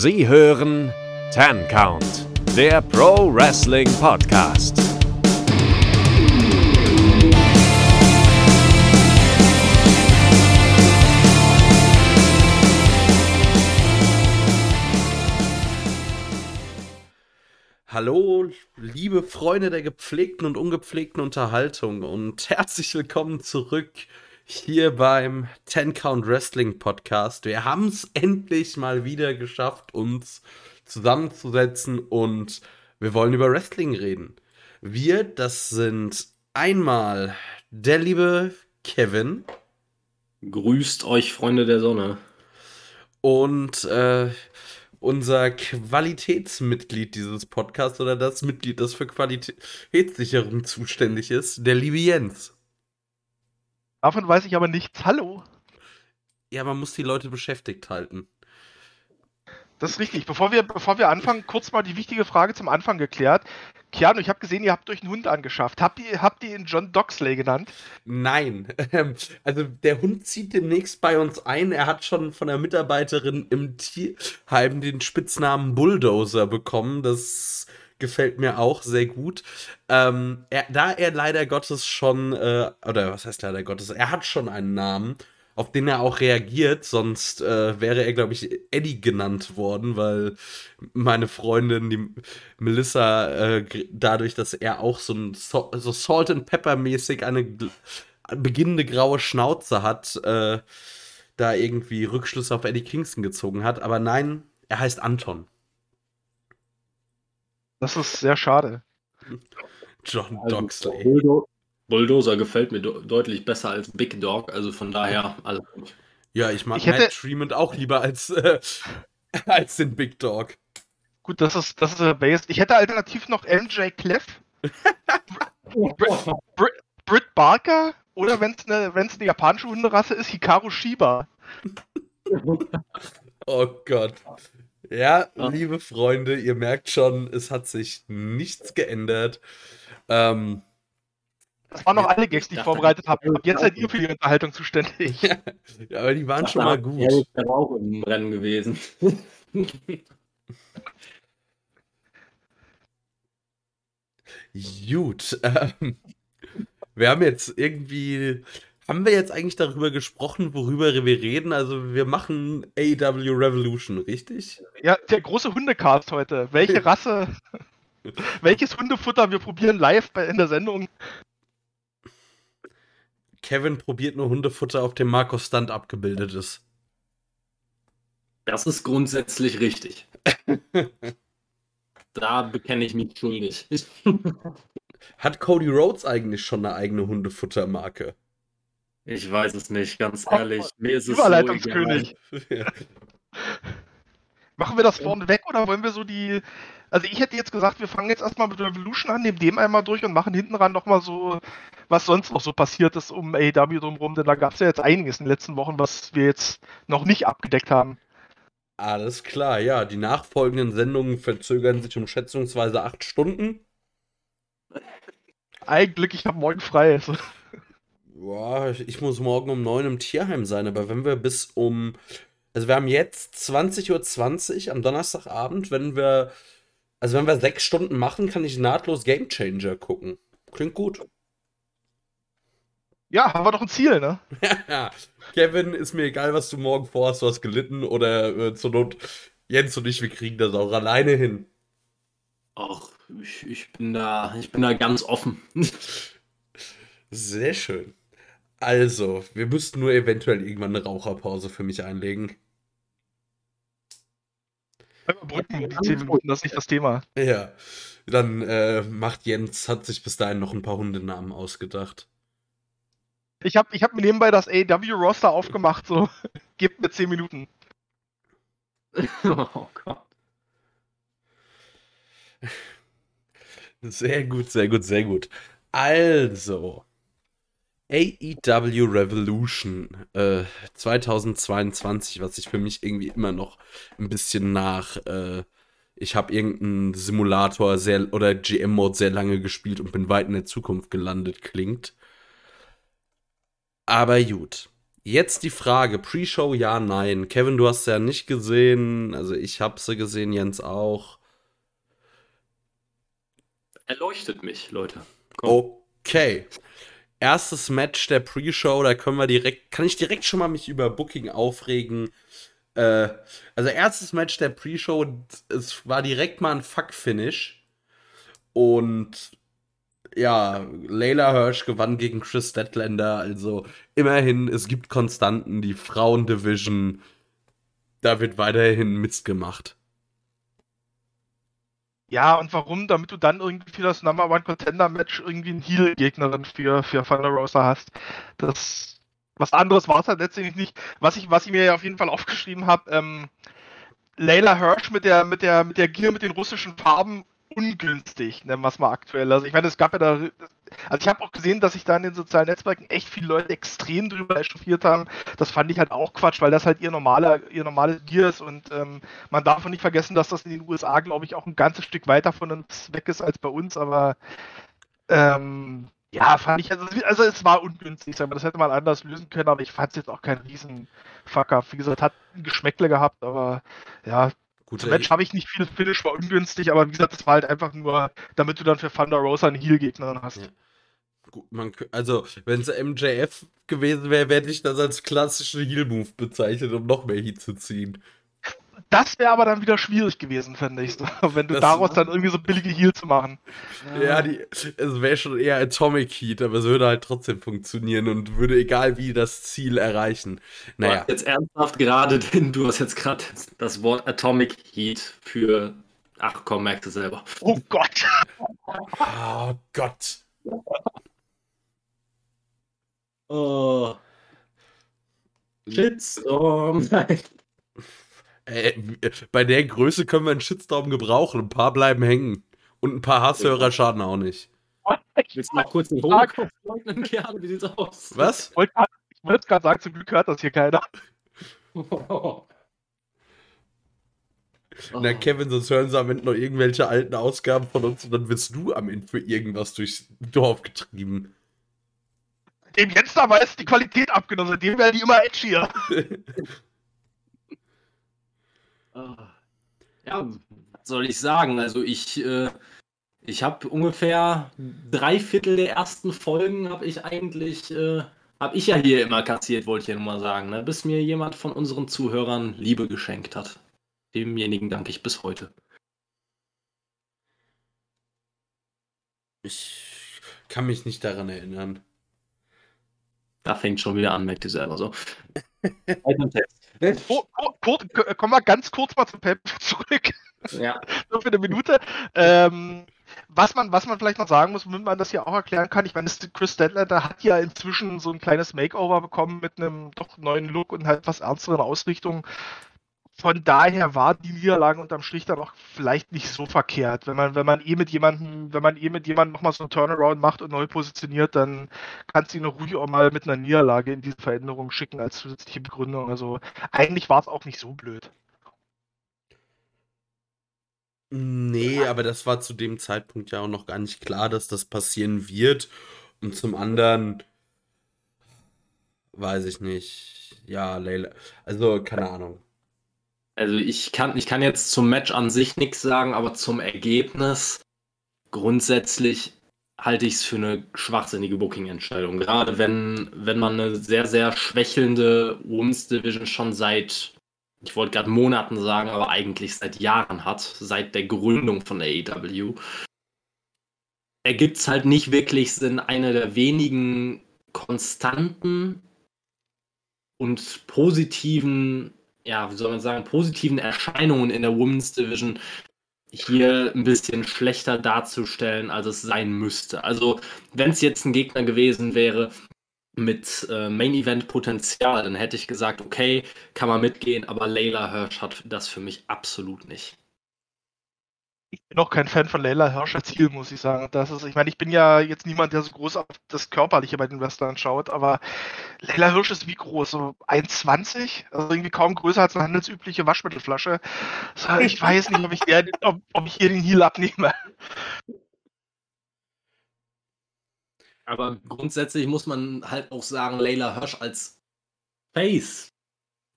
Sie hören Ten Count, der Pro Wrestling Podcast. Hallo, liebe Freunde der gepflegten und ungepflegten Unterhaltung und herzlich willkommen zurück hier beim Ten Count Wrestling Podcast. Wir haben es endlich mal wieder geschafft, uns zusammenzusetzen und wir wollen über Wrestling reden. Wir, das sind einmal der liebe Kevin. Grüßt euch, Freunde der Sonne. Und äh, unser Qualitätsmitglied dieses Podcasts oder das Mitglied, das für Qualitätssicherung zuständig ist, der liebe Jens. Davon weiß ich aber nichts. Hallo. Ja, man muss die Leute beschäftigt halten. Das ist richtig. Bevor wir, bevor wir anfangen, kurz mal die wichtige Frage zum Anfang geklärt. Keanu, ich habe gesehen, ihr habt euch einen Hund angeschafft. Habt ihr, habt ihr ihn John Doxley genannt? Nein. Also der Hund zieht demnächst bei uns ein. Er hat schon von der Mitarbeiterin im Tierheim den Spitznamen Bulldozer bekommen. Das gefällt mir auch sehr gut. Ähm, er, da er leider Gottes schon, äh, oder was heißt leider Gottes, er hat schon einen Namen auf den er auch reagiert, sonst äh, wäre er, glaube ich, Eddie genannt worden, weil meine Freundin, die Melissa, äh, dadurch, dass er auch so ein so, so Salt and Pepper mäßig eine beginnende graue Schnauze hat, äh, da irgendwie Rückschlüsse auf Eddie Kingston gezogen hat. Aber nein, er heißt Anton. Das ist sehr schade. John also, Doxley. Bulldozer gefällt mir deutlich besser als Big Dog, also von daher alles gut. Ja, ich mag ich hätte... Matt Treatment auch lieber als, äh, als den Big Dog. Gut, das ist, das ist based. Ich hätte alternativ noch MJ Cliff, Br Br Britt Barker oder wenn es eine, eine japanische Hunderasse ist, Hikaru Shiba. oh Gott. Ja, liebe Freunde, ihr merkt schon, es hat sich nichts geändert. Ähm, das waren noch alle Gags, die ich vorbereitet habe. Ab jetzt seid ihr für die Unterhaltung zuständig. ja, aber die waren schon mal gut. Ja, ist ja auch im Rennen gewesen. gut. Ähm, wir haben jetzt irgendwie. Haben wir jetzt eigentlich darüber gesprochen, worüber wir reden? Also, wir machen AEW Revolution, richtig? Ja, der große Hundecast heute. Welche Rasse, welches Hundefutter wir probieren live bei, in der Sendung. Kevin probiert nur Hundefutter, auf dem Markus Stunt abgebildet ist. Das ist grundsätzlich richtig. da bekenne ich mich schuldig. Hat Cody Rhodes eigentlich schon eine eigene Hundefuttermarke? Ich weiß es nicht, ganz ehrlich. Mir ist Überleitungskönig. So Machen wir das vorne weg oder wollen wir so die. Also ich hätte jetzt gesagt, wir fangen jetzt erstmal mit Revolution an, nehmen dem einmal durch und machen hinten ran nochmal so, was sonst noch so passiert ist um AEW drumherum, denn da gab es ja jetzt einiges in den letzten Wochen, was wir jetzt noch nicht abgedeckt haben. Alles klar, ja. Die nachfolgenden Sendungen verzögern sich um schätzungsweise acht Stunden. Ein Glück, ich habe morgen frei. Also. Boah, ich muss morgen um neun im Tierheim sein, aber wenn wir bis um also wir haben jetzt 20.20 Uhr am Donnerstagabend. Wenn wir, also wenn wir sechs Stunden machen, kann ich nahtlos Game Changer gucken. Klingt gut. Ja, haben wir doch ein Ziel, ne? ja, Kevin, ist mir egal, was du morgen vorhast, du hast gelitten oder äh, zur Not Jens und ich, wir kriegen das auch alleine hin. Ach, ich, ich bin da, ich bin da ganz offen. Sehr schön. Also, wir müssten nur eventuell irgendwann eine Raucherpause für mich einlegen. Überbrücken die 10 Minuten, das ist nicht das Thema. Ja. Dann äh, macht Jens, hat sich bis dahin noch ein paar Hundenamen ausgedacht. Ich habe ich hab mir nebenbei das AW-Roster aufgemacht, so. Gebt mir 10 Minuten. oh Gott. Sehr gut, sehr gut, sehr gut. Also, AEW Revolution äh, 2022, was sich für mich irgendwie immer noch ein bisschen nach, äh, ich habe irgendeinen Simulator sehr oder GM-Mode sehr lange gespielt und bin weit in der Zukunft gelandet, klingt. Aber gut. Jetzt die Frage, Pre-Show ja, nein. Kevin, du hast ja nicht gesehen, also ich habe sie gesehen, Jens auch. Erleuchtet mich, Leute. Komm. Okay. Erstes Match der Pre-Show, da können wir direkt, kann ich direkt schon mal mich über Booking aufregen. Äh, also erstes Match der Pre-Show, es war direkt mal ein Fuck-Finish. Und ja, Layla Hirsch gewann gegen Chris Statlander. Also immerhin, es gibt Konstanten, die Frauendivision. Da wird weiterhin Mist gemacht. Ja, und warum? Damit du dann irgendwie für das Number One Contender Match irgendwie einen Heal-Gegnerin für, für Thunder Rosa hast. Das, was anderes war es halt letztendlich nicht. Was ich, was ich mir ja auf jeden Fall aufgeschrieben habe, ähm, Layla Hirsch mit der, mit der, mit der Gear mit den russischen Farben ungünstig, nennen wir es mal aktuell. Also ich meine, es gab ja da, also ich habe auch gesehen, dass sich da in den sozialen Netzwerken echt viele Leute extrem drüber echauffiert haben. Das fand ich halt auch Quatsch, weil das halt ihr normaler, ihr normales Bier ist und ähm, man darf auch nicht vergessen, dass das in den USA, glaube ich, auch ein ganzes Stück weiter von uns weg ist als bei uns, aber ähm, ja, fand ich, also, also es war ungünstig, das hätte man anders lösen können, aber ich fand es jetzt auch kein riesen Fuck-up. Wie gesagt, hat ein Geschmäckle gehabt, aber ja, Gut, Zum Match habe ich nicht viel Finish, war ungünstig, aber wie gesagt, das war halt einfach nur, damit du dann für Thunder Rosa einen Heal-Gegner hast. Ja. Gut, man, also, wenn es MJF gewesen wäre, hätte ich das als klassische Heal-Move bezeichnet, um noch mehr Heat zu ziehen. Das wäre aber dann wieder schwierig gewesen, fände ich. So. Wenn du das daraus dann irgendwie so billige Heal zu machen. Ja, die, es wäre schon eher Atomic Heat, aber es würde halt trotzdem funktionieren und würde egal wie das Ziel erreichen. Naja. Jetzt ernsthaft gerade, denn du hast jetzt gerade das Wort Atomic Heat für. Ach komm, merkst du selber. Oh Gott. oh Gott. Oh. Shitstorm. Nein. Äh, bei der Größe können wir einen Shitstorm gebrauchen. Ein paar bleiben hängen. Und ein paar Hasshörer schaden auch nicht. Willst du mal kurz einen Hochkopf leugnen, Kerl? Wie sieht's aus? Was? Ich wollte gerade sagen, zum Glück hört das hier keiner. Na, Kevin, sonst hören sie am Ende noch irgendwelche alten Ausgaben von uns und dann wirst du am Ende für irgendwas durchs Dorf getrieben. Dem Jens aber ist die Qualität abgenommen, dem werden die immer edgier. Ja, was soll ich sagen? Also ich, äh, ich habe ungefähr drei Viertel der ersten Folgen habe ich eigentlich, äh, habe ich ja hier immer kassiert, wollte ich ja nur mal sagen, ne? bis mir jemand von unseren Zuhörern Liebe geschenkt hat. Demjenigen danke ich bis heute. Ich kann mich nicht daran erinnern. Da fängt schon wieder an, merkt ihr selber so. kommen wir ganz kurz mal zum Pep zurück. Ja. Nur für eine Minute. Ähm, was man, was man vielleicht noch sagen muss, wenn man das hier auch erklären kann, ich meine, Chris Statlander hat ja inzwischen so ein kleines Makeover bekommen mit einem doch neuen Look und halt was ernsteren Ausrichtung von daher war die Niederlage unterm Strich dann auch vielleicht nicht so verkehrt. Wenn man, wenn man eh mit jemandem, wenn man eh mit jemandem nochmal so einen Turnaround macht und neu positioniert, dann kannst du ihn ruhig auch mal mit einer Niederlage in diese Veränderung schicken als zusätzliche Begründung. Also eigentlich war es auch nicht so blöd. Nee, aber das war zu dem Zeitpunkt ja auch noch gar nicht klar, dass das passieren wird. Und zum anderen weiß ich nicht. Ja, Leila. Also, keine Ahnung. Also ich kann, ich kann jetzt zum Match an sich nichts sagen, aber zum Ergebnis grundsätzlich halte ich es für eine schwachsinnige Booking-Entscheidung. Gerade wenn, wenn man eine sehr, sehr schwächelnde Women's Division schon seit, ich wollte gerade Monaten sagen, aber eigentlich seit Jahren hat, seit der Gründung von AEW, ergibt es halt nicht wirklich Sinn, eine der wenigen konstanten und positiven ja, wie soll man sagen, positiven Erscheinungen in der Women's Division hier ein bisschen schlechter darzustellen, als es sein müsste. Also, wenn es jetzt ein Gegner gewesen wäre mit äh, Main Event Potenzial, dann hätte ich gesagt, okay, kann man mitgehen, aber Layla Hirsch hat das für mich absolut nicht ich bin auch kein Fan von Leila Hirsch als Ziel, muss ich sagen. Das ist, ich meine, ich bin ja jetzt niemand, der so groß auf das Körperliche bei den Wrestlern schaut, aber Leila Hirsch ist wie groß? So 1,20? Also irgendwie kaum größer als eine handelsübliche Waschmittelflasche. So, ich weiß nicht, ob ich, der, ob, ob ich hier den Heal abnehme. Aber grundsätzlich muss man halt auch sagen, Leila Hirsch als Face.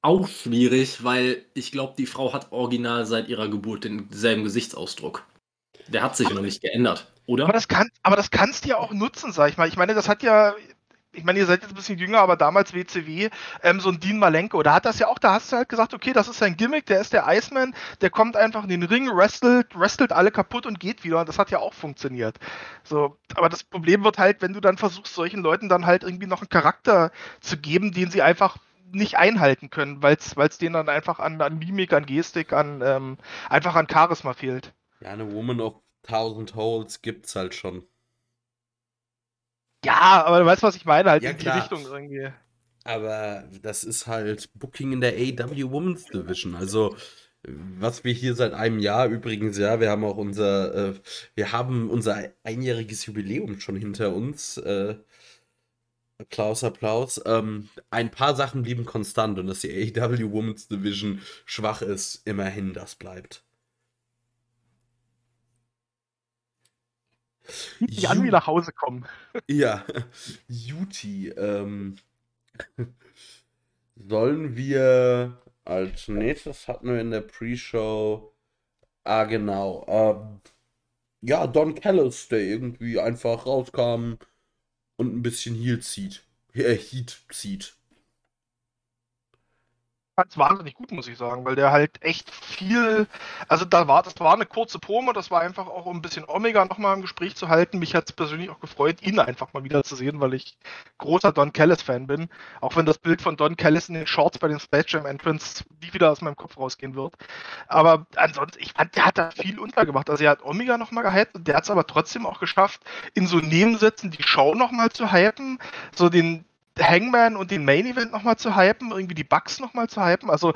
Auch schwierig, weil ich glaube, die Frau hat original seit ihrer Geburt denselben Gesichtsausdruck. Der hat sich noch nicht geändert, oder? Aber das, kann, aber das kannst du ja auch nutzen, sag ich mal. Ich meine, das hat ja, ich meine, ihr seid jetzt ein bisschen jünger, aber damals WCW, ähm, so ein Dean Malenko, da hat das ja auch, da hast du halt gesagt, okay, das ist sein Gimmick, der ist der Iceman, der kommt einfach in den Ring, wrestelt, wrestelt alle kaputt und geht wieder. Und das hat ja auch funktioniert. So, aber das Problem wird halt, wenn du dann versuchst, solchen Leuten dann halt irgendwie noch einen Charakter zu geben, den sie einfach nicht einhalten können, weil es denen dann einfach an, an Mimik, an Gestik, an ähm, einfach an Charisma fehlt. Ja, eine Woman of Thousand Holes gibt's halt schon. Ja, aber du weißt, was ich meine, halt Ja, in die klar. Richtung irgendwie. Aber das ist halt Booking in der AW Women's Division. Also, was wir hier seit einem Jahr übrigens, ja, wir haben auch unser, äh, wir haben unser einjähriges Jubiläum schon hinter uns. Äh, Applaus, Applaus. Ähm, ein paar Sachen blieben konstant und dass die AW Women's Division schwach ist, immerhin, das bleibt. Sieht sich an wie nach Hause kommen. Ja, Juti, ähm, sollen wir als nächstes hatten wir in der Pre-Show, ah genau, ähm, ja, Don Callis, der irgendwie einfach rauskam und ein bisschen Heal zieht, äh, Heat zieht. Fand's wahnsinnig gut, muss ich sagen, weil der halt echt viel, also da war, das war eine kurze Promo, das war einfach auch um ein bisschen Omega nochmal im Gespräch zu halten. Mich hat's persönlich auch gefreut, ihn einfach mal wieder zu sehen, weil ich großer Don Callis-Fan bin. Auch wenn das Bild von Don Callis in den Shorts bei den Space Jam Entrance nie wieder aus meinem Kopf rausgehen wird. Aber ansonsten, ich fand, der hat da viel untergemacht. Also er hat Omega nochmal gehypt und der hat's aber trotzdem auch geschafft, in so Nebensätzen die Show nochmal zu hypen, so den, Hangman und den Main Event nochmal zu hypen, irgendwie die Bugs nochmal zu hypen. Also,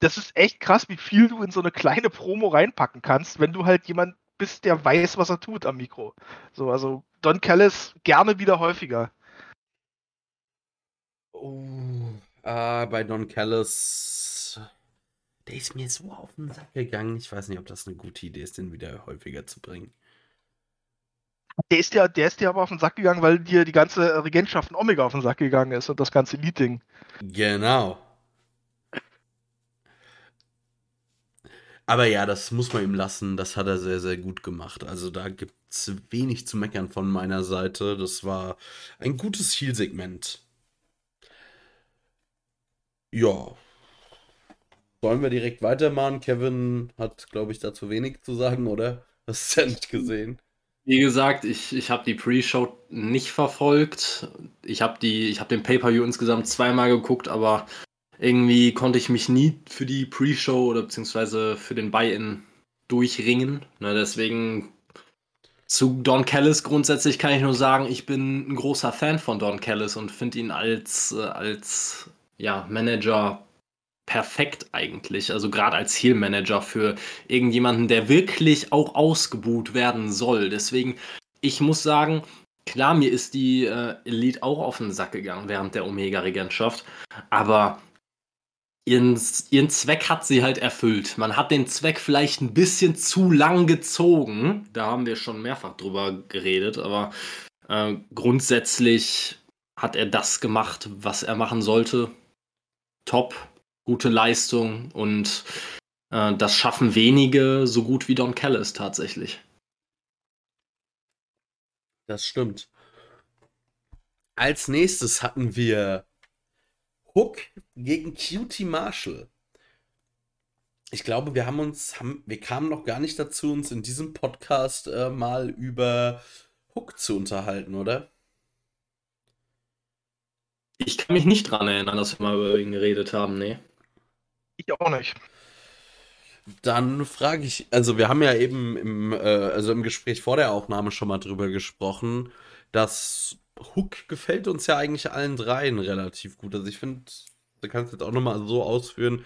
das ist echt krass, wie viel du in so eine kleine Promo reinpacken kannst, wenn du halt jemand bist, der weiß, was er tut am Mikro. So, also Don Callis gerne wieder häufiger. Oh, ah, bei Don Callis, der ist mir so auf den Sack gegangen. Ich weiß nicht, ob das eine gute Idee ist, den wieder häufiger zu bringen. Der ist ja, der ist dir aber auf den Sack gegangen, weil dir die ganze Regentschaft in Omega auf den Sack gegangen ist und das ganze Meeting. Genau. Aber ja, das muss man ihm lassen. Das hat er sehr, sehr gut gemacht. Also da gibt es wenig zu meckern von meiner Seite. Das war ein gutes Zielsegment. Ja. Sollen wir direkt weitermachen? Kevin hat, glaube ich, dazu wenig zu sagen, oder? Hast du ja nicht gesehen. Wie gesagt, ich, ich habe die Pre-Show nicht verfolgt. Ich habe hab den Pay-Per-View insgesamt zweimal geguckt, aber irgendwie konnte ich mich nie für die Pre-Show oder beziehungsweise für den Buy-In durchringen. Ne, deswegen zu Don Callis grundsätzlich kann ich nur sagen, ich bin ein großer Fan von Don Callis und finde ihn als, äh, als ja, Manager perfekt eigentlich. Also gerade als Heel-Manager für irgendjemanden, der wirklich auch ausgebuht werden soll. Deswegen, ich muss sagen, klar, mir ist die äh, Elite auch auf den Sack gegangen während der Omega-Regentschaft, aber ihren, ihren Zweck hat sie halt erfüllt. Man hat den Zweck vielleicht ein bisschen zu lang gezogen. Da haben wir schon mehrfach drüber geredet, aber äh, grundsätzlich hat er das gemacht, was er machen sollte. Top, gute Leistung und äh, das schaffen wenige so gut wie Don Callis tatsächlich. Das stimmt. Als nächstes hatten wir Hook gegen Cutie Marshall. Ich glaube, wir haben uns, haben, wir kamen noch gar nicht dazu, uns in diesem Podcast äh, mal über Hook zu unterhalten, oder? Ich kann mich nicht dran erinnern, dass wir mal über ihn geredet haben, nee. Ich auch nicht. Dann frage ich, also wir haben ja eben im, äh, also im Gespräch vor der Aufnahme schon mal drüber gesprochen, dass Hook gefällt uns ja eigentlich allen dreien relativ gut. Also ich finde, du kannst jetzt auch nochmal so ausführen,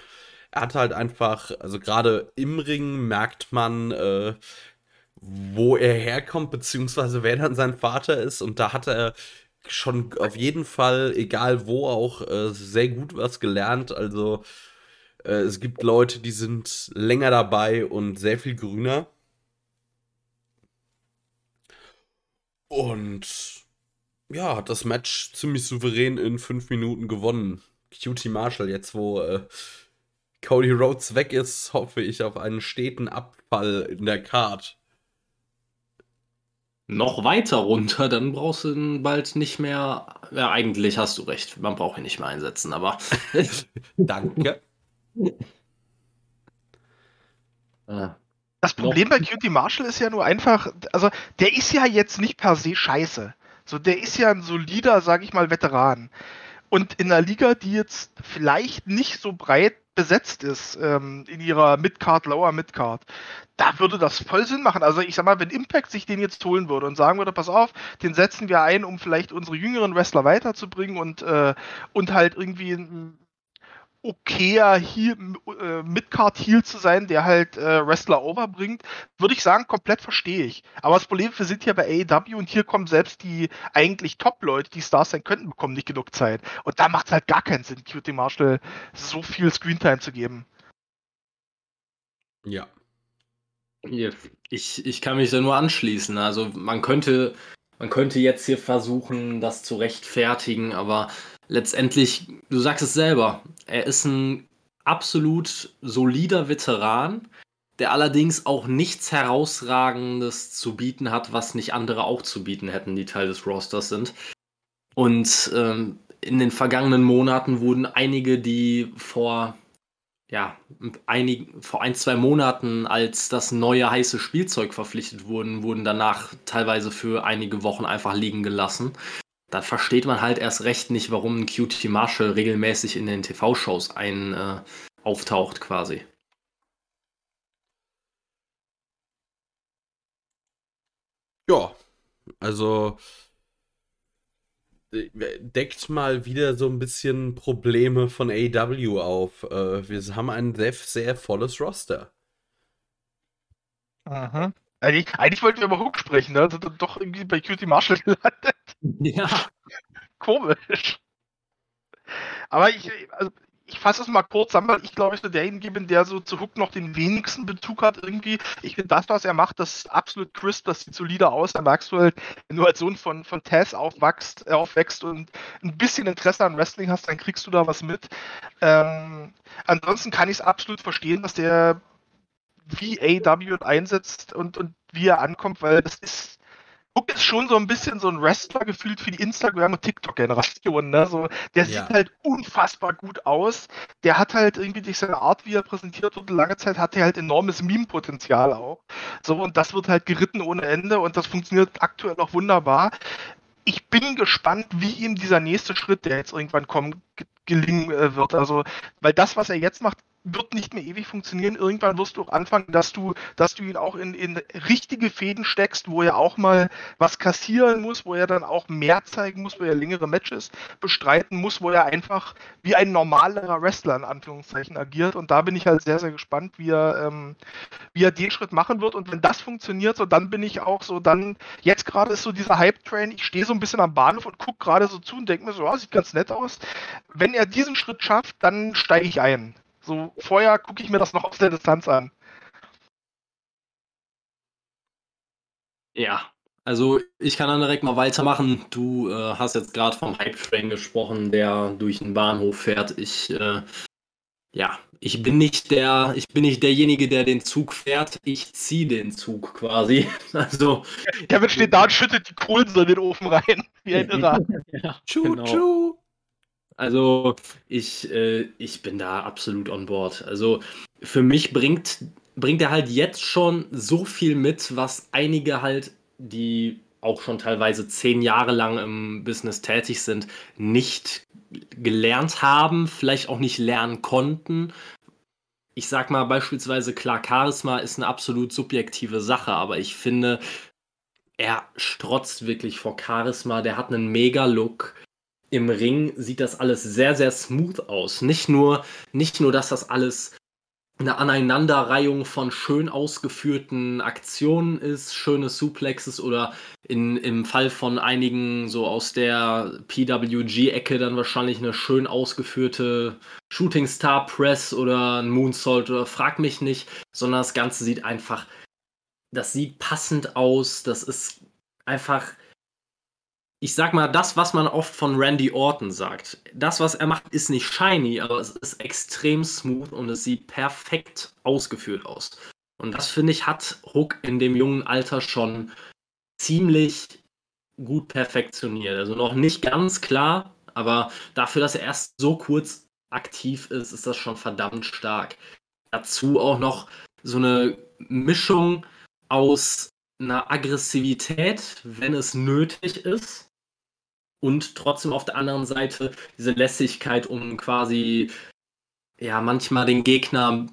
er hat halt einfach, also gerade im Ring merkt man, äh, wo er herkommt, beziehungsweise wer dann sein Vater ist. Und da hat er schon auf jeden Fall, egal wo, auch äh, sehr gut was gelernt. Also äh, es gibt Leute, die sind länger dabei und sehr viel grüner. Und ja, hat das Match ziemlich souverän in fünf Minuten gewonnen. Cutie Marshall, jetzt wo äh, Cody Rhodes weg ist, hoffe ich auf einen steten Abfall in der Card. Noch weiter runter, dann brauchst du ihn bald nicht mehr. Ja, eigentlich hast du recht. Man braucht ihn nicht mehr einsetzen, aber. Danke. Ah. Das Problem bei Cutie Marshall ist ja nur einfach, also der ist ja jetzt nicht per se scheiße. So, der ist ja ein solider, sag ich mal, Veteran. Und in einer Liga, die jetzt vielleicht nicht so breit besetzt ist ähm, in ihrer Midcard, Lower Midcard, da würde das voll Sinn machen. Also ich sag mal, wenn Impact sich den jetzt holen würde und sagen würde, pass auf, den setzen wir ein, um vielleicht unsere jüngeren Wrestler weiterzubringen und, äh, und halt irgendwie okayer Heel, äh, Midcard Heal zu sein, der halt äh, Wrestler overbringt, würde ich sagen, komplett verstehe ich. Aber das Problem wir sind ja bei AEW und hier kommen selbst die eigentlich Top-Leute, die Stars sein könnten, bekommen nicht genug Zeit. Und da macht es halt gar keinen Sinn, QT Marshall so viel Screentime zu geben. Ja. Ich, ich kann mich da nur anschließen. Also man könnte, man könnte jetzt hier versuchen, das zu rechtfertigen, aber letztendlich, du sagst es selber, er ist ein absolut solider Veteran, der allerdings auch nichts Herausragendes zu bieten hat, was nicht andere auch zu bieten hätten, die Teil des Rosters sind. Und ähm, in den vergangenen Monaten wurden einige, die vor ja, einig, vor ein, zwei Monaten als das neue heiße Spielzeug verpflichtet wurden, wurden danach teilweise für einige Wochen einfach liegen gelassen dann versteht man halt erst recht nicht, warum ein QT Marshall regelmäßig in den TV-Shows ein äh, auftaucht quasi. Ja, also deckt mal wieder so ein bisschen Probleme von AW auf. Äh, wir haben ein sehr, sehr volles Roster. Aha. Eigentlich, eigentlich wollten wir über Hook sprechen, ne? Sind dann doch irgendwie bei Cutie Marshall gelandet. Ja. Komisch. Aber ich, also ich fasse es mal kurz zusammen, weil ich glaube, ich bin derjenige bin, der so zu Hook noch den wenigsten Bezug hat irgendwie. Ich finde das, was er macht, das ist absolut crisp, das sieht solide aus. Da merkst du halt, wenn du als Sohn von, von Taz aufwachst, äh, aufwächst und ein bisschen Interesse an Wrestling hast, dann kriegst du da was mit. Ähm, ansonsten kann ich es absolut verstehen, dass der wie AW einsetzt und, und wie er ankommt, weil das ist Hook ist schon so ein bisschen so ein Wrestler gefühlt für die Instagram- und TikTok-Generation. Ne? So, der ja. sieht halt unfassbar gut aus. Der hat halt irgendwie durch seine Art, wie er präsentiert wurde, lange Zeit hat er halt enormes Meme-Potenzial auch. So, und das wird halt geritten ohne Ende und das funktioniert aktuell auch wunderbar. Ich bin gespannt, wie ihm dieser nächste Schritt, der jetzt irgendwann kommen, gelingen äh, wird. Also, weil das, was er jetzt macht, wird nicht mehr ewig funktionieren. Irgendwann wirst du auch anfangen, dass du, dass du ihn auch in, in richtige Fäden steckst, wo er auch mal was kassieren muss, wo er dann auch mehr zeigen muss, wo er längere Matches bestreiten muss, wo er einfach wie ein normalerer Wrestler in Anführungszeichen agiert. Und da bin ich halt sehr, sehr gespannt, wie er, ähm, wie er den Schritt machen wird. Und wenn das funktioniert, so dann bin ich auch so, dann, jetzt gerade ist so dieser Hype-Train, ich stehe so ein bisschen am Bahnhof und gucke gerade so zu und denke mir so, oh, sieht ganz nett aus. Wenn er diesen Schritt schafft, dann steige ich ein. So, vorher gucke ich mir das noch aus der Distanz an. Ja, also ich kann dann direkt mal weitermachen. Du äh, hast jetzt gerade vom Hype-Train gesprochen, der durch den Bahnhof fährt. Ich, äh, ja, ich bin nicht der, ich bin nicht derjenige, der den Zug fährt. Ich ziehe den Zug quasi. Also. Kevin steht da und schüttet die Kohlen so in den Ofen rein. Wie ein Irrer. ja, tschu, genau. tschu. Also ich, äh, ich bin da absolut on board. Also für mich bringt, bringt er halt jetzt schon so viel mit, was einige halt, die auch schon teilweise zehn Jahre lang im Business tätig sind, nicht gelernt haben, vielleicht auch nicht lernen konnten. Ich sag mal beispielsweise, klar, Charisma ist eine absolut subjektive Sache, aber ich finde, er strotzt wirklich vor Charisma, der hat einen Mega-Look im Ring sieht das alles sehr, sehr smooth aus. Nicht nur, nicht nur, dass das alles eine Aneinanderreihung von schön ausgeführten Aktionen ist, schöne Suplexes oder in, im Fall von einigen so aus der PWG-Ecke dann wahrscheinlich eine schön ausgeführte Shooting Star Press oder ein Moonsault oder frag mich nicht, sondern das Ganze sieht einfach, das sieht passend aus, das ist einfach ich sag mal, das, was man oft von Randy Orton sagt, das, was er macht, ist nicht shiny, aber es ist extrem smooth und es sieht perfekt ausgeführt aus. Und das, finde ich, hat Hook in dem jungen Alter schon ziemlich gut perfektioniert. Also noch nicht ganz klar, aber dafür, dass er erst so kurz aktiv ist, ist das schon verdammt stark. Dazu auch noch so eine Mischung aus einer Aggressivität, wenn es nötig ist, und trotzdem auf der anderen Seite diese Lässigkeit, um quasi ja manchmal den Gegner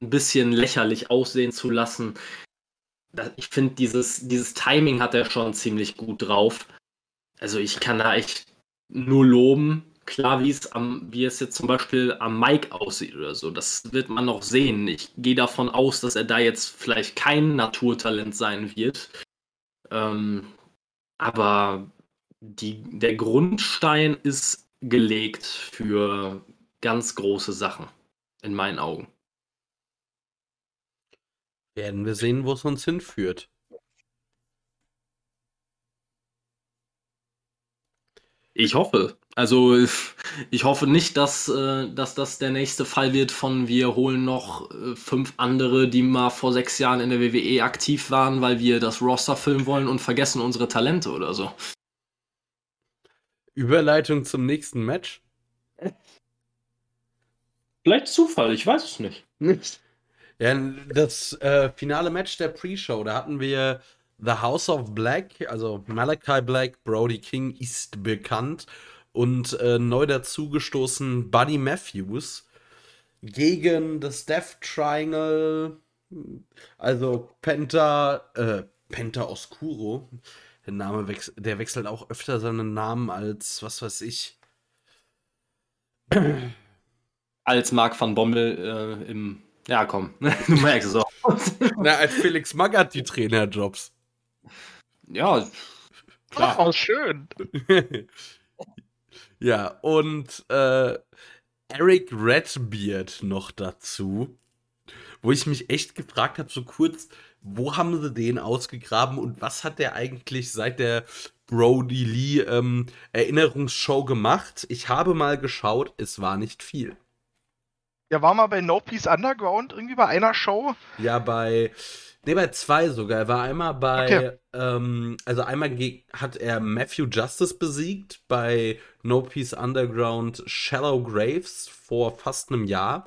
ein bisschen lächerlich aussehen zu lassen. Ich finde, dieses, dieses Timing hat er schon ziemlich gut drauf. Also ich kann da echt nur loben. Klar, wie es am, wie es jetzt zum Beispiel am Mike aussieht oder so, das wird man noch sehen. Ich gehe davon aus, dass er da jetzt vielleicht kein Naturtalent sein wird. Ähm, aber die, der Grundstein ist gelegt für ganz große Sachen, in meinen Augen. Werden wir sehen, wo es uns hinführt. Ich hoffe. Also ich hoffe nicht, dass, äh, dass das der nächste Fall wird von wir holen noch äh, fünf andere, die mal vor sechs Jahren in der WWE aktiv waren, weil wir das Roster filmen wollen und vergessen unsere Talente oder so. Überleitung zum nächsten Match. Vielleicht Zufall, ich weiß es nicht. Ja, das äh, finale Match der Pre-Show, da hatten wir The House of Black, also Malachi Black, Brody King ist bekannt und äh, neu dazugestoßen Buddy Matthews gegen das Death Triangle, also Penta, äh, Penta Oscuro, der Name wechselt, der wechselt auch öfter seinen Namen als, was weiß ich. Als Mark van Bommel äh, im. Ja, komm, du merkst es auch. Na, als Felix Magath die Trainerjobs. Ja, klar. Oh, schön. ja, und äh, Eric Redbeard noch dazu, wo ich mich echt gefragt habe, so kurz, wo haben sie den ausgegraben und was hat der eigentlich seit der Brody Lee ähm, Erinnerungsshow gemacht? Ich habe mal geschaut, es war nicht viel. Ja, war mal bei No Peace Underground irgendwie bei einer Show? Ja, bei. Ne, bei zwei sogar. Er war einmal bei. Okay. Ähm, also einmal hat er Matthew Justice besiegt bei No Peace Underground Shallow Graves vor fast einem Jahr.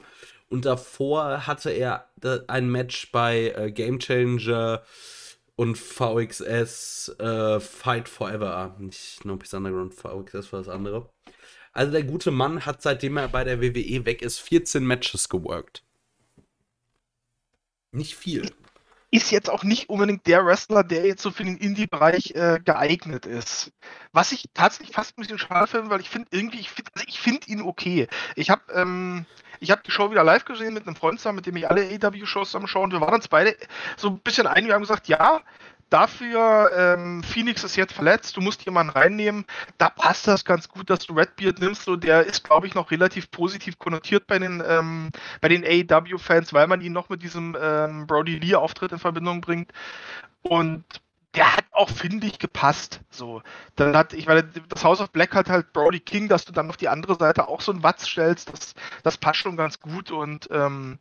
Und davor hatte er ein Match bei äh, Game Changer und VXS äh, Fight Forever. Nicht No Peace Underground, VXS war das andere. Also der gute Mann hat, seitdem er bei der WWE weg ist, 14 Matches geworkt. Nicht viel. Ist jetzt auch nicht unbedingt der Wrestler, der jetzt so für den Indie-Bereich äh, geeignet ist. Was ich tatsächlich fast ein bisschen schade finde, weil ich finde irgendwie, ich finde also find ihn okay. Ich habe ähm, ich habe die Show wieder live gesehen mit einem Freund zusammen, mit dem ich alle AW-Shows zusammen schaue und wir waren uns beide so ein bisschen einig. Wir haben gesagt, ja, dafür, ähm, Phoenix ist jetzt verletzt, du musst jemanden reinnehmen. Da passt das ganz gut, dass du Redbeard nimmst. So, der ist, glaube ich, noch relativ positiv konnotiert bei den, ähm, bei den AEW-Fans, weil man ihn noch mit diesem ähm, Brody Lee-Auftritt in Verbindung bringt. Und der hat auch, finde ich, gepasst. So. Dann hat, ich meine, das House of Black hat halt Brody King, dass du dann auf die andere Seite auch so einen Watz stellst, das, das passt schon ganz gut. Und ähm,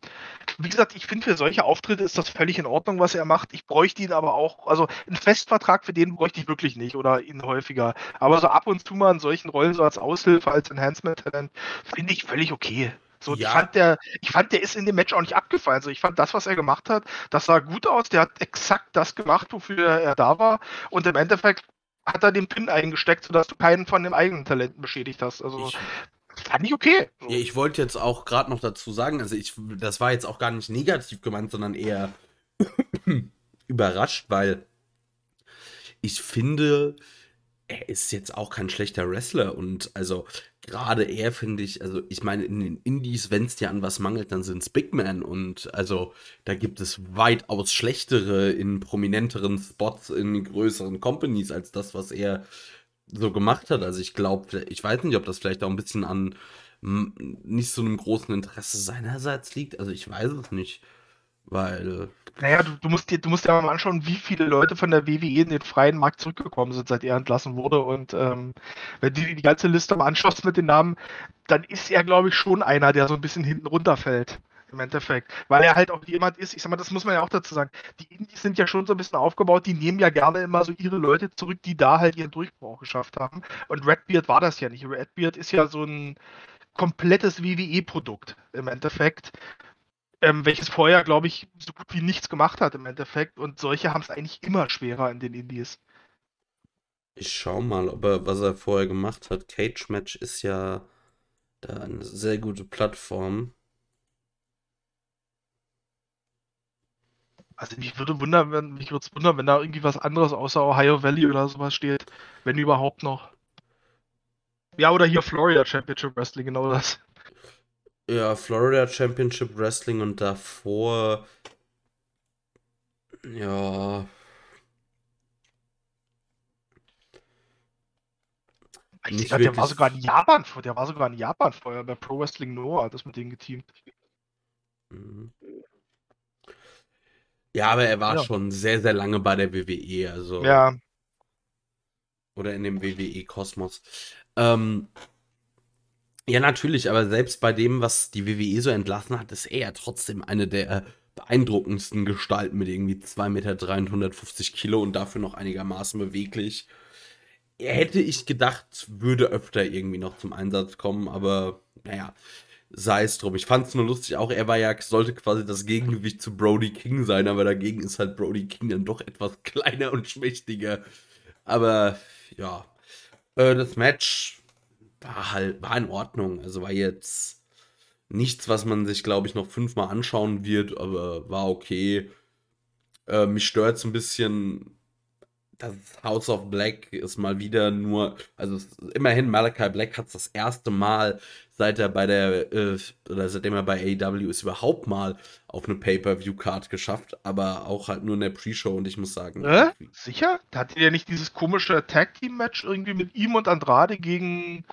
wie gesagt, ich finde, für solche Auftritte ist das völlig in Ordnung, was er macht. Ich bräuchte ihn aber auch, also einen Festvertrag für den bräuchte ich wirklich nicht oder ihn häufiger. Aber so ab und zu mal in solchen Rollen, so als Aushilfe, als Enhancement-Talent, finde ich völlig okay. So, ja. ich, fand der, ich fand, der ist in dem Match auch nicht abgefallen. Also ich fand das, was er gemacht hat, das sah gut aus. Der hat exakt das gemacht, wofür er da war. Und im Endeffekt hat er den Pin eingesteckt, sodass du keinen von den eigenen Talenten beschädigt hast. Also ich, fand ich okay. Ja, ich wollte jetzt auch gerade noch dazu sagen, also ich, das war jetzt auch gar nicht negativ gemeint, sondern eher überrascht, weil ich finde, er ist jetzt auch kein schlechter Wrestler und also gerade er finde ich, also ich meine, in den Indies, wenn es dir an was mangelt, dann sind es Big Man und also da gibt es weitaus schlechtere in prominenteren Spots in größeren Companies als das, was er so gemacht hat. Also ich glaube, ich weiß nicht, ob das vielleicht auch ein bisschen an nicht so einem großen Interesse seinerseits liegt. Also ich weiß es nicht. Weil. Naja, du, du, musst dir, du musst dir mal anschauen, wie viele Leute von der WWE in den freien Markt zurückgekommen sind, seit er entlassen wurde. Und ähm, wenn du die, die ganze Liste mal anschaust mit den Namen, dann ist er, glaube ich, schon einer, der so ein bisschen hinten runterfällt im Endeffekt. Weil er halt auch jemand ist, ich sag mal, das muss man ja auch dazu sagen, die Indies sind ja schon so ein bisschen aufgebaut, die nehmen ja gerne immer so ihre Leute zurück, die da halt ihren Durchbruch geschafft haben. Und Redbeard war das ja nicht. Redbeard ist ja so ein komplettes WWE-Produkt im Endeffekt. Ähm, welches vorher, glaube ich, so gut wie nichts gemacht hat im Endeffekt. Und solche haben es eigentlich immer schwerer in den Indies. Ich schau mal, ob er, was er vorher gemacht hat. Cage Match ist ja da eine sehr gute Plattform. Also mich würde wundern, wenn mich würde es wundern, wenn da irgendwie was anderes außer Ohio Valley oder sowas steht. Wenn überhaupt noch. Ja, oder hier Florida Championship Wrestling, genau das. Ja, Florida Championship Wrestling und davor. Ja. Ich dachte, der war sogar in Japan, der war sogar in Japan vorher bei Pro Wrestling Noah, das mit denen geteamt. Mhm. Ja, aber er war ja. schon sehr, sehr lange bei der WWE, also. Ja. Oder in dem WWE-Kosmos. Ähm, ja, natürlich, aber selbst bei dem, was die WWE so entlassen hat, ist er ja trotzdem eine der beeindruckendsten Gestalten mit irgendwie 2 Meter 350 Kilo und dafür noch einigermaßen beweglich. Hätte ich gedacht, würde öfter irgendwie noch zum Einsatz kommen, aber naja, sei es drum. Ich fand es nur lustig, auch er war ja, sollte quasi das Gegengewicht zu Brody King sein, aber dagegen ist halt Brody King dann doch etwas kleiner und schmächtiger. Aber ja, äh, das Match war halt, war in Ordnung. Also war jetzt nichts, was man sich, glaube ich, noch fünfmal anschauen wird, aber war okay. Äh, mich stört es ein bisschen, das House of Black ist mal wieder nur, also immerhin Malachi Black hat es das erste Mal seit er bei der, äh, oder seitdem er bei AEW ist, überhaupt mal auf eine Pay-Per-View-Card geschafft, aber auch halt nur in der Pre-Show und ich muss sagen. Äh? Sicher? Hat er nicht dieses komische Tag-Team-Match irgendwie mit ihm und Andrade gegen.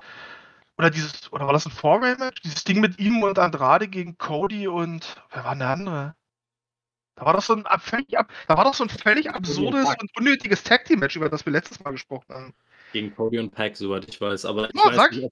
Oder dieses, oder war das ein Four-Way-Match? Dieses Ding mit ihm und Andrade gegen Cody und. Wer war denn der andere? Da war doch so ein völlig, da war doch so ein völlig absurdes und unnötiges Tag Team Match, über das wir letztes Mal gesprochen haben. Gegen Cody und Pack, soweit ich weiß. Aber ich ja, weiß nicht,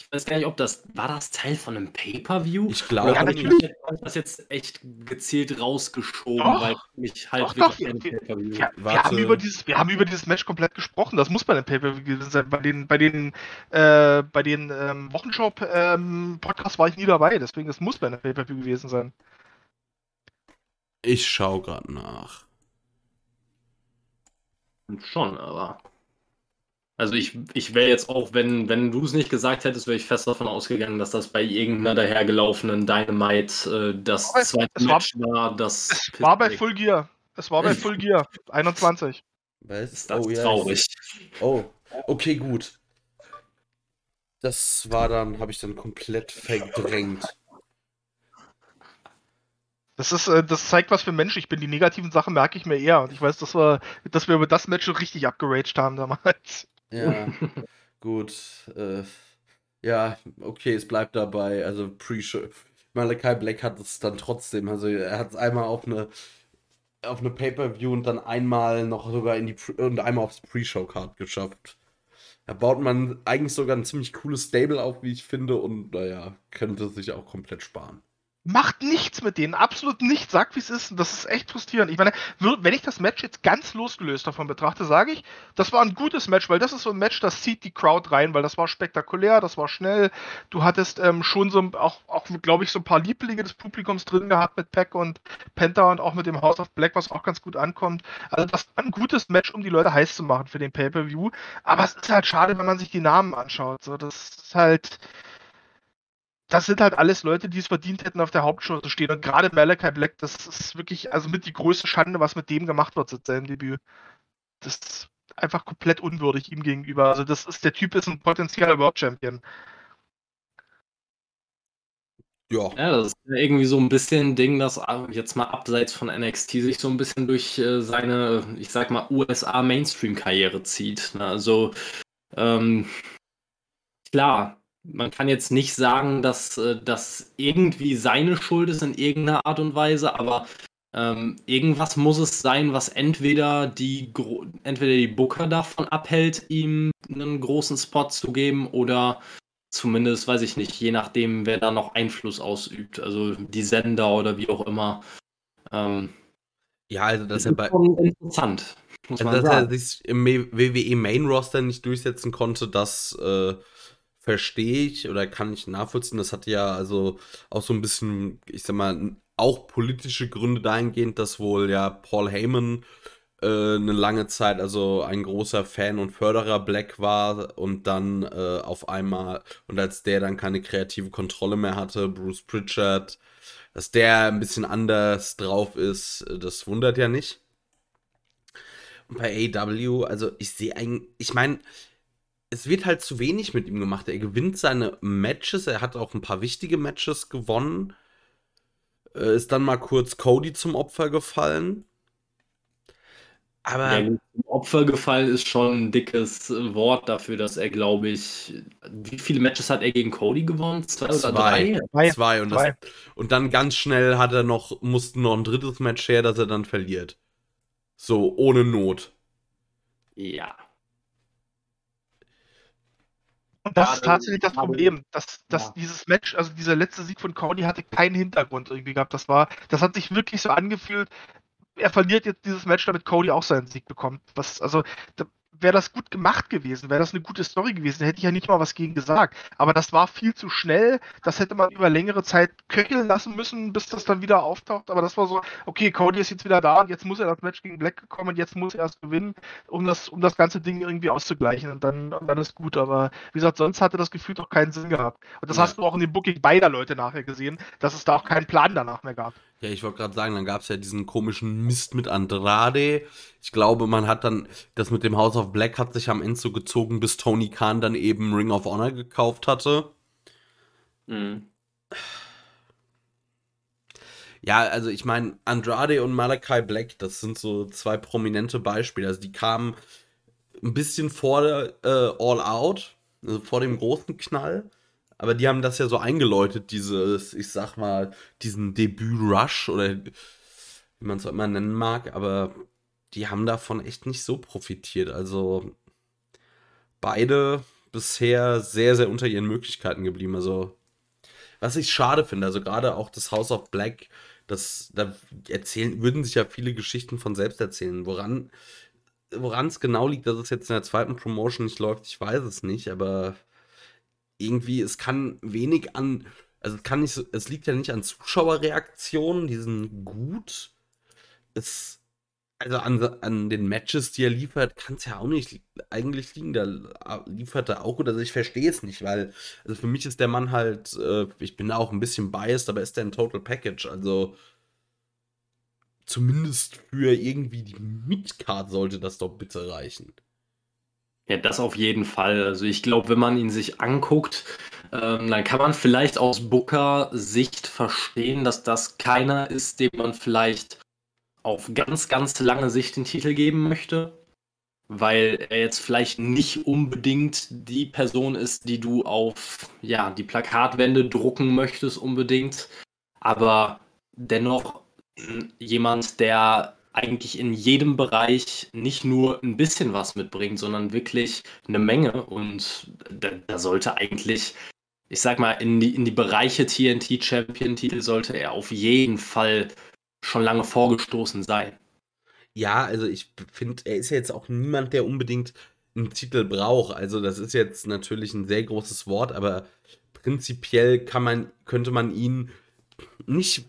ich weiß gar nicht, ob das war das Teil von einem Pay-per-View. Ich glaube, ja, natürlich. Ich das jetzt echt gezielt rausgeschoben, doch, weil mich halt doch, doch, wir, Pay-per-View. Wir, wir, haben über dieses, wir haben über dieses Match komplett gesprochen. Das muss bei den Pay-per-View gewesen sein. Bei den, bei den, äh, bei den ähm, Wochenshop-Podcasts ähm, war ich nie dabei. Deswegen das muss bei einer Pay-per-View gewesen sein. Ich schau gerade nach. Schon, aber. Also ich, ich wäre jetzt auch, wenn, wenn du es nicht gesagt hättest, wäre ich fest davon ausgegangen, dass das bei irgendeiner dahergelaufenen Dynamite äh, das es, zweite es Match war, war. Das es war bei Full Gear. Es war bei Full Gear 21. Was? Ist das oh, traurig. Oh, okay, gut. Das war dann, habe ich dann komplett verdrängt. Das ist, äh, das zeigt, was für ein Mensch ich bin. Die negativen Sachen merke ich mir eher. Und ich weiß, dass wir, dass wir über das Match schon richtig abgeraged haben damals. Ja, gut. Äh, ja, okay, es bleibt dabei. Also Pre-Show. Malachi Black hat es dann trotzdem. Also er hat es einmal auf eine auf eine Pay-Per-View und dann einmal noch sogar in die und einmal aufs Pre-Show-Card geschafft. Da baut man eigentlich sogar ein ziemlich cooles Stable auf, wie ich finde, und naja, könnte sich auch komplett sparen macht nichts mit denen, absolut nichts, sagt wie es ist. Das ist echt frustrierend. Ich meine, wenn ich das Match jetzt ganz losgelöst davon betrachte, sage ich, das war ein gutes Match, weil das ist so ein Match, das zieht die Crowd rein, weil das war spektakulär, das war schnell. Du hattest ähm, schon so auch, auch glaube ich, so ein paar Lieblinge des Publikums drin gehabt mit Peck und Penta und auch mit dem House of Black, was auch ganz gut ankommt. Also das war ein gutes Match, um die Leute heiß zu machen für den Pay-Per-View. Aber es ist halt schade, wenn man sich die Namen anschaut. So, das ist halt das sind halt alles Leute, die es verdient hätten, auf der Hauptshow zu stehen. Und gerade Malachi Black, das ist wirklich, also mit die größte Schande, was mit dem gemacht wird seit seinem Debüt. Das ist einfach komplett unwürdig ihm gegenüber. Also das ist, der Typ ist ein potenzieller World Champion. Ja. ja, das ist irgendwie so ein bisschen ein Ding, das äh, jetzt mal abseits von NXT sich so ein bisschen durch äh, seine, ich sag mal, USA-Mainstream-Karriere zieht. Ne? Also, ähm, klar, man kann jetzt nicht sagen, dass äh, das irgendwie seine Schuld ist in irgendeiner Art und Weise, aber Ähm, irgendwas muss es sein, was entweder die, entweder die Booker davon abhält, ihm einen großen Spot zu geben oder zumindest, weiß ich nicht, je nachdem, wer da noch Einfluss ausübt. Also die Sender oder wie auch immer. Ähm, ja, also das, ist ja schon interessant. Muss also, dass sagen. er sich im WWE Main Roster nicht durchsetzen konnte, das äh, verstehe ich oder kann ich nachvollziehen. Das hat ja also auch so ein bisschen, ich sag mal, auch politische Gründe dahingehend, dass wohl ja Paul Heyman äh, eine lange Zeit also ein großer Fan und Förderer Black war und dann äh, auf einmal und als der dann keine kreative Kontrolle mehr hatte, Bruce Pritchard, dass der ein bisschen anders drauf ist, das wundert ja nicht. Und bei AW, also ich sehe eigentlich, ich meine, es wird halt zu wenig mit ihm gemacht. Er gewinnt seine Matches, er hat auch ein paar wichtige Matches gewonnen. Äh, ist dann mal kurz Cody zum Opfer gefallen. Aber. Ja, zum Opfer gefallen ist schon ein dickes Wort dafür, dass er, glaube ich. Wie viele Matches hat er gegen Cody gewonnen? Zwei oder zwei. drei? Zwei. Und, das, und dann ganz schnell hat er noch, musste noch ein drittes Match her, das er dann verliert. So, ohne Not. Ja. Und das ist tatsächlich das Problem, dass, dass ja. dieses Match, also dieser letzte Sieg von Cody hatte keinen Hintergrund irgendwie gehabt. Das war, das hat sich wirklich so angefühlt, er verliert jetzt dieses Match, damit Cody auch seinen Sieg bekommt. Was, also, wäre das gut gemacht gewesen, wäre das eine gute Story gewesen, hätte ich ja nicht mal was gegen gesagt. Aber das war viel zu schnell. Das hätte man über längere Zeit köcheln lassen müssen, bis das dann wieder auftaucht. Aber das war so, okay, Cody ist jetzt wieder da und jetzt muss er das Match gegen Black gekommen und jetzt muss er erst gewinnen, um das, um das ganze Ding irgendwie auszugleichen. Und dann, und dann ist gut. Aber wie gesagt, sonst hatte das Gefühl doch keinen Sinn gehabt. Und das ja. hast du auch in dem Booking beider Leute nachher gesehen, dass es da auch keinen Plan danach mehr gab. Ja, ich wollte gerade sagen, dann gab es ja diesen komischen Mist mit Andrade. Ich glaube, man hat dann, das mit dem House of Black hat sich am Ende so gezogen, bis Tony Khan dann eben Ring of Honor gekauft hatte. Mhm. Ja, also ich meine, Andrade und Malachi Black, das sind so zwei prominente Beispiele. Also die kamen ein bisschen vor äh, All Out, also vor dem großen Knall aber die haben das ja so eingeläutet, dieses, ich sag mal, diesen Debüt-Rush oder wie man es auch immer nennen mag, aber die haben davon echt nicht so profitiert. Also beide bisher sehr, sehr unter ihren Möglichkeiten geblieben. Also, was ich schade finde, also gerade auch das House of Black, das, da erzählen, würden sich ja viele Geschichten von selbst erzählen. Woran woran es genau liegt, dass es jetzt in der zweiten Promotion nicht läuft, ich weiß es nicht, aber irgendwie, es kann wenig an, also es kann nicht so, es liegt ja nicht an Zuschauerreaktionen, die sind gut. Es, also an, an den Matches, die er liefert, kann es ja auch nicht eigentlich liegen. Da liefert er auch gut. Also ich verstehe es nicht, weil also für mich ist der Mann halt, äh, ich bin da auch ein bisschen biased, aber ist der ein Total Package. Also zumindest für irgendwie die Midcard sollte das doch bitte reichen. Ja, das auf jeden Fall. Also ich glaube, wenn man ihn sich anguckt, ähm, dann kann man vielleicht aus Booker-Sicht verstehen, dass das keiner ist, dem man vielleicht auf ganz, ganz lange Sicht den Titel geben möchte. Weil er jetzt vielleicht nicht unbedingt die Person ist, die du auf ja, die Plakatwände drucken möchtest unbedingt. Aber dennoch jemand, der eigentlich in jedem Bereich nicht nur ein bisschen was mitbringt, sondern wirklich eine Menge. Und da, da sollte eigentlich, ich sag mal, in die, in die Bereiche TNT-Champion-Titel sollte er auf jeden Fall schon lange vorgestoßen sein. Ja, also ich finde, er ist ja jetzt auch niemand, der unbedingt einen Titel braucht. Also das ist jetzt natürlich ein sehr großes Wort, aber prinzipiell kann man, könnte man ihn nicht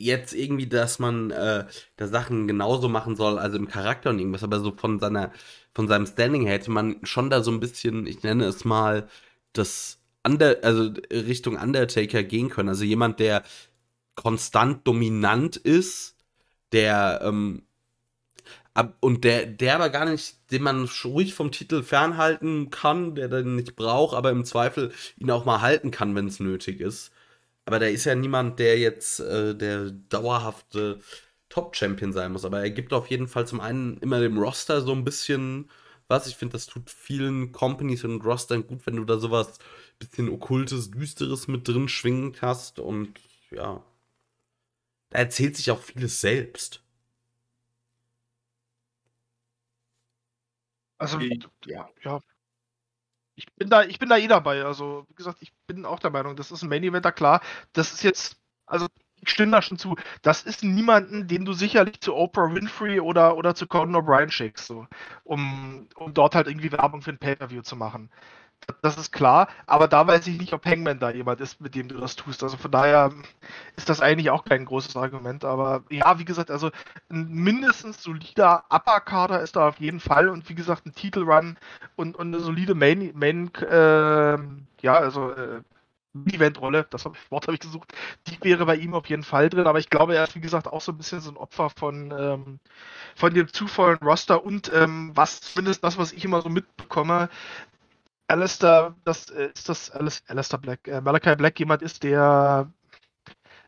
jetzt irgendwie, dass man äh, da Sachen genauso machen soll, also im Charakter und irgendwas, aber so von seiner, von seinem Standing her hätte man schon da so ein bisschen, ich nenne es mal, das Under, also Richtung Undertaker gehen können. Also jemand, der konstant dominant ist, der ähm, ab, und der, der aber gar nicht, den man ruhig vom Titel fernhalten kann, der den nicht braucht, aber im Zweifel ihn auch mal halten kann, wenn es nötig ist. Aber da ist ja niemand, der jetzt äh, der dauerhafte Top-Champion sein muss. Aber er gibt auf jeden Fall zum einen immer dem Roster so ein bisschen was. Ich finde, das tut vielen Companies und Rostern gut, wenn du da sowas bisschen okkultes, düsteres mit drin schwingen hast. Und ja. da erzählt sich auch vieles selbst. Also, Ja. ja. Ich bin da, ich bin da eh dabei. Also, wie gesagt, ich bin auch der Meinung, das ist ein Main Eventer, klar. Das ist jetzt, also ich stimme da schon zu. Das ist niemanden, den du sicherlich zu Oprah Winfrey oder, oder zu Conan O'Brien schickst, so, um, um dort halt irgendwie Werbung für ein Pay-Per-View zu machen. Das ist klar, aber da weiß ich nicht, ob Hangman da jemand ist, mit dem du das tust. Also von daher ist das eigentlich auch kein großes Argument. Aber ja, wie gesagt, also ein mindestens solider Upper-Kader ist da auf jeden Fall und wie gesagt, ein Titelrun und, und eine solide Main, Main äh, ja, also äh, Event-Rolle, das Wort habe ich gesucht, die wäre bei ihm auf jeden Fall drin, aber ich glaube, er ist, wie gesagt, auch so ein bisschen so ein Opfer von, ähm, von dem zu vollen Roster und ähm, was zumindest das, was ich immer so mitbekomme, Alistair, das äh, ist das Alistair Black, äh, Malachi Black jemand ist, der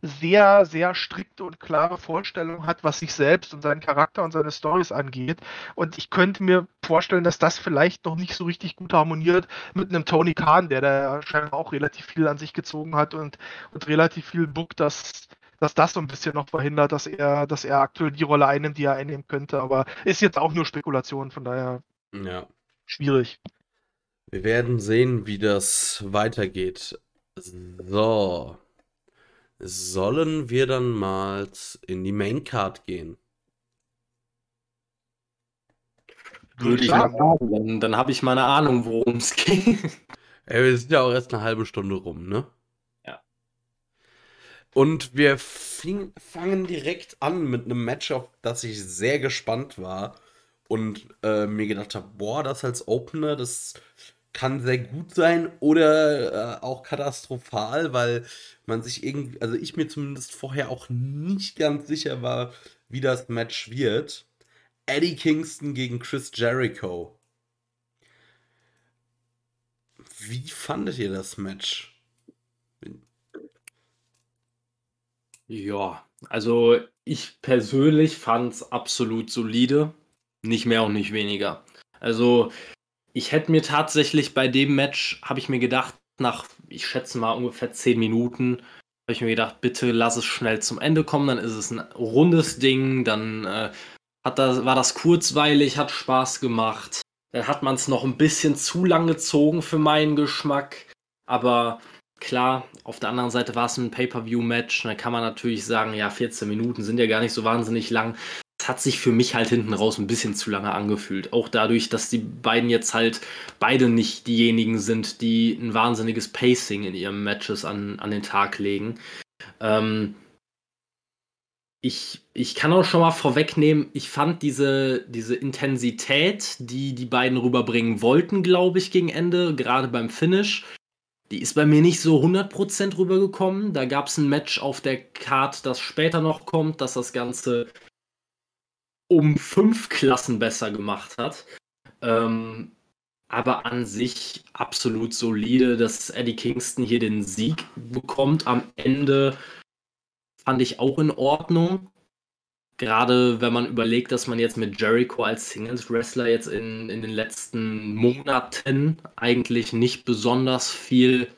sehr, sehr strikte und klare Vorstellungen hat, was sich selbst und seinen Charakter und seine Stories angeht. Und ich könnte mir vorstellen, dass das vielleicht noch nicht so richtig gut harmoniert mit einem Tony Khan, der da scheinbar auch relativ viel an sich gezogen hat und, und relativ viel bookt, dass, dass das so ein bisschen noch verhindert, dass er, dass er aktuell die Rolle einnimmt, die er einnehmen könnte. Aber ist jetzt auch nur Spekulation, von daher Ja. schwierig. Wir werden sehen, wie das weitergeht. So. Sollen wir dann mal in die Maincard gehen? Würde ich mal sagen. Dann, dann habe ich mal eine Ahnung, worum es geht. Ey, wir sind ja auch erst eine halbe Stunde rum, ne? Ja. Und wir fing, fangen direkt an mit einem Match, auf das ich sehr gespannt war und äh, mir gedacht habe, boah, das als Opener, das kann sehr gut sein oder äh, auch katastrophal, weil man sich irgendwie, also ich mir zumindest vorher auch nicht ganz sicher war, wie das Match wird. Eddie Kingston gegen Chris Jericho. Wie fandet ihr das Match? Ja, also ich persönlich fand es absolut solide. Nicht mehr und nicht weniger. Also ich hätte mir tatsächlich bei dem Match, habe ich mir gedacht, nach, ich schätze mal ungefähr 10 Minuten, habe ich mir gedacht, bitte lass es schnell zum Ende kommen, dann ist es ein rundes Ding, dann äh, hat das, war das kurzweilig, hat Spaß gemacht. Dann hat man es noch ein bisschen zu lang gezogen für meinen Geschmack. Aber klar, auf der anderen Seite war es ein Pay-Per-View-Match. Da kann man natürlich sagen, ja, 14 Minuten sind ja gar nicht so wahnsinnig lang. Hat sich für mich halt hinten raus ein bisschen zu lange angefühlt. Auch dadurch, dass die beiden jetzt halt beide nicht diejenigen sind, die ein wahnsinniges Pacing in ihren Matches an, an den Tag legen. Ähm, ich, ich kann auch schon mal vorwegnehmen, ich fand diese, diese Intensität, die die beiden rüberbringen wollten, glaube ich, gegen Ende, gerade beim Finish, die ist bei mir nicht so 100% rübergekommen. Da gab es ein Match auf der Card, das später noch kommt, das das Ganze um fünf Klassen besser gemacht hat. Ähm, aber an sich absolut solide, dass Eddie Kingston hier den Sieg bekommt. Am Ende fand ich auch in Ordnung. Gerade wenn man überlegt, dass man jetzt mit Jericho als Singles-Wrestler jetzt in, in den letzten Monaten eigentlich nicht besonders viel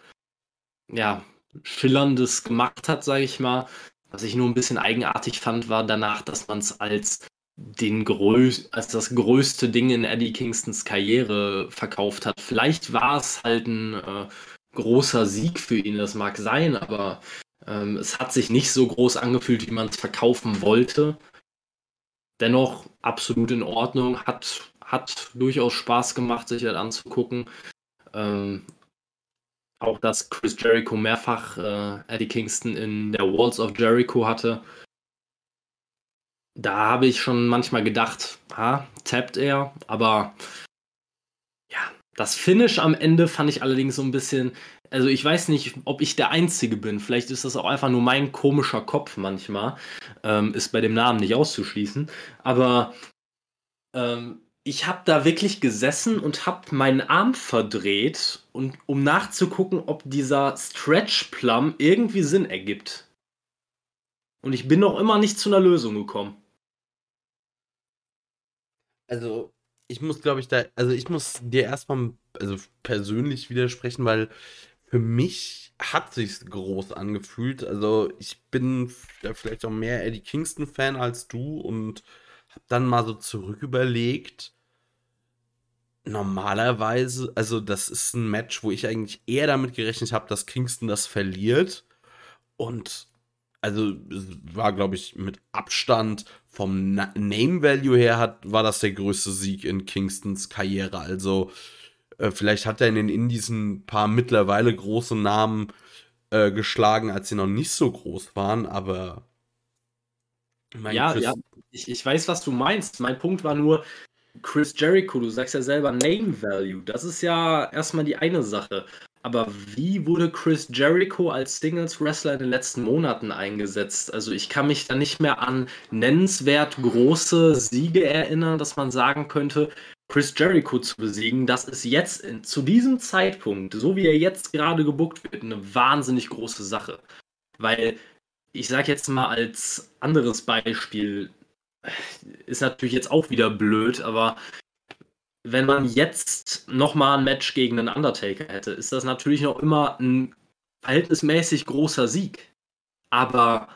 ja, Schillerndes gemacht hat, sage ich mal. Was ich nur ein bisschen eigenartig fand, war danach, dass man es als den größ als das größte Ding in Eddie Kingstons Karriere verkauft hat. Vielleicht war es halt ein äh, großer Sieg für ihn, das mag sein, aber ähm, es hat sich nicht so groß angefühlt, wie man es verkaufen wollte. Dennoch absolut in Ordnung, hat, hat durchaus Spaß gemacht, sich das anzugucken. Ähm, auch dass Chris Jericho mehrfach äh, Eddie Kingston in der Walls of Jericho hatte. Da habe ich schon manchmal gedacht, ah, tappt er, aber ja, das Finish am Ende fand ich allerdings so ein bisschen, also ich weiß nicht, ob ich der Einzige bin, vielleicht ist das auch einfach nur mein komischer Kopf manchmal, ähm, ist bei dem Namen nicht auszuschließen, aber ähm, ich habe da wirklich gesessen und habe meinen Arm verdreht, und, um nachzugucken, ob dieser Stretch Plum irgendwie Sinn ergibt. Und ich bin noch immer nicht zu einer Lösung gekommen. Also, ich muss, glaube ich, da, also ich muss dir erstmal also persönlich widersprechen, weil für mich hat sich's groß angefühlt. Also ich bin vielleicht auch mehr Eddie Kingston-Fan als du und habe dann mal so zurück überlegt. Normalerweise, also das ist ein Match, wo ich eigentlich eher damit gerechnet habe, dass Kingston das verliert. Und also war, glaube ich, mit Abstand vom Na Name Value her hat, war das der größte Sieg in Kingstons Karriere. Also äh, vielleicht hat er in den Indies ein paar mittlerweile große Namen äh, geschlagen, als sie noch nicht so groß waren, aber. ja, Chris ja, ich, ich weiß, was du meinst. Mein Punkt war nur, Chris Jericho, du sagst ja selber Name Value. Das ist ja erstmal die eine Sache. Aber wie wurde Chris Jericho als Singles-Wrestler in den letzten Monaten eingesetzt? Also ich kann mich da nicht mehr an nennenswert große Siege erinnern, dass man sagen könnte, Chris Jericho zu besiegen, das ist jetzt in, zu diesem Zeitpunkt, so wie er jetzt gerade gebuckt wird, eine wahnsinnig große Sache. Weil ich sage jetzt mal als anderes Beispiel, ist natürlich jetzt auch wieder blöd, aber wenn man jetzt nochmal ein Match gegen einen Undertaker hätte, ist das natürlich noch immer ein verhältnismäßig großer Sieg. Aber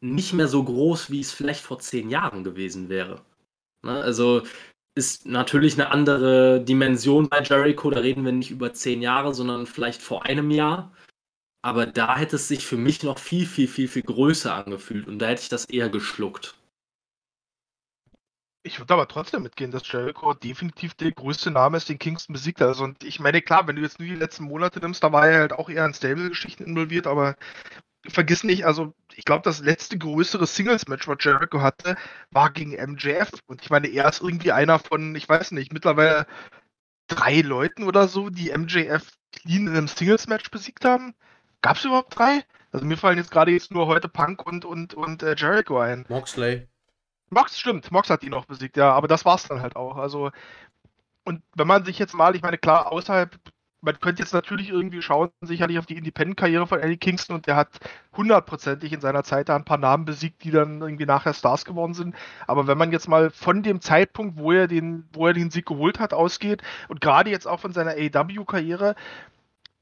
nicht mehr so groß, wie es vielleicht vor zehn Jahren gewesen wäre. Ne? Also ist natürlich eine andere Dimension bei Jericho. Da reden wir nicht über zehn Jahre, sondern vielleicht vor einem Jahr. Aber da hätte es sich für mich noch viel, viel, viel, viel größer angefühlt und da hätte ich das eher geschluckt. Ich würde aber trotzdem mitgehen, dass Jericho definitiv der größte Name ist, den Kingston besiegt hat. Also, und ich meine, klar, wenn du jetzt nur die letzten Monate nimmst, da war er halt auch eher in Stable-Geschichten involviert, aber vergiss nicht, also ich glaube, das letzte größere Singles-Match, was Jericho hatte, war gegen MJF. Und ich meine, er ist irgendwie einer von, ich weiß nicht, mittlerweile drei Leuten oder so, die MJF clean in einem Singles-Match besiegt haben. Gab es überhaupt drei? Also mir fallen jetzt gerade jetzt nur heute Punk und, und, und äh, Jericho ein. Moxley. Mox, stimmt, Mox hat ihn auch besiegt, ja, aber das war's dann halt auch. Also, und wenn man sich jetzt mal, ich meine, klar, außerhalb, man könnte jetzt natürlich irgendwie schauen, sicherlich auf die Independent-Karriere von Eddie Kingston und der hat hundertprozentig in seiner Zeit da ein paar Namen besiegt, die dann irgendwie nachher Stars geworden sind. Aber wenn man jetzt mal von dem Zeitpunkt, wo er den, wo er den Sieg geholt hat, ausgeht und gerade jetzt auch von seiner AEW-Karriere,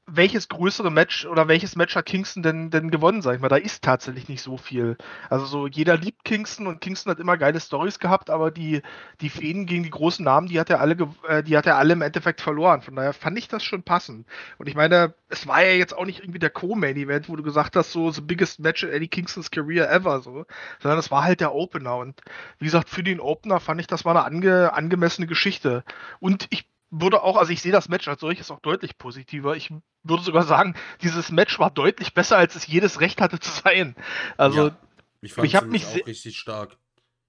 welches größere Match oder welches Match hat Kingston denn, denn gewonnen, sag ich mal. Da ist tatsächlich nicht so viel. Also so, jeder liebt Kingston und Kingston hat immer geile Stories gehabt, aber die, die Fäden gegen die großen Namen, die hat er alle, äh, die hat er alle im Endeffekt verloren. Von daher fand ich das schon passend. Und ich meine, es war ja jetzt auch nicht irgendwie der Co-Main-Event, wo du gesagt hast, so the biggest match in Eddie Kingstons career ever, so. Sondern es war halt der Opener. Und wie gesagt, für den Opener fand ich, das war eine ange, angemessene Geschichte. Und ich würde auch, also ich sehe das Match als solches auch deutlich positiver. Ich würde sogar sagen, dieses Match war deutlich besser, als es jedes Recht hatte zu sein. Also, ja, ich fand es auch richtig stark.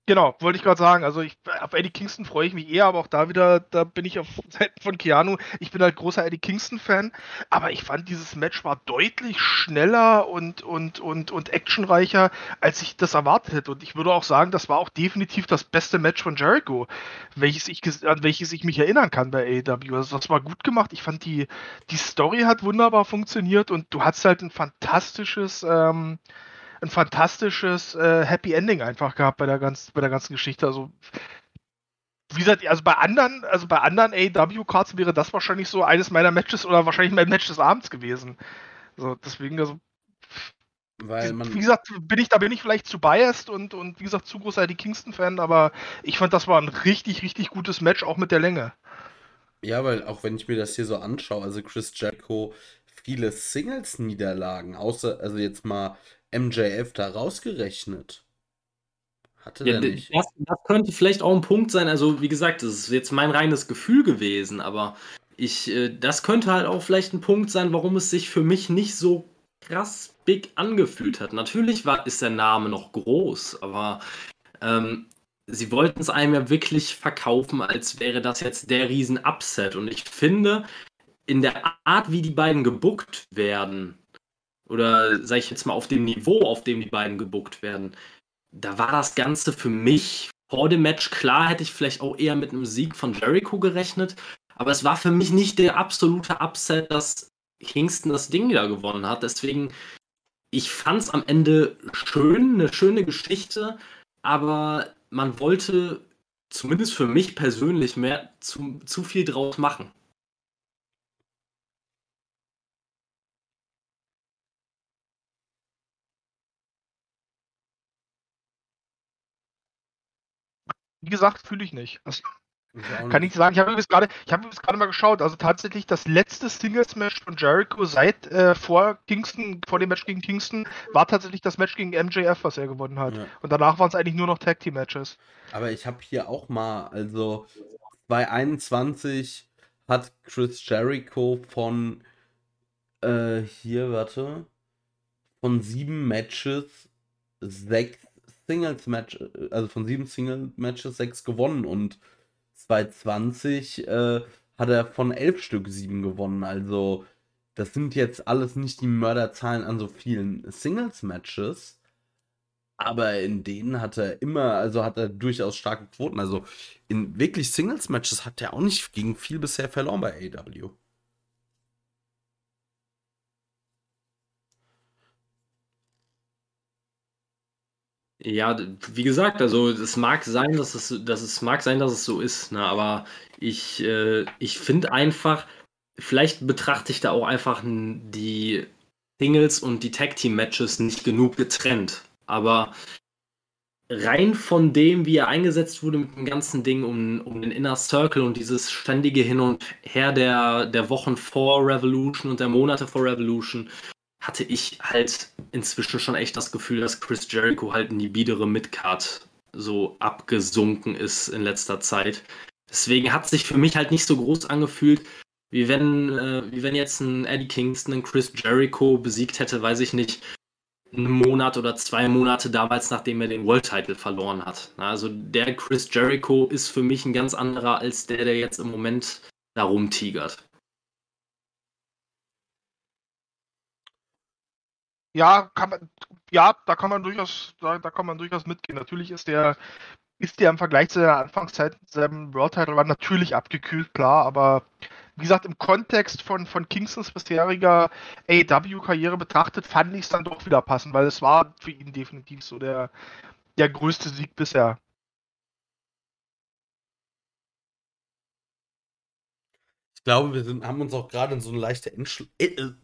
Genau, wollte ich gerade sagen. Also ich, auf Eddie Kingston freue ich mich eher, aber auch da wieder, da bin ich auf Seiten von Keanu. Ich bin halt großer Eddie Kingston-Fan, aber ich fand dieses Match war deutlich schneller und, und, und, und actionreicher, als ich das erwartet hätte. Und ich würde auch sagen, das war auch definitiv das beste Match von Jericho, welches ich, an welches ich mich erinnern kann bei AEW. Also das war gut gemacht. Ich fand die, die Story hat wunderbar funktioniert und du hattest halt ein fantastisches, ähm, ein fantastisches äh, Happy Ending einfach gehabt bei der, ganz, bei der ganzen Geschichte. Also, wie gesagt, also bei anderen, also bei anderen AEW-Cards wäre das wahrscheinlich so eines meiner Matches oder wahrscheinlich mein Match des Abends gewesen. Also deswegen, also. Weil man wie gesagt, bin ich, da bin ich vielleicht zu biased und, und wie gesagt, zu großer Eddie Kingston-Fan, aber ich fand, das war ein richtig, richtig gutes Match, auch mit der Länge. Ja, weil auch wenn ich mir das hier so anschaue, also Chris Jericho, viele Singles-Niederlagen, außer, also jetzt mal MJF da rausgerechnet? Hatte ja, der nicht. Das, das, könnte vielleicht auch ein Punkt sein. Also, wie gesagt, das ist jetzt mein reines Gefühl gewesen, aber ich, äh, das könnte halt auch vielleicht ein Punkt sein, warum es sich für mich nicht so krass big angefühlt hat. Natürlich war, ist der Name noch groß, aber ähm, sie wollten es einem ja wirklich verkaufen, als wäre das jetzt der Riesen-Upset. Und ich finde, in der Art, wie die beiden gebuckt werden, oder sage ich jetzt mal auf dem Niveau, auf dem die beiden gebuckt werden, da war das Ganze für mich vor dem Match klar, hätte ich vielleicht auch eher mit einem Sieg von Jericho gerechnet, aber es war für mich nicht der absolute Upset, dass Kingston das Ding wieder gewonnen hat. Deswegen, ich fand es am Ende schön, eine schöne Geschichte, aber man wollte zumindest für mich persönlich mehr zu, zu viel draus machen. Wie gesagt, fühle ich nicht. Also, kann ich sagen, ich habe übrigens gerade, ich gerade mal geschaut, also tatsächlich das letzte Singles-Match von Jericho seit äh, vor Kingston, vor dem Match gegen Kingston, war tatsächlich das Match gegen MJF, was er gewonnen hat. Ja. Und danach waren es eigentlich nur noch Tag Team Matches. Aber ich habe hier auch mal, also 2021 hat Chris Jericho von äh, hier, warte, von sieben Matches sechs Singles Match, also von sieben Single Matches sechs gewonnen und 2020 äh, hat er von elf Stück sieben gewonnen. Also das sind jetzt alles nicht die Mörderzahlen an so vielen Singles Matches. Aber in denen hat er immer, also hat er durchaus starke Quoten. Also in wirklich Singles-Matches hat er auch nicht gegen viel bisher verloren bei AW. Ja, wie gesagt, also es mag sein, dass es, dass es mag sein, dass es so ist, ne? Aber ich, äh, ich finde einfach, vielleicht betrachte ich da auch einfach die Singles und die Tag Team Matches nicht genug getrennt. Aber rein von dem, wie er eingesetzt wurde mit dem ganzen Ding um, um den Inner Circle und dieses ständige Hin und Her der, der Wochen vor Revolution und der Monate vor Revolution, hatte ich halt inzwischen schon echt das Gefühl, dass Chris Jericho halt in die biedere Midcard so abgesunken ist in letzter Zeit. Deswegen hat sich für mich halt nicht so groß angefühlt, wie wenn, äh, wie wenn jetzt ein Eddie Kingston einen Chris Jericho besiegt hätte, weiß ich nicht, einen Monat oder zwei Monate damals, nachdem er den World Title verloren hat. Also der Chris Jericho ist für mich ein ganz anderer als der, der jetzt im Moment da rumtigert. Ja, kann man, ja, da kann man durchaus, da, da kann man durchaus mitgehen. Natürlich ist der, ist der im Vergleich zu der Anfangszeit seinem World Title war natürlich abgekühlt, klar, aber wie gesagt, im Kontext von, von Kingstons bisheriger AEW-Karriere betrachtet, fand ich es dann doch wieder passend, weil es war für ihn definitiv so der, der größte Sieg bisher. Ich glaube, wir sind, haben uns auch gerade in so eine leichte Endschl äh, äh,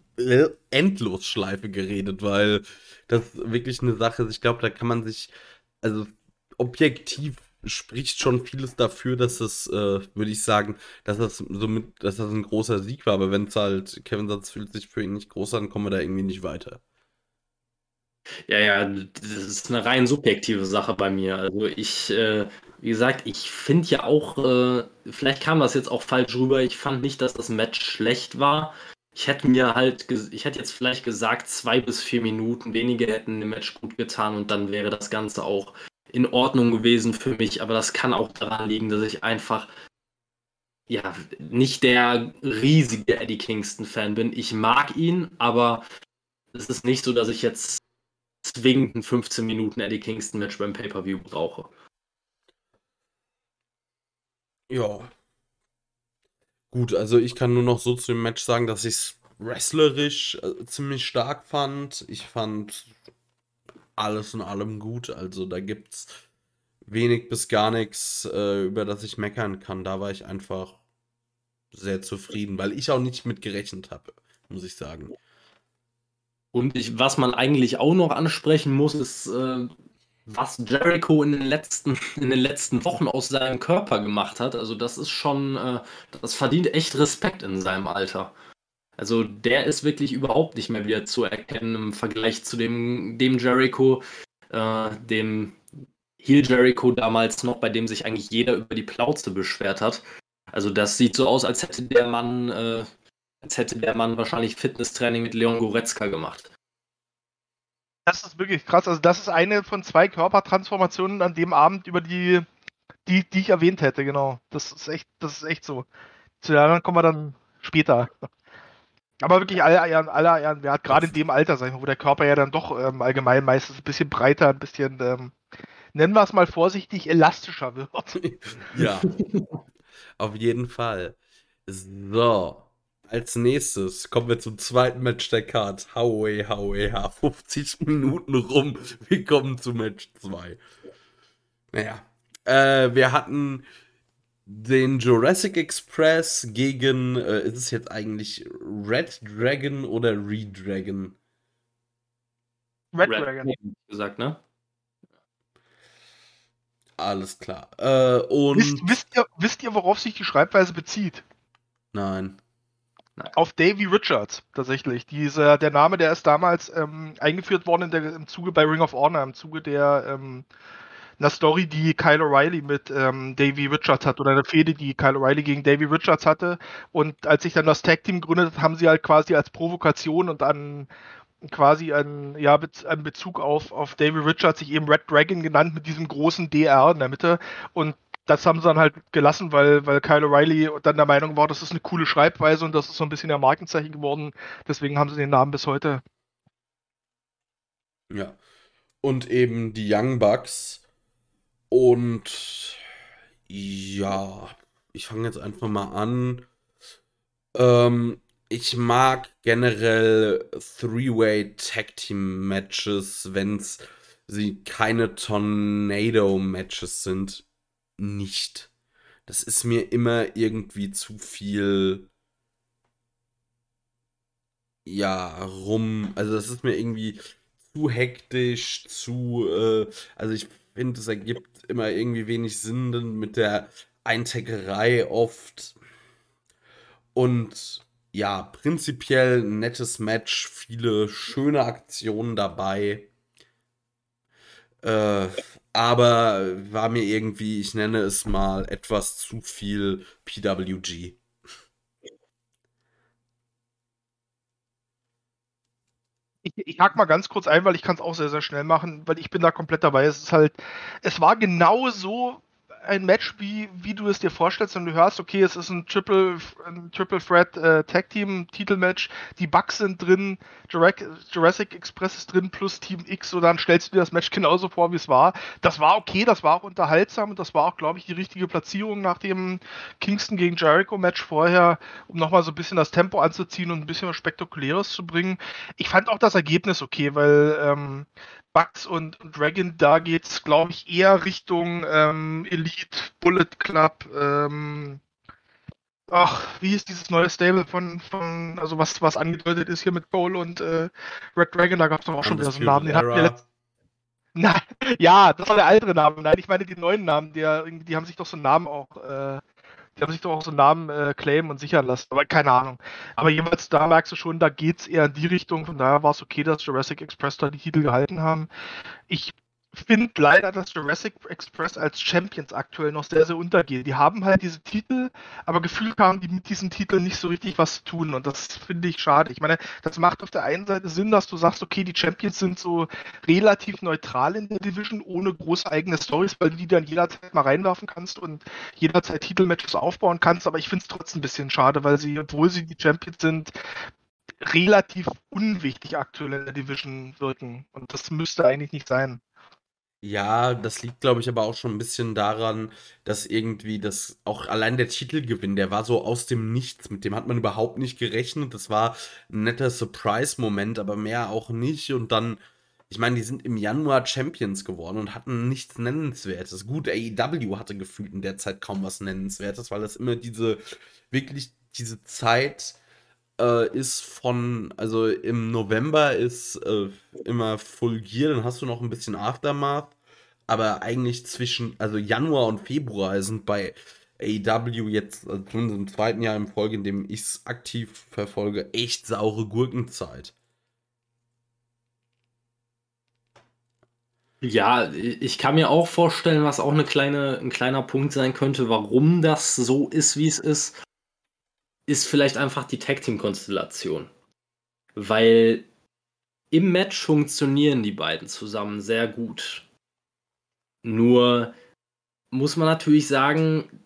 Endlosschleife geredet, weil das wirklich eine Sache ist. Ich glaube, da kann man sich, also objektiv spricht schon vieles dafür, dass es, äh, würde ich sagen, dass das somit, dass das ein großer Sieg war. Aber wenn es halt, Kevin Satz fühlt sich für ihn nicht groß an, kommen wir da irgendwie nicht weiter. Ja, ja, das ist eine rein subjektive Sache bei mir. Also ich, äh, wie gesagt, ich finde ja auch, äh, vielleicht kam das jetzt auch falsch rüber. Ich fand nicht, dass das Match schlecht war. Ich hätte mir halt, ich hätte jetzt vielleicht gesagt, zwei bis vier Minuten weniger hätten dem Match gut getan und dann wäre das Ganze auch in Ordnung gewesen für mich. Aber das kann auch daran liegen, dass ich einfach ja nicht der riesige Eddie Kingston-Fan bin. Ich mag ihn, aber es ist nicht so, dass ich jetzt zwingend ein 15 Minuten Eddie Kingston Match beim Pay-Per-View brauche. Ja. Gut, also ich kann nur noch so zu dem Match sagen, dass ich es wrestlerisch äh, ziemlich stark fand. Ich fand alles in allem gut. Also da gibt's wenig bis gar nichts, äh, über das ich meckern kann. Da war ich einfach sehr zufrieden, weil ich auch nicht mit gerechnet habe, muss ich sagen. Und ich, was man eigentlich auch noch ansprechen muss, ist, äh, was Jericho in den, letzten, in den letzten Wochen aus seinem Körper gemacht hat. Also das ist schon, äh, das verdient echt Respekt in seinem Alter. Also der ist wirklich überhaupt nicht mehr wieder zu erkennen im Vergleich zu dem, dem Jericho, äh, dem Heel Jericho damals noch, bei dem sich eigentlich jeder über die Plauze beschwert hat. Also das sieht so aus, als hätte der Mann, äh, als hätte der Mann wahrscheinlich Fitnesstraining mit Leon Goretzka gemacht. Das ist wirklich krass. Also, das ist eine von zwei Körpertransformationen an dem Abend, über die, die, die ich erwähnt hätte, genau. Das ist echt, das ist echt so. Zu der anderen kommen wir dann später. Aber wirklich aller Ehren, aller Ehren wert, gerade in dem Alter, sag ich mal, wo der Körper ja dann doch ähm, allgemein meistens ein bisschen breiter, ein bisschen, ähm, nennen wir es mal vorsichtig, elastischer wird. Ja, auf jeden Fall. So, als nächstes kommen wir zum zweiten Match der Card. Howie, Howie, ha. 50 Minuten rum. Wir kommen zu Match 2. Naja, äh, wir hatten den Jurassic Express gegen, äh, ist es jetzt eigentlich Red Dragon oder Redragon? Red Dragon. gesagt, ne? Alles klar. Äh, und. Wisst, wisst, ihr, wisst ihr, worauf sich die Schreibweise bezieht? Nein. Auf Davy Richards tatsächlich. Dieser, der Name, der ist damals ähm, eingeführt worden der, im Zuge bei Ring of Honor, im Zuge der ähm, einer Story, die Kyle O'Reilly mit ähm, Davy Richards hat oder eine Fehde, die Kyle O'Reilly gegen Davy Richards hatte. Und als sich dann das Tag Team gründet, haben sie halt quasi als Provokation und an quasi ein, ja, ein Bezug auf, auf Davy Richards sich eben Red Dragon genannt mit diesem großen DR in der Mitte. Und das haben sie dann halt gelassen, weil, weil Kyle O'Reilly dann der Meinung war, das ist eine coole Schreibweise und das ist so ein bisschen der Markenzeichen geworden. Deswegen haben sie den Namen bis heute. Ja. Und eben die Young Bucks. Und ja, ich fange jetzt einfach mal an. Ähm, ich mag generell Three-Way Tag Team Matches, wenn es sie keine Tornado Matches sind, nicht. Das ist mir immer irgendwie zu viel. Ja, rum. Also, das ist mir irgendwie zu hektisch, zu. Äh, also, ich finde, es ergibt immer irgendwie wenig Sinn mit der Einteckerei oft. Und ja, prinzipiell ein nettes Match, viele schöne Aktionen dabei. Äh, aber war mir irgendwie, ich nenne es mal, etwas zu viel PWG. Ich, ich hake mal ganz kurz ein, weil ich kann es auch sehr, sehr schnell machen, weil ich bin da komplett dabei. Es ist halt, es war genau so, ein Match, wie, wie du es dir vorstellst, und du hörst, okay, es ist ein Triple, ein Triple Threat äh, Tag Team Titelmatch, die Bugs sind drin, Jurassic Express ist drin plus Team X, und dann stellst du dir das Match genauso vor, wie es war. Das war okay, das war auch unterhaltsam und das war auch, glaube ich, die richtige Platzierung nach dem Kingston gegen Jericho Match vorher, um nochmal so ein bisschen das Tempo anzuziehen und ein bisschen was Spektakuläres zu bringen. Ich fand auch das Ergebnis okay, weil ähm, Bugs und, Dragon, da geht es, glaube ich, eher Richtung ähm, Elite, Bullet Club, ähm, ach, wie ist dieses neue Stable von, von also was, was angedeutet ist hier mit Cole und äh, Red Dragon, da gab es doch auch schon wieder so einen Namen, den hatten wir letzt... Nein, ja, das war der ältere Name. Nein, ich meine die neuen Namen, die, die haben sich doch so einen Namen auch äh, die haben sich doch auch so einen Namen äh, claimen und sichern lassen, aber keine Ahnung. Aber jeweils da merkst du schon, da geht es eher in die Richtung. Von daher war es okay, dass Jurassic Express da die Titel gehalten haben. Ich finde leider, dass Jurassic Express als Champions aktuell noch sehr, sehr untergeht. Die haben halt diese Titel, aber gefühlt haben die mit diesen Titeln nicht so richtig was zu tun und das finde ich schade. Ich meine, das macht auf der einen Seite Sinn, dass du sagst, okay, die Champions sind so relativ neutral in der Division, ohne große eigene Stories, weil du die dann jederzeit mal reinwerfen kannst und jederzeit Titelmatches aufbauen kannst, aber ich finde es trotzdem ein bisschen schade, weil sie, obwohl sie die Champions sind, relativ unwichtig aktuell in der Division wirken und das müsste eigentlich nicht sein. Ja, das liegt, glaube ich, aber auch schon ein bisschen daran, dass irgendwie das auch allein der Titelgewinn, der war so aus dem Nichts, mit dem hat man überhaupt nicht gerechnet. Das war ein netter Surprise-Moment, aber mehr auch nicht. Und dann, ich meine, die sind im Januar Champions geworden und hatten nichts Nennenswertes. Gut, AEW hatte gefühlt in der Zeit kaum was Nennenswertes, weil das immer diese, wirklich diese Zeit äh, ist von, also im November ist äh, immer Full Gear, dann hast du noch ein bisschen Aftermath, aber eigentlich zwischen, also Januar und Februar sind bei AEW jetzt, also zumindest im zweiten Jahr in Folge, in dem ich es aktiv verfolge, echt saure Gurkenzeit. Ja, ich kann mir auch vorstellen, was auch eine kleine, ein kleiner Punkt sein könnte, warum das so ist, wie es ist ist vielleicht einfach die Tag-Team-Konstellation. Weil im Match funktionieren die beiden zusammen sehr gut. Nur muss man natürlich sagen,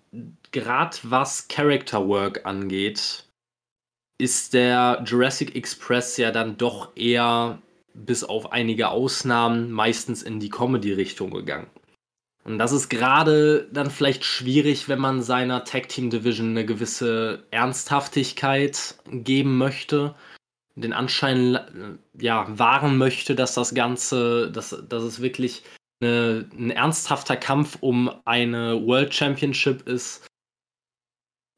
gerade was Character Work angeht, ist der Jurassic Express ja dann doch eher bis auf einige Ausnahmen meistens in die Comedy-Richtung gegangen. Und das ist gerade dann vielleicht schwierig, wenn man seiner Tag Team Division eine gewisse Ernsthaftigkeit geben möchte, den Anschein ja, wahren möchte, dass das Ganze, dass, dass es wirklich eine, ein ernsthafter Kampf um eine World Championship ist.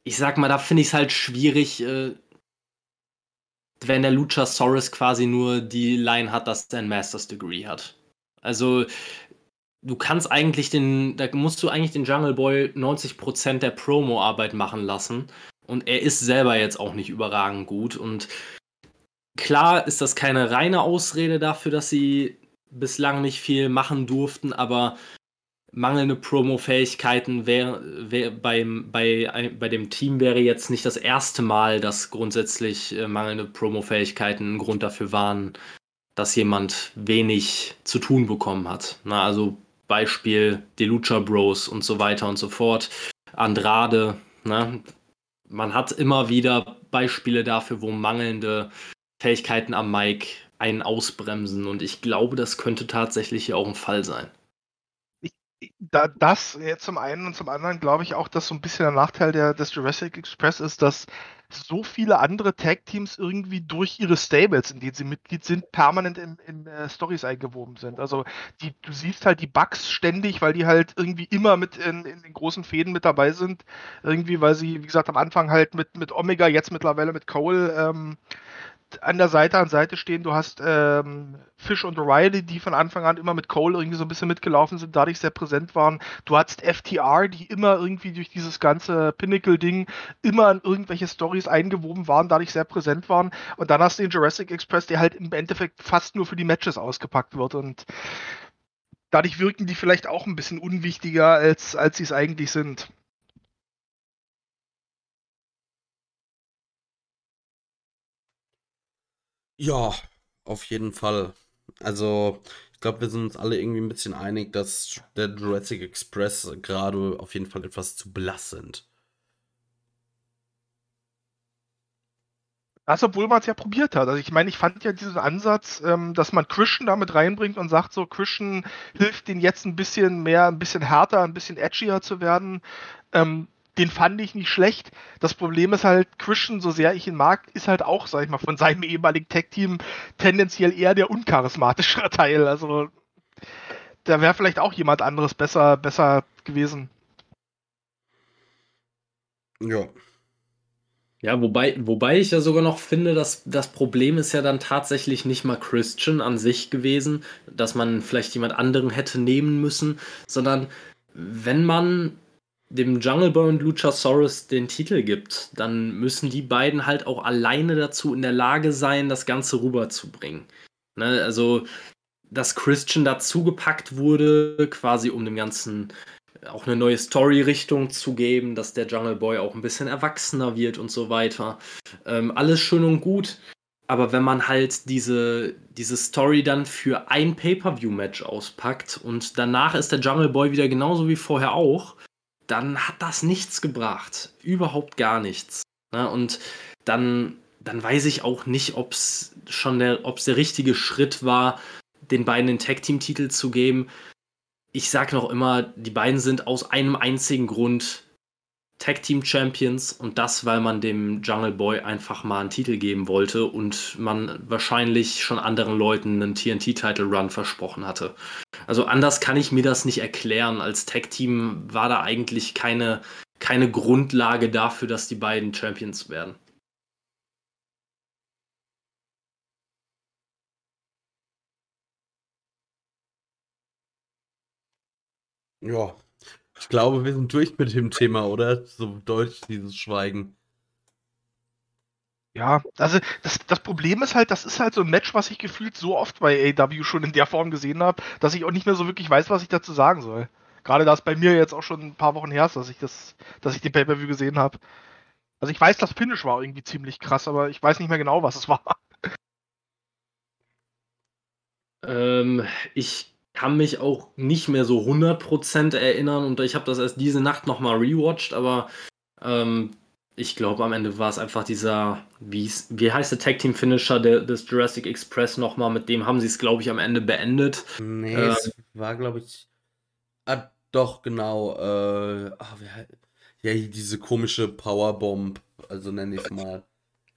Ich sag mal, da finde ich es halt schwierig, äh, wenn der Luchasaurus quasi nur die Line hat, dass er ein Master's Degree hat. Also du kannst eigentlich den, da musst du eigentlich den Jungle Boy 90% der Promo-Arbeit machen lassen. Und er ist selber jetzt auch nicht überragend gut. Und klar ist das keine reine Ausrede dafür, dass sie bislang nicht viel machen durften, aber mangelnde Promo-Fähigkeiten wär, wär beim, bei, bei dem Team wäre jetzt nicht das erste Mal, dass grundsätzlich äh, mangelnde Promo-Fähigkeiten ein Grund dafür waren, dass jemand wenig zu tun bekommen hat. Na, also Beispiel Delucha Bros und so weiter und so fort. Andrade. Ne? Man hat immer wieder Beispiele dafür, wo mangelnde Fähigkeiten am Mic einen ausbremsen. Und ich glaube, das könnte tatsächlich hier auch ein Fall sein da, das ja, zum einen und zum anderen glaube ich auch, dass so ein bisschen der Nachteil der, des Jurassic Express ist, dass so viele andere Tag-Teams irgendwie durch ihre Stables, in denen sie Mitglied sind, permanent in, in äh, Stories eingewoben sind. Also die, du siehst halt die Bugs ständig, weil die halt irgendwie immer mit in, in, den großen Fäden mit dabei sind. Irgendwie, weil sie, wie gesagt, am Anfang halt mit, mit Omega, jetzt mittlerweile mit Cole ähm, an der Seite an Seite stehen. Du hast ähm, Fish und O'Reilly, die von Anfang an immer mit Cole irgendwie so ein bisschen mitgelaufen sind, dadurch sehr präsent waren. Du hattest FTR, die immer irgendwie durch dieses ganze Pinnacle-Ding immer in irgendwelche Stories eingewoben waren, dadurch sehr präsent waren. Und dann hast du den Jurassic Express, der halt im Endeffekt fast nur für die Matches ausgepackt wird. Und dadurch wirken die vielleicht auch ein bisschen unwichtiger, als, als sie es eigentlich sind. Ja, auf jeden Fall. Also, ich glaube, wir sind uns alle irgendwie ein bisschen einig, dass der Jurassic Express gerade auf jeden Fall etwas zu blass sind. Das, obwohl man es ja probiert hat. Also ich meine, ich fand ja diesen Ansatz, ähm, dass man Christian damit reinbringt und sagt so, Christian hilft den jetzt ein bisschen mehr, ein bisschen härter, ein bisschen edgier zu werden. Ähm, den fand ich nicht schlecht. Das Problem ist halt, Christian, so sehr ich ihn mag, ist halt auch, sag ich mal, von seinem ehemaligen Tech-Team tendenziell eher der uncharismatischere Teil. Also da wäre vielleicht auch jemand anderes besser, besser gewesen. Ja. Ja, wobei, wobei ich ja sogar noch finde, dass das Problem ist ja dann tatsächlich nicht mal Christian an sich gewesen, dass man vielleicht jemand anderen hätte nehmen müssen, sondern wenn man dem Jungle Boy und Luchasaurus den Titel gibt, dann müssen die beiden halt auch alleine dazu in der Lage sein, das Ganze rüberzubringen. Ne? Also, dass Christian dazugepackt wurde, quasi um dem Ganzen auch eine neue Story-Richtung zu geben, dass der Jungle Boy auch ein bisschen erwachsener wird und so weiter. Ähm, alles schön und gut. Aber wenn man halt diese, diese Story dann für ein Pay-Per-View-Match auspackt und danach ist der Jungle Boy wieder genauso wie vorher auch, dann hat das nichts gebracht. Überhaupt gar nichts. Ne? Und dann, dann weiß ich auch nicht, ob es schon der, ob's der richtige Schritt war, den beiden den Tag-Team-Titel zu geben. Ich sage noch immer, die beiden sind aus einem einzigen Grund Tag Team Champions und das, weil man dem Jungle Boy einfach mal einen Titel geben wollte und man wahrscheinlich schon anderen Leuten einen TNT-Title Run versprochen hatte. Also anders kann ich mir das nicht erklären. Als Tag Team war da eigentlich keine, keine Grundlage dafür, dass die beiden Champions werden. Ja, ich glaube, wir sind durch mit dem Thema, oder? So deutlich dieses Schweigen. Ja, also das, das Problem ist halt, das ist halt so ein Match, was ich gefühlt so oft bei AW schon in der Form gesehen habe, dass ich auch nicht mehr so wirklich weiß, was ich dazu sagen soll. Gerade da es bei mir jetzt auch schon ein paar Wochen her ist, dass ich das, dass ich den Pay-Per-View gesehen habe. Also ich weiß, das Finish war irgendwie ziemlich krass, aber ich weiß nicht mehr genau, was es war. Ähm, ich kann mich auch nicht mehr so 100% erinnern und ich habe das erst diese Nacht nochmal rewatcht, aber ähm, ich glaube, am Ende war es einfach dieser, wie heißt der Tag Team Finisher der, des Jurassic Express nochmal, mit dem haben sie es, glaube ich, am Ende beendet. Nee, äh, es war, glaube ich, ah, doch, genau, äh, ach, ja, diese komische Powerbomb, also nenne ich es mal.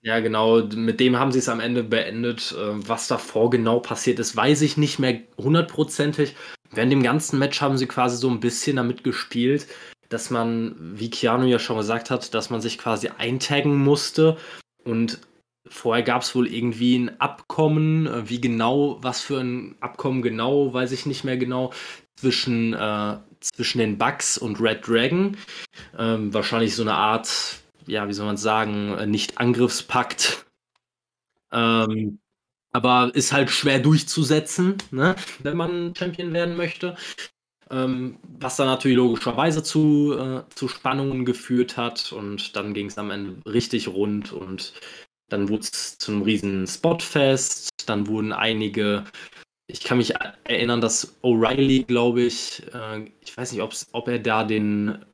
Ja, genau, mit dem haben sie es am Ende beendet. Ähm, was davor genau passiert ist, weiß ich nicht mehr hundertprozentig. Während dem ganzen Match haben sie quasi so ein bisschen damit gespielt, dass man, wie Keanu ja schon gesagt hat, dass man sich quasi eintaggen musste. Und vorher gab es wohl irgendwie ein Abkommen. Äh, wie genau, was für ein Abkommen genau, weiß ich nicht mehr genau. zwischen, äh, zwischen den Bugs und Red Dragon. Ähm, wahrscheinlich so eine Art, ja, wie soll man sagen, äh, Nicht-Angriffspakt. Ähm, aber ist halt schwer durchzusetzen, ne? wenn man Champion werden möchte. Ähm, was dann natürlich logischerweise zu, äh, zu Spannungen geführt hat. Und dann ging es am Ende richtig rund und dann wurde es zu einem riesen Spotfest. Dann wurden einige, ich kann mich erinnern, dass O'Reilly, glaube ich, äh, ich weiß nicht, ob er da den,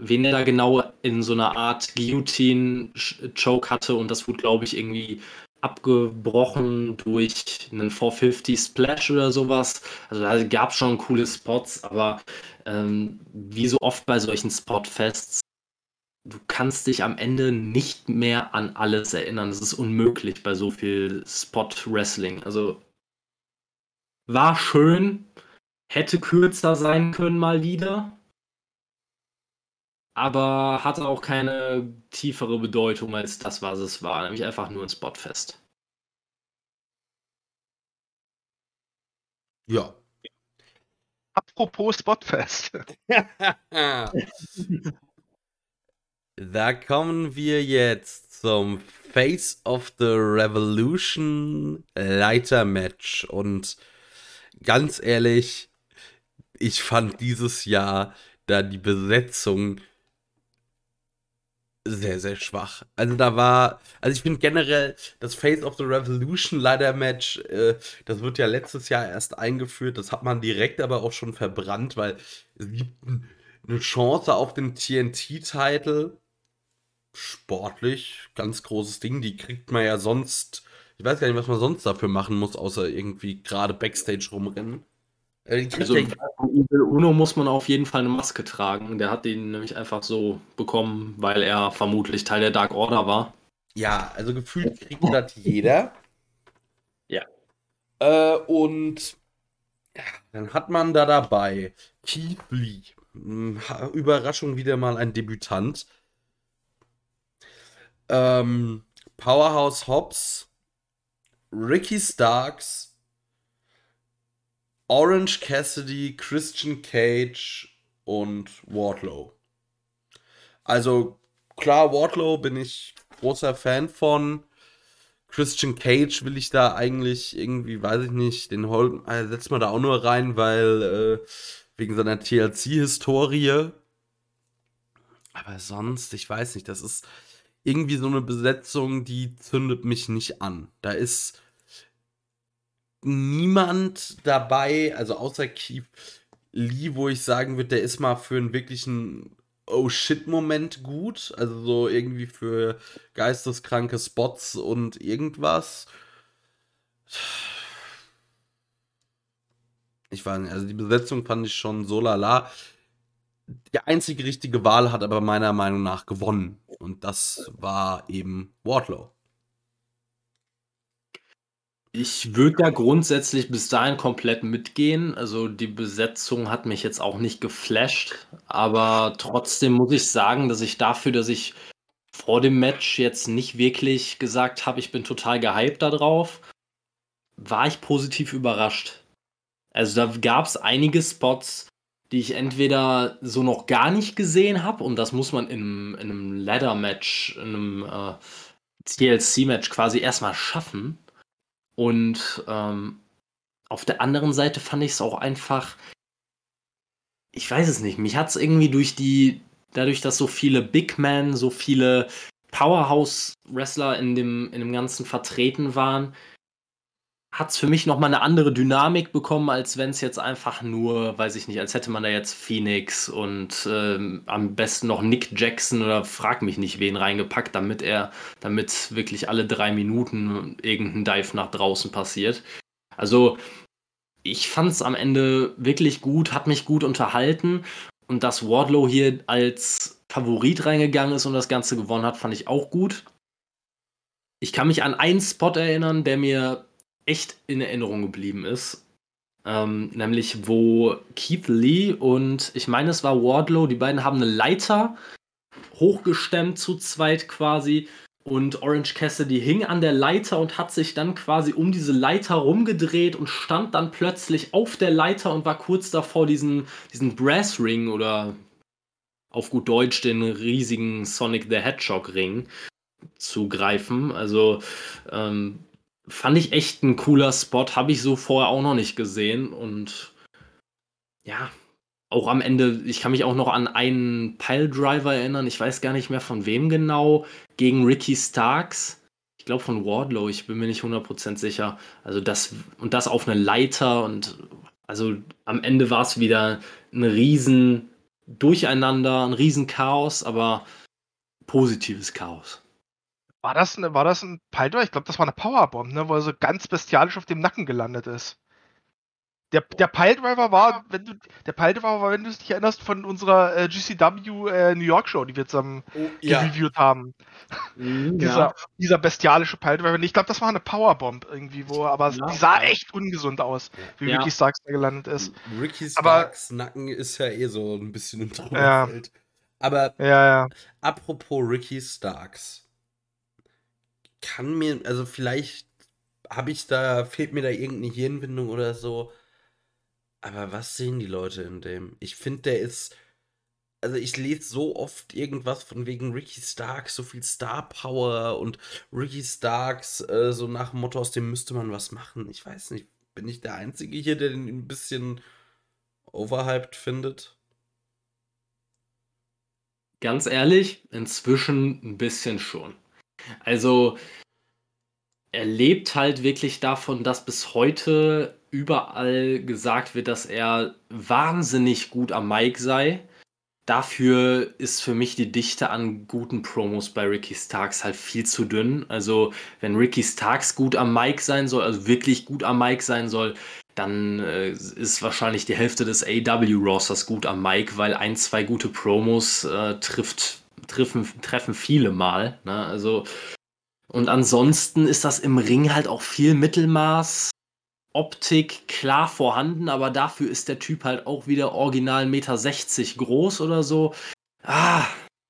wen er da genau in so einer Art Guillotine-Choke hatte und das wurde, glaube ich, irgendwie abgebrochen durch einen 450 Splash oder sowas. Also da gab es schon coole Spots, aber ähm, wie so oft bei solchen Spotfests, du kannst dich am Ende nicht mehr an alles erinnern. Das ist unmöglich bei so viel Spot-Wrestling. Also war schön, hätte kürzer sein können mal wieder, aber hatte auch keine tiefere Bedeutung als das, was es war, nämlich einfach nur ein Spotfest. Ja. Apropos Spotfest. da kommen wir jetzt zum Face of the Revolution Leitermatch und ganz ehrlich, ich fand dieses Jahr da die Besetzung sehr, sehr schwach. Also da war, also ich finde generell das Face of the Revolution Ladder Match, äh, das wird ja letztes Jahr erst eingeführt, das hat man direkt aber auch schon verbrannt, weil es gibt eine Chance auf den TNT-Titel. Sportlich, ganz großes Ding, die kriegt man ja sonst, ich weiß gar nicht, was man sonst dafür machen muss, außer irgendwie gerade Backstage rumrennen. Also Uno muss man auf jeden Fall eine Maske tragen. Der hat den nämlich einfach so bekommen, weil er vermutlich Teil der Dark Order war. Ja, also gefühlt kriegt das jeder. Ja. Äh, und ja, dann hat man da dabei Keith Lee. Hm, Überraschung wieder mal ein Debütant. Ähm, Powerhouse Hobbs, Ricky Starks, Orange Cassidy, Christian Cage und Wardlow. Also klar, Wardlow bin ich großer Fan von. Christian Cage will ich da eigentlich irgendwie, weiß ich nicht, den Hol äh, setzt man da auch nur rein, weil äh, wegen seiner TLC-Historie. Aber sonst, ich weiß nicht, das ist irgendwie so eine Besetzung, die zündet mich nicht an. Da ist niemand dabei, also außer Keith Lee, wo ich sagen würde, der ist mal für einen wirklichen Oh shit Moment gut, also so irgendwie für geisteskranke Spots und irgendwas. Ich weiß nicht, also die Besetzung fand ich schon so lala. Die einzige richtige Wahl hat aber meiner Meinung nach gewonnen. Und das war eben Wardlow. Ich würde da grundsätzlich bis dahin komplett mitgehen. Also die Besetzung hat mich jetzt auch nicht geflasht, aber trotzdem muss ich sagen, dass ich dafür, dass ich vor dem Match jetzt nicht wirklich gesagt habe, ich bin total gehypt darauf, war ich positiv überrascht. Also da gab es einige Spots, die ich entweder so noch gar nicht gesehen habe und das muss man in, in einem Ladder-Match, in einem äh, TLC-Match quasi erstmal schaffen. Und ähm, auf der anderen Seite fand ich es auch einfach, ich weiß es nicht, mich hat es irgendwie durch die, dadurch, dass so viele Big Men, so viele Powerhouse-Wrestler in dem, in dem Ganzen vertreten waren, hat es für mich nochmal eine andere Dynamik bekommen, als wenn es jetzt einfach nur, weiß ich nicht, als hätte man da jetzt Phoenix und ähm, am besten noch Nick Jackson oder frag mich nicht wen reingepackt, damit er, damit wirklich alle drei Minuten irgendein Dive nach draußen passiert. Also ich fand es am Ende wirklich gut, hat mich gut unterhalten und dass Wardlow hier als Favorit reingegangen ist und das Ganze gewonnen hat, fand ich auch gut. Ich kann mich an einen Spot erinnern, der mir echt in Erinnerung geblieben ist. Ähm, nämlich wo Keith Lee und ich meine, es war Wardlow, die beiden haben eine Leiter hochgestemmt zu zweit quasi Und Orange Cassidy hing an der Leiter und hat sich dann quasi um diese Leiter rumgedreht und stand dann plötzlich auf der Leiter und war kurz davor, diesen, diesen Brass Ring oder auf gut Deutsch den riesigen Sonic the Hedgehog Ring zu greifen. Also ähm, fand ich echt ein cooler Spot, habe ich so vorher auch noch nicht gesehen und ja, auch am Ende, ich kann mich auch noch an einen Piledriver erinnern, ich weiß gar nicht mehr von wem genau, gegen Ricky Starks. Ich glaube von Wardlow, ich bin mir nicht 100% sicher. Also das, und das auf eine Leiter und also am Ende war es wieder ein riesen Durcheinander, ein riesen Chaos, aber positives Chaos. War das, eine, war das ein Piledriver? Ich glaube, das war eine Powerbomb, ne, wo er so ganz bestialisch auf dem Nacken gelandet ist. Der, der Piledriver war, wenn du, der Piledriver war, wenn du dich erinnerst, von unserer äh, GCW äh, New York Show, die wir zusammen Oh, ja. gereviewt haben. Mhm, Dieser, dieser bestialische Piledriver. Ich glaube, das war eine Powerbomb irgendwie, wo, aber Ja. die sah echt ungesund aus, wie Ja. Ricky Starks da gelandet ist. Ricky Aber- Starks Nacken ist ja eh so ein bisschen im Ja. Trümmerfeld. Aber Ja, ja. apropos Ricky Starks. Kann mir, also vielleicht habe ich da, fehlt mir da irgendeine Hirnwindung oder so. Aber was sehen die Leute in dem? Ich finde, der ist. Also ich lese so oft irgendwas von wegen Ricky Starks, so viel Star Power und Ricky Starks, äh, so nach dem Motto, aus dem müsste man was machen. Ich weiß nicht, bin ich der Einzige hier, der den ein bisschen overhyped findet? Ganz ehrlich, inzwischen ein bisschen schon. Also, er lebt halt wirklich davon, dass bis heute überall gesagt wird, dass er wahnsinnig gut am Mic sei. Dafür ist für mich die Dichte an guten Promos bei Ricky Starks halt viel zu dünn. Also, wenn Ricky Starks gut am Mic sein soll, also wirklich gut am Mic sein soll, dann äh, ist wahrscheinlich die Hälfte des AW-Rosters gut am Mic, weil ein, zwei gute Promos äh, trifft, treffen, treffen viele mal. Ne? Also, und ansonsten ist das im Ring halt auch viel Mittelmaß. Optik klar vorhanden, aber dafür ist der Typ halt auch wieder original 1,60 Meter groß oder so. Ah,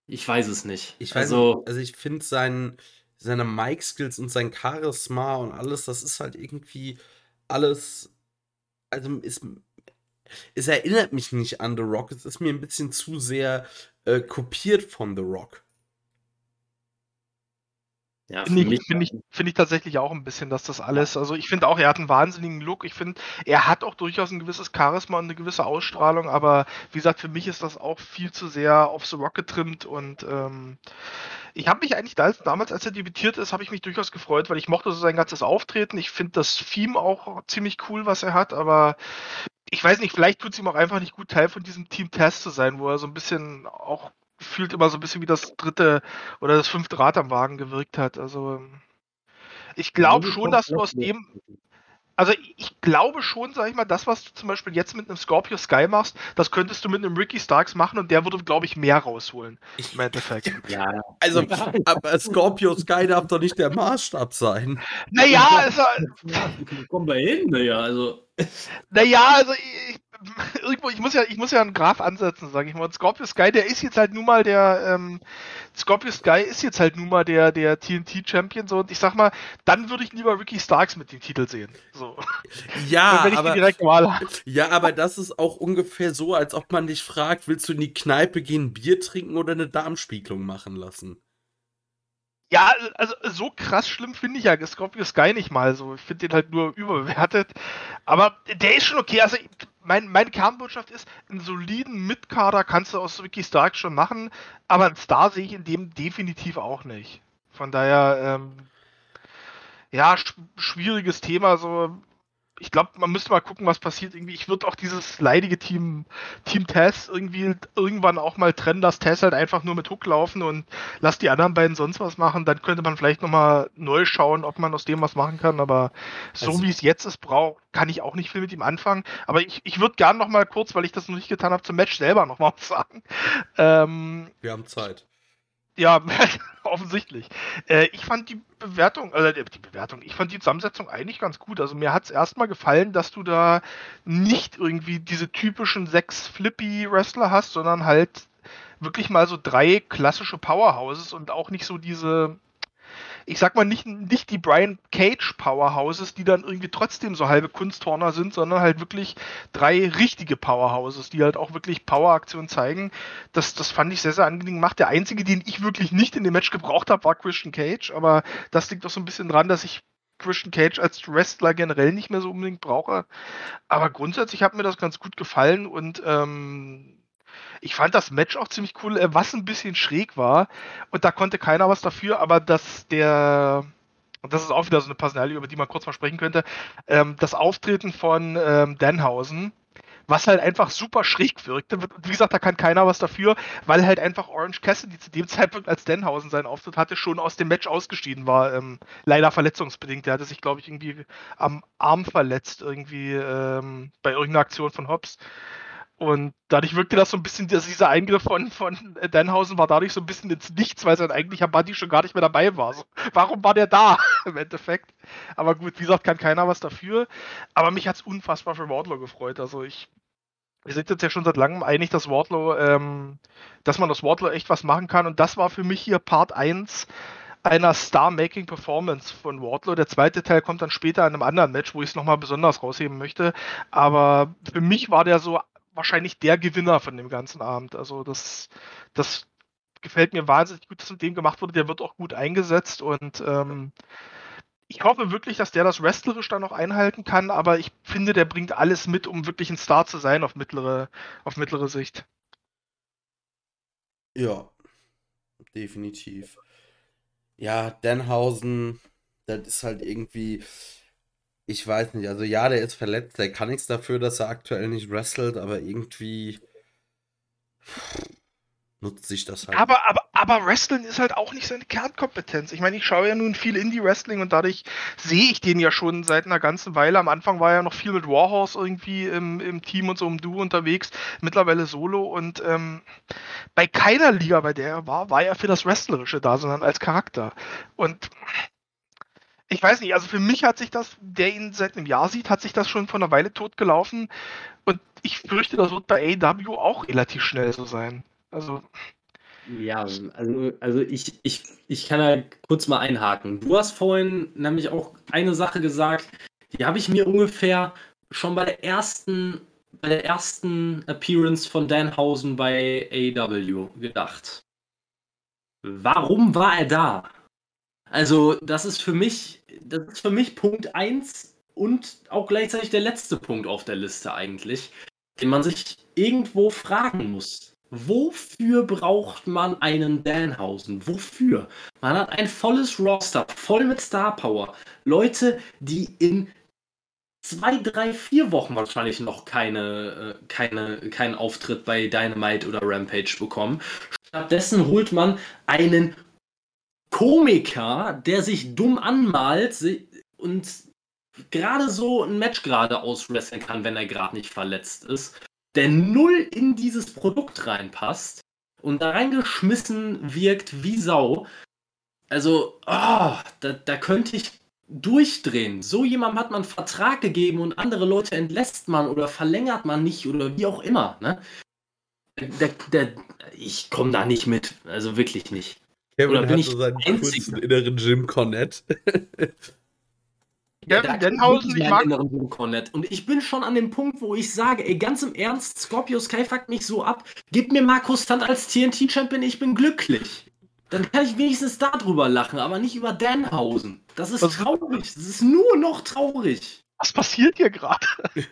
ich weiß es nicht. Ich weiß also, nicht, also ich finde sein, seine Mic-Skills und sein Charisma und alles, das ist halt irgendwie alles, also es, es erinnert mich nicht an The Rock, es ist mir ein bisschen zu sehr äh, kopiert von The Rock. ja, Finde ich, find ich, find ich tatsächlich auch ein bisschen, dass das alles, also ich finde auch, er hat einen wahnsinnigen Look. Ich finde, er hat auch durchaus ein gewisses Charisma und eine gewisse Ausstrahlung, aber wie gesagt, für mich ist das auch viel zu sehr auf The Rock getrimmt und ähm, ich habe mich eigentlich da, damals, als er debütiert ist, habe ich mich durchaus gefreut, weil ich mochte so sein ganzes Auftreten. Ich finde das Theme auch ziemlich cool, was er hat, aber ich weiß nicht, vielleicht tut es ihm auch einfach nicht gut, Teil von diesem Team Test zu sein, wo er so ein bisschen auch gefühlt immer so ein bisschen wie das dritte oder das fünfte Rad am Wagen gewirkt hat. Also ich glaube schon, dass du aus dem, also ich glaube schon, sag ich mal, das, was du zum Beispiel jetzt mit einem Scorpio Sky machst, das könntest du mit einem Ricky Starks machen und der würde, glaube ich, mehr rausholen im Endeffekt. ja. Also, aber Scorpio Sky darf doch nicht der Maßstab sein. naja, also, ja, kommen wir hin, ne, ja, also. naja, also ich, irgendwo, ich muss ja, ich muss ja einen Graph ansetzen, sage ich mal. Und Scorpio Sky, der ist jetzt halt nun mal der, ähm, Scorpio Sky ist jetzt halt nun mal der, der TNT-Champion, so, und ich sag mal, dann würde ich lieber Ricky Starks mit dem Titel sehen. So. Ja, wenn ich aber, ja, aber das ist auch ungefähr so, als ob man dich fragt, willst du in die Kneipe gehen, Bier trinken oder eine Darmspiegelung machen lassen? Ja, also so krass schlimm finde ich ja Scorpio Sky nicht mal so. Ich finde den halt nur überbewertet. Aber der ist schon okay. Also mein, meine Kernbotschaft ist, einen soliden Mitkader kannst du aus Ricky Stark schon machen, aber einen Star sehe ich in dem definitiv auch nicht. Von daher, ähm, ja, sch schwieriges Thema. So, ich glaube, man müsste mal gucken, was passiert. Irgendwie, ich würde auch dieses leidige Team, Team Tess irgendwie irgendwann auch mal trennen, dass Tess halt einfach nur mit Hook laufen und lass die anderen beiden sonst was machen. Dann könnte man vielleicht nochmal neu schauen, ob man aus dem was machen kann. Aber so Also- wie es jetzt ist, brauch, kann ich auch nicht viel mit ihm anfangen. Aber ich, ich würde gern nochmal kurz, weil ich das noch nicht getan habe, zum Match selber nochmal was sagen. Ähm, Wir haben Zeit. Ja, offensichtlich. Äh, ich fand die Bewertung, äh, die Bewertung, ich fand die Zusammensetzung eigentlich ganz gut. Also mir hat es erstmal gefallen, dass du da nicht irgendwie diese typischen sechs Flippy-Wrestler hast, sondern halt wirklich mal so drei klassische Powerhouses und auch nicht so diese, ich sag mal, nicht, nicht die Brian Cage Powerhouses, die dann irgendwie trotzdem so halbe Kunsthorner sind, sondern halt wirklich drei richtige Powerhouses, die halt auch wirklich Poweraktionen zeigen. Das, das fand ich sehr, sehr angenehm gemacht. Der einzige, den ich wirklich nicht in dem Match gebraucht habe, war Christian Cage, aber das liegt doch so ein bisschen dran, dass ich Christian Cage als Wrestler generell nicht mehr so unbedingt brauche. Aber grundsätzlich hat mir das ganz gut gefallen und ähm, ich fand das Match auch ziemlich cool, äh, was ein bisschen schräg war. Und da konnte keiner was dafür, aber dass der, und das ist auch wieder so eine Personalie, über die man kurz mal sprechen könnte, ähm, das Auftreten von ähm, Danhausen, was halt einfach super schräg wirkte. Wie gesagt, da kann keiner was dafür, weil halt einfach Orange Cassidy zu dem Zeitpunkt, als Danhausen seinen Auftritt hatte, schon aus dem Match ausgeschieden war. Ähm, leider verletzungsbedingt. Der hatte sich, glaube ich, irgendwie am Arm verletzt, irgendwie ähm, bei irgendeiner Aktion von Hobbs. Und dadurch wirkte das so ein bisschen, dass dieser Eingriff von, von Danhausen war dadurch so ein bisschen ins Nichts, weil sein eigentlicher Buddy schon gar nicht mehr dabei war. So, warum war der da im Endeffekt? Aber gut, wie gesagt, kann keiner was dafür. Aber mich hat es unfassbar für Wardlow gefreut. Also ich, wir sind jetzt ja schon seit langem einig, dass Wardlow, ähm, dass man aus Wardlow echt was machen kann. Und das war für mich hier Part 1 einer Star-Making-Performance von Wardlow. Der zweite Teil kommt dann später in einem anderen Match, wo ich es nochmal besonders rausheben möchte. Aber für mich war der so wahrscheinlich der Gewinner von dem ganzen Abend. Also das, das gefällt mir wahnsinnig gut, dass mit dem gemacht wurde. Der wird auch gut eingesetzt und ähm, ich hoffe wirklich, dass der das wrestlerisch dann noch einhalten kann, aber ich finde, der bringt alles mit, um wirklich ein Star zu sein auf mittlere, auf mittlere Sicht. Ja, definitiv. Ja, Denhausen, das ist halt irgendwie, ich weiß nicht, also ja, der ist verletzt, der kann nichts dafür, dass er aktuell nicht wrestelt, aber irgendwie nutzt sich das halt. Aber, aber, aber Wrestling ist halt auch nicht seine Kernkompetenz. Ich meine, ich schaue ja nun viel Indie-Wrestling und dadurch sehe ich den ja schon seit einer ganzen Weile. Am Anfang war er noch viel mit Warhorse irgendwie im, im Team und so im Duo unterwegs, mittlerweile solo und ähm, bei keiner Liga, bei der er war, war er für das Wrestlerische da, sondern als Charakter. Und ich weiß nicht, also für mich hat sich das, der ihn seit einem Jahr sieht, hat sich das schon vor einer Weile totgelaufen. Und ich fürchte, das wird bei AW auch relativ schnell so sein. Also. Ja, also, also ich, ich, ich kann da kurz mal einhaken. Du hast vorhin nämlich auch eine Sache gesagt, die habe ich mir ungefähr schon bei der ersten, bei der ersten Appearance von Danhausen bei AW gedacht. Warum war er da? Also, das ist für mich, das ist für mich Punkt 1 und auch gleichzeitig der letzte Punkt auf der Liste eigentlich, den man sich irgendwo fragen muss. Wofür braucht man einen Danhausen? Wofür? Man hat ein volles Roster, voll mit Star Power. Leute, die in zwei, drei, vier Wochen wahrscheinlich noch keine, äh, keine, keinen Auftritt bei Dynamite oder Rampage bekommen. Stattdessen holt man einen Komiker, der sich dumm anmalt und gerade so ein Match gerade auswresteln kann, wenn er gerade nicht verletzt ist, der null in dieses Produkt reinpasst und da reingeschmissen wirkt wie Sau. Also, oh, da, da könnte ich durchdrehen. So jemandem hat man Vertrag gegeben und andere Leute entlässt man oder verlängert man nicht oder wie auch immer. Ne? Der, der, ich komme da nicht mit. Also wirklich nicht. Kevin Oder bin hat so seinen kurzen inneren Jim Cornette. Ja, ja Denhausen, ich mag inneren Jim Cornette. Und ich bin schon an dem Punkt, wo ich sage, ey, ganz im Ernst, Scorpio Sky fuckt mich so ab. Gib mir Markus Stunt als TNT-Champion, ich bin glücklich. Dann kann ich wenigstens darüber lachen, aber nicht über Danhausen. Das ist Was? traurig. Das ist nur noch traurig. Was passiert hier gerade?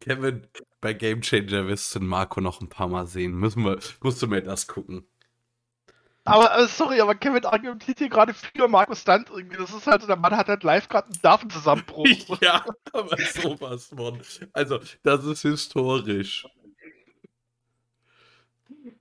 Kevin, bei Game Changer wirst du Marco noch ein paar Mal sehen. Müssen wir, musst du mir das gucken. Aber äh, sorry, aber Kevin argumentiert hier gerade für Markus Stunt irgendwie. Das ist halt, der Mann hat halt live gerade einen Nervenzusammenbruch. ja, aber sowas von. Also, das ist historisch.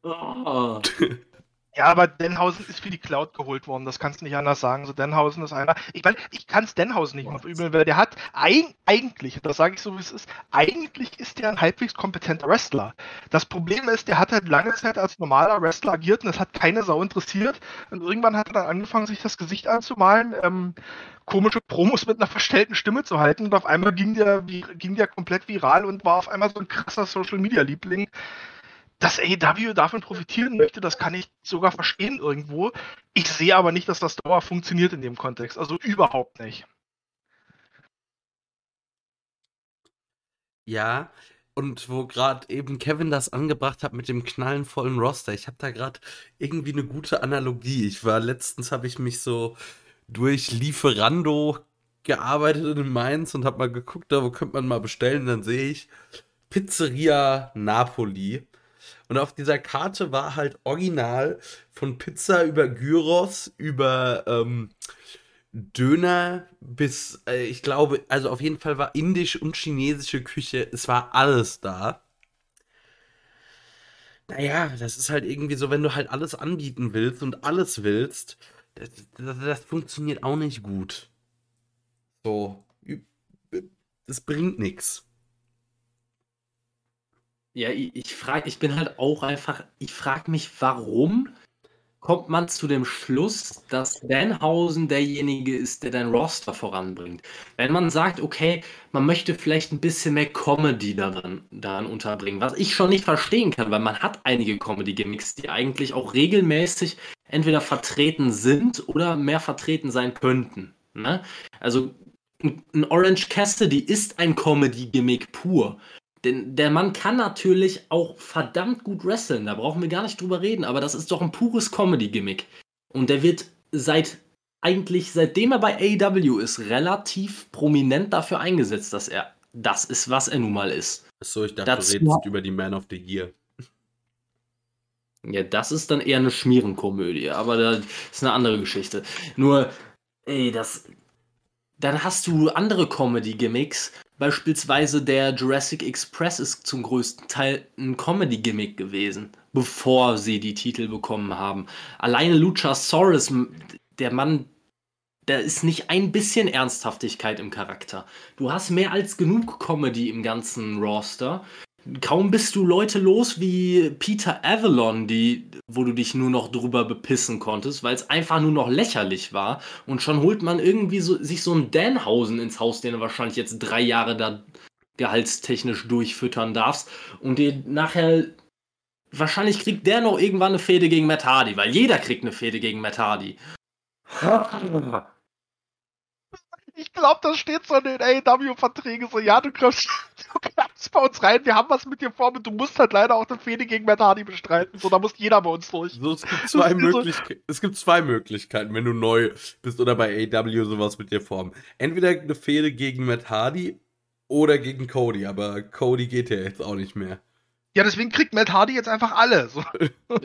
Oh. Ja, aber Denhausen ist für die Cloud geholt worden, das kannst du nicht anders sagen. So Denhausen ist einer. Ich meine, ich kann es Denhausen nicht mal verübeln, weil der hat ein, eigentlich, das sage ich so wie es ist, eigentlich ist der ein halbwegs kompetenter Wrestler. Das Problem ist, der hat halt lange Zeit als normaler Wrestler agiert und es hat keine Sau interessiert. Und irgendwann hat er dann angefangen, sich das Gesicht anzumalen, ähm, komische Promos mit einer verstellten Stimme zu halten und auf einmal ging der, ging der komplett viral und war auf einmal so ein krasser Social Media Liebling dass AEW davon profitieren möchte, das kann ich sogar verstehen irgendwo. Ich sehe aber nicht, dass das Dauer funktioniert in dem Kontext. Also überhaupt nicht. Ja, und wo gerade eben Kevin das angebracht hat mit dem knallenvollen Roster, ich habe da gerade irgendwie eine gute Analogie. Ich war letztens, habe ich mich so durch Lieferando gearbeitet in Mainz und habe mal geguckt, da wo könnte man mal bestellen. Dann sehe ich Pizzeria Napoli. Und auf dieser Karte war halt original von Pizza über Gyros, über ähm, Döner bis, äh, ich glaube, also auf jeden Fall war indisch und chinesische Küche, es war alles da. Naja, das ist halt irgendwie so, wenn du halt alles anbieten willst und alles willst, das, das, das funktioniert auch nicht gut. So, das bringt nichts. Ja, ich, ich frage, ich bin halt auch einfach, ich frage mich, warum kommt man zu dem Schluss, dass Danhausen derjenige ist, der dein Roster voranbringt. Wenn man sagt, okay, man möchte vielleicht ein bisschen mehr Comedy daran, daran unterbringen, was ich schon nicht verstehen kann, weil man hat einige Comedy-Gimmicks, die eigentlich auch regelmäßig entweder vertreten sind oder mehr vertreten sein könnten. Ne? Also ein Orange Cassidy ist ein Comedy-Gimmick pur. Denn der Mann kann natürlich auch verdammt gut wresteln, da brauchen wir gar nicht drüber reden, aber das ist doch ein pures Comedy-Gimmick. Und der wird seit eigentlich, seitdem er bei AEW ist, relativ prominent dafür eingesetzt, dass er das ist, was er nun mal ist. Achso, ich dachte, Dazu, du redest über die Man of the Year. Ja, das ist dann eher eine Schmierenkomödie, aber das ist eine andere Geschichte. Nur, ey, das. Dann hast du andere Comedy-Gimmicks, Beispielsweise der Jurassic Express ist zum größten Teil ein Comedy-Gimmick gewesen, bevor sie die Titel bekommen haben. Alleine Luchasaurus, der Mann, da ist nicht ein bisschen Ernsthaftigkeit im Charakter. Du hast mehr als genug Comedy im ganzen Roster kaum bist du Leute los wie Peter Avalon, die, wo du dich nur noch drüber bepissen konntest, weil es einfach nur noch lächerlich war. Und schon holt man irgendwie so, sich so einen Danhausen ins Haus, den du wahrscheinlich jetzt drei Jahre da gehaltstechnisch durchfüttern darfst. Und dir nachher. Wahrscheinlich kriegt der noch irgendwann eine Fehde gegen Matt Hardy, weil jeder kriegt eine Fehde gegen Matt Hardy. Ich glaube, das steht so in den AEW-Verträgen so, ja, du kommst, du kommst bei uns rein, wir haben was mit dir vor, und du musst halt leider auch den Fehde gegen Matt Hardy bestreiten. So, da muss jeder bei uns durch. So, es, gibt zwei Möglichkeiten, es gibt zwei Möglichkeiten, wenn du neu bist oder bei AEW sowas mit dir vorhaben. Entweder eine Fehde gegen Matt Hardy oder gegen Cody, aber Cody geht ja jetzt auch nicht mehr. Ja, deswegen kriegt Matt Hardy jetzt einfach alle. So.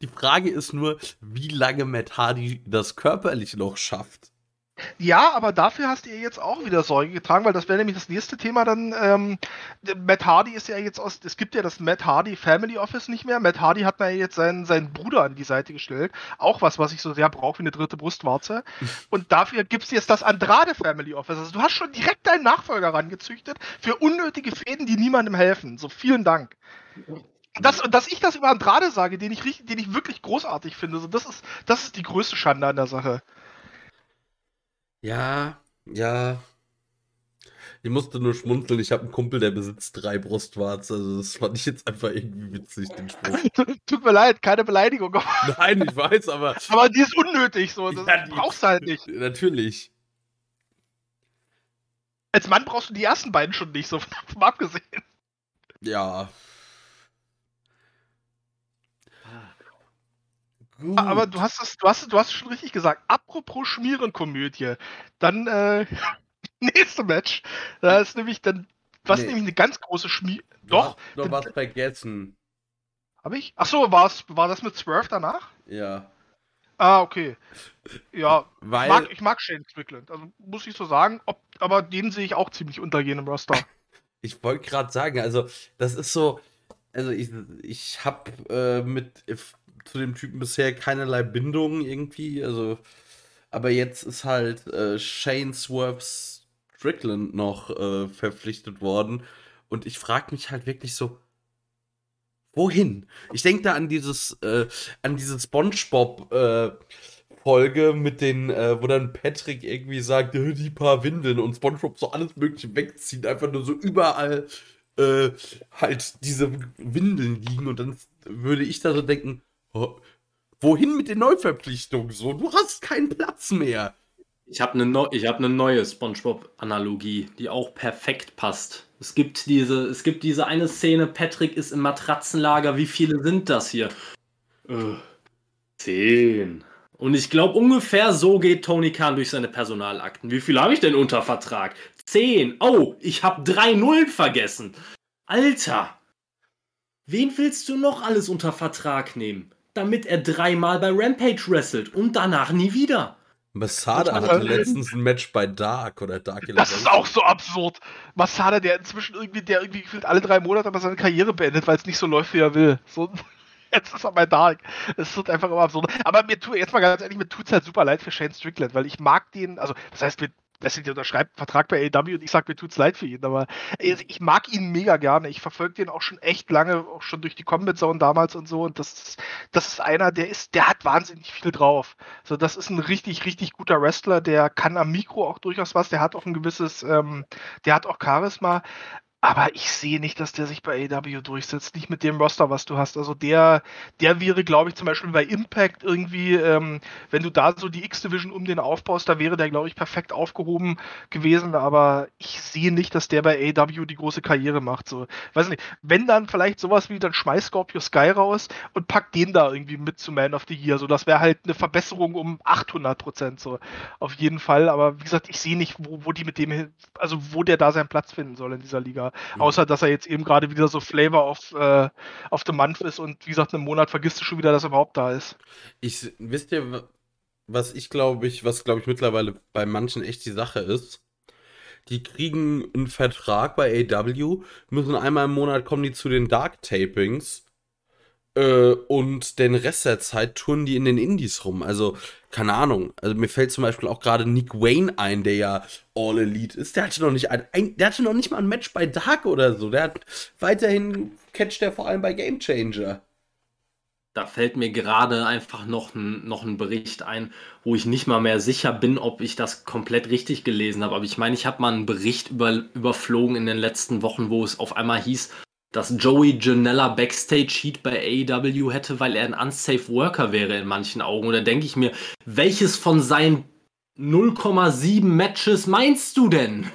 Die Frage ist nur, wie lange Matt Hardy das körperlich noch schafft. Ja, aber dafür hast ihr jetzt auch wieder Sorge getragen, weil das wäre nämlich das nächste Thema dann. Ähm, Matt Hardy ist ja jetzt aus, es gibt ja das Matt Hardy Family Office nicht mehr. Matt Hardy hat mir ja jetzt seinen, seinen Bruder an die Seite gestellt. Auch was, was ich so sehr brauche wie eine dritte Brustwarze. Und dafür gibt es jetzt das Andrade Family Office. Also du hast schon direkt deinen Nachfolger rangezüchtet für unnötige Fäden, die niemandem helfen. So vielen Dank. Das, dass ich das über Andrade sage, den ich, den ich wirklich großartig finde, so, das, ist, das ist die größte Schande an der Sache. Ja, ja. Ich musste nur schmunzeln. Ich habe einen Kumpel, der besitzt drei Brustwarzen. Also das fand ich jetzt einfach irgendwie witzig, den Spruch. Tut mir leid, keine Beleidigung. Nein, ich weiß, aber. Aber die ist unnötig, so. Das ja, brauchst du halt nicht. Natürlich. Als Mann brauchst du die ersten beiden schon nicht, so vom abgesehen. Ja. Gut. Aber du hast es, du hast, du hast schon richtig gesagt. Apropos Schmierenkomödie, dann äh, nächste Match. Da ist nämlich dann, was nee. nämlich eine ganz große Schmier. Doch. Du hast was vergessen. Hab ich? Ach so, war's, war das mit Swerve danach? Ja. Ah, okay. Ja, Weil, mag, ich mag Shane Strickland. Also muss ich so sagen, ob, aber den sehe ich auch ziemlich untergehen im Roster. ich wollte gerade sagen, also das ist so, also ich, ich habe äh, mit zu dem Typen bisher keinerlei Bindung irgendwie. Also, aber jetzt ist halt äh, Shane Swerve Strickland noch äh, verpflichtet worden. Und ich frage mich halt wirklich so, wohin? Ich denke da an dieses, äh, an diese SpongeBob äh, Folge mit den, äh, wo dann Patrick irgendwie sagt, die paar Windeln und SpongeBob so alles Mögliche wegzieht, einfach nur so überall äh, halt diese Windeln liegen und dann würde ich da so denken, oh, wohin mit den Neuverpflichtungen? So, du hast keinen Platz mehr. Ich habe eine neu, hab ne neue SpongeBob-Analogie, die auch perfekt passt. Es gibt, diese, es gibt diese eine Szene, Patrick ist im Matratzenlager. Wie viele sind das hier? Äh, zehn. Und ich glaube, ungefähr so geht Tony Khan durch seine Personalakten. Wie viel habe ich denn unter Vertrag? Zehn. Oh, ich habe drei Nullen vergessen. Alter. Wen willst du noch alles unter Vertrag nehmen? Damit er dreimal bei Rampage wrestelt und danach nie wieder. Masada hatte letztens ein Match bei Dark oder Dark Das ist auch so absurd. Masada, der inzwischen irgendwie, der irgendwie gefühlt alle drei Monate aber seine Karriere beendet, weil es nicht so läuft, wie er will. So, jetzt ist er bei Dark. Es wird einfach immer absurd. Aber mir tut, jetzt mal ganz ehrlich, mir tut es halt super leid für Shane Strickland, weil ich mag den, also das heißt, mir Wesley unterschreibt einen Vertrag bei AW und ich sage, mir tut's leid für ihn, aber ich mag ihn mega gerne. Ich verfolge den auch schon echt lange, auch schon durch die Combat Zone damals und so. Und das ist, das ist einer, der ist, der hat wahnsinnig viel drauf. So, das ist ein richtig, richtig guter Wrestler, der kann am Mikro auch durchaus was, der hat auch ein gewisses, ähm, der hat auch Charisma. Aber ich sehe nicht, dass der sich bei AW durchsetzt. Nicht mit dem Roster, was du hast. Also der, der wäre, glaube ich, zum Beispiel bei Impact irgendwie, ähm, wenn du da so die X-Division um den aufbaust, da wäre der, glaube ich, perfekt aufgehoben gewesen. Aber ich sehe nicht, dass der bei AW die große Karriere macht. So, weiß nicht. Wenn dann vielleicht sowas wie, dann schmeiß Scorpio Sky raus und pack den da irgendwie mit zu Man of the Year. So, das wäre halt eine Verbesserung um 800 Prozent. So, auf jeden Fall. Aber wie gesagt, ich sehe nicht, wo, wo die mit dem, also wo der da seinen Platz finden soll in dieser Liga. Mhm. Außer, dass er jetzt eben gerade wieder so Flavor of, äh, of the Month ist und wie gesagt, einen Monat vergisst du schon wieder, dass er überhaupt da ist. Ich, wisst ihr, was ich glaube ich, was glaube ich mittlerweile bei manchen echt die Sache ist? Die kriegen einen Vertrag bei AW, müssen einmal im Monat kommen die zu den Dark Tapings äh, und den Rest der Zeit touren die in den Indies rum. Also, keine Ahnung. Also mir fällt zum Beispiel auch gerade Nick Wayne ein, der ja All Elite ist. Der hatte noch nicht ein, ein, der hatte noch nicht mal ein Match bei Dark oder so. Der hat weiterhin catcht der vor allem bei Game Changer. Da fällt mir gerade einfach noch ein, noch ein Bericht ein, wo ich nicht mal mehr sicher bin, ob ich das komplett richtig gelesen habe. Aber ich meine, ich habe mal einen Bericht über, überflogen in den letzten Wochen, wo es auf einmal hieß, dass Joey Janella Backstage Heat bei AEW hätte, weil er ein unsafe Worker wäre in manchen Augen. Oder denke ich mir, welches von seinen 0,7 Matches meinst du denn?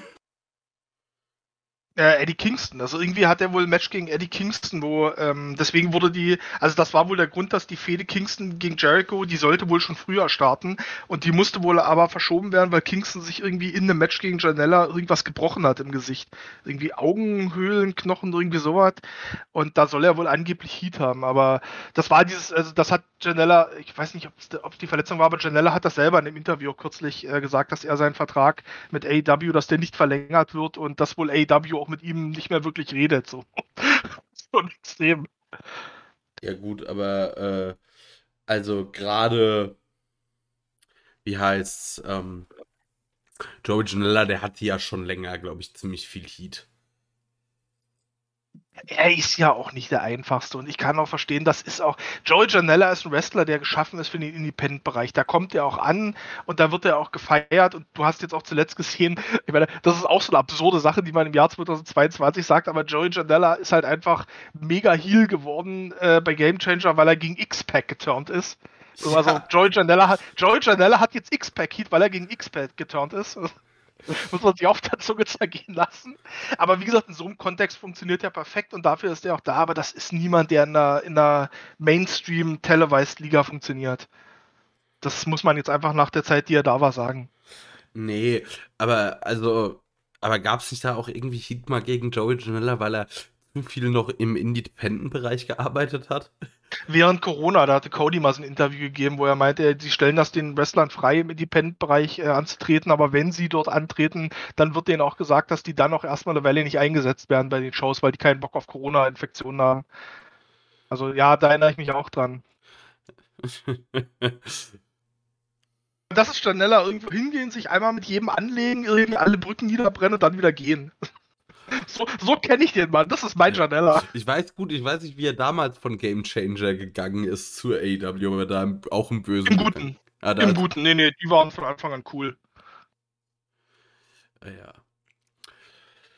Äh, Eddie Kingston. Also irgendwie hat er wohl ein Match gegen Eddie Kingston, wo ähm, deswegen wurde die, also das war wohl der Grund, dass die Fehde Kingston gegen Jericho, die sollte wohl schon früher starten und die musste wohl aber verschoben werden, weil Kingston sich irgendwie in einem Match gegen Janella irgendwas gebrochen hat im Gesicht. Irgendwie Augenhöhlen, Knochen, irgendwie sowas. Und da soll er wohl angeblich Heat haben. Aber das war dieses, also das hat Janella, ich weiß nicht, ob es die Verletzung war, aber Janella hat das selber in einem Interview kürzlich äh, gesagt, dass er seinen Vertrag mit AEW, dass der nicht verlängert wird und dass wohl AEW auch auch mit ihm nicht mehr wirklich redet. So. Schon extrem. Ja, gut, aber äh, also gerade, wie heißt's, ähm, Joey Janella, der hat ja schon länger, glaube ich, ziemlich viel Heat er ist ja auch nicht der einfachste und ich kann auch verstehen, das ist auch, Joey Janella ist ein Wrestler, der geschaffen ist für den Independent-Bereich. Da kommt er auch an und da wird er auch gefeiert und du hast jetzt auch zuletzt gesehen, ich meine, das ist auch so eine absurde Sache, die man im Jahr 2022 sagt, aber Joey Janella ist halt einfach mega Heal geworden äh, bei Game Changer, weil er gegen X-Pac geturnt ist. Also Joey Janella hat, Joey Janella hat jetzt X-Pac Heat, weil er gegen X-Pac geturnt ist. Muss man sich auf der Zunge zergehen lassen. Aber wie gesagt, in so einem Kontext funktioniert er perfekt und dafür ist er auch da. Aber das ist niemand, der in einer, in einer Mainstream-Televised-Liga funktioniert. Das muss man jetzt einfach nach der Zeit, die er da war, sagen. Nee, aber also, aber gab es nicht da auch irgendwie Heat mal gegen Joey Janella, weil er viel noch im Independent-Bereich gearbeitet hat? Während Corona, da hatte Cody mal so ein Interview gegeben, wo er meinte, sie stellen das den Wrestlern frei, im Independent-Bereich äh, anzutreten, aber wenn sie dort antreten, dann wird denen auch gesagt, dass die dann auch erstmal eine Welle nicht eingesetzt werden bei den Shows, weil die keinen Bock auf Corona-Infektionen haben. Also ja, da erinnere ich mich auch dran. das ist schneller irgendwo hingehen, sich einmal mit jedem anlegen, irgendwie alle Brücken niederbrennen und dann wieder gehen. So, so kenne ich den Mann. Das ist mein Janella. Ich weiß gut, ich weiß nicht, wie er damals von Game Changer gegangen ist zu AEW, aber da auch im Bösen. Im Guten. Ah, Im Guten. Nee, nee, die waren von Anfang an cool. Ah, ja.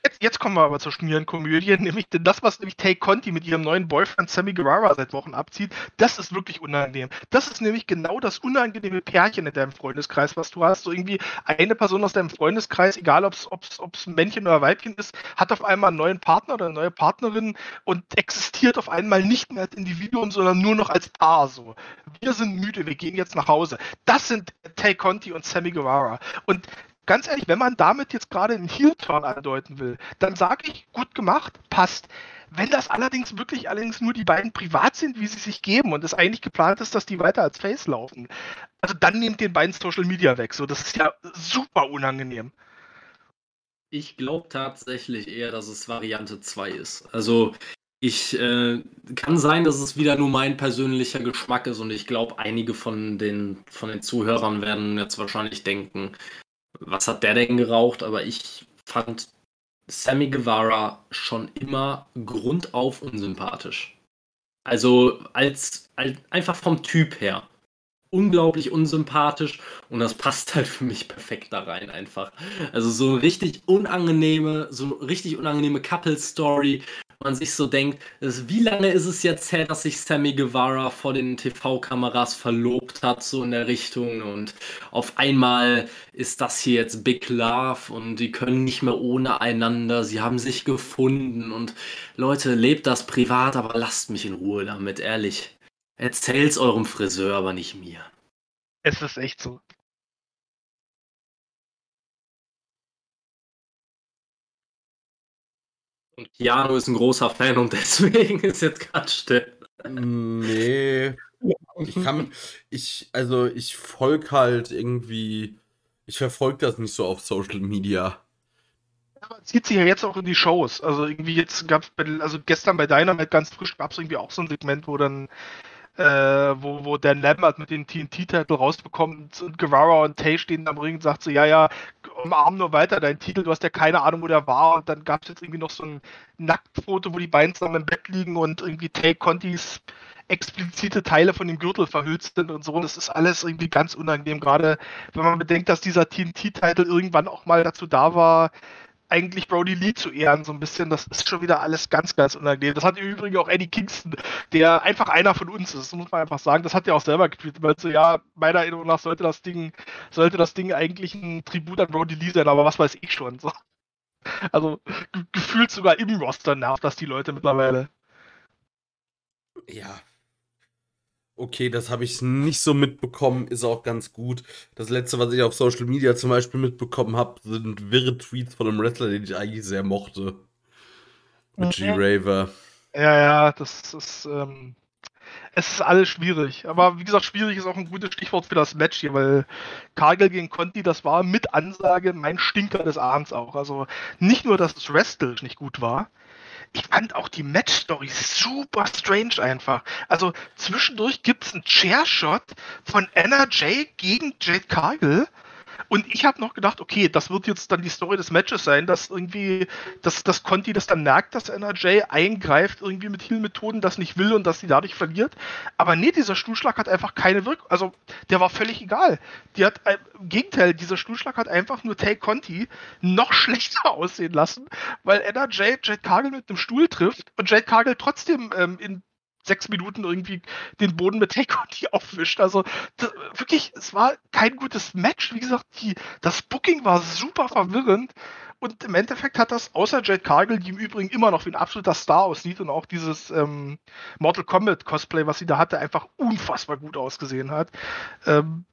Jetzt, jetzt, kommen wir aber zur Schmierenkomödie, nämlich denn das, was nämlich Tay Conti mit ihrem neuen Boyfriend Sammy Guevara seit Wochen abzieht, das ist wirklich unangenehm. Das ist nämlich genau das unangenehme Pärchen in deinem Freundeskreis, was du hast. So irgendwie eine Person aus deinem Freundeskreis, egal ob es ein Männchen oder Weibchen ist, hat auf einmal einen neuen Partner oder eine neue Partnerin und existiert auf einmal nicht mehr als Individuum, sondern nur noch als Paar. So. Wir sind müde, wir gehen jetzt nach Hause. Das sind Tay Conti und Sammy Guevara. Und ganz ehrlich, wenn man damit jetzt gerade einen Heel-Turn andeuten will, dann sage ich, gut gemacht, passt. Wenn das allerdings wirklich allerdings nur die beiden privat sind, wie sie sich geben und es eigentlich geplant ist, dass die weiter als Face laufen, also dann nehmt den beiden Social Media weg. So, das ist ja super unangenehm. Ich glaube tatsächlich eher, dass es Variante 2 ist. Also ich äh, kann sein, dass es wieder nur mein persönlicher Geschmack ist und ich glaube, einige von den, von den Zuhörern werden jetzt wahrscheinlich denken, was hat der denn geraucht? Aber ich fand Sammy Guevara schon immer grundauf unsympathisch. Also als, als einfach vom Typ her. Unglaublich unsympathisch und das passt halt für mich perfekt da rein einfach. Also so richtig unangenehme, so eine richtig unangenehme Couple-Story, man sich so denkt, wie lange ist es jetzt her, dass sich Sammy Guevara vor den TV-Kameras verlobt hat, so in der Richtung und auf einmal ist das hier jetzt Big Love und die können nicht mehr ohne einander, sie haben sich gefunden und Leute, lebt das privat, aber lasst mich in Ruhe damit, ehrlich. Erzähl's eurem Friseur, aber nicht mir. Es ist echt so. Und Keanu ist ein großer Fan und deswegen ist jetzt gerade still. Nee. Ich kann, ich, also ich folge halt irgendwie, ich verfolge das nicht so auf Social Media. Aber zieht sich ja jetzt auch in die Shows. Also irgendwie jetzt gab es, also gestern bei Dynamite ganz frisch gab es irgendwie auch so ein Segment, wo dann äh, wo, wo Dan Lambert mit dem TNT-Titel rausbekommt und Guevara und Tay stehen am Ring und sagt so, ja, ja, umarm nur weiter deinen Titel, du hast ja keine Ahnung, wo der war. Und dann gab es jetzt irgendwie noch so ein Nacktfoto, wo die beiden zusammen im Bett liegen und irgendwie Tay Contis explizite Teile von dem Gürtel verhüllt sind und so. Das ist alles irgendwie ganz unangenehm, gerade wenn man bedenkt, dass dieser TNT-Titel irgendwann auch mal dazu da war, eigentlich Brody Lee zu ehren, so ein bisschen. Das ist schon wieder alles ganz, ganz unangenehm. Das hat im Übrigen auch Eddie Kingston, der einfach einer von uns ist, muss man einfach sagen. Das hat er auch selber getweetet, weil so, ja, meiner Erinnerung nach sollte das Ding, sollte das Ding eigentlich ein Tribut an Brody Lee sein, aber was weiß ich schon. So. Also gefühlt sogar im Roster nervt das die Leute mittlerweile. Ja, okay, das habe ich nicht so mitbekommen, ist auch ganz gut. Das letzte, was ich auf Social Media zum Beispiel mitbekommen habe, sind wirre Tweets von einem Wrestler, den ich eigentlich sehr mochte. Mit G-Raver. Ja, ja, das ist, ähm, es ist alles schwierig. Aber wie gesagt, schwierig ist auch ein gutes Stichwort für das Match hier, weil Kagel gegen Conti, das war mit Ansage mein Stinker des Abends auch. Also nicht nur, dass das Wrestle nicht gut war, ich fand auch die Match-Story super strange einfach. Also zwischendurch gibt es einen Chair-Shot von Anna Jay gegen Jade Cargill und ich habe noch gedacht, okay, das wird jetzt dann die Story des Matches sein, dass irgendwie, dass, dass Conti das dann merkt, dass NRJ eingreift, irgendwie mit Heal-Methoden das nicht will und dass sie dadurch verliert. Aber nee, dieser Stuhlschlag hat einfach keine Wirkung. Also, der war völlig egal. Die hat, äh, im Gegenteil, dieser Stuhlschlag hat einfach nur Tay Conti noch schlechter aussehen lassen, weil NRJ Jade Cargill mit einem Stuhl trifft und Jade Cargill trotzdem ähm, in sechs Minuten irgendwie den Boden mit Take aufwischt. Also das, wirklich, es war kein gutes Match. Wie gesagt, die, das Booking war super verwirrend. Und im Endeffekt hat das, außer Jade Cargill, die im Übrigen immer noch wie ein absoluter Star aussieht und auch dieses ähm, Mortal Kombat Cosplay, was sie da hatte, einfach unfassbar gut ausgesehen hat. Ähm,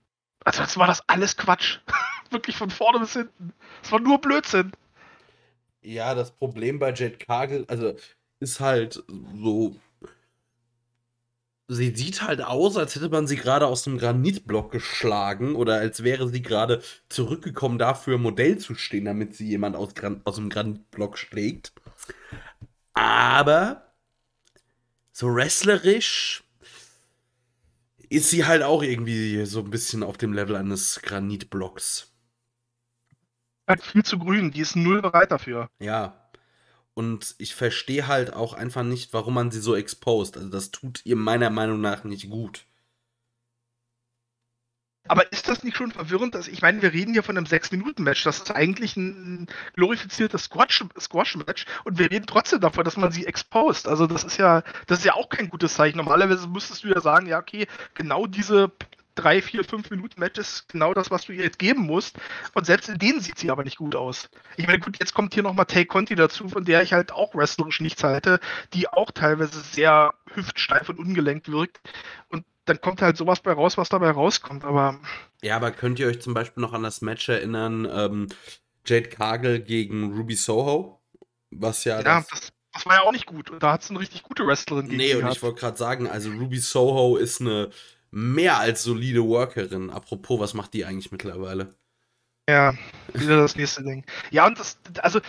also jetzt war das alles Quatsch. Wirklich von vorne bis hinten. Es war nur Blödsinn. Ja, das Problem bei Jade Cargill, also ist halt so sie sieht halt aus, als hätte man sie gerade aus dem Granitblock geschlagen oder als wäre sie gerade zurückgekommen, dafür Modell zu stehen, damit sie jemand aus, Gran aus dem Granitblock schlägt. Aber so wrestlerisch ist sie halt auch irgendwie so ein bisschen auf dem Level eines Granitblocks. Hat viel zu grün, die ist null bereit dafür. Ja, und ich verstehe halt auch einfach nicht, warum man sie so exposed. Also das tut ihr meiner Meinung nach nicht gut. Aber ist das nicht schon verwirrend? Dass, ich meine, wir reden hier von einem 6-Minuten-Match. Das ist eigentlich ein glorifiziertes Squash-Match Squash und wir reden trotzdem davon, dass man sie exposed. Also das ist ja, das ist ja auch kein gutes Zeichen. Normalerweise müsstest du ja sagen, ja, okay, genau diese drei, vier, fünf Minuten Matches genau das, was du ihr jetzt geben musst. Und selbst in denen sieht sie aber nicht gut aus. Ich meine, gut, jetzt kommt hier nochmal Tay Conti dazu, von der ich halt auch wrestlerisch nichts halte, die auch teilweise sehr hüftsteif und ungelenkt wirkt. Und dann kommt halt sowas bei raus, was dabei rauskommt. Aber. Ja, aber könnt ihr euch zum Beispiel noch an das Match erinnern, ähm, Jade Cargill gegen Ruby Soho? Was ja. Ja, das, das, das war ja auch nicht gut. Und da hat es eine richtig gute Wrestlerin gegen Nee, und ich wollte gerade sagen, also Ruby Soho ist eine mehr als solide Workerin. Apropos, was macht die eigentlich mittlerweile? Ja, wieder das nächste Ding. Ja, und das, also,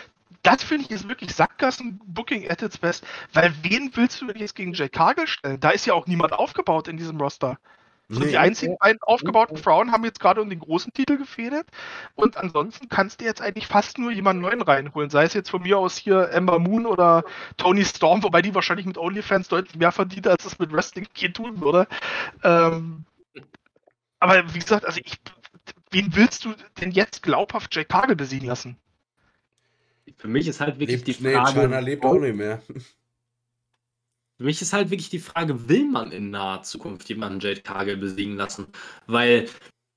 das finde ich ist wirklich Sackgassen-Booking at its best. Weil wen willst du jetzt gegen Jay Cargill stellen? Da ist ja auch niemand aufgebaut in diesem Roster. So, nee. Die einzigen beiden aufgebauten Frauen haben jetzt gerade um den großen Titel gefädelt. Und ansonsten kannst du jetzt eigentlich fast nur jemanden neuen reinholen. Sei es jetzt von mir aus hier Ember Moon oder Tony Storm, wobei die wahrscheinlich mit OnlyFans deutlich mehr verdient, als es mit Wrestling hier tun würde. Ähm, aber wie gesagt, also ich, wen willst du denn jetzt glaubhaft Jake Cargill besiegen lassen? Für mich ist halt wirklich lebt, die Frage. Nee, lebt auch nicht mehr. Für mich ist halt wirklich die Frage, will man in naher Zukunft jemanden Jade Cargill besiegen lassen? Weil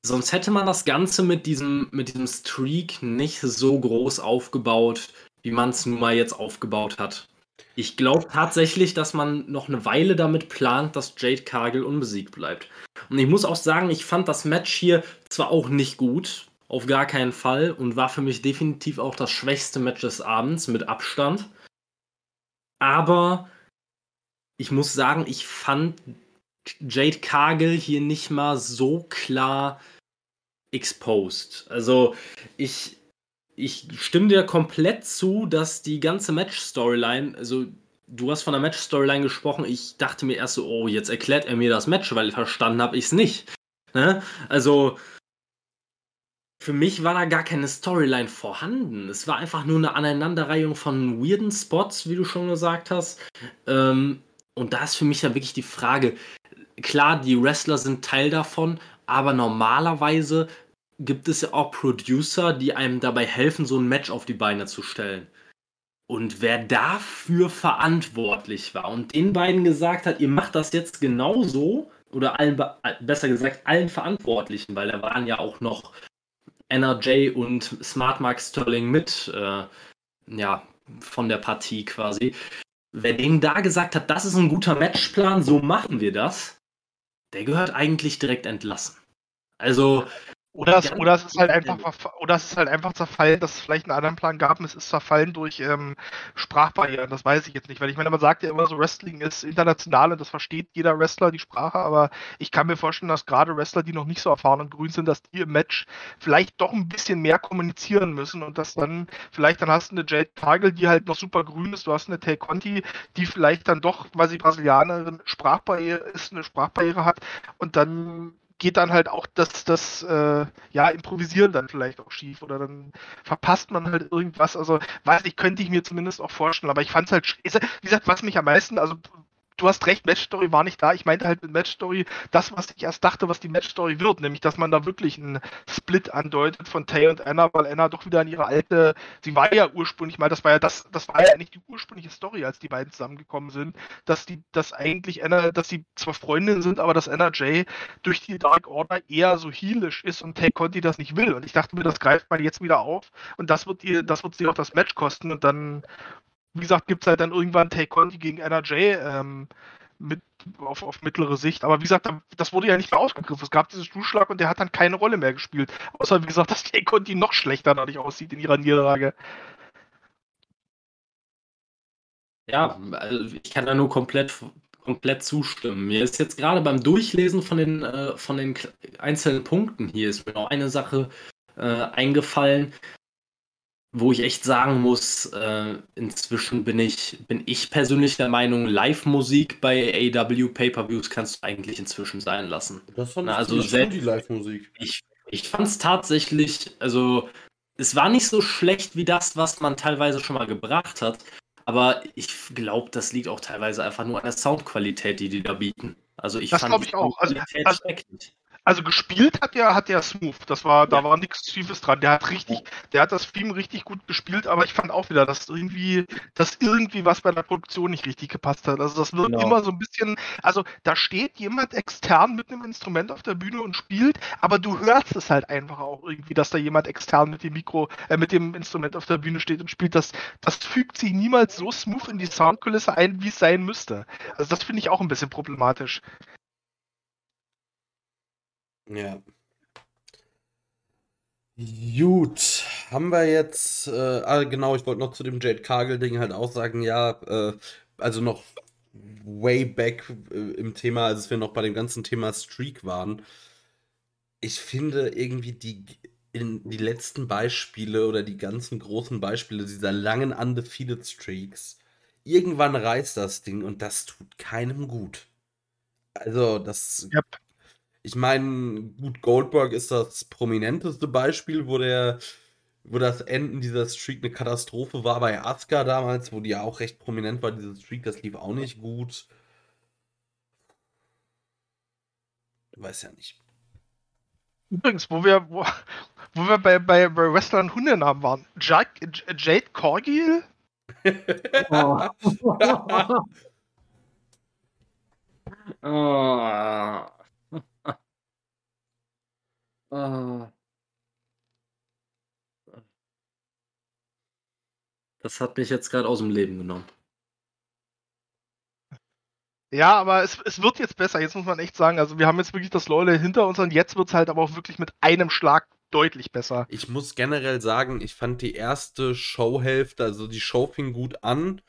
sonst hätte man das Ganze mit diesem, mit diesem Streak nicht so groß aufgebaut, wie man es nun mal jetzt aufgebaut hat. Ich glaube tatsächlich, dass man noch eine Weile damit plant, dass Jade Cargill unbesiegt bleibt. Und ich muss auch sagen, ich fand das Match hier zwar auch nicht gut, auf gar keinen Fall, und war für mich definitiv auch das schwächste Match des Abends mit Abstand. Aber ich muss sagen, ich fand Jade Cargill hier nicht mal so klar exposed. Also ich, ich stimme dir komplett zu, dass die ganze Match-Storyline, also du hast von der Match-Storyline gesprochen, ich dachte mir erst so, oh, jetzt erklärt er mir das Match, weil verstanden habe ich es nicht. Ne? Also für mich war da gar keine Storyline vorhanden. Es war einfach nur eine Aneinanderreihung von weirden Spots, wie du schon gesagt hast. Ähm, und da ist für mich ja wirklich die Frage, klar, die Wrestler sind Teil davon, aber normalerweise gibt es ja auch Producer, die einem dabei helfen, so ein Match auf die Beine zu stellen. Und wer dafür verantwortlich war und den beiden gesagt hat, ihr macht das jetzt genauso, oder allen, besser gesagt, allen Verantwortlichen, weil da waren ja auch noch NRJ und Smart Mark Sterling mit, äh, ja, von der Partie quasi. Wer denen da gesagt hat, das ist ein guter Matchplan, so machen wir das, der gehört eigentlich direkt entlassen. Also, oder es, oder es ist halt einfach oder es ist halt einfach zerfallen, dass es vielleicht einen anderen Plan gab und es ist zerfallen durch ähm, Sprachbarrieren. Das weiß ich jetzt nicht, weil ich meine, man sagt ja immer so, Wrestling ist international und das versteht jeder Wrestler die Sprache, aber ich kann mir vorstellen, dass gerade Wrestler, die noch nicht so erfahren und grün sind, dass die im Match vielleicht doch ein bisschen mehr kommunizieren müssen und dass dann vielleicht dann hast du eine Jade Cargill, die halt noch super grün ist, du hast eine Tay Conti, die vielleicht dann doch, weil sie Brasilianerin Sprachbarriere ist, eine Sprachbarriere hat und dann geht dann halt auch das, das äh, ja, Improvisieren dann vielleicht auch schief oder dann verpasst man halt irgendwas. Also, weiß ich, könnte ich mir zumindest auch vorstellen, aber ich fand es halt, wie gesagt, was mich am meisten, also du hast recht, Match Story war nicht da. Ich meinte halt mit Match Story das, was ich erst dachte, was die Match Story wird, nämlich, dass man da wirklich einen Split andeutet von Tay und Anna, weil Anna doch wieder an ihre alte, sie war ja ursprünglich mal, das war ja das, das war ja nicht die ursprüngliche Story, als die beiden zusammengekommen sind, dass die, dass eigentlich Anna, dass sie zwar Freundinnen sind, aber dass Anna Jay durch die Dark Order eher so heelisch ist und Tay Conti das nicht will. Und ich dachte mir, das greift man jetzt wieder auf und das wird ihr, das wird sie auch das Match kosten und dann wie gesagt, gibt es halt dann irgendwann Take Conti gegen NRJ ähm, mit, auf, auf mittlere Sicht. Aber wie gesagt, das wurde ja nicht mehr ausgegriffen. Es gab diesen Stuhlschlag und der hat dann keine Rolle mehr gespielt. Außer, wie gesagt, dass Take Conti noch schlechter dadurch aussieht in ihrer Niederlage. Ja, also ich kann da nur komplett, komplett zustimmen. Mir ist jetzt gerade beim Durchlesen von den, äh, von den einzelnen Punkten hier ist mir noch eine Sache äh, eingefallen, wo ich echt sagen muss, äh, inzwischen bin ich, bin ich persönlich der Meinung, Live-Musik bei AW Pay-Per-Views kannst du eigentlich inzwischen sein lassen. Das fand ich also selbst, die Live-Musik. Ich, ich fand es tatsächlich, also es war nicht so schlecht wie das, was man teilweise schon mal gebracht hat, aber ich glaube, das liegt auch teilweise einfach nur an der Soundqualität, die die da bieten. Also ich das fand ich auch. Also, also, Also gespielt hat er, hat er smooth. Das war, da war nichts Schiefes dran. Der hat richtig, der hat das Theme richtig gut gespielt, aber ich fand auch wieder, dass irgendwie, dass irgendwie was bei der Produktion nicht richtig gepasst hat. Also das wird Genau. immer so ein bisschen, also da steht jemand extern mit einem Instrument auf der Bühne und spielt, aber du hörst es halt einfach auch irgendwie, dass da jemand extern mit dem Mikro, äh, mit dem Instrument auf der Bühne steht und spielt. Das, das fügt sich niemals so smooth in die Soundkulisse ein, wie es sein müsste. Also das finde ich auch ein bisschen problematisch. Ja. Gut, haben wir jetzt, äh, ah, genau, ich wollte noch zu dem Jade Cargill-Ding halt auch sagen, ja, äh, also noch way back äh, im Thema, als wir noch bei dem ganzen Thema Streak waren. Ich finde irgendwie die, in die letzten Beispiele oder die ganzen großen Beispiele dieser langen Undefeated Streaks, irgendwann reißt das Ding und das tut keinem gut. Also, das Yep. Ich meine, gut, Goldberg ist das prominenteste Beispiel, wo der, wo das Enden dieser Streak eine Katastrophe war bei Asuka damals, wo die ja auch recht prominent war, diese Streak, das lief auch nicht gut. Weiß ja nicht. Übrigens, wo wir, wo, wo wir bei, bei, bei Wrestlern Hundenamen waren. Jack, J- Jade Corgill? Oh. oh. Oh. Das hat mich jetzt gerade aus dem Leben genommen. Ja, aber es, es wird jetzt besser. Jetzt muss man echt sagen, also wir haben jetzt wirklich das Leute hinter uns und jetzt wird es halt aber auch wirklich mit einem Schlag deutlich besser. Ich muss generell sagen, ich fand die erste Showhälfte, also die Show fing gut an.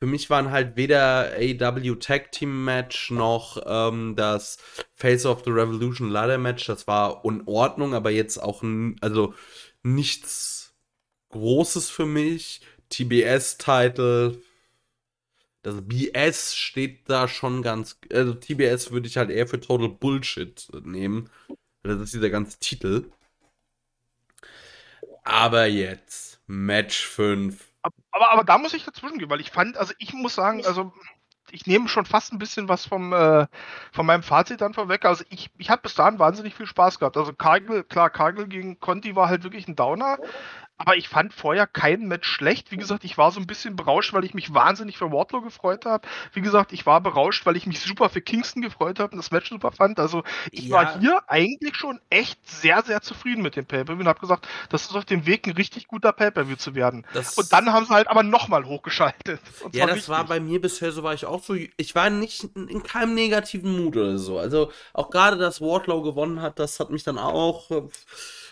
Für mich waren halt weder AW Tag Team Match noch ähm, das Face of the Revolution Ladder Match. Das war in Ordnung, aber jetzt auch also nichts Großes für mich. TBS-Title. Das BS steht da schon ganz. Also TBS würde ich halt eher für Total Bullshit nehmen. Das ist dieser ganze Titel. Aber jetzt, Match 5. Ab- Aber, aber da muss ich dazwischen gehen, weil ich fand, also ich muss sagen, also ich nehme schon fast ein bisschen was vom, äh, von meinem Fazit dann vorweg. Also ich, ich habe bis dahin wahnsinnig viel Spaß gehabt. Also Cargill, klar, Cargill gegen Conti war halt wirklich ein Downer. Aber ich fand vorher kein Match schlecht. Wie gesagt, ich war so ein bisschen berauscht, weil ich mich wahnsinnig für Wardlow gefreut habe. Wie gesagt, ich war berauscht, weil ich mich super für Kingston gefreut habe und das Match super fand. Also ich Ja. war hier eigentlich schon echt sehr, sehr zufrieden mit dem Pay-Per-View und habe gesagt, das ist auf dem Weg, ein richtig guter Pay-Per-View zu werden. Das, Und dann haben sie halt aber nochmal hochgeschaltet. Und ja, das war richtig. bei mir bisher so, war ich auch so. Ich war nicht in in keinem negativen Mut oder so. Also auch gerade, dass Wardlow gewonnen hat, das hat mich dann auch, äh,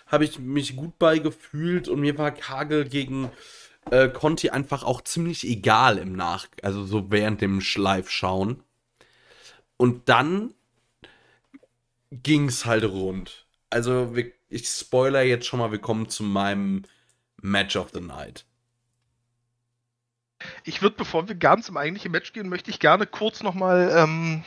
habe ich mich gut bei gefühlt und mir war Kagel gegen äh, Conti einfach auch ziemlich egal im Nach, also so während dem Live-Schauen. Und dann ging's halt rund. Also ich spoiler jetzt schon mal, wir kommen zu meinem Match of the Night. Ich würde, bevor wir ganz im eigentlichen Match gehen, möchte ich gerne kurz nochmal, ähm,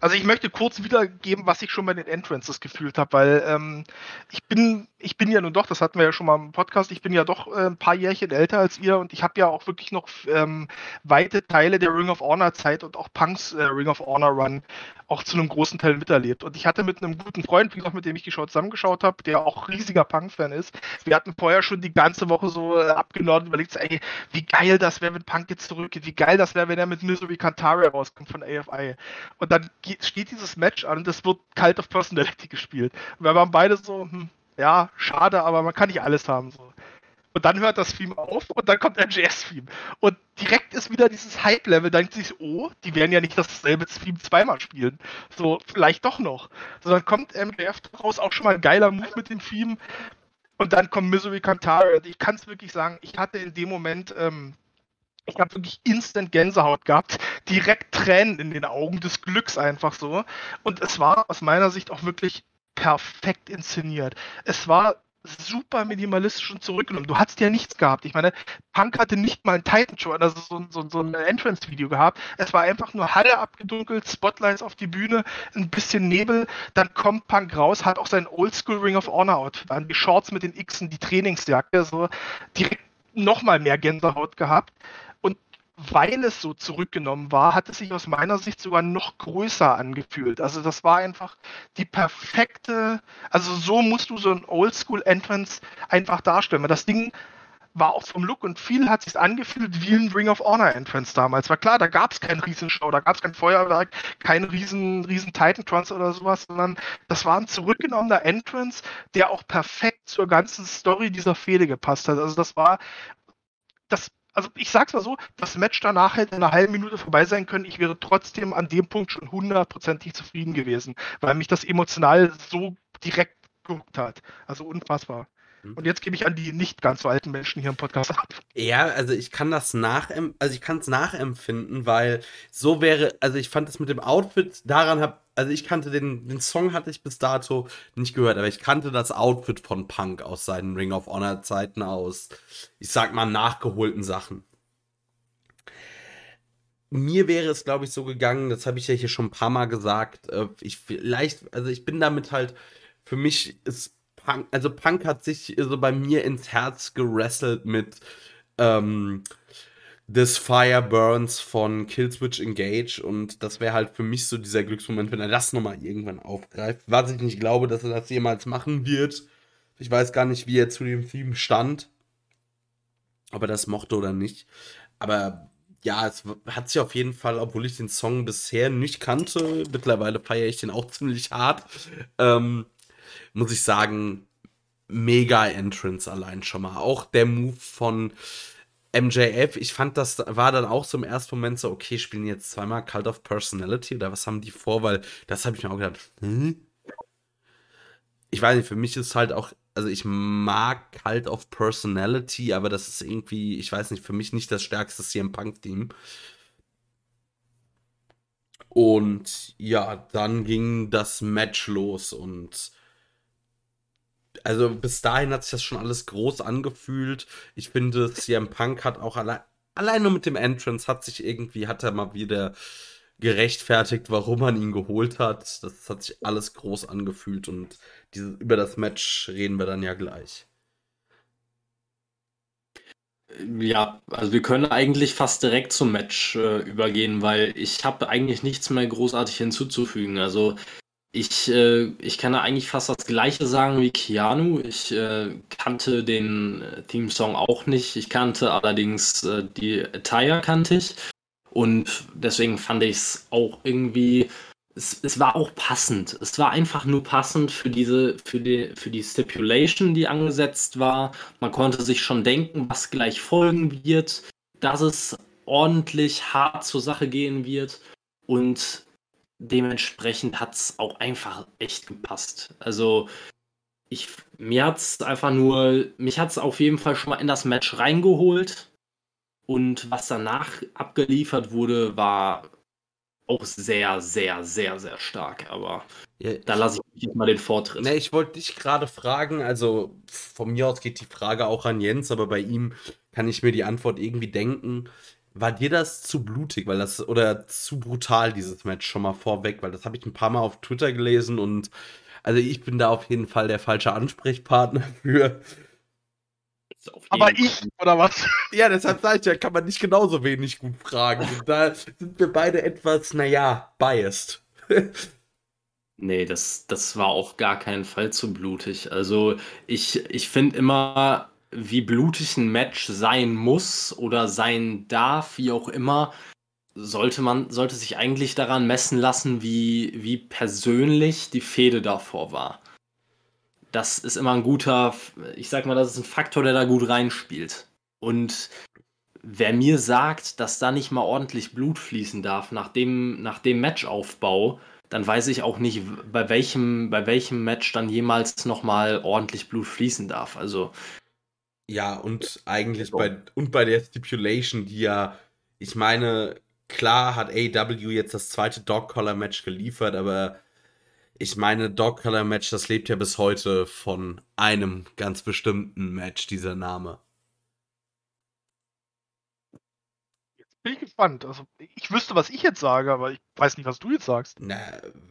also ich möchte kurz wiedergeben, was ich schon bei den Entrances gefühlt habe, weil ähm, ich bin, ich bin ja nun doch, das hatten wir ja schon mal im Podcast, ich bin ja doch äh, ein paar Jährchen älter als ihr und ich habe ja auch wirklich noch ähm, weite Teile der Ring of Honor Zeit und auch Punks äh, Ring of Honor Run auch zu einem großen Teil miterlebt. Und ich hatte mit einem guten Freund, wie gesagt, mit dem ich Show zusammengeschaut habe, der auch riesiger Punk-Fan ist, wir hatten vorher schon die ganze Woche so äh, abgenordet, überlegt, ey, wie geil das wäre, wenn Punk jetzt zurückgeht, wie geil das wäre, wenn er mit Misery Cantare rauskommt von AFI. Und dann geht, steht dieses Match an und es wird Cult of Personality gespielt. Und wir waren beide so, hm, ja, schade, aber man kann nicht alles haben. So. Und dann hört das Theme auf und dann kommt MJS-Theme. Und direkt ist wieder dieses Hype-Level. Dann denkt sich, oh, die werden ja nicht dasselbe Theme zweimal spielen. So, vielleicht doch noch. So, dann kommt MJF raus, auch schon mal ein geiler Move mit dem Theme. Und dann kommt Misery Cantare. Ich kann es wirklich sagen, ich hatte in dem Moment, ähm, ich habe wirklich instant Gänsehaut gehabt, direkt Tränen in den Augen des Glücks einfach so. Und es war aus meiner Sicht auch wirklich perfekt inszeniert. Es war super minimalistisch und zurückgenommen. Du hattest ja nichts gehabt. Ich meine, Punk hatte nicht mal ein Titan Show, also so, so, so ein Entrance-Video gehabt. Es war einfach nur Halle abgedunkelt, Spotlights auf die Bühne, ein bisschen Nebel. Dann kommt Punk raus, hat auch seinen Oldschool Ring of Honor Outfit an, die Shorts mit den Xen, die Trainingsjacke, so direkt nochmal mehr Gänsehaut gehabt. Weil es so zurückgenommen war, hat es sich aus meiner Sicht sogar noch größer angefühlt. Also das war einfach die perfekte, also so musst du so ein Oldschool-Entrance einfach darstellen. Weil das Ding war auch vom Look und viel hat sich angefühlt wie ein Ring of Honor Entrance damals. War klar, da gab es keinen Riesenshow, da gab es kein Feuerwerk, keinen riesen, riesen Titan Trance oder sowas, sondern das war ein zurückgenommener Entrance, der auch perfekt zur ganzen Story dieser Fehde gepasst hat. Also das war das also ich sag's mal so, das Match danach hätte in einer halben Minute vorbei sein können. Ich wäre trotzdem an dem Punkt schon hundertprozentig zufrieden gewesen, weil mich das emotional so direkt geguckt hat. Also unfassbar. Mhm. Und jetzt gebe ich an die nicht ganz so alten Menschen hier im Podcast ab. Ja, also ich kann das nachempfinden, also ich kann es nachempfinden, weil so wäre, also ich fand es mit dem Outfit, daran hab, also ich kannte den, den Song hatte ich bis dato nicht gehört, aber ich kannte das Outfit von Punk aus seinen Ring of Honor Zeiten aus, ich sag mal, nachgeholten Sachen. Mir wäre es, glaube ich, so gegangen, das habe ich ja hier schon ein paar Mal gesagt, äh, ich vielleicht, also ich bin damit halt, für mich ist Punk, also Punk hat sich so bei mir ins Herz gerasselt mit ähm, This Fire Burns von Killswitch Engage und das wäre halt für mich so dieser Glücksmoment, wenn er das nochmal irgendwann aufgreift. Was ich nicht glaube, dass er das jemals machen wird. Ich weiß gar nicht, wie er zu dem Theme stand. Ob er das mochte oder nicht. Aber ja, es hat sich auf jeden Fall, obwohl ich den Song bisher nicht kannte, mittlerweile feiere ich den auch ziemlich hart. Ähm, muss ich sagen, mega Entrance allein schon mal. Auch der Move von MJF, ich fand, das war dann auch so im ersten Moment so, okay, spielen jetzt zweimal Cult of Personality oder was haben die vor? Weil das habe ich mir auch gedacht, hm? Ich weiß nicht, für mich ist halt auch, also ich mag Cult of Personality, aber das ist irgendwie, ich weiß nicht, für mich nicht das stärkste CM Punk-Team. Und ja, dann ging das Match los und also bis dahin hat sich das schon alles groß angefühlt. Ich finde, CM Punk hat auch allein, allein nur mit dem Entrance hat sich irgendwie, hat er mal wieder gerechtfertigt, warum man ihn geholt hat. Das hat sich alles groß angefühlt und diese, über das Match reden wir dann ja gleich. Ja, also wir können eigentlich fast direkt zum Match äh, übergehen, weil ich habe eigentlich nichts mehr großartig hinzuzufügen. Also ich, äh, ich kann da eigentlich fast das Gleiche sagen wie Keanu. Ich äh, kannte den äh, Theme-Song auch nicht. Ich kannte allerdings äh, die Attire kannte ich. Und deswegen fand ich es auch irgendwie, es, es war auch passend. Es war einfach nur passend für diese, für die, für die Stipulation, die angesetzt war. Man konnte sich schon denken, was gleich folgen wird, dass es ordentlich hart zur Sache gehen wird. Und dementsprechend hat es auch einfach echt gepasst. Also ich, mir hat es einfach nur, mich hat es auf jeden Fall schon mal in das Match reingeholt. Und was danach abgeliefert wurde, war auch sehr, sehr, sehr, sehr stark. Aber ja, da lasse ich jetzt mal den Vortritt. Ne, ich wollte dich gerade fragen, also von mir aus geht die Frage auch an Jens, aber bei ihm kann ich mir die Antwort irgendwie denken. War dir das zu blutig, weil das oder zu brutal dieses Match schon mal vorweg, weil das habe ich ein paar Mal auf Twitter gelesen und also ich bin da auf jeden Fall der falsche Ansprechpartner für. Aber ich, oder was? Ja, deshalb sage ich ja, kann man nicht genauso wenig gut fragen. Und da sind wir beide etwas, naja, biased. nee, das, das war auf gar keinen Fall zu blutig. Also ich, ich finde immer, wie blutig ein Match sein muss oder sein darf, wie auch immer, sollte man, sollte sich eigentlich daran messen lassen, wie, wie persönlich die Fehde davor war. Das ist immer ein guter, ich sag mal, das ist ein Faktor, der da gut reinspielt. Und wer mir sagt, dass da nicht mal ordentlich Blut fließen darf nach dem, nach dem Matchaufbau, dann weiß ich auch nicht, bei welchem, bei welchem Match dann jemals nochmal ordentlich Blut fließen darf. Also ja, und eigentlich bei, und bei der Stipulation, die ja, ich meine, klar hat AW jetzt das zweite Dog Collar Match geliefert, aber ich meine, Dog Collar Match, das lebt ja bis heute von einem ganz bestimmten Match, dieser Name. Jetzt bin ich gespannt. Also, ich wüsste, was ich jetzt sage, aber ich weiß nicht, was du jetzt sagst. Na,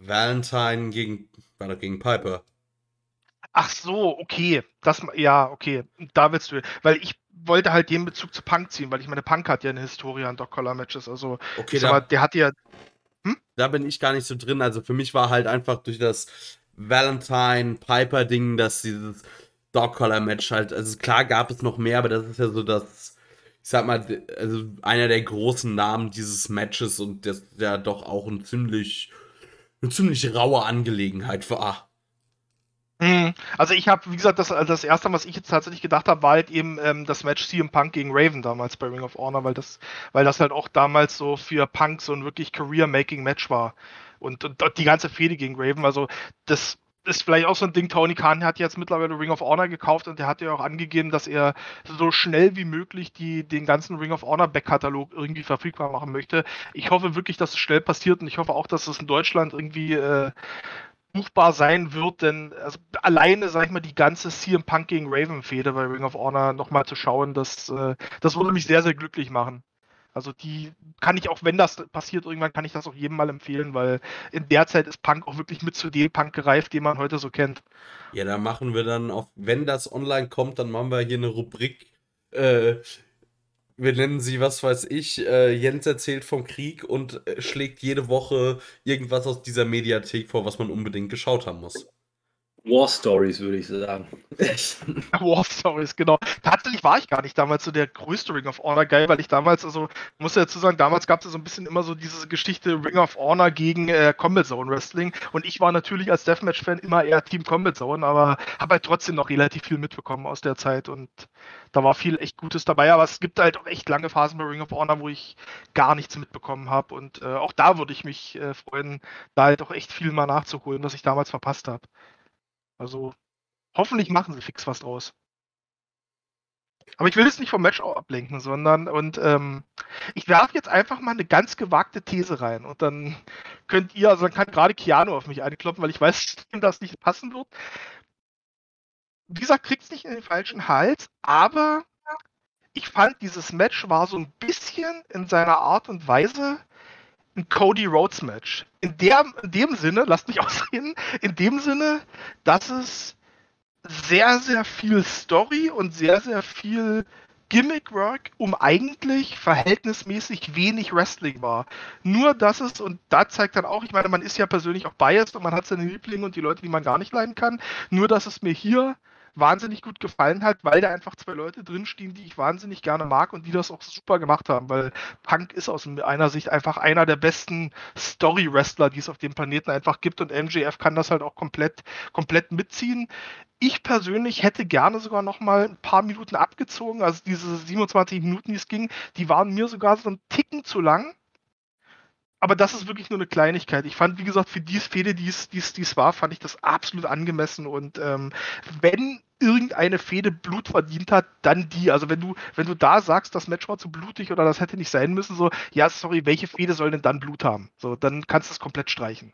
Valentine gegen, war doch gegen Piper. Ach so, okay. Das, ja, okay. Da willst du. Weil ich wollte halt den Bezug zu Punk ziehen, weil ich meine, Punk hat ja eine Historie an Dog Collar Matches. Also, Okay, da, mal, der hat ja. da bin ich gar nicht so drin. Also für mich war halt einfach durch das Valentine-Piper-Ding, dass dieses Dog-Collar-Match halt, also klar gab es noch mehr, aber das ist ja so das, ich sag mal, also einer der großen Namen dieses Matches und das ja doch auch ein ziemlich, eine ziemlich raue Angelegenheit war. Mhm. Also ich habe, wie gesagt, das, das erste, was ich jetzt tatsächlich gedacht habe, war halt eben ähm, das Match CM Punk gegen Raven damals bei Ring of Honor, weil das, weil das halt auch damals so für Punk so ein wirklich Career-Making-Match war. Und, und die ganze Fehde gegen Raven, also das ist vielleicht auch so ein Ding, Tony Khan hat jetzt mittlerweile Ring of Honor gekauft und der hat ja auch angegeben, dass er so schnell wie möglich die, den ganzen Ring of Honor Backkatalog irgendwie verfügbar machen möchte. Ich hoffe wirklich, dass es schnell passiert und ich hoffe auch, dass es in Deutschland irgendwie äh, buchbar sein wird, denn also alleine, sag ich mal, die ganze CM Punk gegen Raven-Fehde bei Ring of Honor nochmal zu schauen, das, äh, das würde mich sehr, sehr glücklich machen. Also die kann ich auch, wenn das passiert, irgendwann kann ich das auch jedem mal empfehlen, weil in der Zeit ist Punk auch wirklich mit zu dem Punk gereift, den man heute so kennt. Ja, da machen wir dann auch, wenn das online kommt, dann machen wir hier eine Rubrik. Äh, wir nennen sie, was weiß ich, äh, Jens erzählt vom Krieg und äh, schlägt jede Woche irgendwas aus dieser Mediathek vor, was man unbedingt geschaut haben muss. War Stories, würde ich sagen. War Stories, genau. Tatsächlich war ich gar nicht damals so der größte Ring of Honor Guy, weil ich damals, also muss ja dazu sagen, damals gab es so ein bisschen immer so diese Geschichte Ring of Honor gegen äh, Combat Zone Wrestling und ich war natürlich als Deathmatch-Fan immer eher Team Combat Zone, aber habe halt trotzdem noch relativ viel mitbekommen aus der Zeit und da war viel echt Gutes dabei, aber es gibt halt auch echt lange Phasen bei Ring of Honor, wo ich gar nichts mitbekommen habe und äh, auch da würde ich mich äh, freuen, da halt auch echt viel mal nachzuholen, was ich damals verpasst habe. Also hoffentlich machen sie fix was draus. Aber ich will jetzt nicht vom Match ablenken, sondern und ähm, ich werfe jetzt einfach mal eine ganz gewagte These rein und dann könnt ihr, also dann kann gerade Keanu auf mich einkloppen, weil ich weiß, dass das nicht passen wird. Wie gesagt, kriegt's nicht in den falschen Hals, aber ich fand dieses Match war so ein bisschen in seiner Art und Weise ein Cody Rhodes Match. In, der, in dem Sinne, lasst mich ausreden, in dem Sinne, dass es sehr, sehr viel Story und sehr, sehr viel Gimmickwork um eigentlich verhältnismäßig wenig Wrestling war. Nur dass es, und da zeigt dann auch, ich meine, man ist ja persönlich auch biased und man hat seine Lieblinge und die Leute, die man gar nicht leiden kann, nur dass es mir hier wahnsinnig gut gefallen hat, weil da einfach zwei Leute drinstehen, die ich wahnsinnig gerne mag und die das auch super gemacht haben, weil Punk ist aus meiner Sicht einfach einer der besten Story-Wrestler, die es auf dem Planeten einfach gibt und MJF kann das halt auch komplett, komplett mitziehen. Ich persönlich hätte gerne sogar noch mal ein paar Minuten abgezogen, also diese 27 Minuten, die es ging, die waren mir sogar so ein Ticken zu lang aber das ist wirklich nur eine Kleinigkeit. Ich fand, wie gesagt, für die Fehde, die es, die war, fand ich das absolut angemessen. Und ähm, wenn irgendeine Fehde Blut verdient hat, dann die. Also wenn du, wenn du da sagst, das Match war zu blutig oder das hätte nicht sein müssen, so, ja, sorry, welche Fehde soll denn dann Blut haben? So, dann kannst du es komplett streichen.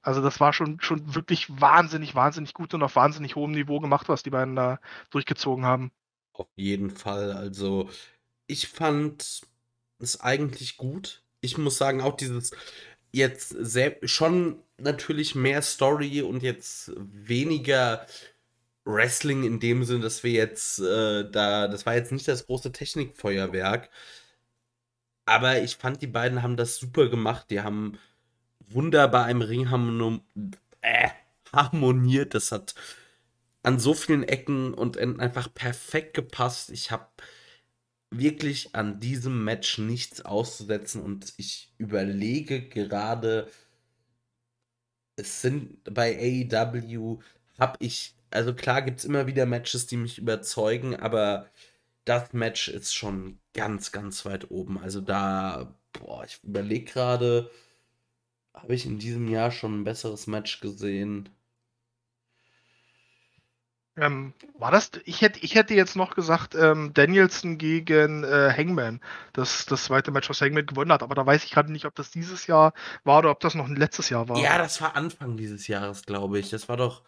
Also das war schon, schon wirklich wahnsinnig, wahnsinnig gut und auf wahnsinnig hohem Niveau gemacht, was die beiden da durchgezogen haben. Auf jeden Fall. Also, ich fand es eigentlich gut. Ich muss sagen, auch dieses jetzt sehr, schon natürlich mehr Story und jetzt weniger Wrestling in dem Sinn, dass wir jetzt äh, da, das war jetzt nicht das große Technikfeuerwerk. Aber ich fand, die beiden haben das super gemacht. Die haben wunderbar im Ring äh, harmoniert. Das hat an so vielen Ecken und Enden einfach perfekt gepasst. Ich habe wirklich an diesem Match nichts auszusetzen und ich überlege gerade, es sind bei AEW, habe ich, also klar gibt es immer wieder Matches, die mich überzeugen, aber das Match ist schon ganz, ganz weit oben. Also da, boah, ich überlege gerade, habe ich in diesem Jahr schon ein besseres Match gesehen? Ähm, war das? Ich hätte, ich hätte jetzt noch gesagt, ähm, Danielson gegen äh, Hangman. Das, das zweite Match, was Hangman gewonnen hat. Aber da weiß ich gerade nicht, ob das dieses Jahr war oder ob das noch ein letztes Jahr war. Ja, das war Anfang dieses Jahres, glaube ich. Das war doch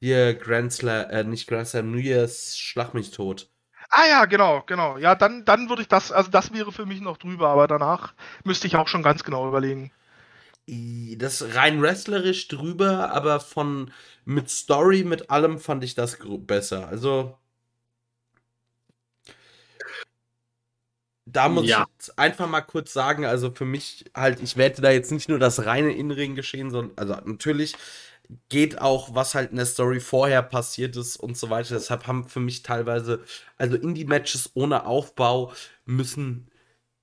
hier Grand Slam, äh, nicht Grand Slam, New Year's Schlag mich tot. Ah ja, genau, genau. Ja, dann, dann würde ich das, also das wäre für mich noch drüber, aber danach müsste ich auch schon ganz genau überlegen. Das rein wrestlerisch drüber, aber von mit Story, mit allem fand ich das besser. Also da muss Ja. ich jetzt einfach mal kurz sagen, also für mich halt, ich werte da jetzt nicht nur das reine In-Ring-Geschehen, sondern, also natürlich geht auch, was halt in der Story vorher passiert ist und so weiter. Deshalb haben für mich teilweise, also Indie-Matches ohne Aufbau müssen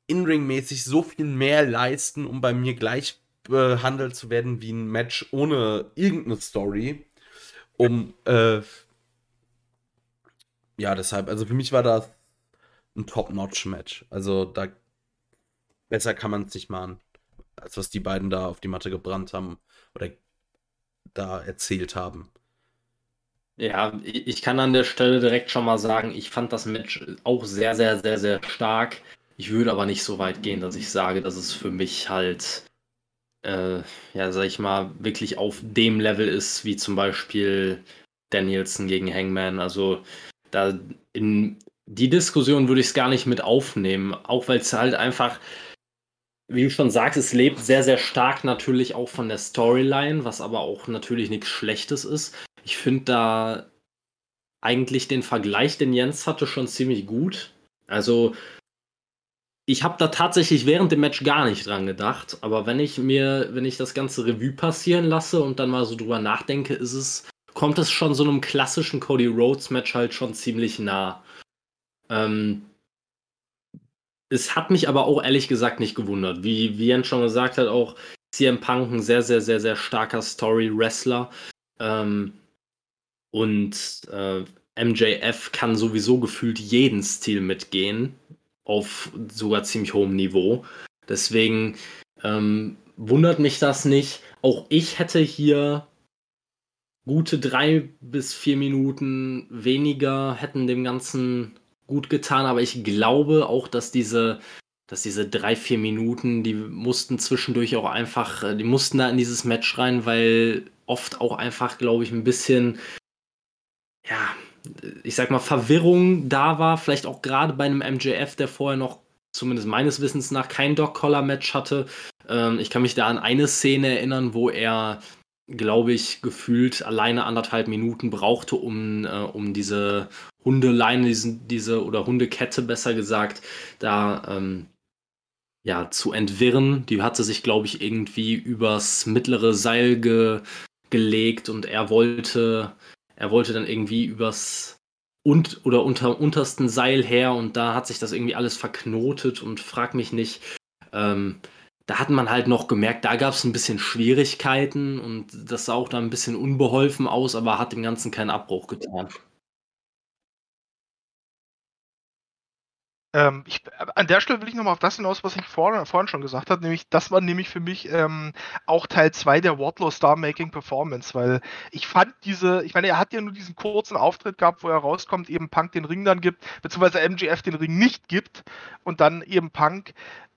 In-Ring-mäßig so viel mehr leisten, um bei mir gleich behandelt zu werden wie ein Match ohne irgendeine Story. Um, äh, ja, deshalb, also für mich war das ein Top-Notch-Match. Also da besser kann man es nicht machen, als was die beiden da auf die Matte gebrannt haben oder da erzählt haben. Ja, ich ich kann an der Stelle direkt schon mal sagen, ich fand das Match auch sehr, sehr, sehr, sehr stark. Ich würde aber nicht so weit gehen, dass ich sage, dass es für mich halt, äh, ja, sag ich mal, wirklich auf dem Level ist, wie zum Beispiel Danielson gegen Hangman. Also da in die Diskussion würde ich es gar nicht mit aufnehmen, auch weil es halt einfach, wie du schon sagst, es lebt sehr, sehr stark natürlich auch von der Storyline, was aber auch natürlich nichts Schlechtes ist. Ich finde da eigentlich den Vergleich, den Jens hatte, schon ziemlich gut. Also, ich habe da tatsächlich während dem Match gar nicht dran gedacht, aber wenn ich mir, wenn ich das ganze Revue passieren lasse und dann mal so drüber nachdenke, ist es, kommt es schon so einem klassischen Cody Rhodes Match halt schon ziemlich nah. Ähm, es hat mich aber auch ehrlich gesagt nicht gewundert. Wie, wie Jens schon gesagt hat, auch CM Punk ein sehr, sehr, sehr, sehr starker Story-Wrestler. Ähm, und äh, MJF kann sowieso gefühlt jeden Stil mitgehen, auf sogar ziemlich hohem Niveau. Deswegen ähm, wundert mich das nicht. Auch ich hätte hier gute drei bis vier Minuten weniger, hätten dem Ganzen gut getan, aber ich glaube auch, dass diese, dass diese drei, vier Minuten, die mussten zwischendurch auch einfach, äh, die mussten da in dieses Match rein, weil oft auch einfach, glaube ich, ein bisschen, ja, ich sag mal, Verwirrung da war, vielleicht auch gerade bei einem MJF, der vorher noch, zumindest meines Wissens nach, kein Dog-Collar-Match hatte. Ähm, ich kann mich da an eine Szene erinnern, wo er, glaube ich, gefühlt alleine anderthalb Minuten brauchte, um, äh, um diese Hundeleine, diesen, diese, oder Hundekette besser gesagt, da ähm, ja, zu entwirren. Die hatte sich, glaube ich, irgendwie übers mittlere Seil ge gelegt und er wollte, er wollte dann irgendwie übers und oder unter untersten Seil her und da hat sich das irgendwie alles verknotet und frag mich nicht. Ähm, da hat man halt noch gemerkt, da gab es ein bisschen Schwierigkeiten und das sah auch da ein bisschen unbeholfen aus, aber hat dem Ganzen keinen Abbruch getan. Ähm, ich, an der Stelle will ich nochmal auf das hinaus, was ich vorhin, vorhin schon gesagt habe, nämlich, das war nämlich für mich ähm, auch Teil 2 der Wardlow Star Making Performance, weil ich fand diese, ich meine, er hat ja nur diesen kurzen Auftritt gehabt, wo er rauskommt, eben Punk den Ring dann gibt, beziehungsweise MGF den Ring nicht gibt und dann eben Punk.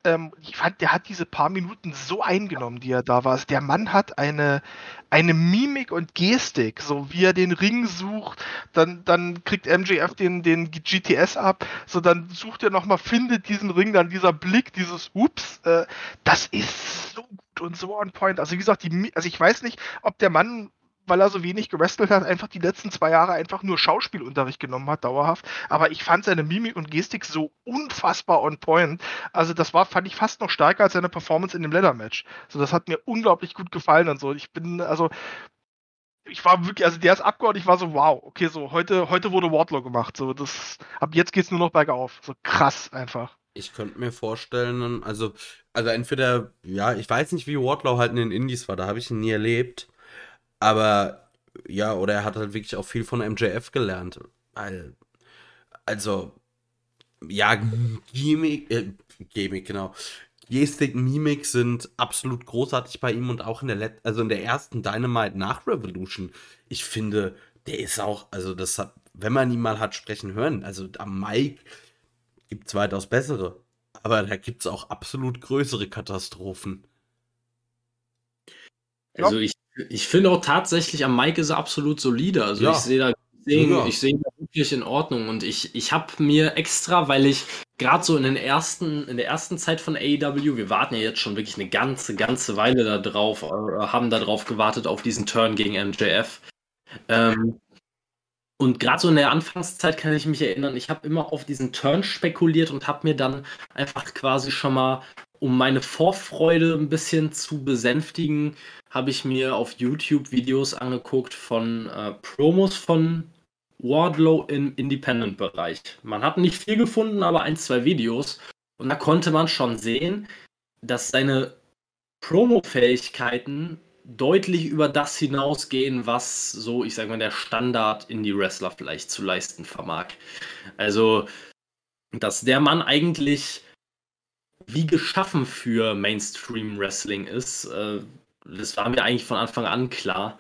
Ähm, ich fand, der hat diese paar Minuten so eingenommen, die er da war. Also der Mann hat eine, eine Mimik und Gestik, so wie er den Ring sucht, dann, dann kriegt MJF den, den GTS ab, so dann sucht er nochmal, findet diesen Ring, dann dieser Blick, dieses Ups, äh, das ist so gut und so on point. Also wie gesagt, die, also ich weiß nicht, ob der Mann weil er so wenig gewrestelt hat, einfach die letzten zwei Jahre einfach nur Schauspielunterricht genommen hat, dauerhaft. Aber ich fand seine Mimik und Gestik so unfassbar on point. Also das war, fand ich fast noch stärker als seine Performance in dem Leather-Match. So, das hat mir unglaublich gut gefallen und so. Ich bin, also, ich war wirklich, also der ist abgeordnet, ich war so, wow, okay, so, heute, heute wurde Wardlow gemacht. So, das, ab jetzt geht's nur noch bergauf. So krass einfach. Ich könnte mir vorstellen, also, also entweder, ja, ich weiß nicht, wie Wardlow halt in den Indies war, da habe ich ihn nie erlebt. Aber ja, oder er hat halt wirklich auch viel von MJF gelernt. Weil, also, ja, Gimmick, äh, Gimmick, genau. Gestik, Mimik sind absolut großartig bei ihm und auch in der Let also in der ersten Dynamite nach Revolution. Ich finde, der ist auch, also das hat, wenn man ihn mal hat sprechen hören, also am Mike gibt es weitaus bessere. Aber da gibt es auch absolut größere Katastrophen. Also ich, ich finde auch tatsächlich, am Mike ist er absolut solide. Also Ja. ich sehe da, ich sehe ich wirklich in Ordnung. Und ich, ich habe mir extra, weil ich gerade so in den ersten, in der ersten Zeit von AEW, wir warten ja jetzt schon wirklich eine ganze, ganze Weile da drauf, äh, haben da drauf gewartet auf diesen Turn gegen MJF. Ähm, Und gerade so in der Anfangszeit kann ich mich erinnern, ich habe immer auf diesen Turn spekuliert und habe mir dann einfach quasi schon mal, um meine Vorfreude ein bisschen zu besänftigen, habe ich mir auf YouTube Videos angeguckt von äh, Promos von Wardlow im Independent-Bereich. Man hat nicht viel gefunden, aber ein, zwei Videos. Und da konnte man schon sehen, dass seine Promo-Fähigkeiten deutlich über das hinausgehen, was so, ich sag mal, der Standard-Indie-Wrestler vielleicht zu leisten vermag. Also, dass der Mann eigentlich wie geschaffen für Mainstream-Wrestling ist, äh, das war mir eigentlich von Anfang an klar.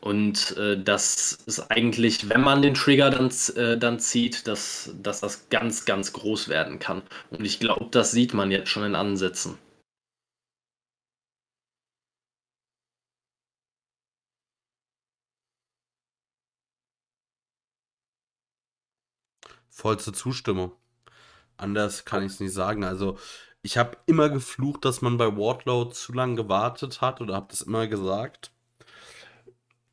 Und äh, das ist eigentlich, wenn man den Trigger dann, äh, dann zieht, dass, dass das ganz, ganz groß werden kann. Und ich glaube, das sieht man jetzt schon in Ansätzen. Vollste Zustimmung. Anders kann ich es nicht sagen. Also, ich habe immer geflucht, dass man bei Wardlow zu lange gewartet hat oder habe das immer gesagt.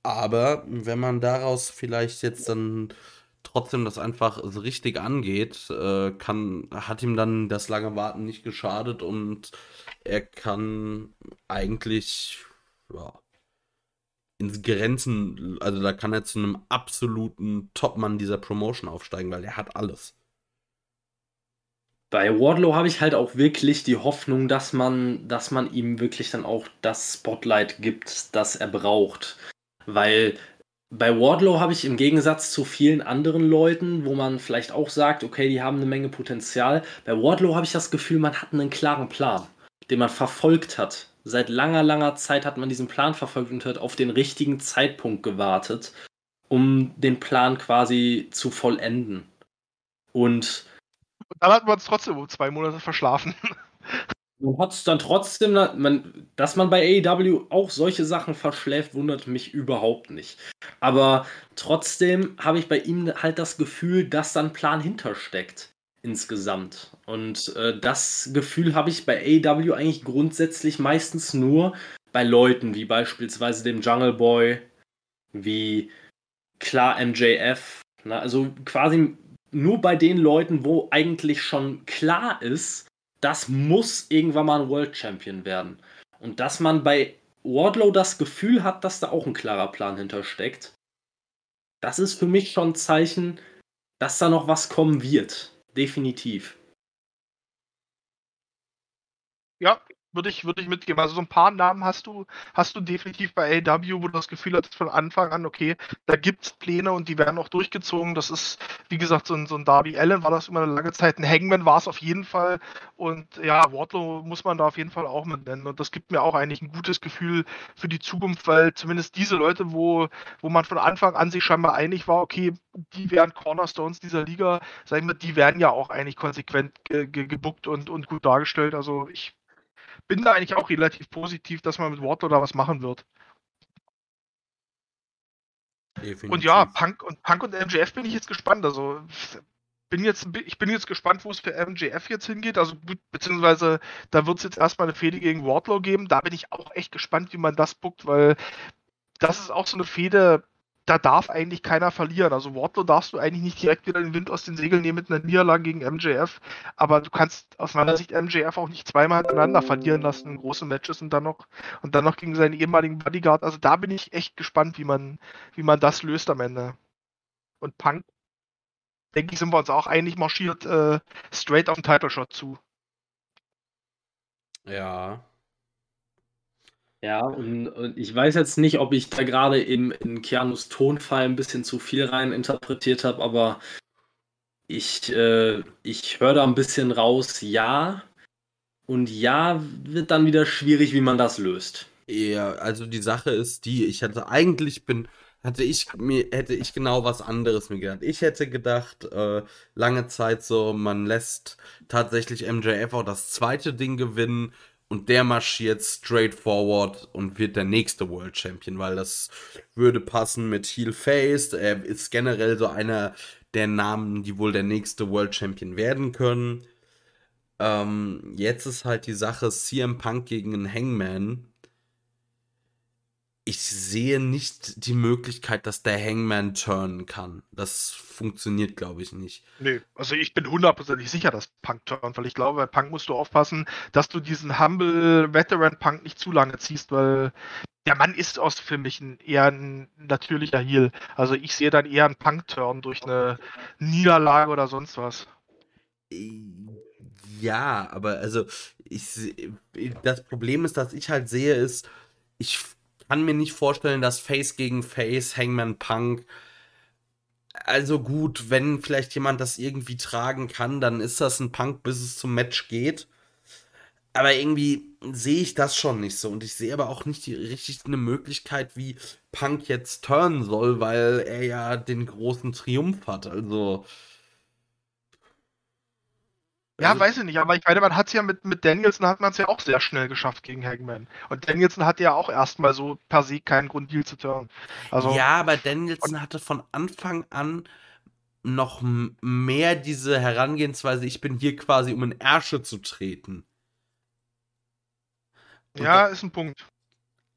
Aber wenn man daraus vielleicht jetzt dann trotzdem das einfach so richtig angeht, äh, kann, hat ihm dann das lange Warten nicht geschadet und er kann eigentlich ja, ins Grenzen, also da kann er zu einem absoluten Topmann dieser Promotion aufsteigen, weil er hat alles. Bei Wardlow habe ich halt auch wirklich die Hoffnung, dass man, dass man ihm wirklich dann auch das Spotlight gibt, das er braucht. Weil bei Wardlow habe ich im Gegensatz zu vielen anderen Leuten, wo man vielleicht auch sagt, okay, die haben eine Menge Potenzial, bei Wardlow habe ich das Gefühl, man hat einen klaren Plan, den man verfolgt hat. Seit langer, langer Zeit hat man diesen Plan verfolgt und hat auf den richtigen Zeitpunkt gewartet, um den Plan quasi zu vollenden. Und, und dann hat man es trotzdem um zwei Monate verschlafen. Man hat dann trotzdem, man, dass man bei AEW auch solche Sachen verschläft, wundert mich überhaupt nicht. Aber trotzdem habe ich bei ihm halt das Gefühl, dass da ein Plan hintersteckt insgesamt. Und äh, das Gefühl habe ich bei AEW eigentlich grundsätzlich meistens nur bei Leuten wie beispielsweise dem Jungle Boy, wie klar MJF. Na, also quasi nur bei den Leuten, wo eigentlich schon klar ist, das muss irgendwann mal ein World Champion werden. Und dass man bei Wardlow das Gefühl hat, dass da auch ein klarer Plan hintersteckt, das ist für mich schon ein Zeichen, dass da noch was kommen wird. Definitiv. Ja, würde ich, würde ich mitgeben. Also so ein paar Namen hast du, hast du definitiv bei AW, wo du das Gefühl hattest von Anfang an, okay, da gibt es Pläne und die werden auch durchgezogen. Das ist, wie gesagt, so ein, so ein Darby Allen war das immer eine lange Zeit. Ein Hangman war es auf jeden Fall. Und ja, Wardlow muss man da auf jeden Fall auch mit nennen. Und das gibt mir auch eigentlich ein gutes Gefühl für die Zukunft, weil zumindest diese Leute, wo, wo man von Anfang an sich scheinbar einig war, okay, die wären Cornerstones dieser Liga, sagen wir, die werden ja auch eigentlich konsequent ge ge gebuckt und, und gut dargestellt. Also ich bin da eigentlich auch relativ positiv, dass man mit Wardlow da was machen wird. Definitiv. Und ja, Punk und Punk und MJF bin ich jetzt gespannt. Also bin jetzt, ich bin jetzt gespannt, wo es für MJF jetzt hingeht. Also beziehungsweise da wird es jetzt erstmal eine Fehde gegen Wardlow geben. Da bin ich auch echt gespannt, wie man das buckt, weil das ist auch so eine Fehde, da darf eigentlich keiner verlieren. Also Wardlow darfst du eigentlich nicht direkt wieder den Wind aus den Segeln nehmen mit einer Niederlage gegen MJF, aber du kannst aus meiner Sicht MJF auch nicht zweimal hintereinander verlieren lassen in großen Matches und dann noch und dann noch gegen seinen ehemaligen Bodyguard. Also da bin ich echt gespannt, wie man wie man das löst am Ende. Und Punk denke ich, sind wir uns auch einig marschiert äh, straight auf den Title Shot zu. Ja, ja, und, und, ich weiß jetzt nicht, ob ich da gerade in, in Keanus Tonfall ein bisschen zu viel rein interpretiert habe, aber ich, äh, ich höre da ein bisschen raus, ja. Und ja, wird dann wieder schwierig, wie man das löst. Ja, also die Sache ist die, ich hatte eigentlich bin, hatte ich mir, hätte ich genau was anderes mir gedacht. Ich hätte gedacht, äh, lange Zeit so, man lässt tatsächlich MJF auch das zweite Ding gewinnen und der marschiert straight forward und wird der nächste World Champion, weil das würde passen mit Heel Face. Er ist generell so einer der Namen, die wohl der nächste World Champion werden können. Ähm, jetzt ist halt die Sache CM Punk gegen einen Hangman. Ich sehe nicht die Möglichkeit, dass der Hangman turnen kann. Das funktioniert, glaube ich, nicht. Nee, also ich bin hundertprozentig sicher, dass Punk turnt, weil ich glaube, bei Punk musst du aufpassen, dass du diesen Humble Veteran Punk nicht zu lange ziehst, weil der Mann ist aus für mich ein, eher ein natürlicher Heal. Also ich sehe dann eher einen Punk-Turn durch eine Niederlage oder sonst was. Ja, aber also ich das Problem ist, dass ich halt sehe, ist, ich kann mir nicht vorstellen, dass Face gegen Face, Hangman Punk. Also gut, wenn vielleicht jemand das irgendwie tragen kann, dann ist das ein Punk, bis es zum Match geht. Aber irgendwie sehe ich das schon nicht so. Und ich sehe aber auch nicht die, richtig eine Möglichkeit, wie Punk jetzt turnen soll, weil er ja den großen Triumph hat. Also. Ja, also, weiß ich nicht, aber ich meine, man hat es ja mit, mit Danielson hat man es ja auch sehr schnell geschafft gegen Hangman. Und Danielson hatte ja auch erstmal so per se keinen Grund, Deal zu turnen. Also, ja, aber Danielson hatte von Anfang an noch mehr diese Herangehensweise, ich bin hier quasi, um in Ärsche zu treten. Und ja, da, ist ein Punkt.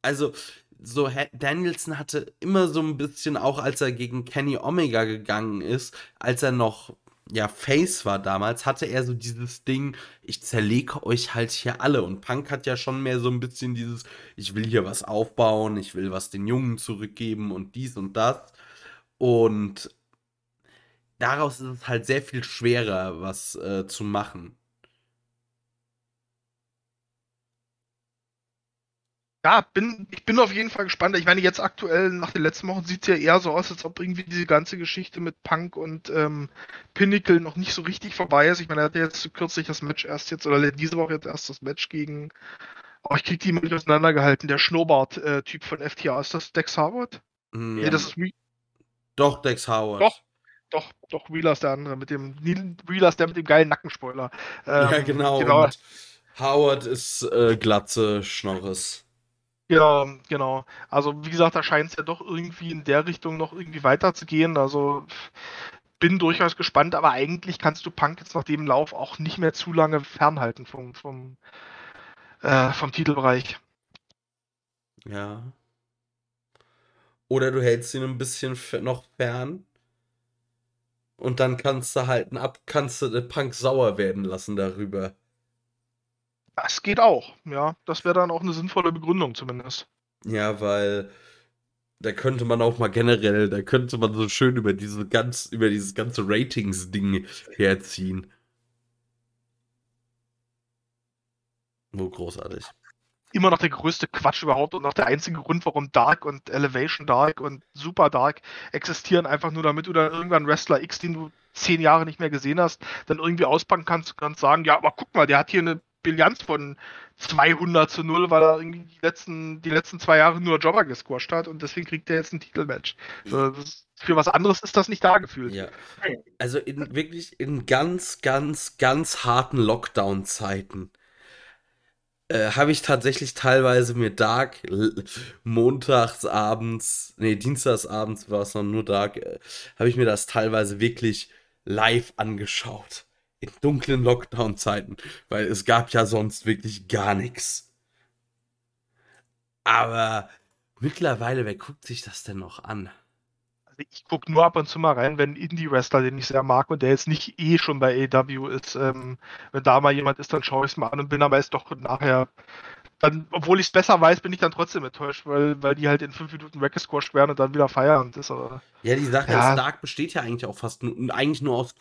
Also, so Danielson hatte immer so ein bisschen, auch als er gegen Kenny Omega gegangen ist, als er noch ja, Face war damals, hatte er so dieses Ding, ich zerlege euch halt hier alle. Und Punk hat ja schon mehr so ein bisschen dieses, ich will hier was aufbauen, ich will was den Jungen zurückgeben und dies und das. Und daraus ist es halt sehr viel schwerer, was äh, zu machen. Ja, bin, ich bin auf jeden Fall gespannt. Ich meine, jetzt aktuell nach den letzten Wochen sieht es ja eher so aus, als ob irgendwie diese ganze Geschichte mit Punk und ähm, Pinnacle noch nicht so richtig vorbei ist. Ich meine, er hatte jetzt kürzlich das Match erst jetzt, oder diese Woche jetzt erst das Match gegen, oh, ich krieg die immer nicht auseinandergehalten, der Schnurrbart-Typ von FTA. Ist das Dex Harvard? Mm, nee, das ist Doch, Dex Howard. Doch, doch, doch, Wheeler ist der andere, mit dem Wheeler ist der mit dem geilen Nackenspoiler. Ähm, ja, genau. genau. Howard ist äh, Glatze Schnorres. Ja, genau. Also wie gesagt, da scheint es ja doch irgendwie in der Richtung noch irgendwie weiterzugehen. Also bin durchaus gespannt, aber eigentlich kannst du Punk jetzt nach dem Lauf auch nicht mehr zu lange fernhalten vom, vom, äh, vom Titelbereich. Ja. Oder du hältst ihn ein bisschen noch fern. Und dann kannst du halt ab, kannst du Punk sauer werden lassen darüber. Das geht auch, ja. Das wäre dann auch eine sinnvolle Begründung zumindest. Ja, weil da könnte man auch mal generell, da könnte man so schön über diese ganz, über dieses ganze Ratings-Ding herziehen. Wo großartig. Immer noch der größte Quatsch überhaupt und noch der einzige Grund, warum Dark und Elevation Dark und Super Dark existieren, einfach nur damit du dann irgendwann Wrestler X, den du zehn Jahre nicht mehr gesehen hast, dann irgendwie auspacken kannst, kannst sagen, ja, aber guck mal, der hat hier eine Bilanz von 200 zu 0, weil er irgendwie die letzten, die letzten zwei Jahre nur Jobber gesquasht hat und deswegen kriegt er jetzt ein Titelmatch. Also für was anderes ist das nicht da gefühlt. Ja. Also in wirklich in ganz, ganz, ganz harten Lockdown-Zeiten äh, habe ich tatsächlich teilweise mir Dark montags abends, nee, dienstags abends war es noch nur Dark, äh, habe ich mir das teilweise wirklich live angeschaut in dunklen Lockdown-Zeiten, weil es gab ja sonst wirklich gar nichts. Aber mittlerweile, wer guckt sich das denn noch an? Also ich gucke nur ab und zu mal rein, wenn Indie-Wrestler, den ich sehr mag und der jetzt nicht eh schon bei AW ist, ähm, wenn da mal jemand ist, dann schaue ich es mal an und bin aber jetzt doch nachher dann, obwohl ich es besser weiß, bin ich dann trotzdem enttäuscht, weil, weil die halt in fünf Minuten weggesquashed werden und dann wieder feiern. Das, aber, ja, die Sache ja. ist, Dark besteht ja eigentlich auch fast nur, eigentlich nur aus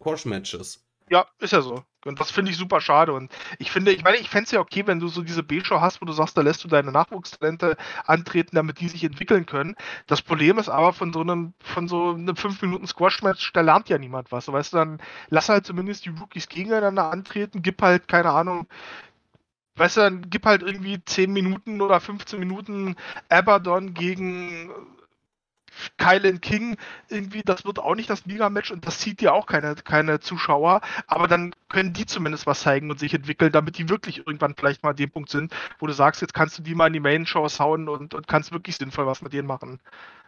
Squash-Matches. Ja, ist ja so. Und das finde ich super schade. Und ich finde, ich meine, ich fände es ja okay, wenn du so diese B-Show hast, wo du sagst, da lässt du deine Nachwuchstalente antreten, damit die sich entwickeln können. Das Problem ist aber von so einem, von so einem 5 Minuten Squash-Match, da lernt ja niemand was. weißt du, dann lass halt zumindest die Rookies gegeneinander antreten, gib halt, keine Ahnung, weißt du, dann gib halt irgendwie 10 Minuten oder 15 Minuten Abaddon gegen Kylan King, irgendwie, das wird auch nicht das Liga-Match und das zieht ja auch keine, keine Zuschauer, aber dann können die zumindest was zeigen und sich entwickeln, damit die wirklich irgendwann vielleicht mal an dem Punkt sind, wo du sagst, jetzt kannst du die mal in die Main-Show hauen und, und kannst wirklich sinnvoll was mit denen machen.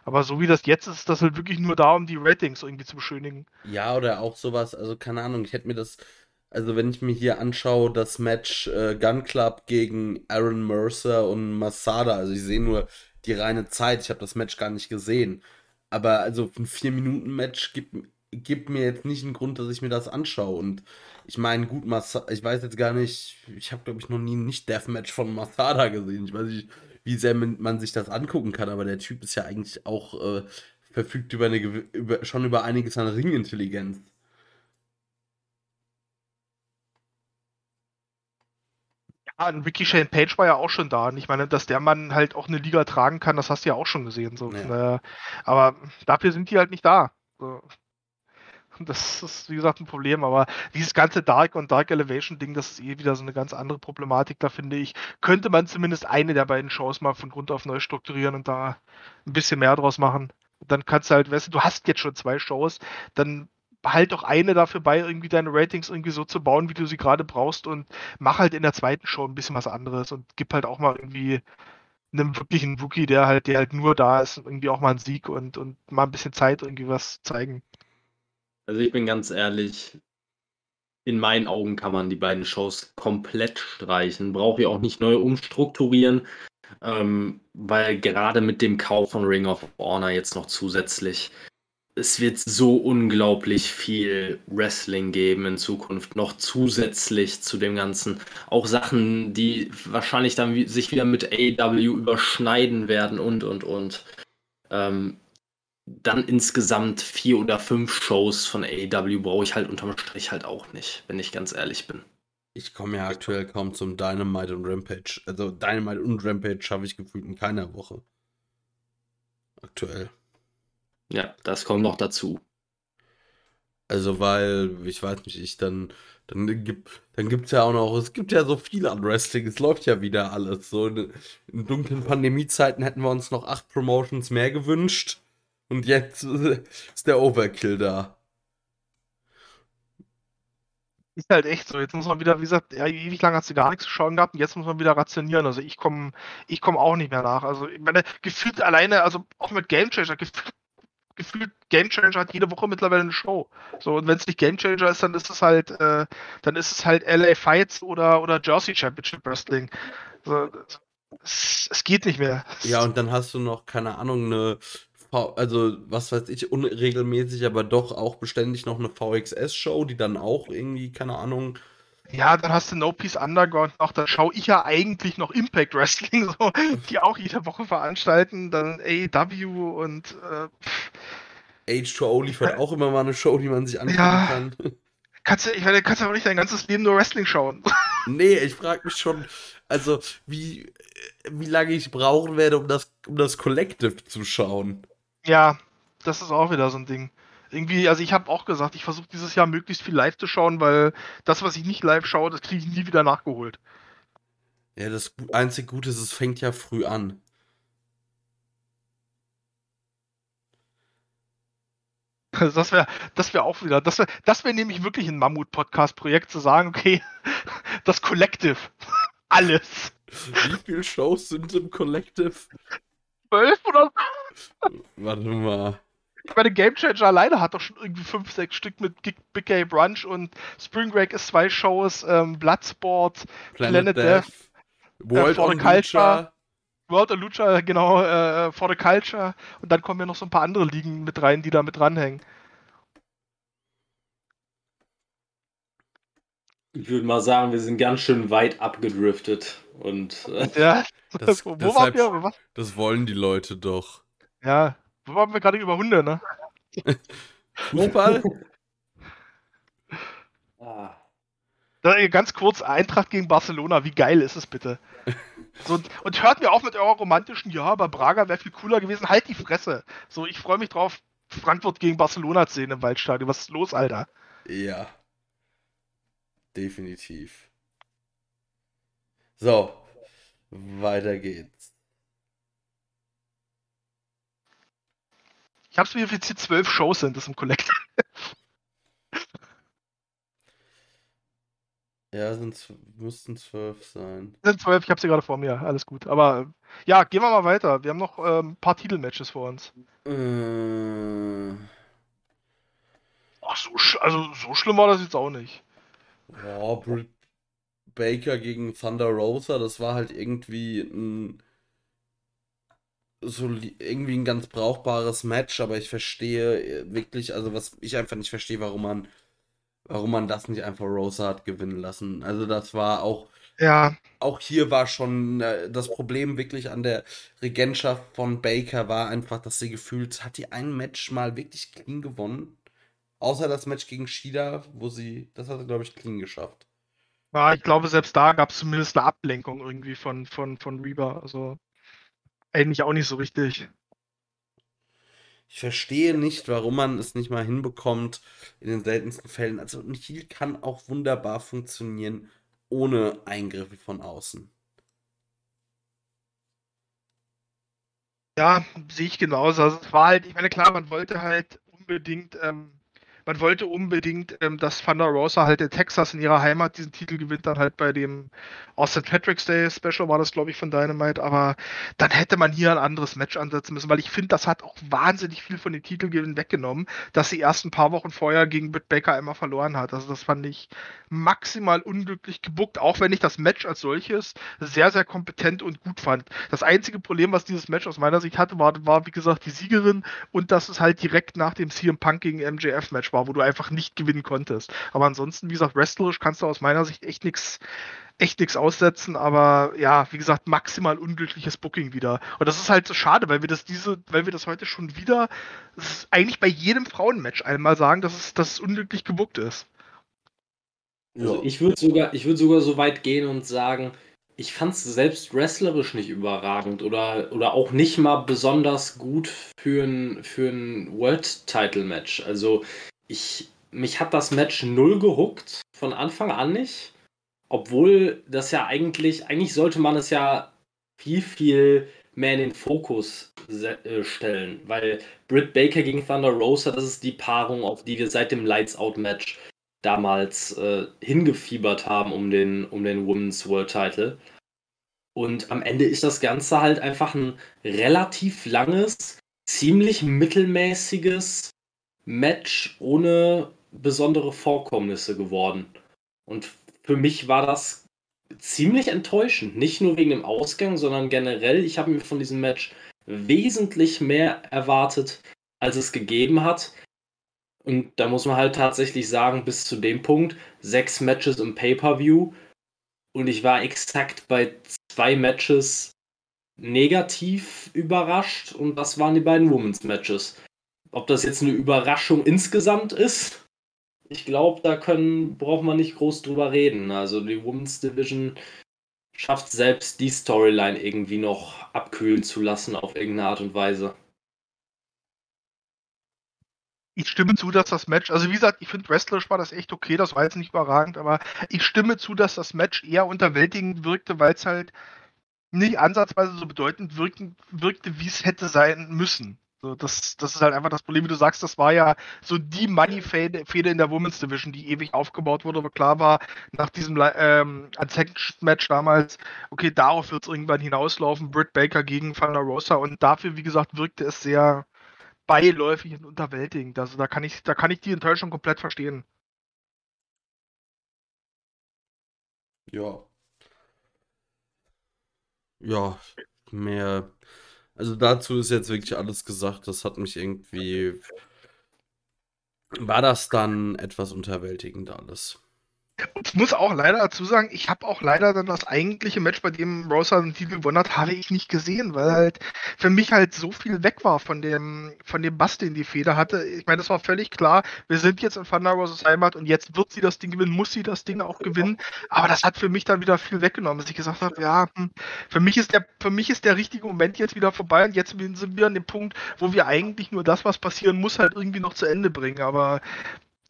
Aber so wie das jetzt ist, ist das halt wirklich nur da, um die Ratings irgendwie zu beschönigen. Ja, oder auch sowas, also keine Ahnung, ich hätte mir das Also wenn ich mir hier anschaue, das Match äh, Gun Club gegen Aaron Mercer und Masada, also ich sehe nur die reine Zeit, ich habe das Match gar nicht gesehen. Aber also ein 4-Minuten-Match gibt, gibt mir jetzt nicht einen Grund, dass ich mir das anschaue. Und ich meine, gut, Masada, ich weiß jetzt gar nicht, ich habe glaube ich noch nie ein Nicht-Deathmatch von Masada gesehen. Ich weiß nicht, wie sehr man sich das angucken kann, aber der Typ ist ja eigentlich auch äh, verfügt über eine über, schon über einiges an Ringintelligenz. Ja, ein Ricky Shane Page war ja auch schon da. Und ich meine, dass der Mann halt auch eine Liga tragen kann, das hast du ja auch schon gesehen. So. Ja. Äh, aber dafür sind die halt nicht da. So. Das ist, wie gesagt, ein Problem. Aber dieses ganze Dark und Dark Elevation Ding, das ist eh wieder so eine ganz andere Problematik. Da finde ich, könnte man zumindest eine der beiden Shows mal von Grund auf neu strukturieren und da ein bisschen mehr draus machen. Dann kannst du halt, weißt du, du hast jetzt schon zwei Shows, dann halt doch eine dafür bei, irgendwie deine Ratings irgendwie so zu bauen, wie du sie gerade brauchst und mach halt in der zweiten Show ein bisschen was anderes und gib halt auch mal irgendwie einem wirklichen Rookie, der halt, der halt nur da ist, irgendwie auch mal einen Sieg und, und mal ein bisschen Zeit irgendwie was zeigen. Also ich bin ganz ehrlich, in meinen Augen kann man die beiden Shows komplett streichen. Brauche ich auch nicht neu umstrukturieren, ähm, weil gerade mit dem Kauf von Ring of Honor jetzt noch zusätzlich es wird so unglaublich viel Wrestling geben in Zukunft, noch zusätzlich zu dem Ganzen. Auch Sachen, die wahrscheinlich dann sich wieder mit AEW überschneiden werden und, und, und. Ähm, dann insgesamt vier oder fünf Shows von AEW brauche ich halt unterm Strich halt auch nicht, wenn ich ganz ehrlich bin. Ich komme ja aktuell kaum zum Dynamite und Rampage. Also Dynamite und Rampage schaffe ich gefühlt in keiner Woche. Aktuell. Ja, das kommt noch dazu. Also, weil, ich weiß nicht, ich dann, dann gibt dann gibt's ja auch noch, es gibt ja so viel an Wrestling, es läuft ja wieder alles. So in, in dunklen Pandemiezeiten hätten wir uns noch acht Promotions mehr gewünscht. Und jetzt ist der Overkill da. Ist halt echt so. Jetzt muss man wieder, wie gesagt, ja, ewig lang hat sie gar nichts zu schauen gehabt und jetzt muss man wieder rationieren. Also ich komme ich komm auch nicht mehr nach. Also ich meine, gefühlt alleine, also auch mit Game Changer, gefühlt gefühlt Game Changer hat jede Woche mittlerweile eine Show. So, und wenn es nicht Game Changer ist, dann ist es halt, äh, dann ist es halt LA Fights oder, oder Jersey Championship Wrestling. So, es, es, geht nicht mehr. Ja, und dann hast du noch, keine Ahnung, eine also was weiß ich, unregelmäßig, aber doch auch beständig noch eine VXS-Show, die dann auch irgendwie, keine Ahnung, ja, dann hast du No Peace Underground noch, dann schaue ich ja eigentlich noch Impact Wrestling, so, die auch jede Woche veranstalten, dann AEW und äh, H2O liefert auch immer mal eine Show, die man sich angucken ja, kann. Kannst du, ich meine, kannst du aber nicht dein ganzes Leben nur Wrestling schauen. nee, ich frage mich schon, also wie, wie lange ich brauchen werde, um das, um das Collective zu schauen. Ja, das ist auch wieder so ein Ding irgendwie, also ich habe auch gesagt, ich versuche dieses Jahr möglichst viel live zu schauen, weil das, was ich nicht live schaue, das kriege ich nie wieder nachgeholt. Ja, das einzige Gute ist, es fängt ja früh an. Also das wäre das wär auch wieder, das wäre das wär nämlich wirklich ein Mammut-Podcast-Projekt, zu sagen, okay, das Collective, alles. Wie viele Shows sind im Collective? Zwölf oder so? Warte mal. Ich meine, Game Changer alleine hat doch schon irgendwie fünf, sechs Stück mit Big Gay Brunch und Spring Break ist zwei Shows, ähm, Bloodsport, Planet, Planet Death, Death World äh, for the Culture. World of Lucha, genau, äh, For the Culture. Und dann kommen ja noch so ein paar andere Ligen mit rein, die da mit dranhängen. Ich würde mal sagen, wir sind ganz schön weit abgedriftet. Und äh, ja, das, wo deshalb, wir, was? das wollen die Leute doch. Ja, wo waren wir gerade über Hunde, ne? Fußball? ah. Ganz kurz, Eintracht gegen Barcelona, wie geil ist es bitte? So, und hört mir auf mit eurer romantischen, ja, aber Braga wäre viel cooler gewesen. Halt die Fresse. So, ich freue mich drauf, Frankfurt gegen Barcelona zu sehen im Waldstadion. Was ist los, Alter? Ja. Definitiv. So, weiter geht's. Ich hab's verifiziert, zwölf Shows sind es im Collective. Ja, sind, müssten zwölf sein. Sind zwölf, ich hab sie gerade vor mir, alles gut. Aber ja, gehen wir mal weiter. Wir haben noch ähm, ein paar Titelmatches vor uns. Äh... Ach, so, also so schlimm war das jetzt auch nicht. Oh, Britt Baker gegen Thunder Rosa, das war halt irgendwie ein so irgendwie ein ganz brauchbares Match, aber ich verstehe äh, wirklich, also was ich einfach nicht verstehe, warum man warum man das nicht einfach Rosa hat gewinnen lassen. Also das war auch ja. Auch hier war schon äh, das Problem wirklich an der Regentschaft von Baker war einfach, dass sie gefühlt hat die ein Match mal wirklich clean gewonnen. Außer das Match gegen Shida, wo sie, das hat sie, glaube ich, clean geschafft. Ja, ich glaube, selbst da gab es zumindest eine Ablenkung irgendwie von, von, von Reba. Also eigentlich auch nicht so richtig. Ich verstehe nicht, warum man es nicht mal hinbekommt in den seltensten Fällen. Also ein Heal kann auch wunderbar funktionieren ohne Eingriffe von außen. Ja, sehe ich genauso. Also es war halt, ich meine, klar, man wollte halt unbedingt ähm, man wollte unbedingt, ähm, dass Thunder Rosa halt in Texas in ihrer Heimat diesen Titel gewinnt, dann halt bei dem Austin Patrick's Day Special war das, glaube ich, von Dynamite, aber dann hätte man hier ein anderes Match ansetzen müssen, weil ich finde, das hat auch wahnsinnig viel von den Titelgewinnen weggenommen, dass sie erst ein paar Wochen vorher gegen Britt Baker einmal verloren hat. Also das fand ich maximal unglücklich gebuckt, auch wenn ich das Match als solches sehr, sehr kompetent und gut fand. Das einzige Problem, was dieses Match aus meiner Sicht hatte, war, war wie gesagt, die Siegerin und dass es halt direkt nach dem CM Punk gegen MJF Match war, wo du einfach nicht gewinnen konntest. Aber ansonsten, wie gesagt, wrestlerisch kannst du aus meiner Sicht echt nichts echt nichts aussetzen, aber ja, wie gesagt, maximal unglückliches Booking wieder. Und das ist halt so schade, weil wir das diese, weil wir das heute schon wieder eigentlich bei jedem Frauenmatch einmal sagen, dass es, dass es unglücklich gebuckt ist. Also ich würde sogar, ich würde sogar so weit gehen und sagen, ich fand es selbst wrestlerisch nicht überragend oder, oder auch nicht mal besonders gut für ein, für ein World-Title-Match. Also ich, mich hat das Match null gehuckt, von Anfang an nicht. Obwohl das ja eigentlich, eigentlich sollte man es ja viel, viel mehr in den Fokus äh, stellen, weil Britt Baker gegen Thunder Rosa, das ist die Paarung, auf die wir seit dem Lights Out Match damals äh, hingefiebert haben um den, um den Women's World Title. Und am Ende ist das Ganze halt einfach ein relativ langes, ziemlich mittelmäßiges Match ohne besondere Vorkommnisse geworden. Und für mich war das ziemlich enttäuschend. Nicht nur wegen dem Ausgang, sondern generell. Ich habe mir von diesem Match wesentlich mehr erwartet, als es gegeben hat. Und da muss man halt tatsächlich sagen, bis zu dem Punkt, sechs Matches im Pay-Per-View. Und ich war exakt bei zwei Matches negativ überrascht. Und das waren die beiden Women's Matches. Ob das jetzt eine Überraschung insgesamt ist, ich glaube, da können, braucht man nicht groß drüber reden. Also die Women's Division schafft selbst die Storyline irgendwie noch abkühlen zu lassen auf irgendeine Art und Weise ich stimme zu, dass das Match, also wie gesagt, ich finde wrestlerisch war das echt okay, das war jetzt nicht überragend, aber ich stimme zu, dass das Match eher unterwältigend wirkte, weil es halt nicht ansatzweise so bedeutend wirkten, wirkte, wie es hätte sein müssen. So, das, das ist halt einfach das Problem, wie du sagst, das war ja so die Money-Fehde in der Women's Division, die ewig aufgebaut wurde, aber klar war, nach diesem ähm, Match damals, okay, darauf wird es irgendwann hinauslaufen, Britt Baker gegen Thunder Rosa und dafür, wie gesagt, wirkte es sehr, beiläufig und unterwältigend. Also da kann ich, da kann ich die Enttäuschung komplett verstehen. Ja. Ja, mehr. Also dazu ist jetzt wirklich alles gesagt. Das hat mich irgendwie. War das dann etwas unterwältigend alles? Ich muss auch leider dazu sagen, ich habe auch leider dann das eigentliche Match, bei dem Rosa den Titel gewonnen hat, habe ich nicht gesehen, weil halt für mich halt so viel weg war von dem, von dem Bass, den die Feder hatte. Ich meine, das war völlig klar, wir sind jetzt in Thunder Roses Heimat und jetzt wird sie das Ding gewinnen, muss sie das Ding auch gewinnen. Aber das hat für mich dann wieder viel weggenommen, dass ich gesagt habe, ja, hm, für mich ist der, für mich ist der richtige Moment jetzt wieder vorbei und jetzt sind wir an dem Punkt, wo wir eigentlich nur das, was passieren muss, halt irgendwie noch zu Ende bringen. Aber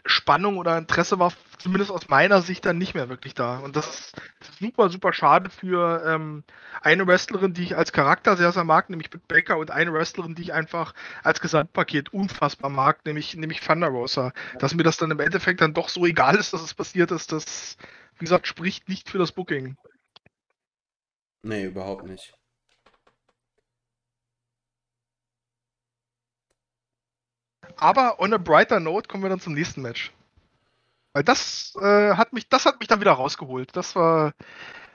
Spannung oder Interesse war zumindest aus meiner Sicht dann nicht mehr wirklich da. Und das ist super, super schade für ähm, eine Wrestlerin, die ich als Charakter sehr, sehr mag, nämlich Britt Baker, und eine Wrestlerin, die ich einfach als Gesamtpaket unfassbar mag, nämlich, nämlich Thunder Rosa. Dass mir das dann im Endeffekt dann doch so egal ist, dass es passiert ist, das, wie gesagt, spricht nicht für das Booking. Nee, überhaupt nicht. Aber on a brighter note kommen wir dann zum nächsten Match. Weil das äh, hat mich, das hat mich dann wieder rausgeholt. Das war,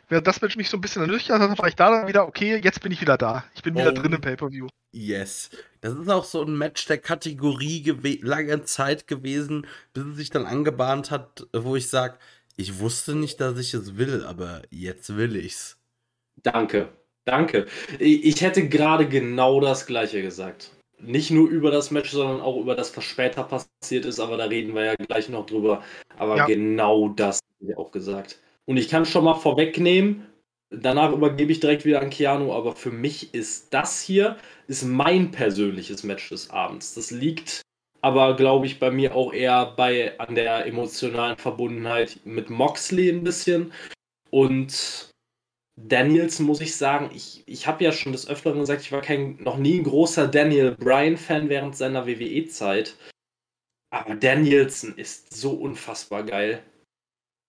während das Match mich so ein bisschen ernüchtert hat, war ich da dann wieder, okay, jetzt bin ich wieder da. Ich bin wieder Oh. drin im Pay-Per-View. Yes. Das ist auch so ein Match der Kategorie lange Zeit gewesen, bis es sich dann angebahnt hat, wo ich sage, ich wusste nicht, dass ich es will, aber jetzt will ich's. Danke, danke. Ich hätte gerade genau das Gleiche gesagt. Nicht nur über das Match, sondern auch über das, was später passiert ist, aber da reden wir ja gleich noch drüber. Aber Ja. genau das habe ich auch gesagt. Und ich kann schon mal vorwegnehmen, danach übergebe ich direkt wieder an Keanu, aber für mich ist das hier, ist mein persönliches Match des Abends. Das liegt aber, glaube ich, bei mir auch eher bei, an der emotionalen Verbundenheit mit Moxley ein bisschen. Und Daniels muss ich sagen, ich, ich habe ja schon des Öfteren gesagt, ich war kein, noch nie ein großer Daniel Bryan-Fan während seiner WWE-Zeit. Aber Danielson ist so unfassbar geil.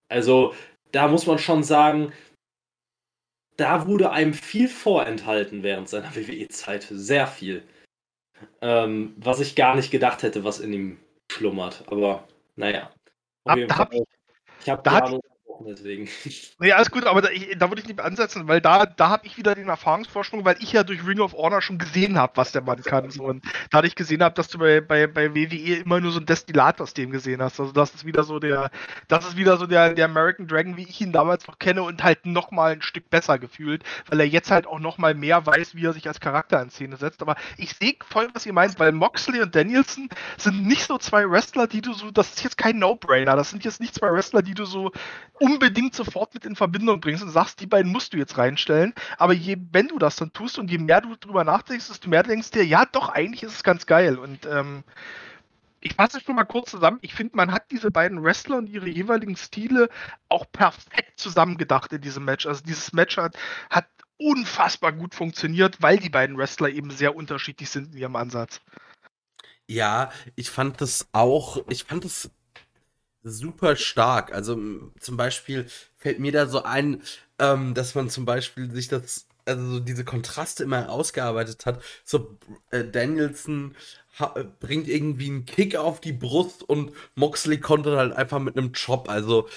Also, da muss man schon sagen, da wurde einem viel vorenthalten während seiner WWE-Zeit. Sehr viel. Ähm, was ich gar nicht gedacht hätte, was in ihm schlummert. Aber naja. Auf Ab- jeden da Fall. hab ich- ich habe da unterbrochen, deswegen. Nee, alles gut, aber da, ich, da würde ich nicht ansetzen, weil da, da habe ich wieder den Erfahrungsvorsprung, weil ich ja durch Ring of Honor schon gesehen habe, was der Mann kann. So. Und da ich gesehen habe, dass du bei, bei, bei WWE immer nur so ein Destillat aus dem gesehen hast. Also das ist wieder so der, das ist wieder so der, der American Dragon, wie ich ihn damals noch kenne und halt nochmal ein Stück besser gefühlt, weil er jetzt halt auch nochmal mehr weiß, wie er sich als Charakter in Szene setzt. Aber ich sehe voll, was ihr meint, weil Moxley und Danielson sind nicht so zwei Wrestler, die du so, das ist jetzt kein No-Brainer, das sind jetzt nicht zwei Wrestler, die du so unbedingt sofort mit in Verbindung bringst und sagst, die beiden musst du jetzt reinstellen. Aber je, wenn du das dann tust und je mehr du drüber nachdenkst, desto mehr denkst du dir, ja doch, eigentlich ist es ganz geil. Und ähm, ich fasse es schon mal kurz zusammen. Ich finde, man hat diese beiden Wrestler und ihre jeweiligen Stile auch perfekt zusammengedacht in diesem Match. Also dieses Match hat, hat unfassbar gut funktioniert, weil die beiden Wrestler eben sehr unterschiedlich sind in ihrem Ansatz. Ja, ich fand das auch, ich fand das super stark. Also zum Beispiel fällt mir da so ein, ähm, dass man zum Beispiel sich das, also so diese Kontraste immer ausgearbeitet hat. So äh, Danielson äh, bringt irgendwie einen Kick auf die Brust und Moxley konnte halt einfach mit einem Chop. Also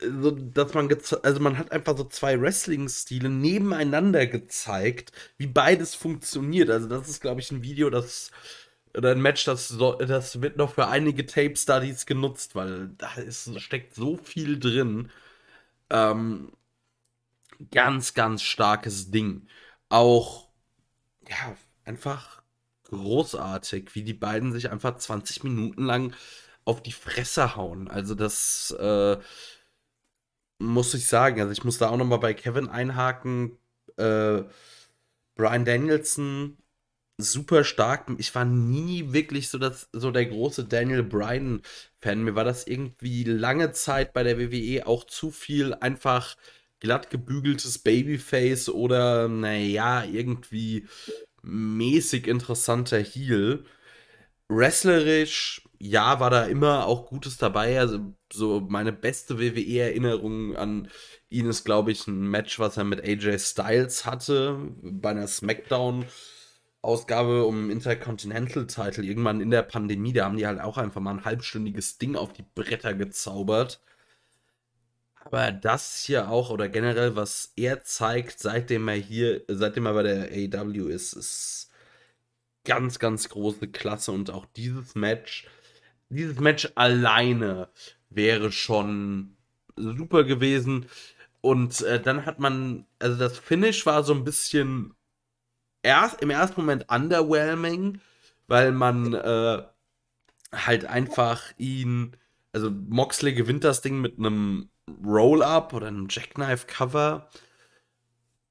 äh, so, dass man also man hat einfach so zwei Wrestling-Stile nebeneinander gezeigt, wie beides funktioniert. Also das ist, glaube ich, ein Video, das oder ein Match, das, so, das wird noch für einige Tape Studies genutzt, weil da ist, steckt so viel drin. Ähm, ganz, ganz starkes Ding. Auch, ja, einfach großartig, wie die beiden sich einfach 20 Minuten lang auf die Fresse hauen. Also das äh, muss ich sagen. Also ich muss da auch noch mal bei Kevin einhaken. Äh, Brian Danielson super stark. Ich war nie wirklich so, das, so der große Daniel Bryan-Fan. Mir war das irgendwie lange Zeit bei der WWE auch zu viel einfach glatt gebügeltes Babyface oder, naja, irgendwie mäßig interessanter Heel. Wrestlerisch, ja, war da immer auch Gutes dabei. Also, so meine beste WWE-Erinnerung an ihn ist, glaube ich, ein Match, was er mit AJ Styles hatte bei einer SmackDown. Ausgabe um Intercontinental-Title irgendwann in der Pandemie, da haben die halt auch einfach mal ein halbstündiges Ding auf die Bretter gezaubert. Aber das hier auch, oder generell, was er zeigt, seitdem er hier, seitdem er bei der AEW ist, ist ganz, ganz große Klasse. Und auch dieses Match, dieses Match alleine wäre schon super gewesen. Und äh, dann hat man, also das Finish war so ein bisschen erst im ersten Moment underwhelming, weil man äh, halt einfach ihn, also Moxley gewinnt das Ding mit einem Roll-Up oder einem Jackknife-Cover.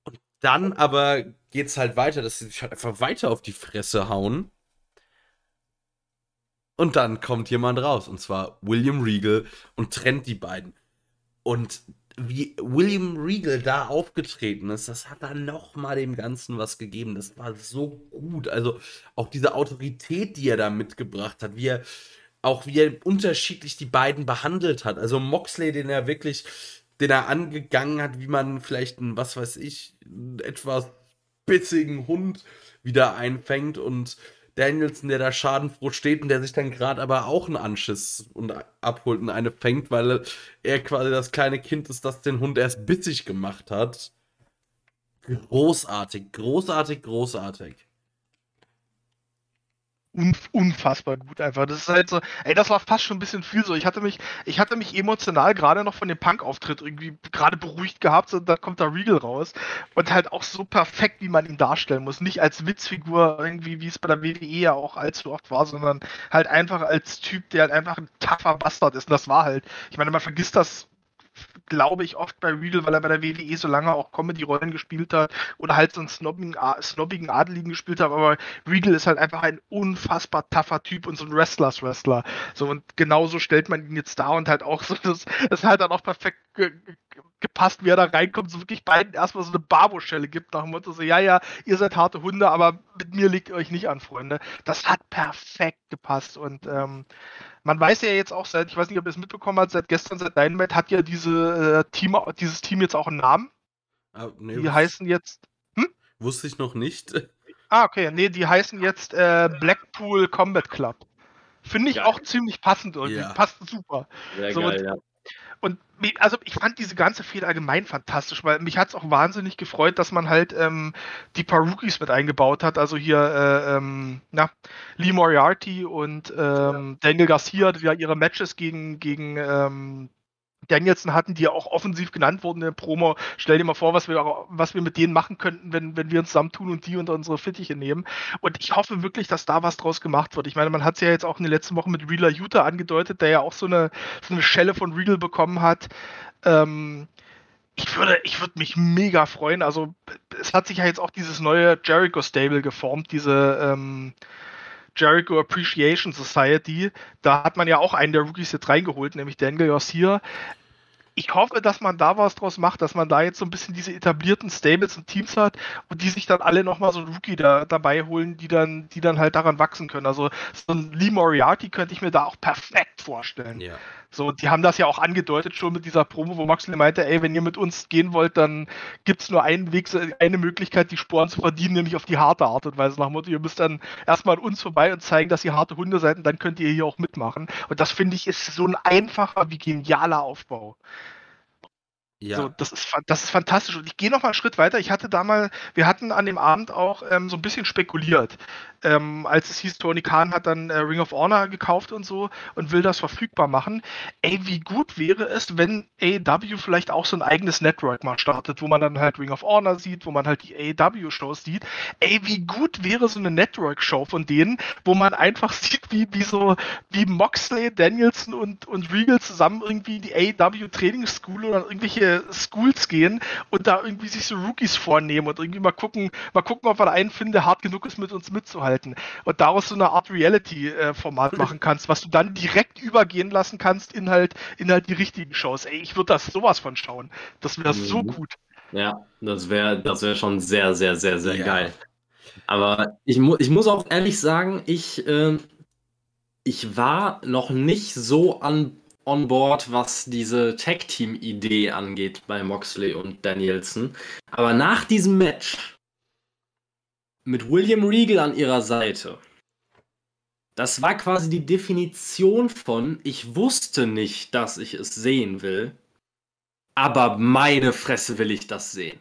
Und dann aber geht's halt weiter, dass sie sich halt einfach weiter auf die Fresse hauen. Und dann kommt jemand raus, und zwar William Regal, und trennt die beiden. Und wie William Regal da aufgetreten ist, das hat dann noch mal dem Ganzen was gegeben. Das war so gut. Also auch diese Autorität, die er da mitgebracht hat, wie er auch wie er unterschiedlich die beiden behandelt hat. Also Moxley, den er wirklich, den er angegangen hat, wie man vielleicht einen, was weiß ich, einen etwas bissigen Hund wieder einfängt und Danielson, der da schadenfroh steht und der sich dann gerade aber auch einen Anschiss und abholt und eine fängt, weil er quasi das kleine Kind ist, das den Hund erst bissig gemacht hat. Großartig, großartig, großartig unfassbar gut einfach. Das ist halt so, ey, das war fast schon ein bisschen viel so. Ich hatte mich, ich hatte mich emotional gerade noch von dem Punk-Auftritt irgendwie gerade beruhigt gehabt und dann kommt da Regal raus und halt auch so perfekt, wie man ihn darstellen muss. Nicht als Witzfigur irgendwie, wie es bei der WWE ja auch allzu oft war, sondern halt einfach als Typ, der halt einfach ein tougher Bastard ist. Und das war halt, ich meine, man vergisst das glaube ich, oft bei Regal, weil er bei der WWE so lange auch Comedy-Rollen gespielt hat oder halt so einen snobbigen, snobbigen Adeligen gespielt hat, aber Regal ist halt einfach ein unfassbar tougher Typ und so ein Wrestlers-Wrestler. So, und genauso stellt man ihn jetzt da und halt auch so, das, das halt dann auch perfekt gepasst, wie er da reinkommt, so wirklich beiden erstmal so eine Barbo-Schelle gibt, nach dem Motto so, ja, ja, ihr seid harte Hunde, aber mit mir liegt ihr euch nicht an, Freunde. Das hat perfekt gepasst und ähm, man weiß ja jetzt auch seit, ich weiß nicht, ob ihr es mitbekommen habt, seit gestern, seit Dynamite hat ja diese, äh, Team, dieses Team jetzt auch einen Namen. Ah, nee, die heißen jetzt. Hm? Wusste ich noch nicht. Ah, okay. Nee, die heißen jetzt äh, Blackpool Combat Club. Finde ich geil. auch ziemlich passend irgendwie. Ja. Passt super. Sehr so, geil, ja. Und also ich fand diese ganze Fehde allgemein fantastisch, weil mich hat es auch wahnsinnig gefreut, dass man halt ähm, die paar Rookies mit eingebaut hat. Also hier äh, ähm, na, Lee Moriarty und ähm, ja. Daniel Garcia, die ja ihre Matches gegen, gegen ähm, Danielson hatten, die ja auch offensiv genannt wurden in der Promo. Stell dir mal vor, was wir, was wir mit denen machen könnten, wenn, wenn wir uns zusammentun und die unter unsere Fittiche nehmen. Und ich hoffe wirklich, dass da was draus gemacht wird. Ich meine, man hat es ja jetzt auch in den letzten Wochen mit Reeler Utah angedeutet, der ja auch so eine, so eine Schelle von Real bekommen hat. Ähm, ich würde, ich würde mich mega freuen. Also, es hat sich ja jetzt auch dieses neue Jericho Stable geformt, diese, ähm, Jericho Appreciation Society. Da hat man ja auch einen der Rookies jetzt reingeholt, nämlich Daniel Garcia. Ich hoffe, dass man da was draus macht, dass man da jetzt so ein bisschen diese etablierten Stables und Teams hat und die sich dann alle nochmal so ein Rookie da, dabei holen, die dann, die dann halt daran wachsen können. Also so ein Lee Moriarty könnte ich mir da auch perfekt vorstellen. Ja. So, die haben das ja auch angedeutet schon mit dieser Promo, wo Moxley meinte, ey, wenn ihr mit uns gehen wollt, dann gibt es nur einen Weg, eine Möglichkeit, die Sporen zu verdienen, nämlich auf die harte Art und Weise. Nach dem Motto, ihr müsst dann erstmal an uns vorbei und zeigen, dass ihr harte Hunde seid und dann könnt ihr hier auch mitmachen. Und das finde ich ist so ein einfacher wie genialer Aufbau. Ja. So, das, ist, das ist fantastisch. Und ich gehe noch mal einen Schritt weiter. Ich hatte da mal, wir hatten an dem Abend auch ähm, so ein bisschen spekuliert. Ähm, als es hieß, Tony Khan hat dann äh, Ring of Honor gekauft und so und will das verfügbar machen. Ey, wie gut wäre es, wenn AEW vielleicht auch so ein eigenes Network mal startet, wo man dann halt Ring of Honor sieht, wo man halt die AEW-Shows sieht. Ey, wie gut wäre so eine Network-Show von denen, wo man einfach sieht, wie, wie so, wie Moxley, Danielson und, und Regal zusammen irgendwie die AEW-Trainingsschool oder irgendwelche Schools gehen und da irgendwie sich so Rookies vornehmen und irgendwie mal gucken, mal gucken, ob wir da einen finden, der hart genug ist, mit uns mitzuhalten. Und daraus so eine Art Reality-Format machen kannst, was du dann direkt übergehen lassen kannst in halt, in halt die richtigen Shows. Ey, ich würde das sowas von schauen. Das wäre mhm. so gut. Ja, das wäre das wär schon sehr, sehr, sehr, sehr ja. geil. Aber ich, mu ich muss auch ehrlich sagen, ich, äh, ich war noch nicht so an on board, was diese Tag-Team-Idee angeht bei Moxley und Danielson. Aber nach diesem Match mit William Regal an ihrer Seite, das war quasi die Definition von, ich wusste nicht, dass ich es sehen will, aber meine Fresse will ich das sehen.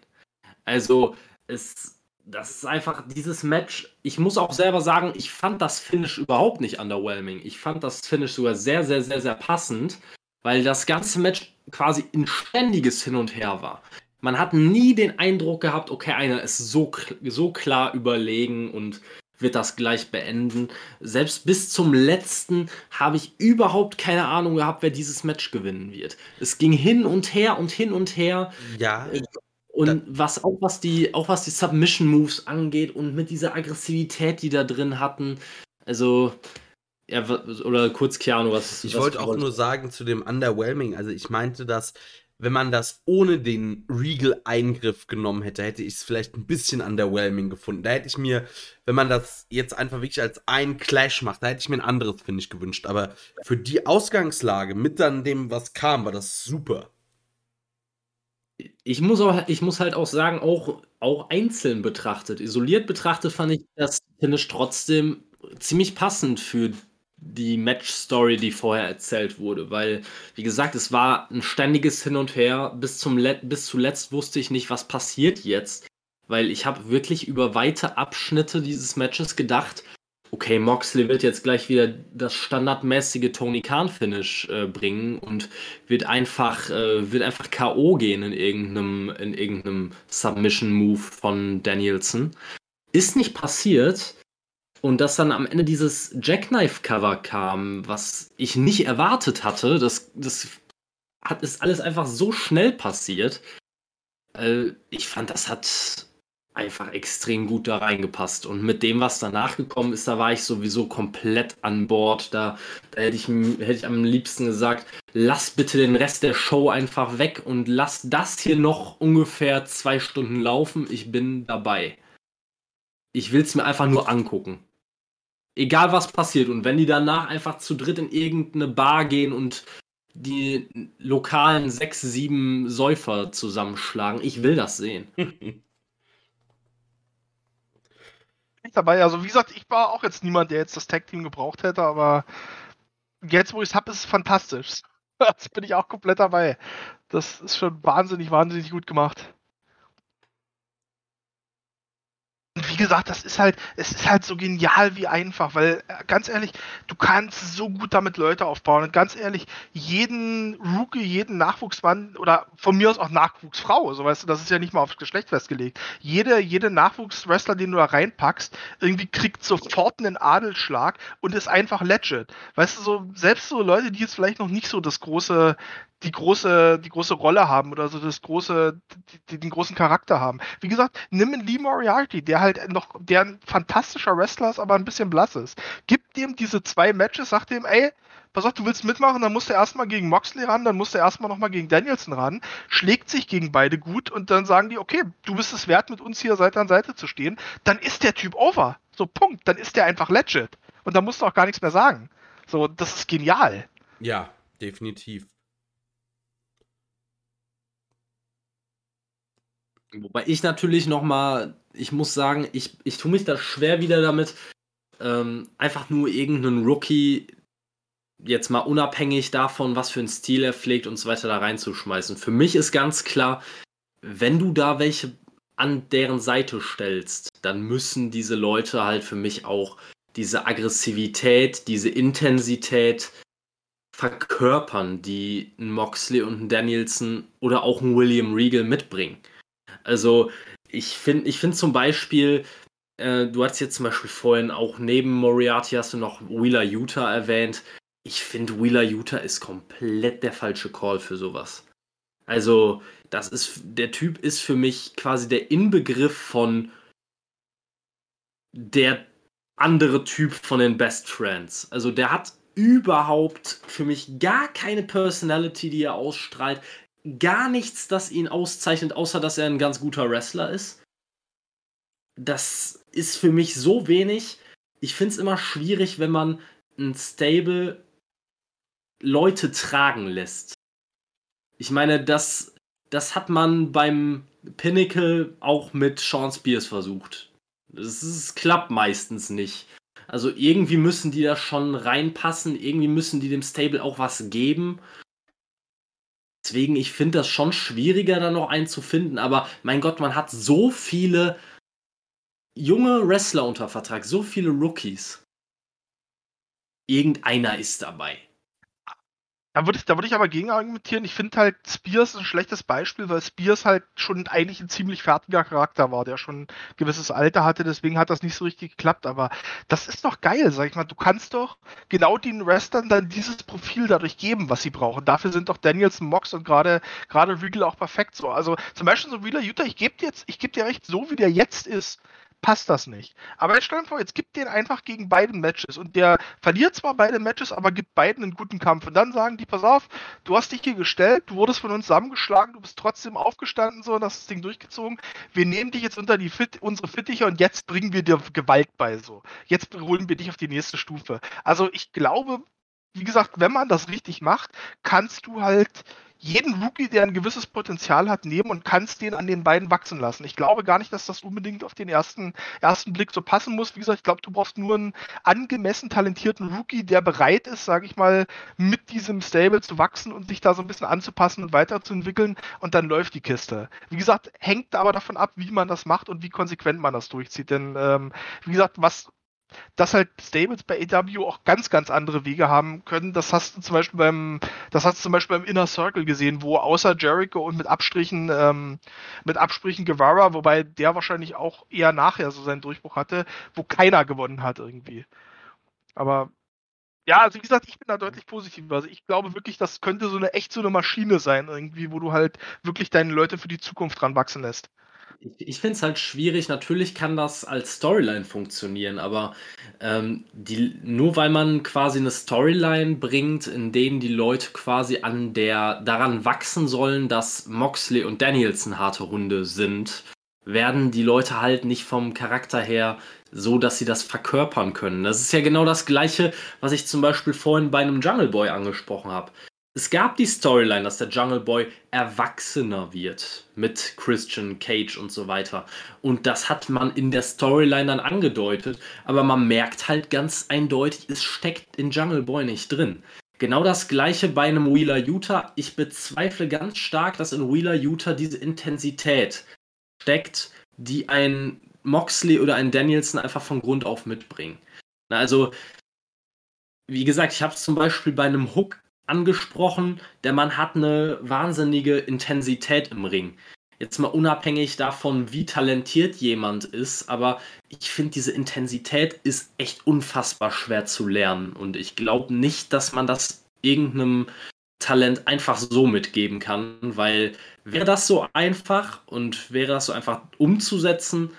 Also, es das ist einfach dieses Match. Ich muss auch selber sagen, ich fand das Finish überhaupt nicht underwhelming. Ich fand das Finish sogar sehr, sehr, sehr, sehr passend, weil das ganze Match quasi ein ständiges Hin und Her war. Man hat nie den Eindruck gehabt, okay, einer ist so, so klar überlegen und wird das gleich beenden. Selbst bis zum letzten habe ich überhaupt keine Ahnung gehabt, wer dieses Match gewinnen wird. Es ging hin und her und hin und her. Ja. Und was auch was die, auch was die Submission Moves angeht und mit dieser Aggressivität, die da drin hatten, also ja, oder kurz Keanu, was Ich wollte auch nur sagen zu dem Underwhelming, also ich meinte, dass wenn man das ohne den Regal-Eingriff genommen hätte, hätte ich es vielleicht ein bisschen underwhelming gefunden. Da hätte ich mir, wenn man das jetzt einfach wirklich als ein Clash macht, da hätte ich mir ein anderes, finde ich, gewünscht. Aber für die Ausgangslage mit dann dem, was kam, war das super ich muss, auch, ich muss halt auch sagen, auch, auch einzeln betrachtet, isoliert betrachtet, fand ich das Finish trotzdem ziemlich passend für die Match-Story, die vorher erzählt wurde, weil, wie gesagt, es war ein ständiges Hin und Her. Bis, zum Let bis zuletzt wusste ich nicht, was passiert jetzt, weil ich habe wirklich über weite Abschnitte dieses Matches gedacht, okay, Moxley wird jetzt gleich wieder das standardmäßige Tony Khan-Finish äh, bringen und wird einfach, äh, wird einfach K.O. gehen in irgendeinem, in irgendeinem Submission-Move von Danielson. Ist nicht passiert. Und dass dann am Ende dieses Jackknife-Cover kam, was ich nicht erwartet hatte, das, das hat, ist alles einfach so schnell passiert. Äh, ich fand, das hat einfach extrem gut da reingepasst. Und mit dem, was danach gekommen ist, da war ich sowieso komplett an Bord. Da, da hätte, ich, hätte ich am liebsten gesagt, lass bitte den Rest der Show einfach weg und lass das hier noch ungefähr zwei Stunden laufen. Ich bin dabei. Ich will es mir einfach nur angucken. Egal was passiert. Und wenn die danach einfach zu dritt in irgendeine Bar gehen und die lokalen sechs, sieben Säufer zusammenschlagen, ich will das sehen. nicht dabei. Also wie gesagt, ich war auch jetzt niemand, der jetzt das Tag-Team gebraucht hätte, aber jetzt, wo ich es habe, ist es fantastisch. Jetzt bin ich auch komplett dabei. Das ist schon wahnsinnig, wahnsinnig gut gemacht. Wie gesagt, das ist halt, es ist halt so genial wie einfach, weil äh, ganz ehrlich, du kannst so gut damit Leute aufbauen. Und ganz ehrlich, jeden Rookie, jeden Nachwuchsmann oder von mir aus auch Nachwuchsfrau, so weißt du, das ist ja nicht mal aufs Geschlecht festgelegt. Jede, jede Nachwuchswrestler, den du da reinpackst, irgendwie kriegt sofort einen Adelschlag und ist einfach legit. Weißt du, so, selbst so Leute, die jetzt vielleicht noch nicht so das große, die große, die große Rolle haben oder so das große, die, den großen Charakter haben. Wie gesagt, nimm einen Lee Moriarty, der halt noch, der ein fantastischer Wrestler ist, aber ein bisschen blass ist. Gib dem diese zwei Matches, sag dem, ey, pass auf, du willst mitmachen, dann musst du erstmal gegen Moxley ran, dann musst du erstmal nochmal gegen Danielson ran, schlägt sich gegen beide gut und dann sagen die, okay, du bist es wert, mit uns hier Seite an Seite zu stehen, dann ist der Typ over. So, Punkt. Dann ist der einfach legit. Und dann musst du auch gar nichts mehr sagen. So, das ist genial. Ja, definitiv. Wobei ich natürlich nochmal, ich muss sagen, ich, ich tue mich da schwer wieder damit, ähm, einfach nur irgendeinen Rookie jetzt mal unabhängig davon, was für einen Stil er pflegt und so weiter da reinzuschmeißen. Für mich ist ganz klar, wenn du da welche an deren Seite stellst, dann müssen diese Leute halt für mich auch diese Aggressivität, diese Intensität verkörpern, die ein Moxley und ein Danielson oder auch ein William Regal mitbringen. Also ich finde ich find zum Beispiel, äh, du hast jetzt zum Beispiel vorhin auch neben Moriarty hast du noch Wheeler Utah erwähnt. Ich finde, Wheeler Utah ist komplett der falsche Call für sowas. Also, das ist, der Typ ist für mich quasi der Inbegriff von der andere Typ von den Best Friends. Also, der hat überhaupt für mich gar keine Personality, die er ausstrahlt gar nichts, das ihn auszeichnet, außer dass er ein ganz guter Wrestler ist. Das ist für mich so wenig. Ich finde es immer schwierig, wenn man ein Stable Leute tragen lässt. Ich meine, das, das hat man beim Pinnacle auch mit Sean Spears versucht. Das klappt meistens nicht. Also irgendwie müssen die da schon reinpassen, irgendwie müssen die dem Stable auch was geben. Deswegen, ich finde das schon schwieriger, da noch einen zu finden. Aber mein Gott, man hat so viele junge Wrestler unter Vertrag, so viele Rookies. Irgendeiner ist dabei. Da würde ich, würd ich aber gegen argumentieren. Ich finde halt, Spears ein schlechtes Beispiel, weil Spears halt schon eigentlich ein ziemlich fertiger Charakter war, der schon ein gewisses Alter hatte, deswegen hat das nicht so richtig geklappt. Aber das ist doch geil, sag ich mal. Du kannst doch genau den Wrestlern dann dieses Profil dadurch geben, was sie brauchen. Dafür sind doch Danielson, Mox und gerade gerade Regal auch perfekt so. Also zum Beispiel so Wheeler Utah, ich gebe dir jetzt, ich gebe dir recht, so wie der jetzt ist, passt das nicht. Aber jetzt stell dir vor, jetzt gibt den einfach gegen beide Matches und der verliert zwar beide Matches, aber gibt beiden einen guten Kampf. Und dann sagen die, pass auf, du hast dich hier gestellt, du wurdest von uns zusammengeschlagen, du bist trotzdem aufgestanden so und hast das Ding durchgezogen. Wir nehmen dich jetzt unter die Fit unsere Fittiche und jetzt bringen wir dir Gewalt bei so. Jetzt holen wir dich auf die nächste Stufe. Also ich glaube, wie gesagt, wenn man das richtig macht, kannst du halt jeden Rookie, der ein gewisses Potenzial hat, nehmen und kannst den an den beiden wachsen lassen. Ich glaube gar nicht, dass das unbedingt auf den ersten, ersten Blick so passen muss. Wie gesagt, ich glaube, du brauchst nur einen angemessen talentierten Rookie, der bereit ist, sage ich mal, mit diesem Stable zu wachsen und sich da so ein bisschen anzupassen und weiterzuentwickeln und dann läuft die Kiste. Wie gesagt, hängt aber davon ab, wie man das macht und wie konsequent man das durchzieht. Denn ähm, wie gesagt, was dass halt Stables bei AW auch ganz, ganz andere Wege haben können. Das hast du zum Beispiel beim, das hast du zum Beispiel beim Inner Circle gesehen, wo außer Jericho und mit Abstrichen, ähm, mit Absprichen Guevara, wobei der wahrscheinlich auch eher nachher so seinen Durchbruch hatte, wo keiner gewonnen hat irgendwie. Aber ja, also wie gesagt, ich bin da deutlich positiver. Also ich glaube wirklich, das könnte so eine echt so eine Maschine sein, irgendwie, wo du halt wirklich deine Leute für die Zukunft dran wachsen lässt. Ich, ich finde es halt schwierig. Natürlich kann das als Storyline funktionieren, aber ähm, die, nur weil man quasi eine Storyline bringt, in denen die Leute quasi an der daran wachsen sollen, dass Moxley und Danielson harte Hunde sind, werden die Leute halt nicht vom Charakter her so, dass sie das verkörpern können. Das ist ja genau das Gleiche, was ich zum Beispiel vorhin bei einem Jungle Boy angesprochen habe. Es gab die Storyline, dass der Jungle Boy erwachsener wird mit Christian Cage und so weiter. Und das hat man in der Storyline dann angedeutet, aber man merkt halt ganz eindeutig, es steckt in Jungle Boy nicht drin. Genau das gleiche bei einem Wheeler Utah. Ich bezweifle ganz stark, dass in Wheeler Utah diese Intensität steckt, die ein Moxley oder ein Danielson einfach von Grund auf mitbringen. Also, wie gesagt, ich habe es zum Beispiel bei einem Hook angesprochen, der Mann hat eine wahnsinnige Intensität im Ring. Jetzt mal unabhängig davon, wie talentiert jemand ist, aber ich finde, diese Intensität ist echt unfassbar schwer zu lernen. Und ich glaube nicht, dass man das irgendeinem Talent einfach so mitgeben kann, weil wäre das so einfach und wäre das so einfach umzusetzen,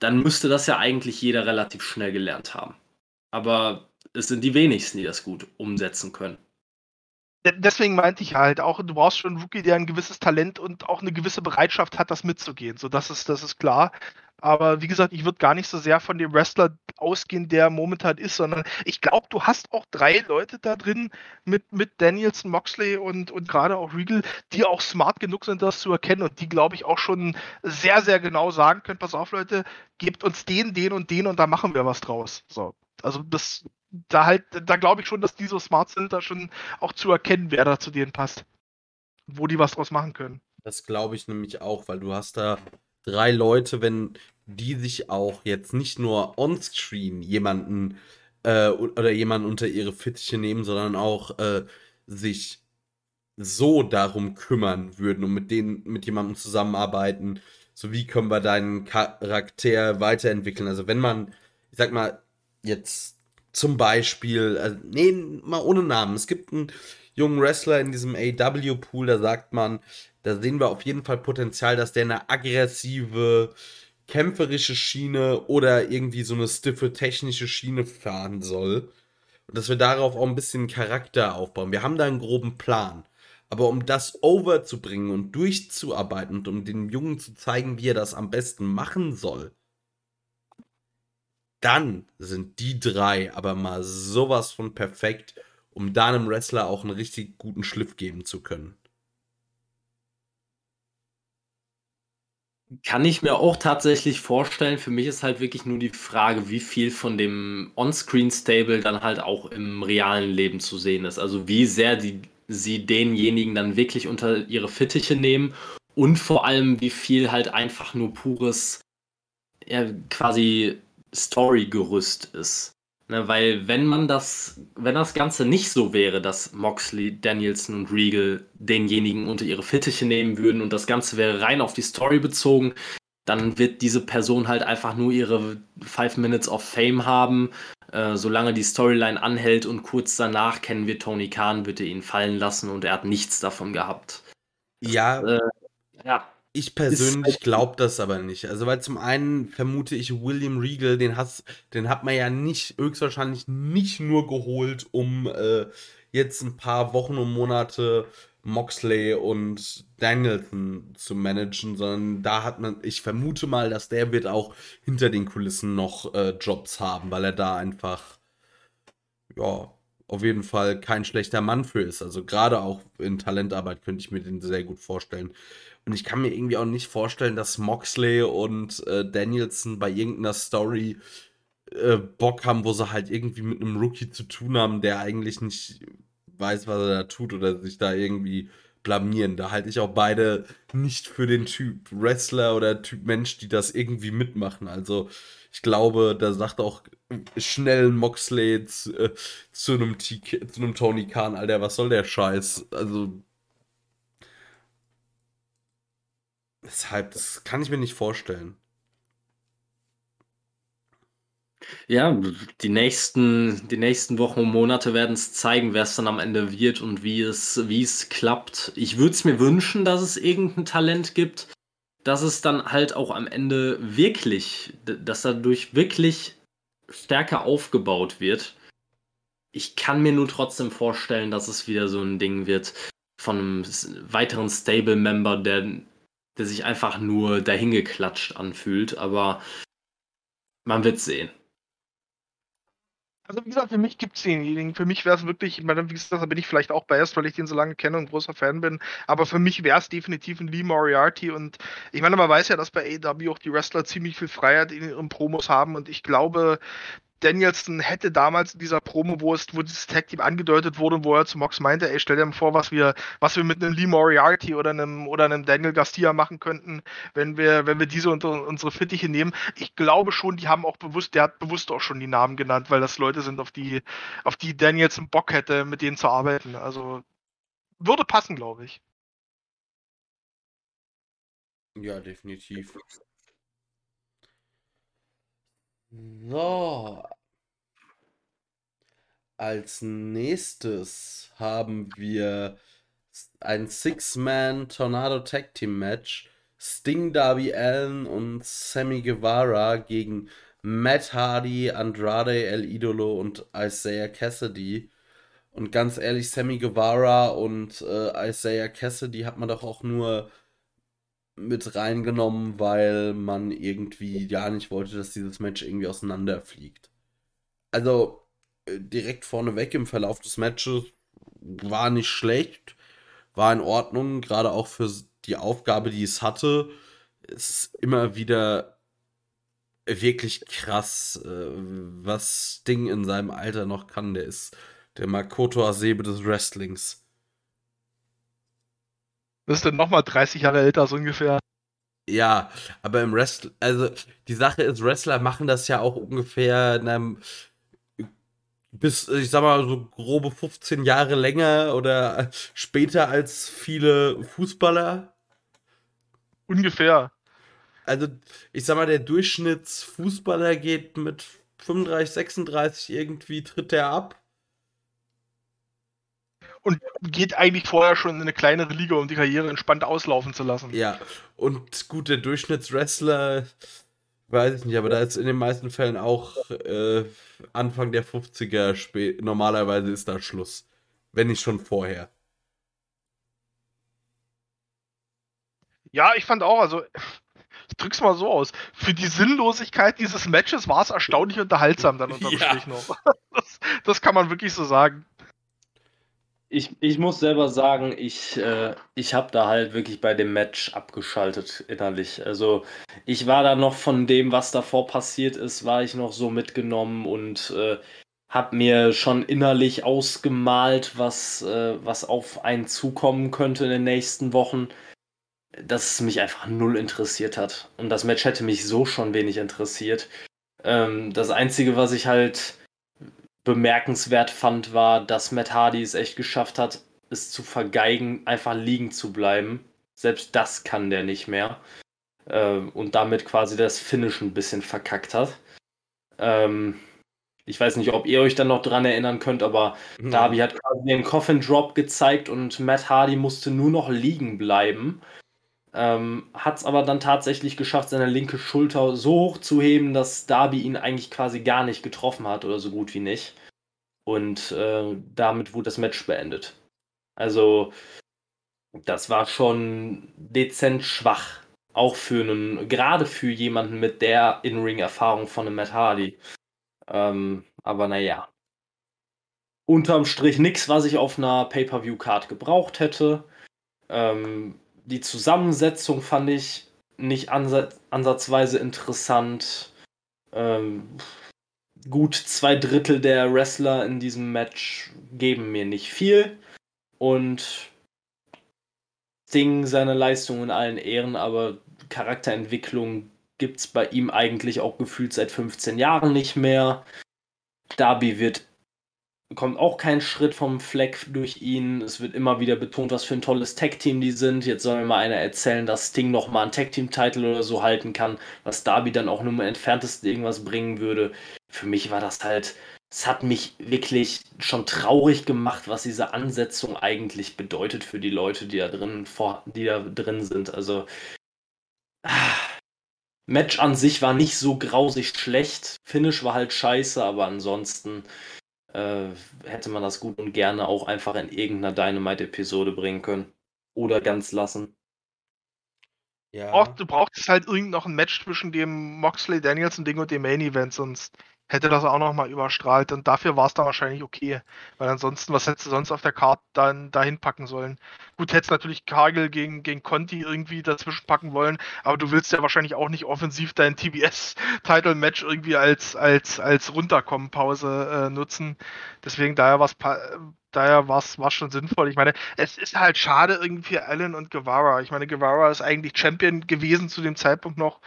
dann müsste das ja eigentlich jeder relativ schnell gelernt haben. Aber es sind die wenigsten, die das gut umsetzen können deswegen meinte ich halt auch, du brauchst schon einen Rookie, der ein gewisses Talent und auch eine gewisse Bereitschaft hat, das mitzugehen. So, das ist, das ist klar. Aber wie gesagt, ich würde gar nicht so sehr von dem Wrestler ausgehen, der momentan ist, sondern ich glaube, du hast auch drei Leute da drin mit, mit Danielson, Moxley und, und gerade auch Regal, die auch smart genug sind, das zu erkennen und die, glaube ich, auch schon sehr, sehr genau sagen können, pass auf, Leute, gebt uns den, den und den und da machen wir was draus. So. Also das da halt, da glaube ich schon, dass die so smart sind, da schon auch zu erkennen, wer da zu denen passt. Wo die was draus machen können. Das glaube ich nämlich auch, weil du hast da drei Leute, wenn die sich auch jetzt nicht nur on-screen jemanden äh, oder jemanden unter ihre Fittiche nehmen, sondern auch äh, sich so darum kümmern würden und mit denen, mit jemandem zusammenarbeiten, so wie können wir deinen Charakter weiterentwickeln. Also wenn man, ich sag mal, jetzt zum Beispiel, also, nee, mal ohne Namen. Es gibt einen jungen Wrestler in diesem AW-Pool, da sagt man, da sehen wir auf jeden Fall Potenzial, dass der eine aggressive, kämpferische Schiene oder irgendwie so eine stiffe technische Schiene fahren soll. Und dass wir darauf auch ein bisschen Charakter aufbauen. Wir haben da einen groben Plan. Aber um das overzubringen und durchzuarbeiten und um dem Jungen zu zeigen, wie er das am besten machen soll, dann sind die drei aber mal sowas von perfekt, um da einem Wrestler auch einen richtig guten Schliff geben zu können. Kann ich mir auch tatsächlich vorstellen. Für mich ist halt wirklich nur die Frage, wie viel von dem On-Screen-Stable dann halt auch im realen Leben zu sehen ist. Also wie sehr die, sie denjenigen dann wirklich unter ihre Fittiche nehmen und vor allem, wie viel halt einfach nur pures, ja, quasi Story-Gerüst ist. Ne, weil wenn man das, wenn das Ganze nicht so wäre, dass Moxley, Danielson und Regal denjenigen unter ihre Fittiche nehmen würden und das Ganze wäre rein auf die Story bezogen, dann wird diese Person halt einfach nur ihre Five Minutes of Fame haben, äh, solange die Storyline anhält und kurz danach kennen wir Tony Khan, wird er ihn fallen lassen und er hat nichts davon gehabt. Ja. Äh, ja. Ich persönlich halt glaube das aber nicht. Also, weil zum einen vermute ich, William Regal, den, hast, den hat man ja nicht, höchstwahrscheinlich nicht nur geholt, um äh, jetzt ein paar Wochen und Monate Moxley und Danielson zu managen, sondern da hat man, ich vermute mal, dass der wird auch hinter den Kulissen noch äh, Jobs haben, weil er da einfach, ja, auf jeden Fall kein schlechter Mann für ist. Also gerade auch in Talentarbeit könnte ich mir den sehr gut vorstellen. Und ich kann mir irgendwie auch nicht vorstellen, dass Moxley und äh, Danielson bei irgendeiner Story äh, Bock haben, wo sie halt irgendwie mit einem Rookie zu tun haben, der eigentlich nicht weiß, was er da tut oder sich da irgendwie blamieren. Da halte ich auch beide nicht für den Typ Wrestler oder Typ Mensch, die das irgendwie mitmachen. Also ich glaube, da sagt auch schnell Moxley zu, äh, zu, einem zu einem Tony Khan, Alter, was soll der Scheiß? Also deshalb, das kann ich mir nicht vorstellen. Ja, die nächsten, die nächsten Wochen und Monate werden es zeigen, wer es dann am Ende wird und wie es, wie es klappt. Ich würde es mir wünschen, dass es irgendein Talent gibt, dass es dann halt auch am Ende wirklich, dass dadurch wirklich stärker aufgebaut wird. Ich kann mir nur trotzdem vorstellen, dass es wieder so ein Ding wird von einem weiteren Stable-Member, der, der sich einfach nur dahingeklatscht anfühlt. Aber man wird sehen. Also wie gesagt, für mich gibt es denjenigen. Für mich wäre es wirklich, ich meine, wie gesagt, da bin ich vielleicht auch biased, weil ich den so lange kenne und großer Fan bin. Aber für mich wäre es definitiv ein Lee Moriarty. Und ich meine, man weiß ja, dass bei AW auch die Wrestler ziemlich viel Freiheit in ihren Promos haben. Und ich glaube, Danielson hätte damals in dieser Promo, wo es, wo dieses Tag Team angedeutet wurde und wo er zu Mox meinte, ey, stell dir mal vor, was wir, was wir mit einem Lee Moriarty oder einem, oder einem Daniel Garcia machen könnten, wenn wir, wenn wir diese unter unsere Fittiche nehmen. Ich glaube schon, die haben auch bewusst, der hat bewusst auch schon die Namen genannt, weil das Leute sind, auf die, auf die Danielson Bock hätte, mit denen zu arbeiten. Also, würde passen, glaube ich. Ja, definitiv. So. Als nächstes haben wir ein Six-Man Tornado Tag Team Match. Sting, Darby Allen und Sammy Guevara gegen Matt Hardy, Andrade El Idolo und Isaiah Cassidy. Und ganz ehrlich, Sammy Guevara und äh, Isaiah Cassidy hat man doch auch nur mit reingenommen, weil man irgendwie gar nicht wollte, dass dieses Match irgendwie auseinanderfliegt. Also äh, direkt vorneweg im Verlauf des Matches war nicht schlecht, war in Ordnung, gerade auch für die Aufgabe, die es hatte. Es ist immer wieder wirklich krass, äh, was Sting in seinem Alter noch kann. Der ist der Makoto Asebe des Wrestlings. Das ist dann nochmal 30 Jahre älter, so ungefähr. Ja, aber im Wrestling, also die Sache ist, Wrestler machen das ja auch ungefähr in einem, bis, ich sag mal, so grobe 15 Jahre länger oder später als viele Fußballer. Ungefähr. Also, ich sag mal, der Durchschnittsfußballer geht mit 35, 36 irgendwie, tritt er ab und geht eigentlich vorher schon in eine kleinere Liga, um die Karriere entspannt auslaufen zu lassen. Ja, und gut, der Durchschnittswrestler, weiß ich nicht, aber da ist in den meisten Fällen auch äh, Anfang der 50er spät. Normalerweise ist da Schluss. Wenn nicht schon vorher. Ja, ich fand auch, also ich drück's mal so aus. Für die Sinnlosigkeit dieses Matches war es erstaunlich unterhaltsam dann unterm ja. Strich noch. Das, das, kann man wirklich so sagen ich, ich muss selber sagen, ich, äh, ich habe da halt wirklich bei dem Match abgeschaltet innerlich. Also ich war da noch von dem, was davor passiert ist, war ich noch so mitgenommen und äh, habe mir schon innerlich ausgemalt, was, äh, was auf einen zukommen könnte in den nächsten Wochen, dass es mich einfach null interessiert hat. Und das Match hätte mich so schon wenig interessiert. Ähm, das Einzige, was ich halt bemerkenswert fand, war, dass Matt Hardy es echt geschafft hat, es zu vergeigen, einfach liegen zu bleiben. Selbst das kann der nicht mehr. Ähm, und damit quasi das Finish ein bisschen verkackt hat. Ähm, ich weiß nicht, ob ihr euch dann noch dran erinnern könnt, aber mhm. Darby hat quasi den Coffin Drop gezeigt und Matt Hardy musste nur noch liegen bleiben. Ähm, hat es aber dann tatsächlich geschafft, seine linke Schulter so hoch zu heben, dass Darby ihn eigentlich quasi gar nicht getroffen hat oder so gut wie nicht. Und äh, damit wurde das Match beendet. Also, das war schon dezent schwach. Auch für einen, gerade für jemanden mit der In-Ring-Erfahrung von einem Matt Hardy. Ähm, aber naja. unterm Strich nichts, was ich auf einer Pay-Per-View-Card gebraucht hätte. Ähm, die Zusammensetzung fand ich nicht ansatz ansatzweise interessant. Ähm, gut zwei Drittel der Wrestler in diesem Match geben mir nicht viel. Und Sting seine Leistung in allen Ehren, aber Charakterentwicklung gibt es bei ihm eigentlich auch gefühlt seit 15 Jahren nicht mehr. Darby wird kommt auch kein Schritt vom Fleck durch ihn. Es wird immer wieder betont, was für ein tolles Tag-Team die sind. Jetzt soll mir mal einer erzählen, dass Sting noch mal einen Tag-Team-Titel oder so halten kann, was Darby dann auch nur im entferntesten irgendwas bringen würde. Für mich war das halt, es hat mich wirklich schon traurig gemacht, was diese Ansetzung eigentlich bedeutet für die Leute, die da drin, vor, die da drin sind. Also, ah, Match an sich war nicht so grausig schlecht. Finish war halt scheiße, aber ansonsten äh, hätte man das gut und gerne auch einfach in irgendeiner Dynamite-Episode bringen können. Oder ganz lassen. Ja. Du brauchst halt irgend noch ein Match zwischen dem Moxley Danielson Ding und dem Main Event, sonst hätte das auch nochmal überstrahlt und dafür war es dann wahrscheinlich okay. Weil ansonsten, was hättest du sonst auf der Karte dann dahin packen sollen? Gut, hättest natürlich Kagel gegen, gegen Conti irgendwie dazwischen packen wollen, aber du willst ja wahrscheinlich auch nicht offensiv dein TBS-Title-Match irgendwie als, als, als Runterkommen-Pause äh, nutzen. Deswegen daher war es daher war es schon sinnvoll. Ich meine, es ist halt schade irgendwie für Allen und Guevara. Ich meine, Guevara ist eigentlich Champion gewesen zu dem Zeitpunkt noch.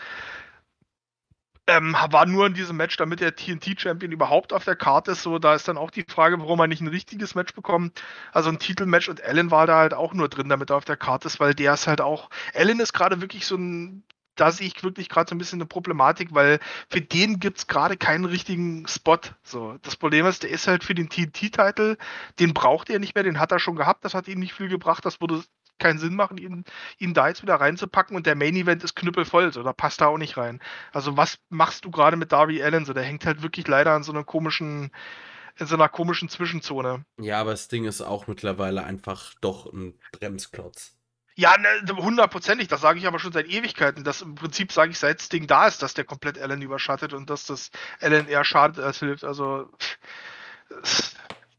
Ähm, war nur in diesem Match, damit der TNT-Champion überhaupt auf der Karte ist. So, da ist dann auch die Frage, warum er nicht ein richtiges Match bekommt. Also ein Titelmatch und Allen war da halt auch nur drin, damit er auf der Karte ist, weil der ist halt auch. Allen ist gerade wirklich so ein. Da sehe ich wirklich gerade so ein bisschen eine Problematik, weil für den gibt es gerade keinen richtigen Spot. So, das Problem ist, der ist halt für den TNT-Titel, den braucht er nicht mehr, den hat er schon gehabt, das hat ihm nicht viel gebracht, das wurde keinen Sinn machen, ihn, ihn da jetzt wieder reinzupacken und der Main Event ist knüppelvoll, so, da passt er auch nicht rein. Also was machst du gerade mit Darby Allen? So, der hängt halt wirklich leider an so einer komischen, in so einer komischen Zwischenzone. Ja, aber das Ding ist auch mittlerweile einfach doch ein Bremsklotz. Ja, ne, hundertprozentig, das sage ich aber schon seit Ewigkeiten. Das im Prinzip sage ich, seit das Ding da ist, dass der komplett Allen überschattet und dass das Allen eher schadet als hilft. Also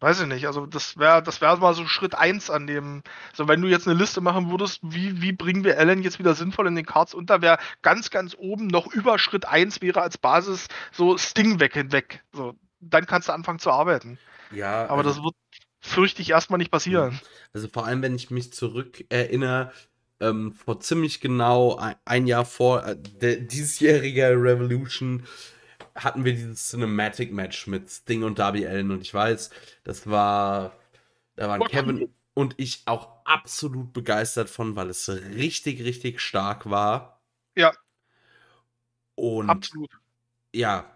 Weiß ich nicht, also das wäre das wäre mal so Schritt 1 an dem, also wenn du jetzt eine Liste machen würdest, wie, wie bringen wir Allen jetzt wieder sinnvoll in den Cards unter, wäre ganz, ganz oben noch über Schritt 1 wäre als Basis so Sting weg hinweg. So, dann kannst du anfangen zu arbeiten. Ja. Aber also, das wird, fürchte ich, erstmal nicht passieren. Also vor allem, wenn ich mich zurück erinnere, ähm, vor ziemlich genau ein, ein Jahr vor äh, der diesjähriger Revolution hatten wir dieses Cinematic Match mit Sting und Darby Allen und ich weiß, das war, da waren Kevin und ich auch absolut begeistert von, weil es richtig, richtig stark war. Ja. Und absolut. Ja.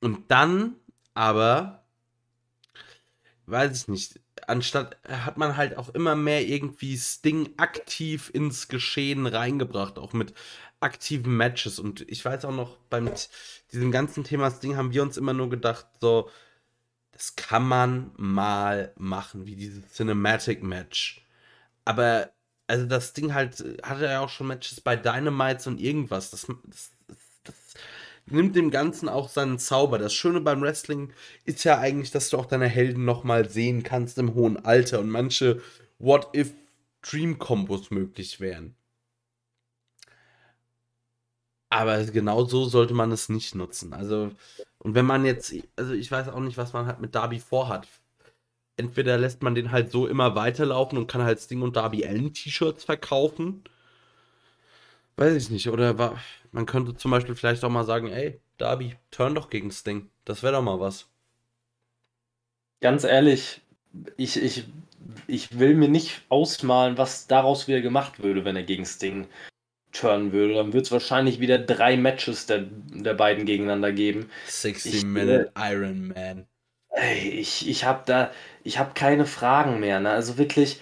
Und dann aber, weiß ich nicht, anstatt hat man halt auch immer mehr irgendwie Sting aktiv ins Geschehen reingebracht, auch mit aktiven Matches. Und ich weiß auch noch, beim diesem ganzen Thema Sting haben wir uns immer nur gedacht, so, das kann man mal machen, wie dieses Cinematic Match. Aber, also das Ding halt, hatte ja auch schon Matches bei Dynamites und irgendwas. Das, das, nimmt dem Ganzen auch seinen Zauber. Das Schöne beim Wrestling ist ja eigentlich, dass du auch deine Helden nochmal sehen kannst im hohen Alter und manche What-If-Dream-Kombos möglich wären. Aber genau so sollte man es nicht nutzen. Also, und wenn man jetzt, also ich weiß auch nicht, was man halt mit Darby vorhat. Entweder lässt man den halt so immer weiterlaufen und kann halt Sting und Darby Allen T-Shirts verkaufen. Weiß ich nicht. Oder war, man könnte zum Beispiel vielleicht auch mal sagen, ey, Darby, turn doch gegen Sting. Das wäre doch mal was. Ganz ehrlich, ich, ich, ich will mir nicht ausmalen, was daraus wieder gemacht würde, wenn er gegen Sting turnen würde, dann wird es wahrscheinlich wieder drei Matches der, der beiden gegeneinander geben. 60 Minute äh, Iron Man. Ey, ich, ich habe da, ich habe keine Fragen mehr. Ne? Also wirklich,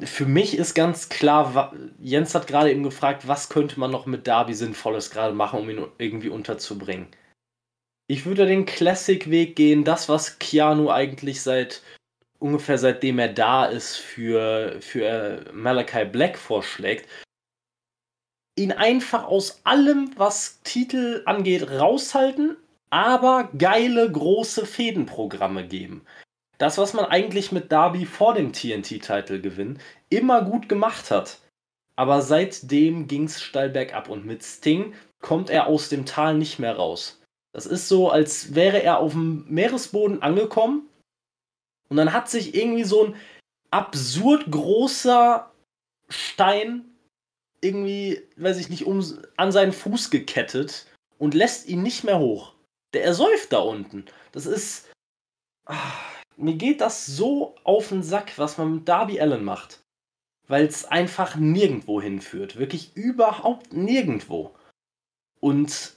für mich ist ganz klar, Jens hat gerade eben gefragt, was könnte man noch mit Darby Sinnvolles gerade machen, um ihn irgendwie unterzubringen. Ich würde den Classic-Weg gehen, das, was Keanu eigentlich seit ungefähr seitdem er da ist für, für Malachi Black vorschlägt, ihn einfach aus allem, was Titel angeht, raushalten, aber geile große Fädenprogramme geben. Das, was man eigentlich mit Darby vor dem TNT-Title-Gewinn immer gut gemacht hat. Aber seitdem ging es steil bergab und mit Sting kommt er aus dem Tal nicht mehr raus. Das ist so, als wäre er auf dem Meeresboden angekommen und dann hat sich irgendwie so ein absurd großer Stein irgendwie, weiß ich nicht, um, an seinen Fuß gekettet und lässt ihn nicht mehr hoch. Der ersäuft da unten. Das ist. Ach, mir geht das so auf den Sack, was man mit Darby Allen macht. Weil es einfach nirgendwo hinführt. Wirklich überhaupt nirgendwo. Und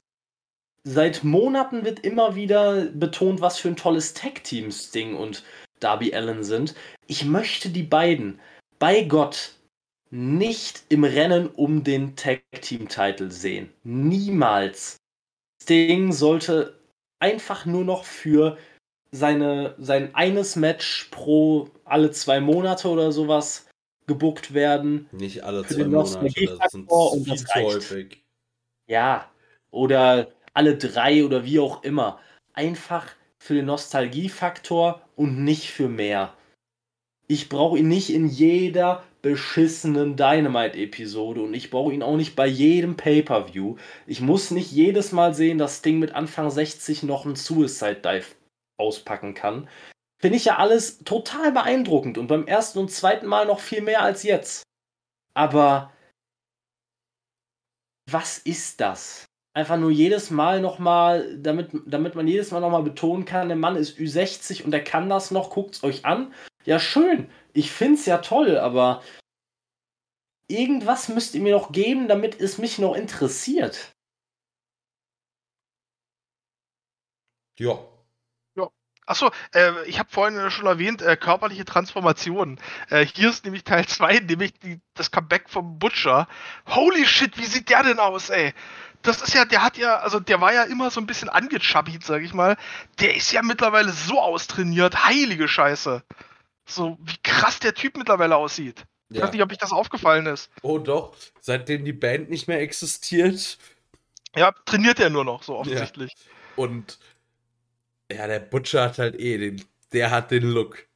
seit Monaten wird immer wieder betont, was für ein tolles Tag-Team Sting und Darby Allen sind. Ich möchte die beiden, bei Gott, nicht im Rennen um den Tag-Team-Titel sehen. Niemals. Sting sollte einfach nur noch für seine, sein eines Match pro alle zwei Monate oder sowas gebuckt werden. Nicht alle zwei Monate, das sind und das reicht. häufig. Ja, oder alle drei oder wie auch immer. Einfach für den Nostalgiefaktor und nicht für mehr. Ich brauche ihn nicht in jeder beschissenen Dynamite-Episode und ich brauche ihn auch nicht bei jedem Pay-Per-View. Ich muss nicht jedes Mal sehen, dass Sting mit Anfang 60 noch einen Suicide Dive auspacken kann. Finde ich ja alles total beeindruckend und beim ersten und zweiten Mal noch viel mehr als jetzt. Aber was ist das? Einfach nur jedes Mal nochmal, damit, damit man jedes Mal nochmal betonen kann, der Mann ist Ü60 und der kann das noch, guckt's euch an. Ja, schön. Ich find's ja toll, aber irgendwas müsst ihr mir noch geben, damit es mich noch interessiert. Ja. Achso, äh, ich habe vorhin schon erwähnt, äh, körperliche Transformation. Äh, hier ist nämlich Teil 2, nämlich die, das Comeback vom Butcher. Holy shit, wie sieht der denn aus, ey? Das ist ja, der hat ja, also der war ja immer so ein bisschen angechubbied, sag ich mal. Der ist ja mittlerweile so austrainiert, heilige Scheiße. So, wie krass der Typ mittlerweile aussieht. Ich ja. weiß nicht, ob euch das aufgefallen ist. Oh doch, seitdem die Band nicht mehr existiert Ja, trainiert er nur noch, so offensichtlich. und ja, der Butcher hat halt eh den, der hat den Look.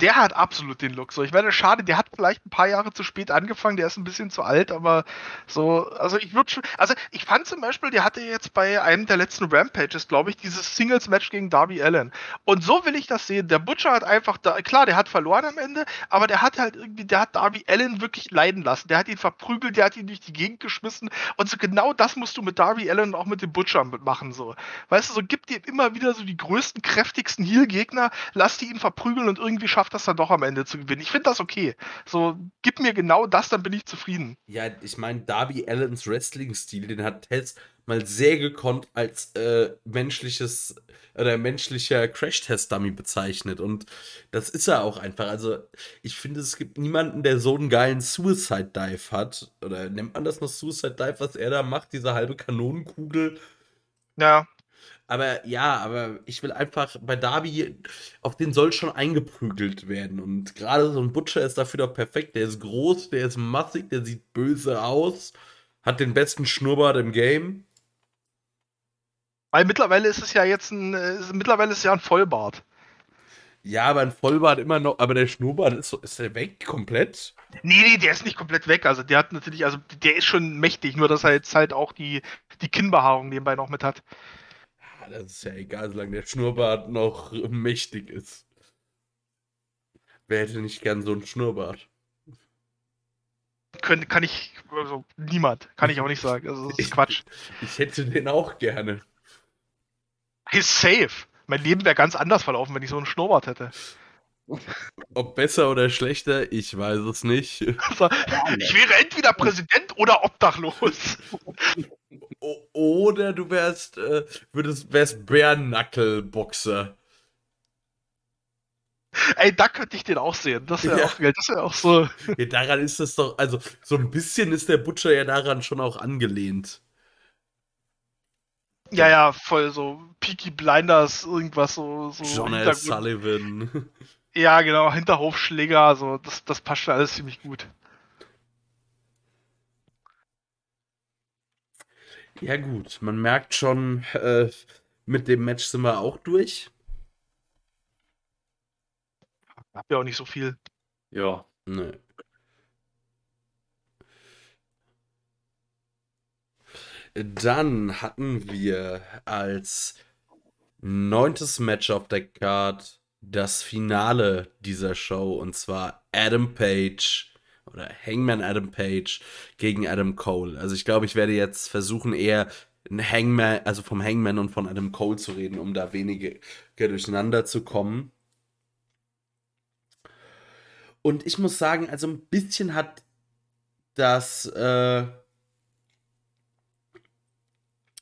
Der hat absolut den Look. So, ich meine, schade, der hat vielleicht ein paar Jahre zu spät angefangen, der ist ein bisschen zu alt, aber so, also ich würde schon, also ich fand zum Beispiel, der hatte jetzt bei einem der letzten Rampages, glaube ich, dieses Singles-Match gegen Darby Allen. Und so will ich das sehen. Der Butcher hat einfach, da, klar, der hat verloren am Ende, aber der hat halt irgendwie, der hat Darby Allen wirklich leiden lassen. Der hat ihn verprügelt, der hat ihn durch die Gegend geschmissen und so genau das musst du mit Darby Allen und auch mit dem Butcher machen, so. Weißt du, so gib dir immer wieder so die größten, kräftigsten Heel-Gegner, lass die ihn verprügeln und irgendwie schafft das dann doch am Ende zu gewinnen. Ich finde das okay. So, gib mir genau das, dann bin ich zufrieden. Ja, ich meine, Darby Allens Wrestling-Stil, den hat Tess mal sehr gekonnt als äh, menschliches oder menschlicher Crash-Test-Dummy bezeichnet. Und das ist er auch einfach. Also, ich finde, es gibt niemanden, der so einen geilen Suicide-Dive hat. Oder nennt man das noch Suicide-Dive, was er da macht? Diese halbe Kanonenkugel. Ja, Aber ja, aber ich will einfach bei Darby, auf den soll schon eingeprügelt werden. Und gerade so ein Butcher ist dafür doch perfekt. Der ist groß, der ist massig, der sieht böse aus, hat den besten Schnurrbart im Game. weil mittlerweile ist es ja jetzt ein, äh, mittlerweile ist es ja ein Vollbart. Ja, aber ein Vollbart immer noch, aber der Schnurrbart ist, so, ist der weg komplett? Nee, nee, der ist nicht komplett weg. Also der hat natürlich, also der ist schon mächtig, nur dass er jetzt halt auch die, die Kinnbehaarung nebenbei noch mit hat. Das ist ja egal, solange der Schnurrbart noch mächtig ist. Wer hätte nicht gern so einen Schnurrbart? Können, kann ich, also niemand, kann ich auch nicht sagen. Also das ist Quatsch. Ich hätte den auch gerne. Ist safe. Mein Leben wäre ganz anders verlaufen, wenn ich so einen Schnurrbart hätte. Ob besser oder schlechter, ich weiß es nicht. Also, ich wäre entweder Präsident oder obdachlos. O oder du wärst, äh, würdest, wärst Bärnackel-Boxer. Ey, da könnte ich den auch sehen. Das wäre Ja. auch geil. Das wäre auch so. Ja, daran ist das doch, also so ein bisschen ist der Butcher ja daran schon auch angelehnt. Ja, ja, voll so Peaky Blinders, irgendwas so. so John L. Sullivan. Ja, genau, Hinterhofschläger, so, das, das passt schon alles ziemlich gut. Ja gut, man merkt schon, äh, mit dem Match sind wir auch durch. Hab ja auch nicht so viel. Ja. Nee. Dann hatten wir als neuntes Match auf der Card das Finale dieser Show und zwar Adam Page oder Hangman Adam Page gegen Adam Cole. Also ich glaube, ich werde jetzt versuchen eher ein Hangman, also vom Hangman und von Adam Cole zu reden, um da weniger durcheinander zu kommen. Und ich muss sagen, also ein bisschen hat das äh,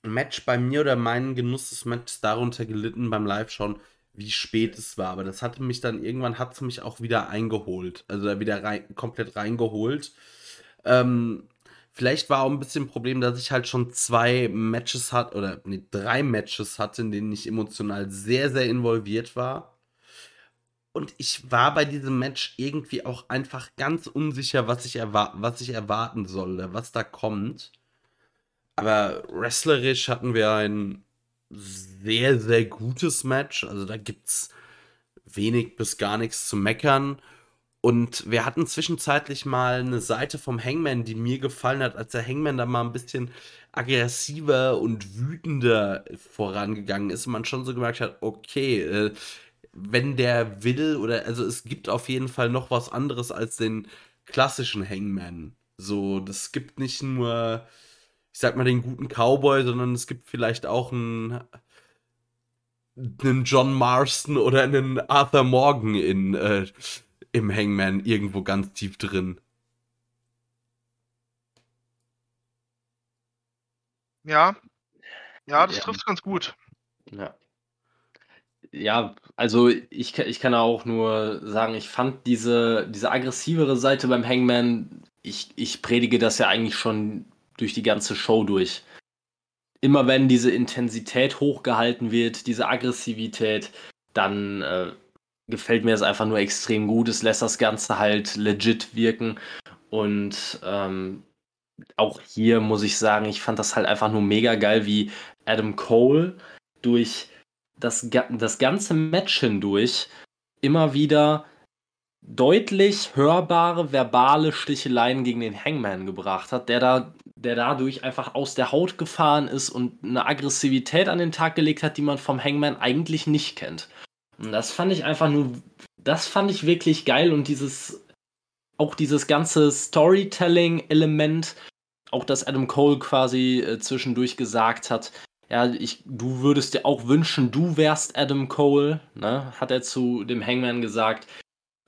Match bei mir oder meinen Genuss des Matches darunter gelitten beim Live-Schauen, wie spät es war. Aber das hatte mich dann irgendwann, hat es mich auch wieder eingeholt. Also wieder rein, komplett reingeholt. Ähm, vielleicht war auch ein bisschen ein Problem, dass ich halt schon zwei Matches hatte, oder nee, drei Matches hatte, in denen ich emotional sehr, sehr involviert war. Und ich war bei diesem Match irgendwie auch einfach ganz unsicher, was ich, was ich erwarten soll, was da kommt. Aber wrestlerisch hatten wir ein sehr, sehr gutes Match. Also da gibt es wenig bis gar nichts zu meckern. Und wir hatten zwischenzeitlich mal eine Seite vom Hangman, die mir gefallen hat, als der Hangman da mal ein bisschen aggressiver und wütender vorangegangen ist und man schon so gemerkt hat, okay, äh, wenn der will, oder also es gibt auf jeden Fall noch was anderes als den klassischen Hangman. So, das gibt nicht nur ich sag mal, den guten Cowboy, sondern es gibt vielleicht auch einen, einen John Marston oder einen Arthur Morgan in, äh, im Hangman irgendwo ganz tief drin. Ja. Ja, das ja. trifft ganz gut. Ja. Ja, also ich, ich kann auch nur sagen, ich fand diese, diese aggressivere Seite beim Hangman, ich, ich predige das ja eigentlich schon durch die ganze Show durch. Immer wenn diese Intensität hochgehalten wird, diese Aggressivität, dann äh, gefällt mir das einfach nur extrem gut. Es lässt das Ganze halt legit wirken. Und ähm, auch hier muss ich sagen, ich fand das halt einfach nur mega geil, wie Adam Cole durch das, das ganze Match hindurch immer wieder deutlich hörbare verbale Sticheleien gegen den Hangman gebracht hat, der da der dadurch einfach aus der Haut gefahren ist und eine Aggressivität an den Tag gelegt hat, die man vom Hangman eigentlich nicht kennt. Und das fand ich einfach nur, das fand ich wirklich geil und dieses, auch dieses ganze Storytelling-Element, auch dass Adam Cole quasi äh, zwischendurch gesagt hat, ja, ich, du würdest dir auch wünschen, du wärst Adam Cole, ne, hat er zu dem Hangman gesagt.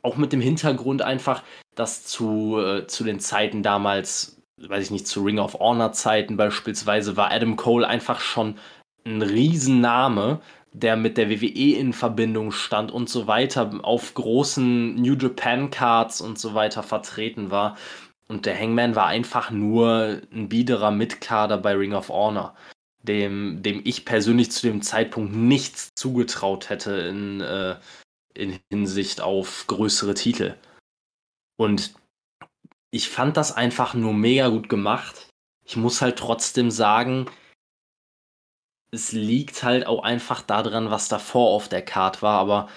Auch mit dem Hintergrund einfach, dass zu, äh, zu den Zeiten damals weiß ich nicht, zu Ring of Honor Zeiten beispielsweise, war Adam Cole einfach schon ein Riesenname, der mit der WWE in Verbindung stand und so weiter, auf großen New Japan Cards und so weiter vertreten war. Und der Hangman war einfach nur ein biederer Mitkader bei Ring of Honor, dem, dem ich persönlich zu dem Zeitpunkt nichts zugetraut hätte in, äh, in Hinsicht auf größere Titel. Und ich fand das einfach nur mega gut gemacht. Ich muss halt trotzdem sagen, es liegt halt auch einfach daran, was davor auf der Card war, aber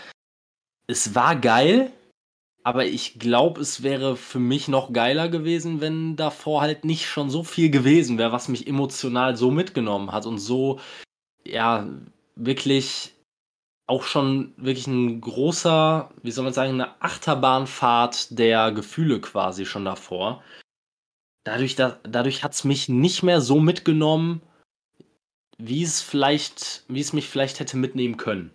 es war geil, aber ich glaube, es wäre für mich noch geiler gewesen, wenn davor halt nicht schon so viel gewesen wäre, was mich emotional so mitgenommen hat und so, ja, wirklich auch schon wirklich ein großer, wie soll man sagen, eine Achterbahnfahrt der Gefühle quasi schon davor. Dadurch, da, dadurch hat es mich nicht mehr so mitgenommen, wie es vielleicht, wie es mich vielleicht hätte mitnehmen können.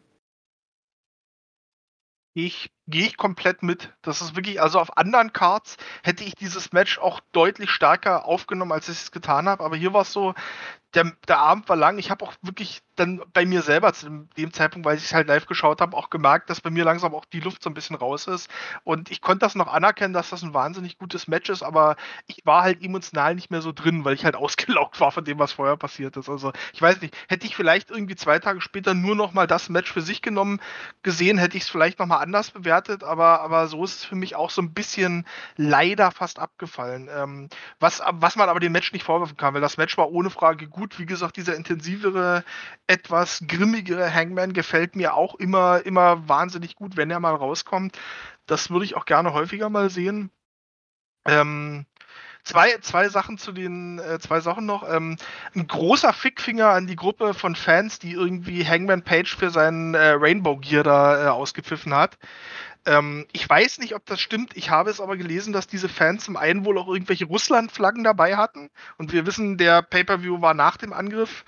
Ich gehe ich komplett mit. Das ist wirklich, also auf anderen Cards hätte ich dieses Match auch deutlich stärker aufgenommen, als ich es getan habe. Aber hier war es so, der, der Abend war lang. Ich habe auch wirklich dann bei mir selber zu dem, Zeitpunkt, weil ich es halt live geschaut habe, auch gemerkt, dass bei mir langsam auch die Luft so ein bisschen raus ist. Und ich konnte das noch anerkennen, dass das ein wahnsinnig gutes Match ist, aber ich war halt emotional nicht mehr so drin, weil ich halt ausgelaugt war von dem, was vorher passiert ist. Also ich weiß nicht, hätte ich vielleicht irgendwie zwei Tage später nur noch mal das Match für sich genommen gesehen, hätte ich es vielleicht noch mal anders bewertet aber, aber so ist es für mich auch so ein bisschen leider fast abgefallen. Ähm, was, was man aber dem Match nicht vorwerfen kann, weil das Match war ohne Frage gut. Wie gesagt, dieser intensivere, etwas grimmigere Hangman gefällt mir auch immer, immer wahnsinnig gut, wenn er mal rauskommt. Das würde ich auch gerne häufiger mal sehen. Ähm, Zwei, zwei Sachen zu den, äh, zwei Sachen noch. Ähm, ein großer Fickfinger an die Gruppe von Fans, die irgendwie Hangman Page für seinen äh, Rainbow Gear da äh, ausgepfiffen hat. Ähm, ich weiß nicht, ob das stimmt. Ich habe es aber gelesen, dass diese Fans zum einen wohl auch irgendwelche Russland-Flaggen dabei hatten. Und wir wissen, der Pay-Per-View war nach dem Angriff.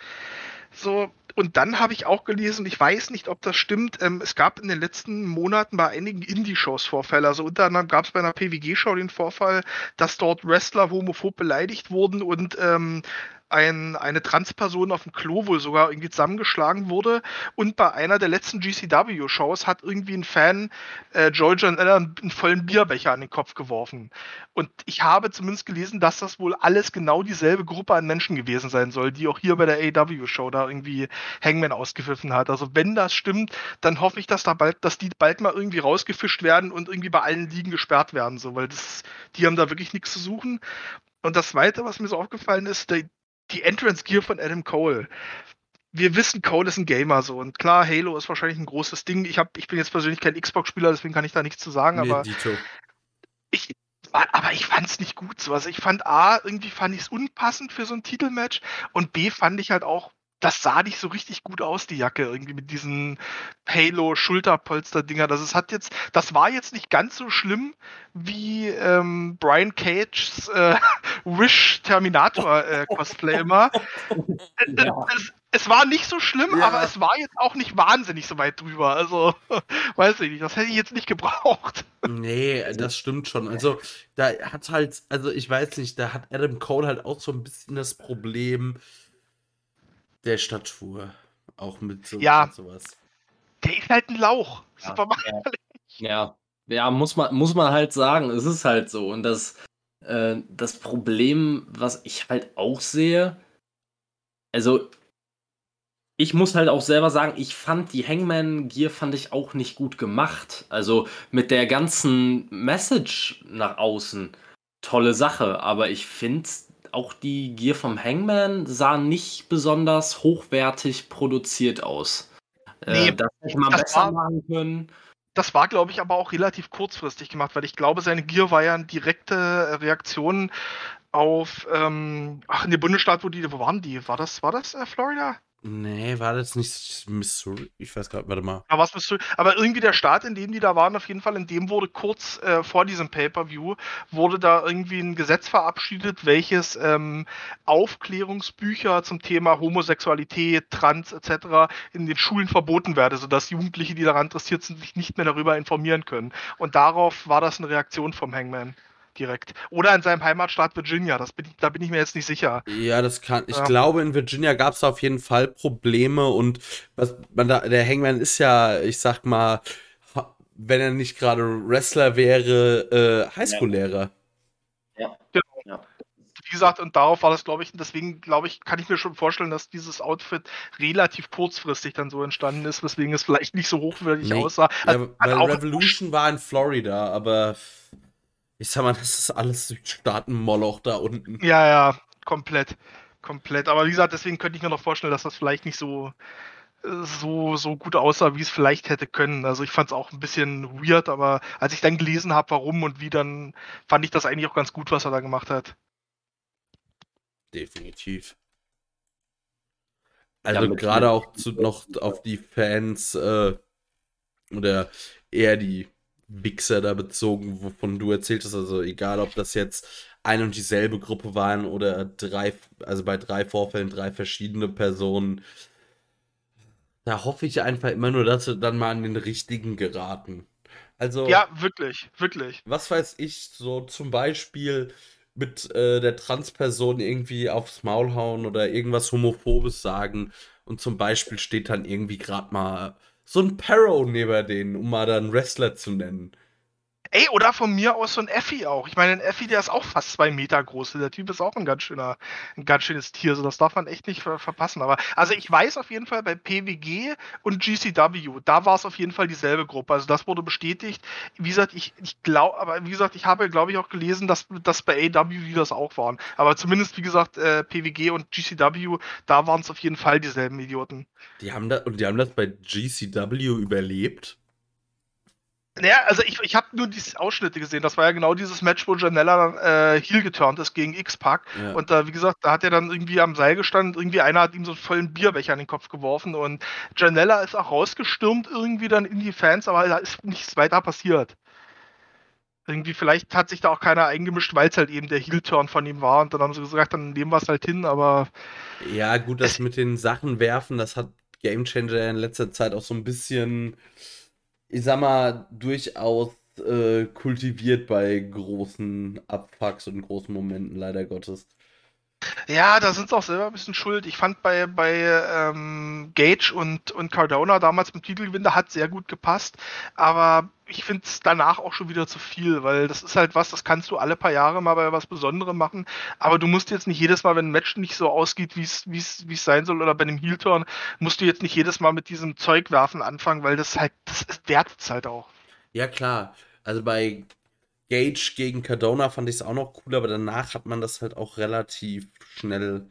So, und dann habe ich auch gelesen, ich weiß nicht, ob das stimmt, ähm, es gab in den letzten Monaten bei einigen Indie-Shows Vorfälle. Also unter anderem gab es bei einer PWG-Show den Vorfall, dass dort Wrestler homophob beleidigt wurden und ähm, ein, eine Transperson auf dem Klo wohl sogar irgendwie zusammengeschlagen wurde. Und bei einer der letzten GCW-Shows hat irgendwie ein Fan äh, Joel John Allen einen vollen Bierbecher an den Kopf geworfen. Und ich habe zumindest gelesen, dass das wohl alles genau dieselbe Gruppe an Menschen gewesen sein soll, die auch hier bei der AW-Show da irgendwie Hangman ausgepfiffen hat. Also wenn das stimmt, dann hoffe ich, dass da bald, dass die bald mal irgendwie rausgefischt werden und irgendwie bei allen Ligen gesperrt werden, so, weil das, die haben da wirklich nichts zu suchen. Und das Zweite, was mir so aufgefallen ist, der, die Entrance Gear von Adam Cole. Wir wissen, Cole ist ein Gamer so und klar, Halo ist wahrscheinlich ein großes Ding. Ich, hab, ich bin jetzt persönlich kein Xbox-Spieler, deswegen kann ich da nichts zu sagen, nee, aber Dito. ich, aber ich fand es nicht gut so. Also ich fand A, irgendwie fand ich es unpassend für so ein Titelmatch und B fand ich halt auch das sah nicht so richtig gut aus, die Jacke, irgendwie mit diesen Halo-Schulterpolster-Dinger. Das, hat jetzt, das war jetzt nicht ganz so schlimm wie ähm, Brian Cages äh, Wish Terminator-Cosplay äh, immer. Ja. Es, es, war nicht so schlimm, ja. aber es war jetzt auch nicht wahnsinnig so weit drüber. Also, weiß ich nicht, das hätte ich jetzt nicht gebraucht. Nee, das stimmt schon. Also, da hat halt, also ich weiß nicht, da hat Adam Cole halt auch so ein bisschen das Problem, der Statur. Auch mit so ja, sowas. Der ist halt ein Lauch. Ja, ja. ja, muss, man, muss man halt sagen. Es ist halt so. Und das, äh, das Problem, was ich halt auch sehe, also ich muss halt auch selber sagen, ich fand die Hangman Gear fand ich auch nicht gut gemacht. Also mit der ganzen Message nach außen tolle Sache, aber ich finde auch die Gear vom Hangman sah nicht besonders hochwertig produziert aus. Äh, nee, äh, das hätte man das besser war, machen können. Das war, glaube ich, aber auch relativ kurzfristig gemacht, weil ich glaube, seine Gear war ja eine direkte Reaktion auf, ähm, ach, in der Bundesstaat, wo die, wo waren die? War das, war das äh, Florida? Nee, war das nicht Missouri? Ich weiß gerade, warte mal. Ja, was Missouri. Aber irgendwie der Staat, in dem die da waren, auf jeden Fall, in dem wurde kurz äh, vor diesem Pay-Per-View, wurde da irgendwie ein Gesetz verabschiedet, welches ähm, Aufklärungsbücher zum Thema Homosexualität, Trans etc. in den Schulen verboten werde, sodass Jugendliche, die daran interessiert sind, sich nicht mehr darüber informieren können. Und darauf war das eine Reaktion vom Hangman direkt. Oder in seinem Heimatstaat Virginia, das bin da bin ich mir jetzt nicht sicher. Ja, das kann. Ich ja. glaube, in Virginia gab es auf jeden Fall Probleme und was man da, der Hangman ist ja, ich sag mal, wenn er nicht gerade Wrestler wäre, äh, Highschool-Lehrer. Ja. Genau. Ja. Wie gesagt, und darauf war das, glaube ich, deswegen, glaube ich, kann ich mir schon vorstellen, dass dieses Outfit relativ kurzfristig dann so entstanden ist, weswegen es vielleicht nicht so hochwertig nee. aussah. Also, ja, weil Revolution war in Florida, aber ich sag mal, das ist alles Südstaaten-Moloch da unten. Ja, ja, komplett. Komplett. Aber wie gesagt, deswegen könnte ich mir noch vorstellen, dass das vielleicht nicht so, so, so gut aussah, wie es vielleicht hätte können. Also ich fand es auch ein bisschen weird, aber als ich dann gelesen habe, warum und wie, dann fand ich das eigentlich auch ganz gut, was er da gemacht hat. Definitiv. Also ja, gerade auch zu, noch auf die Fans äh, oder eher die Wichser da bezogen, wovon du erzählt hast. Also egal, ob das jetzt ein und dieselbe Gruppe waren oder drei, also bei drei Vorfällen drei verschiedene Personen. Da hoffe ich einfach immer nur, dass sie dann mal an den richtigen geraten. Also. Ja, wirklich, wirklich. Was weiß ich, so zum Beispiel mit äh, der Transperson irgendwie aufs Maul hauen oder irgendwas Homophobes sagen und zum Beispiel steht dann irgendwie gerade mal so ein Perro neben denen, um mal dann Wrestler zu nennen. Ey, oder von mir aus so ein Effi auch. Ich meine, ein Effi, der ist auch fast zwei Meter groß. Der Typ ist auch ein ganz schöner, ein ganz schönes Tier. So, das darf man echt nicht ver verpassen. Aber also ich weiß auf jeden Fall bei PWG und GCW, da war es auf jeden Fall dieselbe Gruppe. Also das wurde bestätigt. Wie gesagt, ich, ich glaube, aber wie gesagt, ich habe, glaube ich, auch gelesen, dass, dass bei AW das auch waren. Aber zumindest, wie gesagt, äh, PWG und GCW, da waren es auf jeden Fall dieselben Idioten. Die haben da, und die haben das bei GCW überlebt. Naja, also ich, ich habe nur diese Ausschnitte gesehen. Das war ja genau dieses Match, wo Janella äh, heel geturnt ist gegen X-Pac. Ja. Und da, wie gesagt, da hat er dann irgendwie am Seil gestanden. Irgendwie einer hat ihm so einen vollen Bierbecher an den Kopf geworfen. Und Janella ist auch rausgestürmt irgendwie dann in die Fans, aber da ist nichts weiter passiert. Irgendwie, vielleicht hat sich da auch keiner eingemischt, weil es halt eben der Heel-Turn von ihm war. Und dann haben sie gesagt, dann nehmen wir es halt hin, aber. Ja, gut, das mit den Sachen werfen, das hat Game Changer in letzter Zeit auch so ein bisschen ich sag mal, durchaus äh, kultiviert bei großen Abfucks und großen Momenten, leider Gottes. Ja, da sind sie auch selber ein bisschen schuld. Ich fand bei, bei ähm, Gage und, und Cardona damals beim Titelgewinn, da hat sehr gut gepasst. Aber ich finde es danach auch schon wieder zu viel, weil das ist halt was, das kannst du alle paar Jahre mal bei was Besonderem machen. Aber du musst jetzt nicht jedes Mal, wenn ein Match nicht so ausgeht, wie es sein soll, oder bei einem Heel-Turn, musst du jetzt nicht jedes Mal mit diesem Zeug werfen anfangen, weil das halt, das wertet es halt auch. Ja, klar. Also bei Gage gegen Cardona fand ich es auch noch cool, aber danach hat man das halt auch relativ schnell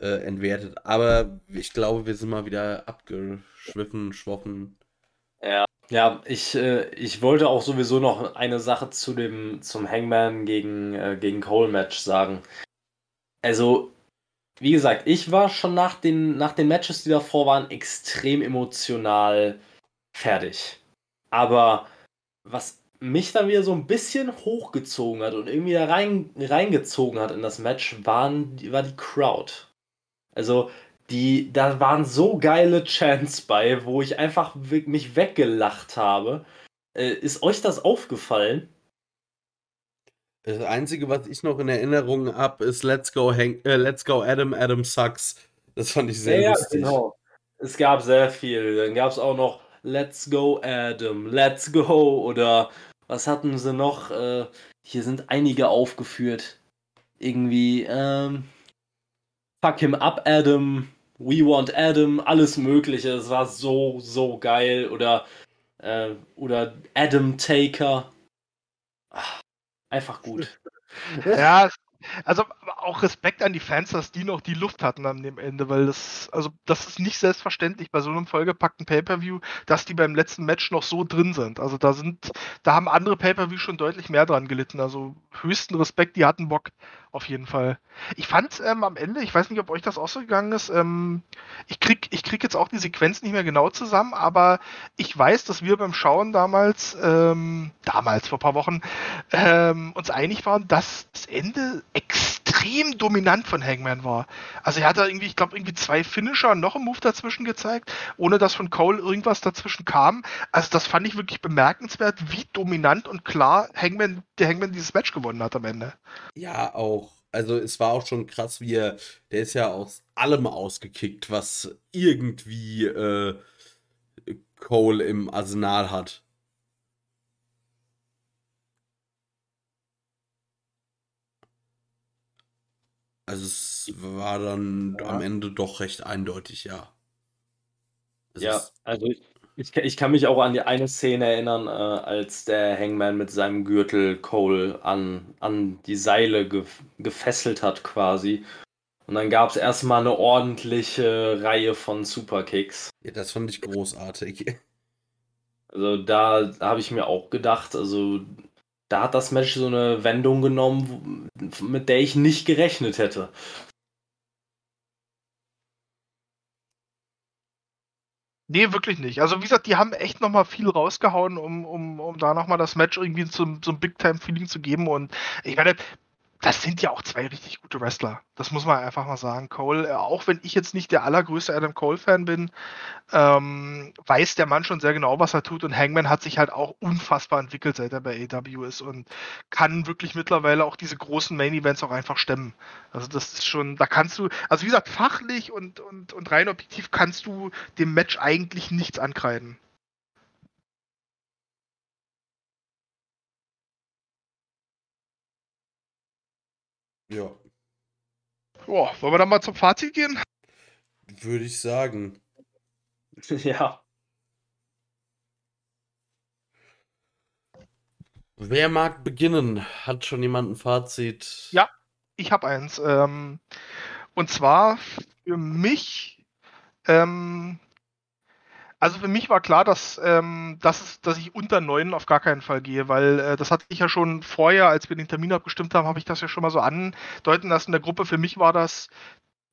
äh, entwertet. Aber ich glaube, wir sind mal wieder abgeschwiffen, schwoffen. Ja, ja, ich, äh, ich wollte auch sowieso noch eine Sache zu dem zum Hangman gegen, äh, gegen Cole Match sagen. Also, wie gesagt, ich war schon nach den, nach den Matches, die davor waren, extrem emotional fertig. Aber was mich dann wieder so ein bisschen hochgezogen hat und irgendwie da rein, reingezogen hat in das Match, waren, war die Crowd. Also, die, da waren so geile Chants bei, wo ich einfach mich weggelacht habe. Äh, ist euch das aufgefallen? Das Einzige, was ich noch in Erinnerung habe, ist Let's Go, Hank, äh, Let's Go Adam, Adam Sucks. Das fand ich sehr ja, lustig. Ja, genau. Es gab sehr viel. Dann gab es auch noch Let's Go Adam, Let's Go oder was hatten sie noch? Äh, hier sind einige aufgeführt. Irgendwie, ähm, Fuck him up, Adam. We want Adam. Alles Mögliche. Es war so, so geil. Oder, äh, oder Adam Taker. Ach, einfach gut. Ja, also auch Respekt an die Fans, dass die noch die Luft hatten dem Ende, weil das, also das ist nicht selbstverständlich bei so einem vollgepackten Pay-Per-View, dass die beim letzten Match noch so drin sind. Also da sind, da haben andere Pay-Per-View schon deutlich mehr dran gelitten. Also höchsten Respekt, die hatten Bock auf jeden Fall. Ich fand ähm, am Ende, ich weiß nicht, ob euch das auch so gegangen ist, ähm, ich krieg, ich krieg jetzt auch die Sequenz nicht mehr genau zusammen, aber ich weiß, dass wir beim Schauen damals, ähm, damals vor ein paar Wochen, ähm, uns einig waren, dass das Ende extrem dominant von Hangman war. Also er hat da irgendwie, ich glaube, irgendwie zwei Finisher und noch einen Move dazwischen gezeigt, ohne dass von Cole irgendwas dazwischen kam. Also das fand ich wirklich bemerkenswert, wie dominant und klar Hangman, der Hangman dieses Match gewonnen hat am Ende. Ja, auch also es war auch schon krass, wie er, der ist ja aus allem ausgekickt, was irgendwie äh, Cole im Arsenal hat. Also es war dann ja. am Ende doch recht eindeutig, ja. Es ja, also ich, ich, ich, kann mich auch an die eine Szene erinnern, äh, als der Hangman mit seinem Gürtel Cole an, an die Seile ge gefesselt hat quasi. Und dann gab es erstmal eine ordentliche Reihe von Superkicks. Ja, das fand ich großartig. Also da habe ich mir auch gedacht, also da hat das Match so eine Wendung genommen, mit der ich nicht gerechnet hätte. Nee, wirklich nicht. Also wie gesagt, die haben echt nochmal viel rausgehauen, um, um, um da nochmal das Match irgendwie zum, zum Big-Time-Feeling zu geben. Und ich meine, das sind ja auch zwei richtig gute Wrestler. Das muss man einfach mal sagen. Cole, äh, auch wenn ich jetzt nicht der allergrößte Adam Cole-Fan bin, ähm, weiß der Mann schon sehr genau, was er tut. Und Hangman hat sich halt auch unfassbar entwickelt, seit er bei AW ist und kann wirklich mittlerweile auch diese großen Main-Events auch einfach stemmen. Also das ist schon, da kannst du, also wie gesagt, fachlich und, und, und rein objektiv kannst du dem Match eigentlich nichts ankreiden. Ja. Boah, wollen wir dann mal zum Fazit gehen? Würde ich sagen. ja. Wer mag beginnen? Hat schon jemand ein Fazit? Ja. Ich habe eins. Ähm, und zwar für mich, ähm, also für mich war klar, dass, ähm, dass, dass ich unter 9 auf gar keinen Fall gehe, weil äh, das hatte ich ja schon vorher, als wir den Termin abgestimmt haben, habe ich das ja schon mal so andeuten lassen in der Gruppe. Für mich war das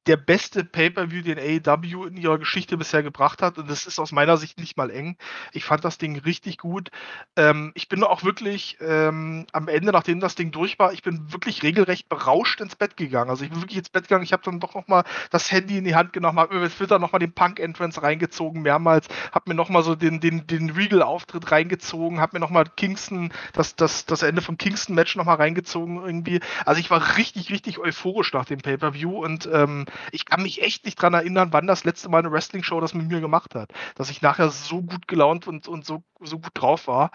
der beste Pay-per-View, den AEW in ihrer Geschichte bisher gebracht hat. Und das ist aus meiner Sicht nicht mal eng. Ich fand das Ding richtig gut. Ähm, ich bin auch wirklich ähm, am Ende, nachdem das Ding durch war, ich bin wirklich regelrecht berauscht ins Bett gegangen. Also ich bin wirklich ins Bett gegangen. Ich habe dann doch noch mal das Handy in die Hand genommen, habe über Twitter noch mal den Punk-Entrance reingezogen, mehrmals, habe mir noch mal so den, den, den Regal-Auftritt reingezogen, habe mir noch mal Kingston, das, das, das Ende vom Kingston-Match noch mal reingezogen irgendwie. Also ich war richtig, richtig euphorisch nach dem Pay-per-View und ähm, ich kann mich echt nicht dran erinnern, wann das letzte Mal eine Wrestling-Show das mit mir gemacht hat. Dass ich nachher so gut gelaunt und, und so, so gut drauf war.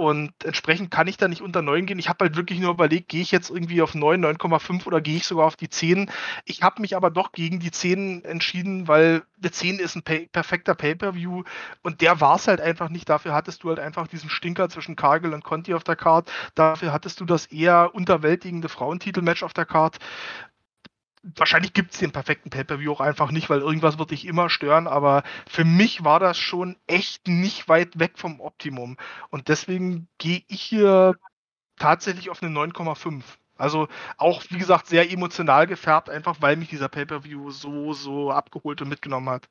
Und entsprechend kann ich da nicht unter 9 gehen. Ich habe halt wirklich nur überlegt, gehe ich jetzt irgendwie auf 9, 9,5 oder gehe ich sogar auf die 10. Ich habe mich aber doch gegen die 10 entschieden, weil eine 10 ist ein perfekter Pay-Per-View und der war es halt einfach nicht. Dafür hattest du halt einfach diesen Stinker zwischen Cargill und Conti auf der Card. Dafür hattest du das eher unterwältigende Frauentitel-Match auf der Card wahrscheinlich gibt es den perfekten Pay-Per-View auch einfach nicht, weil irgendwas wird dich immer stören, aber für mich war das schon echt nicht weit weg vom Optimum. Und deswegen gehe ich hier tatsächlich auf eine 9,5. Also auch, wie gesagt, sehr emotional gefärbt, einfach weil mich dieser Pay-Per-View so, so abgeholt und mitgenommen hat.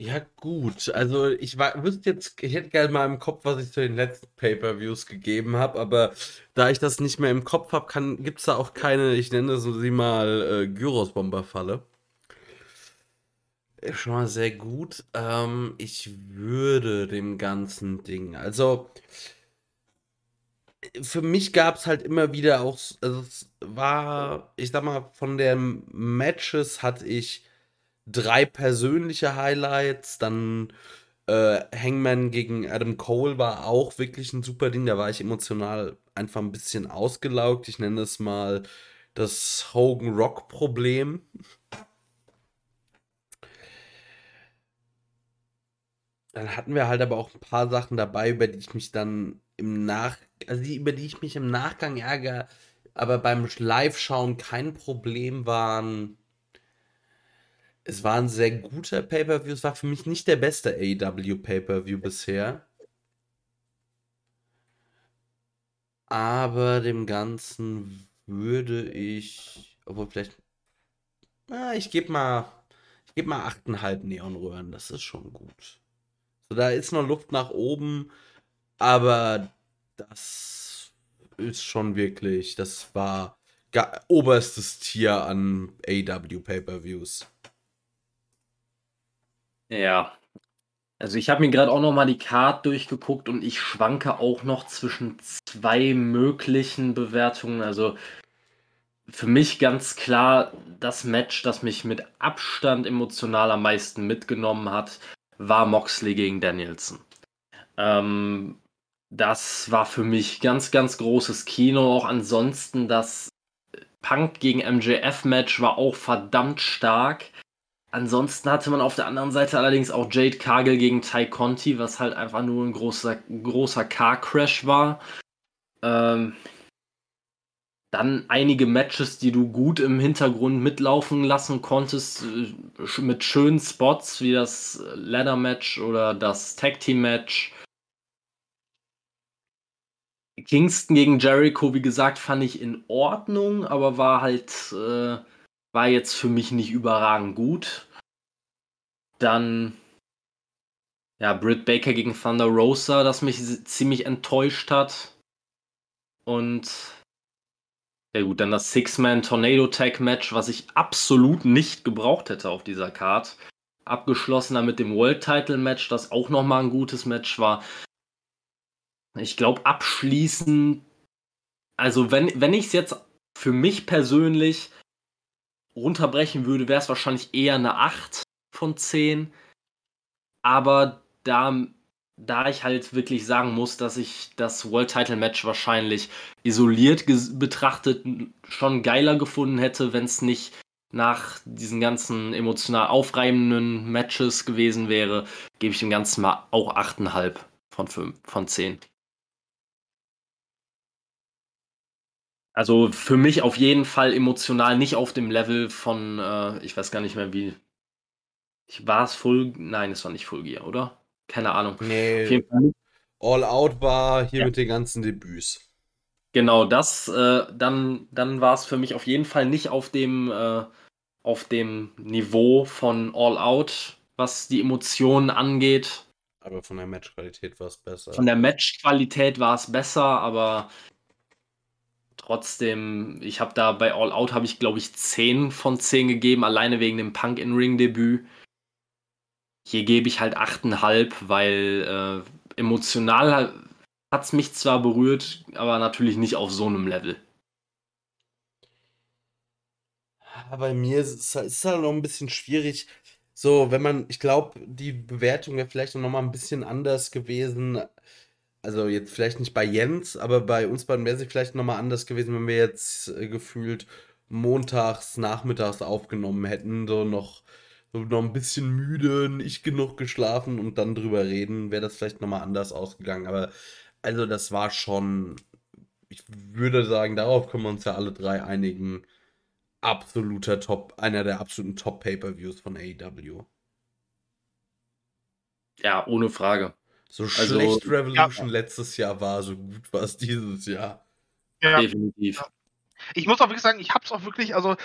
Ja, gut. Also ich war, wüsste jetzt, ich hätte gerne mal im Kopf, was ich zu den letzten Pay-Per-Views gegeben habe, aber da ich das nicht mehr im Kopf habe, gibt es da auch keine, ich nenne sie mal äh, Gyros-Bomber-Falle. Ist schon mal sehr gut. Ähm, ich würde dem ganzen Ding, also für mich gab es halt immer wieder auch, also es war, ich sag mal, von den Matches hatte ich drei persönliche Highlights, dann äh, Hangman gegen Adam Cole war auch wirklich ein super Ding. Da war ich emotional einfach ein bisschen ausgelaugt. Ich nenne es mal das Hogan Rock Problem. Dann hatten wir halt aber auch ein paar Sachen dabei, über die ich mich dann im Nach, also die, über die ich mich im Nachgang ärgere, aber beim Live-Schauen kein Problem waren es war ein sehr guter Pay-Per-View. Es war für mich nicht der beste AEW Pay-Per-View bisher. Aber dem Ganzen würde ich, obwohl vielleicht, na, ich gebe mal, ich gebe mal 8,5 Neonröhren. Das ist schon gut. So, da ist noch Luft nach oben, aber das ist schon wirklich, das war oberstes Tier an AEW Pay-Per-Views. Ja. Also ich habe mir gerade auch noch mal die Card durchgeguckt und ich schwanke auch noch zwischen zwei möglichen Bewertungen. Also für mich ganz klar das Match, das mich mit Abstand emotional am meisten mitgenommen hat, war Moxley gegen Danielson. Ähm, das war für mich ganz, ganz großes Kino. Auch ansonsten das Punk gegen MJF-Match war auch verdammt stark. Ansonsten hatte man auf der anderen Seite allerdings auch Jade Cargill gegen Ty Conti, was halt einfach nur ein großer, großer Car-Crash war. Ähm, dann einige Matches, die du gut im Hintergrund mitlaufen lassen konntest, äh, mit schönen Spots wie das Ladder-Match oder das Tag-Team-Match. Kingston gegen Jericho, wie gesagt, fand ich in Ordnung, aber war halt. Äh, war jetzt für mich nicht überragend gut. Dann ja, Britt Baker gegen Thunder Rosa, das mich ziemlich enttäuscht hat. Und ja gut, dann das Six-Man Tornado Tag Match, was ich absolut nicht gebraucht hätte auf dieser Card. Abgeschlossener mit dem World Title Match, das auch nochmal ein gutes Match war. Ich glaube, abschließend, also wenn, wenn ich es jetzt für mich persönlich runterbrechen würde, wäre es wahrscheinlich eher eine 8 von 10. Aber da da ich halt wirklich sagen muss, dass ich das World Title Match wahrscheinlich isoliert betrachtet schon geiler gefunden hätte, wenn es nicht nach diesen ganzen emotional aufreibenden Matches gewesen wäre, gebe ich dem Ganzen mal auch 8,5 von, 5, von 10. Also für mich auf jeden Fall emotional nicht auf dem Level von, äh, ich weiß gar nicht mehr wie. War es Full? Nein, es war nicht Full Gear, oder? Keine Ahnung. Nee. All Out war hier ja. mit den ganzen Debüts. Genau, das, äh, dann, dann war es für mich auf jeden Fall nicht auf dem, äh, auf dem Niveau von All Out, was die Emotionen angeht. Aber von der Matchqualität war es besser. Von der Matchqualität war es besser, aber Trotzdem, ich habe da bei All Out habe ich glaube ich 10 von 10 gegeben, alleine wegen dem Punk in Ring Debüt. Hier gebe ich halt 8,5, weil äh, emotional hat es mich zwar berührt, aber natürlich nicht auf so einem Level. Bei mir ist es, ist halt noch ein bisschen schwierig. So, wenn man, ich glaube, die Bewertung wäre vielleicht noch mal ein bisschen anders gewesen also jetzt vielleicht nicht bei Jens, aber bei uns beiden wäre es vielleicht nochmal anders gewesen, wenn wir jetzt äh, gefühlt montags, nachmittags aufgenommen hätten, so noch, so noch ein bisschen müde, nicht genug geschlafen und dann drüber reden, wäre das vielleicht nochmal anders ausgegangen. Aber also das war schon, ich würde sagen, darauf können wir uns ja alle drei einigen, absoluter Top, einer der absoluten Top-Pay-Per-Views von AEW. Ja, ohne Frage. So also, schlecht Revolution ja. letztes Jahr war, so gut war es dieses Jahr. Ja. Definitiv. Ich muss auch wirklich sagen, ich habe es auch wirklich, also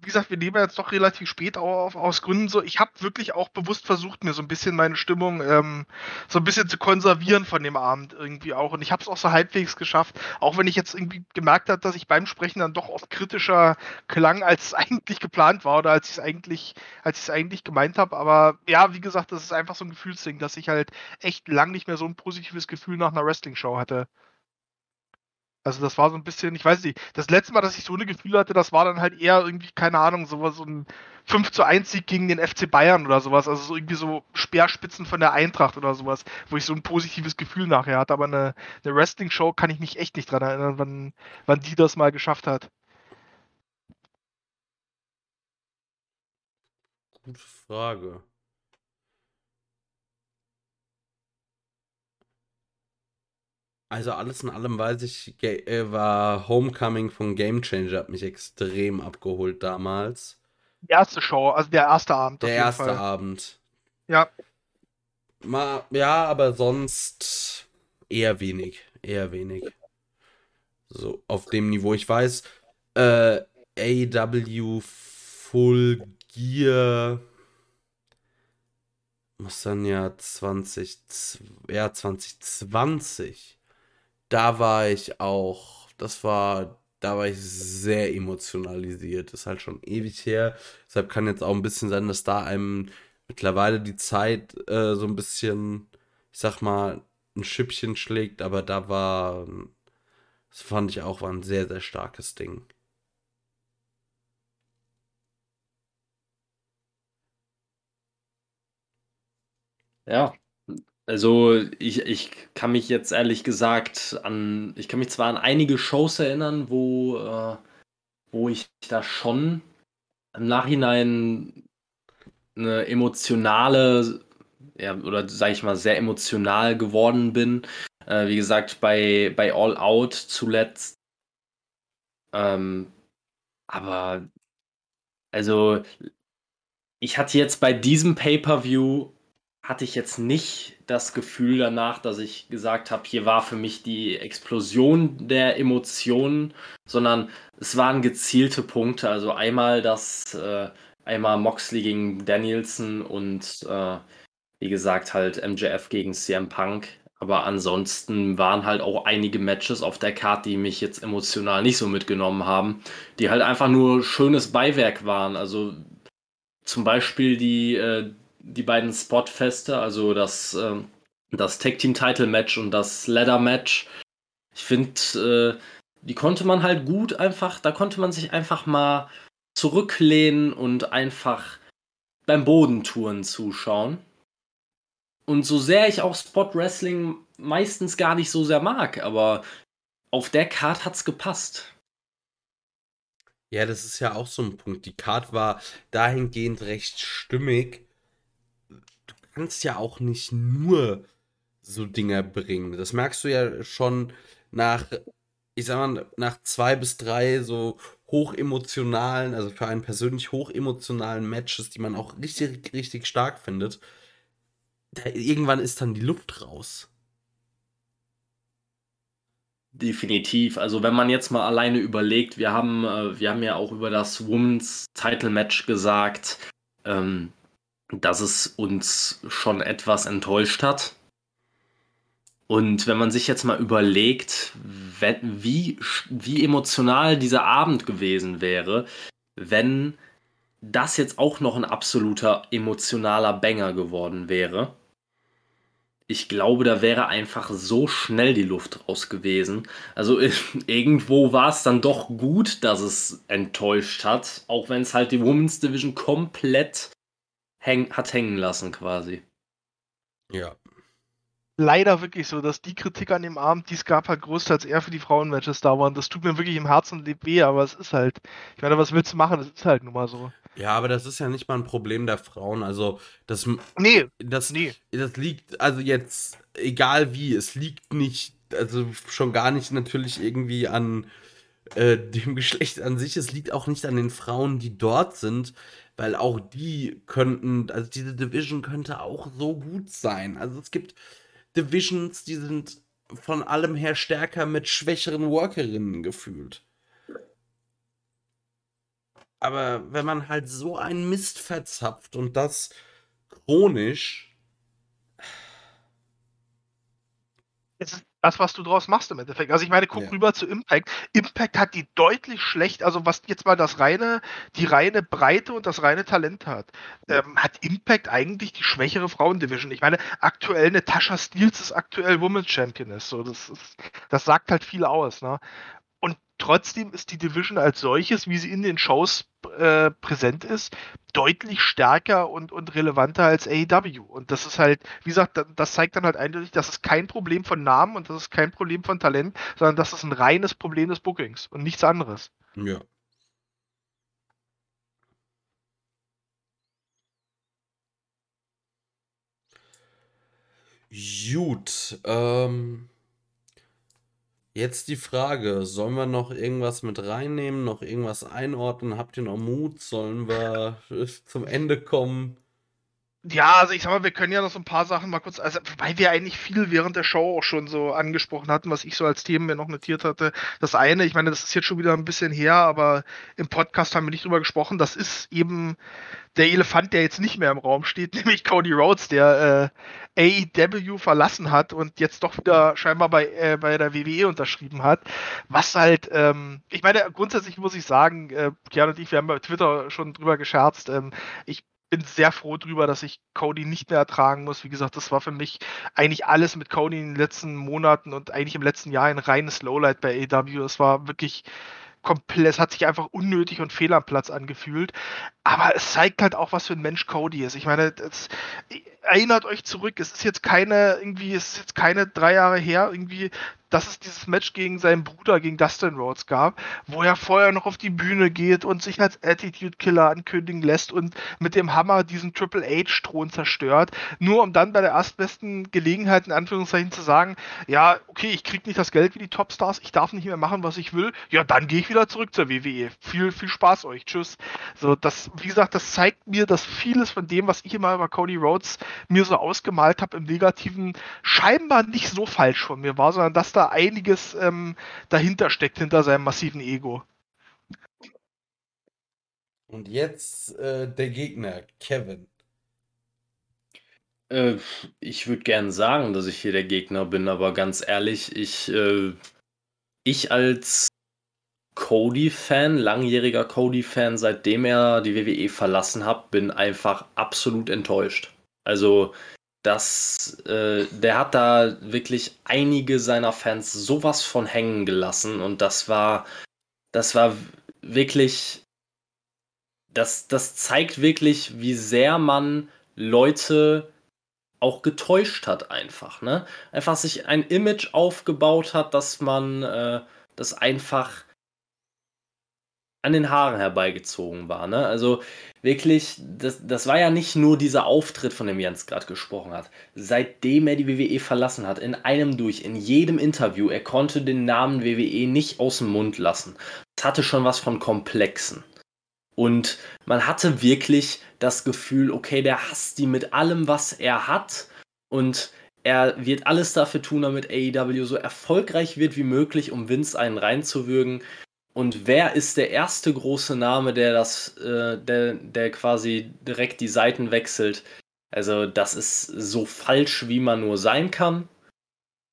wie gesagt, wir nehmen jetzt doch relativ spät auf, aus Gründen so. Ich habe wirklich auch bewusst versucht, mir so ein bisschen meine Stimmung ähm, so ein bisschen zu konservieren von dem Abend irgendwie auch. Und ich habe es auch so halbwegs geschafft, auch wenn ich jetzt irgendwie gemerkt habe, dass ich beim Sprechen dann doch oft kritischer klang, als es eigentlich geplant war oder als ich es eigentlich, als ich es eigentlich gemeint habe. Aber ja, wie gesagt, das ist einfach so ein Gefühlsding, dass ich halt echt lang nicht mehr so ein positives Gefühl nach einer Wrestling-Show hatte. Also das war so ein bisschen, ich weiß nicht, das letzte Mal, dass ich so eine Gefühle hatte, das war dann halt eher irgendwie, keine Ahnung, sowas, so ein 5 zu 1 Sieg gegen den FC Bayern oder sowas. Also so irgendwie so Speerspitzen von der Eintracht oder sowas, wo ich so ein positives Gefühl nachher hatte. Aber eine, eine Wrestling-Show kann ich mich echt nicht dran erinnern, wann, wann die das mal geschafft hat. Gute Frage. Also alles in allem weiß ich, äh, war Homecoming von Game Changer, hat mich extrem abgeholt damals. Die erste Show, also der erste Abend. Der erste Fall. Abend. Ja. Mal, ja, aber sonst eher wenig. Eher wenig. So, auf dem Niveau. Ich weiß, äh, AW Full Gear muss dann ja 20, ja, 2020 da war ich auch, das war, da war ich sehr emotionalisiert. Ist halt schon ewig her. Deshalb kann jetzt auch ein bisschen sein, dass da einem mittlerweile die Zeit äh, so ein bisschen, ich sag mal, ein Schippchen schlägt, aber da war, das fand ich auch, war ein sehr, sehr starkes Ding. Ja, also ich, ich kann mich jetzt ehrlich gesagt an, ich kann mich zwar an einige Shows erinnern, wo, äh, wo ich da schon im Nachhinein eine emotionale, ja, oder sage ich mal, sehr emotional geworden bin. Äh, wie gesagt, bei, bei All Out zuletzt. Ähm, aber also ich hatte jetzt bei diesem Pay-per-View hatte ich jetzt nicht das Gefühl danach, dass ich gesagt habe, hier war für mich die Explosion der Emotionen, sondern es waren gezielte Punkte. Also einmal das, äh, einmal Moxley gegen Danielson und äh, wie gesagt halt MJF gegen CM Punk. Aber ansonsten waren halt auch einige Matches auf der Karte, die mich jetzt emotional nicht so mitgenommen haben, die halt einfach nur schönes Beiwerk waren. Also zum Beispiel die, äh, die beiden Spotfeste, also das, äh, das Tag Team Title Match und das Ladder Match. Ich finde, äh, die konnte man halt gut einfach, da konnte man sich einfach mal zurücklehnen und einfach beim Bodentouren zuschauen. und so sehr ich auch Spot Wrestling meistens gar nicht so sehr mag, aber auf der Card hat's gepasst. Ja, das ist ja auch so ein Punkt. Die Card war dahingehend recht stimmig. Kannst ja auch nicht nur so Dinger bringen. Das merkst du ja schon nach, ich sag mal, nach zwei bis drei so hochemotionalen, also für einen persönlich hochemotionalen Matches, die man auch richtig, richtig stark findet. Da, irgendwann ist dann die Luft raus. Definitiv. Also wenn man jetzt mal alleine überlegt, wir haben, äh, wir haben ja auch über das Women's Title Match gesagt, ähm, dass es uns schon etwas enttäuscht hat. Und wenn man sich jetzt mal überlegt, wie, wie emotional dieser Abend gewesen wäre, wenn das jetzt auch noch ein absoluter emotionaler Banger geworden wäre, ich glaube, da wäre einfach so schnell die Luft raus gewesen. Also irgendwo war es dann doch gut, dass es enttäuscht hat, auch wenn es halt die Women's Division komplett häng hat hängen lassen quasi. Ja. Leider wirklich so, dass die Kritik an dem Abend, die es gab, halt größtenteils eher für die Frauenmatches da waren. Das tut mir wirklich im Herzen weh, aber es ist halt, ich meine, was willst du machen? Das ist halt nun mal so. Ja, aber das ist ja nicht mal ein Problem der Frauen. Also, das, nee, das, nee. das liegt, also jetzt, egal wie, es liegt nicht, also schon gar nicht natürlich irgendwie an äh, dem Geschlecht an sich. Es liegt auch nicht an den Frauen, die dort sind, weil auch die könnten, also diese Division könnte auch so gut sein. Also, es gibt Divisions, die sind von allem her stärker mit schwächeren Workerinnen gefühlt. Aber wenn man halt so einen Mist verzapft und das chronisch. Es ist das, was du draus machst im Endeffekt. Also ich meine, guck Ja. rüber zu Impact. Impact hat die deutlich schlecht, also was jetzt mal das reine, die reine Breite und das reine Talent hat, ähm, hat Impact eigentlich die schwächere Frauendivision. Ich meine, aktuell eine Tasha Steels ist aktuell Women's Champion ist. So, das, ist, das sagt halt viel aus, ne? Trotzdem ist die Division als solches, wie sie in den Shows äh, präsent ist, deutlich stärker und, und relevanter als AEW. Und das ist halt, wie gesagt, da- das zeigt dann halt eindeutig, das ist kein Problem von Namen und das ist kein Problem von Talent, sondern das ist ein reines Problem des Bookings und nichts anderes. Ja. Gut, ähm, jetzt die Frage, sollen wir noch irgendwas mit reinnehmen, noch irgendwas einordnen? Habt ihr noch Mut? Sollen wir zum Ende kommen? Ja, also ich sag mal, wir können ja noch so ein paar Sachen mal kurz, also weil wir eigentlich viel während der Show auch schon so angesprochen hatten, was ich so als Themen mir noch notiert hatte. Das eine, ich meine, das ist jetzt schon wieder ein bisschen her, aber im Podcast haben wir nicht drüber gesprochen. Das ist eben der Elefant, der jetzt nicht mehr im Raum steht, nämlich Cody Rhodes, der äh, AEW verlassen hat und jetzt doch wieder scheinbar bei, äh, bei der WWE unterschrieben hat. Was halt, ähm, ich meine, grundsätzlich muss ich sagen, äh, Kian und ich, wir haben bei Twitter schon drüber gescherzt, ähm, ich bin sehr froh drüber, dass ich Cody nicht mehr ertragen muss. Wie gesagt, das war für mich eigentlich alles mit Cody in den letzten Monaten und eigentlich im letzten Jahr ein reines Lowlight bei AEW. Es war wirklich komplett, es hat sich einfach unnötig und fehl am Platz angefühlt. Aber es zeigt halt auch, was für ein Mensch Cody ist. Ich meine, das, erinnert euch zurück, es ist jetzt keine, irgendwie, es ist jetzt keine drei Jahre her, irgendwie, dass es dieses Match gegen seinen Bruder, gegen Dustin Rhodes gab, wo er vorher noch auf die Bühne geht und sich als Attitude Killer ankündigen lässt und mit dem Hammer diesen Triple H-Thron zerstört, nur um dann bei der erstbesten Gelegenheit in Anführungszeichen zu sagen, ja, okay, ich krieg nicht das Geld wie die Topstars, ich darf nicht mehr machen, was ich will, ja, dann gehe ich wieder zurück zur WWE. Viel, viel Spaß euch, tschüss. So, das, wie gesagt, das zeigt mir, dass vieles von dem, was ich immer über Cody Rhodes mir so ausgemalt habe im Negativen, scheinbar nicht so falsch von mir war, sondern dass da einiges ähm, dahinter steckt, hinter seinem massiven Ego. Und jetzt äh, der Gegner, Kevin. Äh, ich würde gern sagen, dass ich hier der Gegner bin, aber ganz ehrlich, ich, äh, ich als Cody-Fan, langjähriger Cody-Fan, seitdem er die WWE verlassen hat, bin einfach absolut enttäuscht. Also, das, äh, der hat da wirklich einige seiner Fans sowas von hängen gelassen und das war, das war wirklich, das, das zeigt wirklich, wie sehr man Leute auch getäuscht hat einfach, ne? Einfach sich ein Image aufgebaut hat, dass man äh, das einfach an den Haaren herbeigezogen war. Ne? Also wirklich, das, das war ja nicht nur dieser Auftritt, von dem Jens gerade gesprochen hat. Seitdem er die WWE verlassen hat, in einem durch, in jedem Interview, er konnte den Namen WWE nicht aus dem Mund lassen. Das hatte schon was von Komplexen. Und man hatte wirklich das Gefühl, okay, der hasst die mit allem, was er hat. Und er wird alles dafür tun, damit AEW so erfolgreich wird wie möglich, um Vince einen reinzuwürgen. Und wer ist der erste große Name, der das, äh, der, der quasi direkt die Seiten wechselt? Also, das ist so falsch, wie man nur sein kann.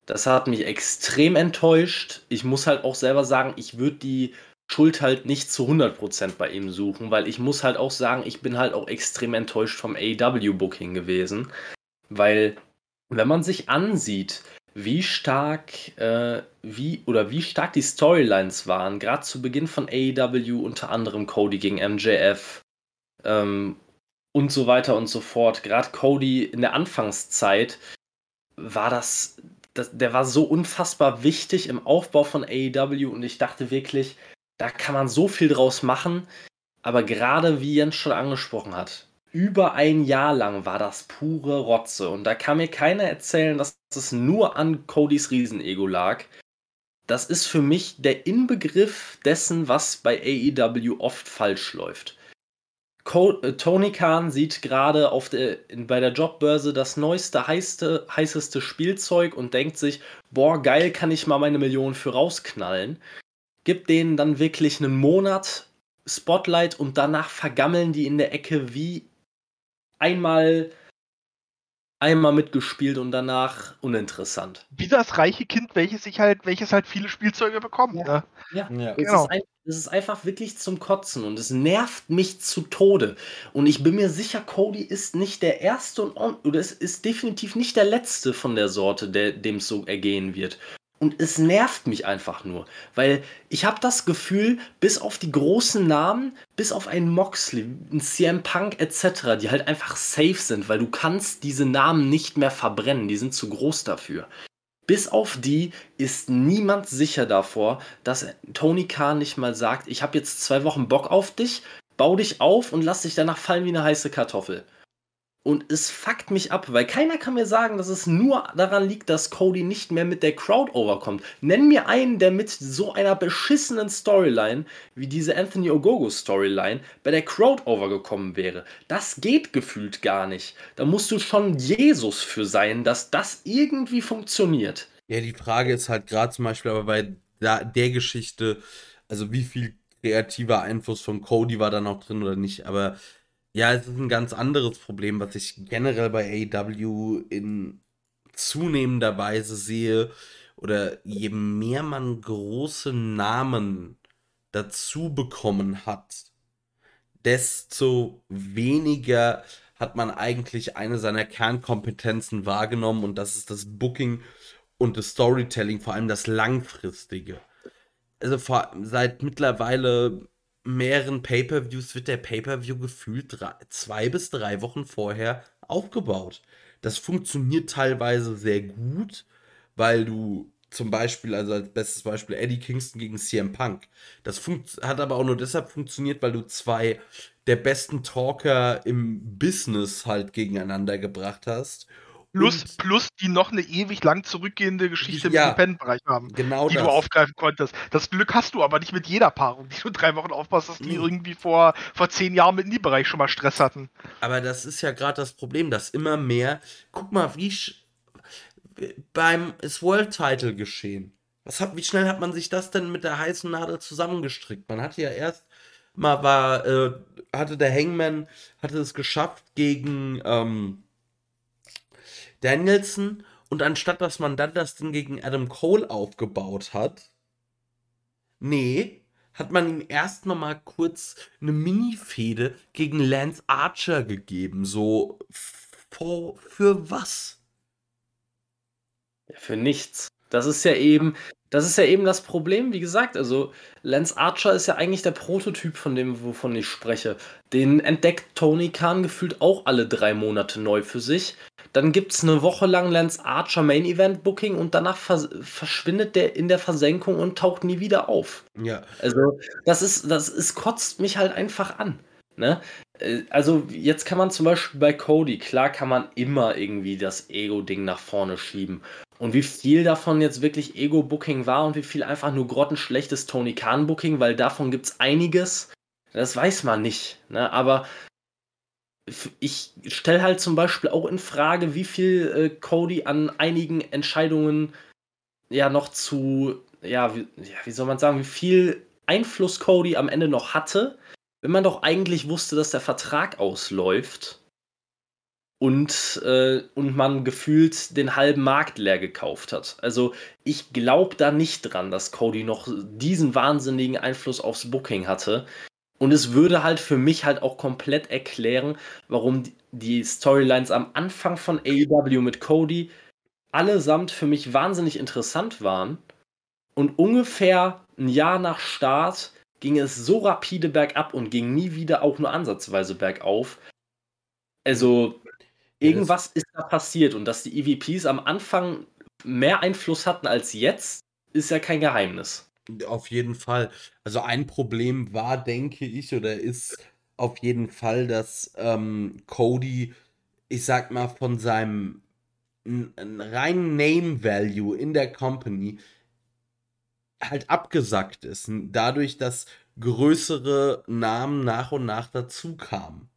Das hat mich extrem enttäuscht. Ich muss halt auch selber sagen, ich würde die Schuld halt nicht zu 100% bei ihm suchen, weil ich muss halt auch sagen, ich bin halt auch extrem enttäuscht vom AEW-Booking gewesen. Weil, wenn man sich ansieht, wie stark, äh, wie oder wie stark die Storylines waren, gerade zu Beginn von AEW, unter anderem Cody gegen MJF ähm, und so weiter und so fort. Gerade Cody in der Anfangszeit war das, das, der war so unfassbar wichtig im Aufbau von AEW und ich dachte wirklich, da kann man so viel draus machen. Aber gerade wie Jens schon angesprochen hat, über ein Jahr lang war das pure Rotze. Und da kann mir keiner erzählen, dass es nur an Codys Riesenego lag. Das ist für mich der Inbegriff dessen, was bei AEW oft falsch läuft. Co äh, Tony Khan sieht gerade bei der Jobbörse das neueste, heißte, heißeste Spielzeug und denkt sich, boah, geil, kann ich mal meine Millionen für rausknallen. Gibt denen dann wirklich einen Monat Spotlight und danach vergammeln die in der Ecke wie einmal einmal mitgespielt und danach uninteressant. Wie das reiche Kind, welches sich halt, welches halt viele Spielzeuge bekommt. Ja, ne? ja. ja. Genau. Es, ist ein, es ist einfach wirklich zum Kotzen und es nervt mich zu Tode. Und ich bin mir sicher, Cody ist nicht der erste und oder es ist definitiv nicht der letzte von der Sorte, der, dem es so ergehen wird. Und es nervt mich einfach nur, weil ich habe das Gefühl, bis auf die großen Namen, bis auf einen Moxley, einen CM Punk etc., die halt einfach safe sind, weil du kannst diese Namen nicht mehr verbrennen, die sind zu groß dafür. Bis auf die ist niemand sicher davor, dass Tony Khan nicht mal sagt, ich habe jetzt zwei Wochen Bock auf dich, bau dich auf und lass dich danach fallen wie eine heiße Kartoffel. Und es fuckt mich ab, weil keiner kann mir sagen, dass es nur daran liegt, dass Cody nicht mehr mit der Crowd overkommt. Nenn mir einen, der mit so einer beschissenen Storyline wie diese Anthony Ogogo Storyline bei der Crowd overgekommen wäre. Das geht gefühlt gar nicht. Da musst du schon Jesus für sein, dass das irgendwie funktioniert. Ja, die Frage ist halt gerade zum Beispiel aber bei der Geschichte, also wie viel kreativer Einfluss von Cody war da noch drin oder nicht, aber ja, es ist ein ganz anderes Problem, was ich generell bei AEW in zunehmender Weise sehe. Oder je mehr man große Namen dazu bekommen hat, desto weniger hat man eigentlich eine seiner Kernkompetenzen wahrgenommen und das ist das Booking und das Storytelling, vor allem das langfristige. Also vor, seit mittlerweile mehreren Pay-per-Views wird der Pay-per-View gefühlt drei, zwei bis drei Wochen vorher aufgebaut. Das funktioniert teilweise sehr gut, weil du zum Beispiel, also als bestes Beispiel Eddie Kingston gegen CM Punk. Das hat aber auch nur deshalb funktioniert, weil du zwei der besten Talker im Business halt gegeneinander gebracht hast. Plus, plus die noch eine ewig lang zurückgehende Geschichte ja, im Independent-Bereich haben, genau die das. du aufgreifen konntest. Das Glück hast du aber nicht mit jeder Paarung, die du drei Wochen aufpasst, dass die mhm. irgendwie vor, vor zehn Jahren mit dem Bereich schon mal Stress hatten. Aber das ist ja gerade das Problem, dass immer mehr. Guck mal, wie beim ist World Title geschehen. Was hat, wie schnell hat man sich das denn mit der heißen Nadel zusammengestrickt? Man hatte ja erst mal war, äh, hatte der Hangman, hatte es geschafft gegen ähm, Danielson und anstatt dass man dann das Ding gegen Adam Cole aufgebaut hat, nee, hat man ihm erst noch mal kurz eine Mini-Fehde gegen Lance Archer gegeben. So, für, für was? Ja, für nichts. Das ist ja eben, das ist ja eben das Problem, wie gesagt. Also, Lance Archer ist ja eigentlich der Prototyp von dem, wovon ich spreche. Den entdeckt Tony Khan gefühlt auch alle drei Monate neu für sich. Dann gibt es eine Woche lang Lance Archer Main Event Booking und danach vers verschwindet der in der Versenkung und taucht nie wieder auf. Ja. Also, das ist, das ist, kotzt mich halt einfach an. Ne? Äh, also, jetzt kann man zum Beispiel bei Cody, klar kann man immer irgendwie das Ego-Ding nach vorne schieben. Und wie viel davon jetzt wirklich Ego-Booking war und wie viel einfach nur grottenschlechtes Tony Khan-Booking, weil davon gibt es einiges, das weiß man nicht. Ne? Aber ich stelle halt zum Beispiel auch in Frage, wie viel äh, Cody an einigen Entscheidungen ja noch zu, ja wie, ja, wie soll man sagen, wie viel Einfluss Cody am Ende noch hatte, wenn man doch eigentlich wusste, dass der Vertrag ausläuft und, äh, und man gefühlt den halben Markt leer gekauft hat. Also ich glaube da nicht dran, dass Cody noch diesen wahnsinnigen Einfluss aufs Booking hatte. Und es würde halt für mich halt auch komplett erklären, warum die Storylines am Anfang von AEW mit Cody allesamt für mich wahnsinnig interessant waren. Und ungefähr ein Jahr nach Start ging es so rapide bergab und ging nie wieder auch nur ansatzweise bergauf. Also irgendwas ist da passiert und dass die EVPs am Anfang mehr Einfluss hatten als jetzt, ist ja kein Geheimnis. Auf jeden Fall. Also ein Problem war, denke ich, oder ist auf jeden Fall, dass ähm, Cody, ich sag mal, von seinem reinen Name Value in der Company halt abgesackt ist. Dadurch, dass größere Namen nach und nach dazu kamen.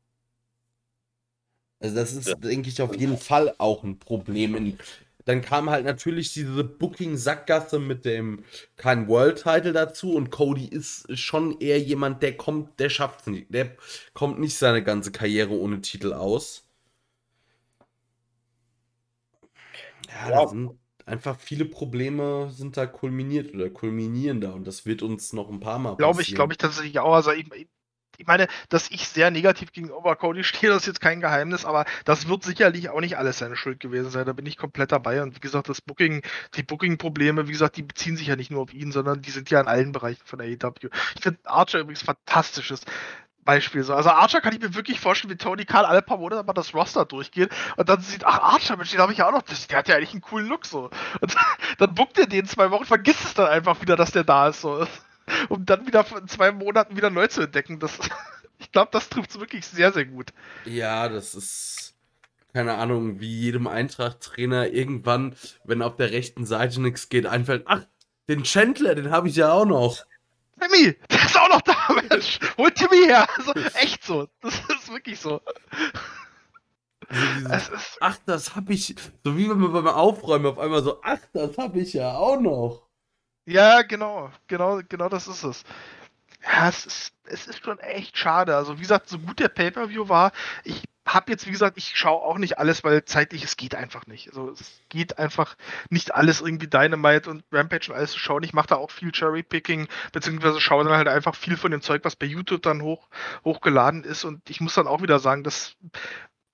Also das ist, ja. denke ich, auf jeden Fall auch ein Problem in dann kam halt natürlich diese Booking-Sackgasse mit dem kein World-Title dazu und Cody ist schon eher jemand, der kommt, der schafft es nicht. Der kommt nicht seine ganze Karriere ohne Titel aus. Ja, ja. sind einfach viele Probleme sind da kulminiert oder kulminieren da und das wird uns noch ein paar Mal passieren. Glaube ich, glaube ich tatsächlich auch. Also ich, ich meine, dass ich sehr negativ gegenüber Cody stehe, das ist jetzt kein Geheimnis, aber das wird sicherlich auch nicht alles seine Schuld gewesen sein. Da bin ich komplett dabei. Und wie gesagt, das Booking, die Booking-Probleme, wie gesagt, die beziehen sich ja nicht nur auf ihn, sondern die sind ja in allen Bereichen von AEW. Ich finde Archer übrigens fantastisches. Beispiel so. Also Archer kann ich mir wirklich vorstellen, wie Tony Khan alle paar Monate mal das Roster durchgeht und dann sieht, ach Archer, Mensch, den habe ich ja auch noch, der hat ja eigentlich einen coolen Look so. Und dann bookt er den zwei Wochen, vergisst es dann einfach wieder, dass der da ist so um dann wieder in zwei Monaten wieder neu zu entdecken. Das, ich glaube, das trifft es wirklich sehr, sehr gut. Ja, das ist, keine Ahnung, wie jedem Eintracht-Trainer irgendwann, wenn auf der rechten Seite nichts geht, einfällt, ach, den Chandler, den habe ich ja auch noch. Timmy, der ist auch noch da, Mensch. Hol Timmy her. Also, echt so. Das ist wirklich so. Also dieses, ach, das habe ich, so wie wenn man beim Aufräumen auf einmal so, ach, das habe ich ja auch noch. Ja, genau, genau, genau das ist es. Ja, es ist, es ist schon echt schade. Also, wie gesagt, so gut der Pay-Per-View war, ich habe jetzt, wie gesagt, ich schaue auch nicht alles, weil zeitlich, es geht einfach nicht. Also, es geht einfach nicht alles irgendwie Dynamite und Rampage und alles zu schauen. Ich mache da auch viel Cherry-Picking, beziehungsweise schaue dann halt einfach viel von dem Zeug, was bei YouTube dann hoch, hochgeladen ist. Und ich muss dann auch wieder sagen, dass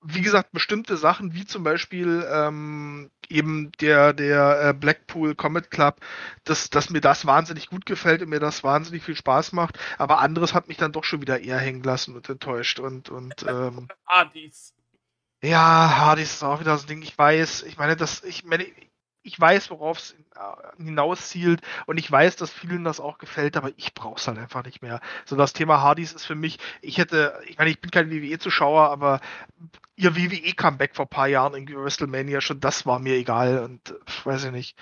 wie gesagt, bestimmte Sachen, wie zum Beispiel ähm, eben der, der äh, Blackpool Comet Club, dass, dass mir das wahnsinnig gut gefällt und mir das wahnsinnig viel Spaß macht, aber anderes hat mich dann doch schon wieder eher hängen lassen und enttäuscht und, und ähm, Hardys. Ja, Hardys ist auch wieder so ein Ding, ich weiß, ich meine, das, ich meine, ich weiß, worauf es äh, hinauszielt und ich weiß, dass vielen das auch gefällt, aber ich brauche es halt einfach nicht mehr. So das Thema Hardys ist für mich, ich hätte, ich meine, ich bin kein WWE-Zuschauer, aber ihr WWE-Comeback vor ein paar Jahren in WrestleMania schon, das war mir egal und weiß ich nicht.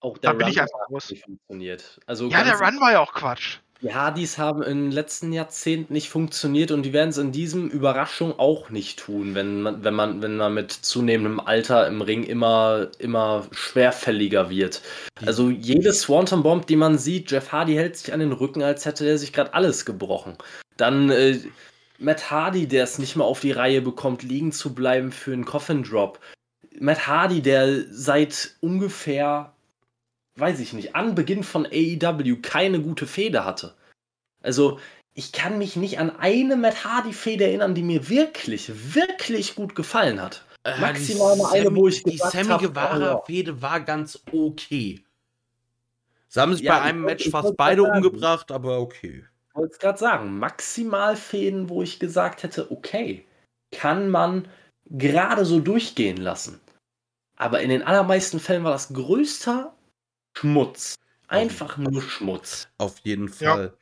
Auch der da bin Run ich einfach raus. funktioniert. Also ja, der Run war ja auch Quatsch. Die Hardys haben im letzten Jahrzehnt nicht funktioniert und die werden es in diesem Überraschung auch nicht tun, wenn man, wenn man, wenn man mit zunehmendem Alter im Ring immer, immer schwerfälliger wird. Also jede Swanton Bomb, die man sieht, Jeff Hardy hält sich an den Rücken, als hätte er sich gerade alles gebrochen. Dann äh, Matt Hardy, der es nicht mehr auf die Reihe bekommt, liegen zu bleiben für einen Coffin Drop. Matt Hardy, der seit ungefähr weiß ich nicht, an Beginn von AEW keine gute Fehde hatte. Also, ich kann mich nicht an eine Matt Hardy-Fehde erinnern, die mir wirklich, wirklich gut gefallen hat. Äh, Maximal mal eine, wo ich die Sammy hab, oh Guevara-Fehde war ganz okay. Sie haben sich Ja, bei einem Match fast beide umgebracht, aber okay. Ich wollte es gerade sagen, maximal Fäden, wo ich gesagt hätte, okay, kann man gerade so durchgehen lassen. Aber in den allermeisten Fällen war das größter Schmutz. Einfach nur Schmutz. Auf jeden Ja. Fall.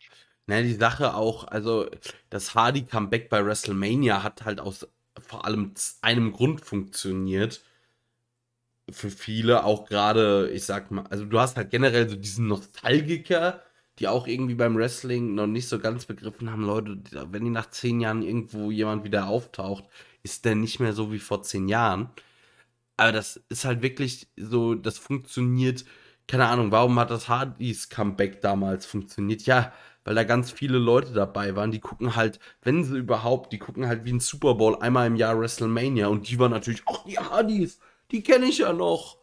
Ne, die Sache auch, also das Hardy-Comeback bei WrestleMania hat halt aus vor allem einem Grund funktioniert. Für viele auch gerade, ich sag mal, also du hast halt generell so diesen Nostalgiker, die auch irgendwie beim Wrestling noch nicht so ganz begriffen haben, Leute, wenn die nach zehn Jahren irgendwo jemand wieder auftaucht, ist der nicht mehr so wie vor zehn Jahren. Aber das ist halt wirklich so, das funktioniert, keine Ahnung, warum hat das Hardys Comeback damals funktioniert? Ja, weil da ganz viele Leute dabei waren, die gucken halt, wenn sie überhaupt, die gucken halt wie ein Super Bowl einmal im Jahr WrestleMania und die waren natürlich, ach, die Hardys, die kenne ich ja noch.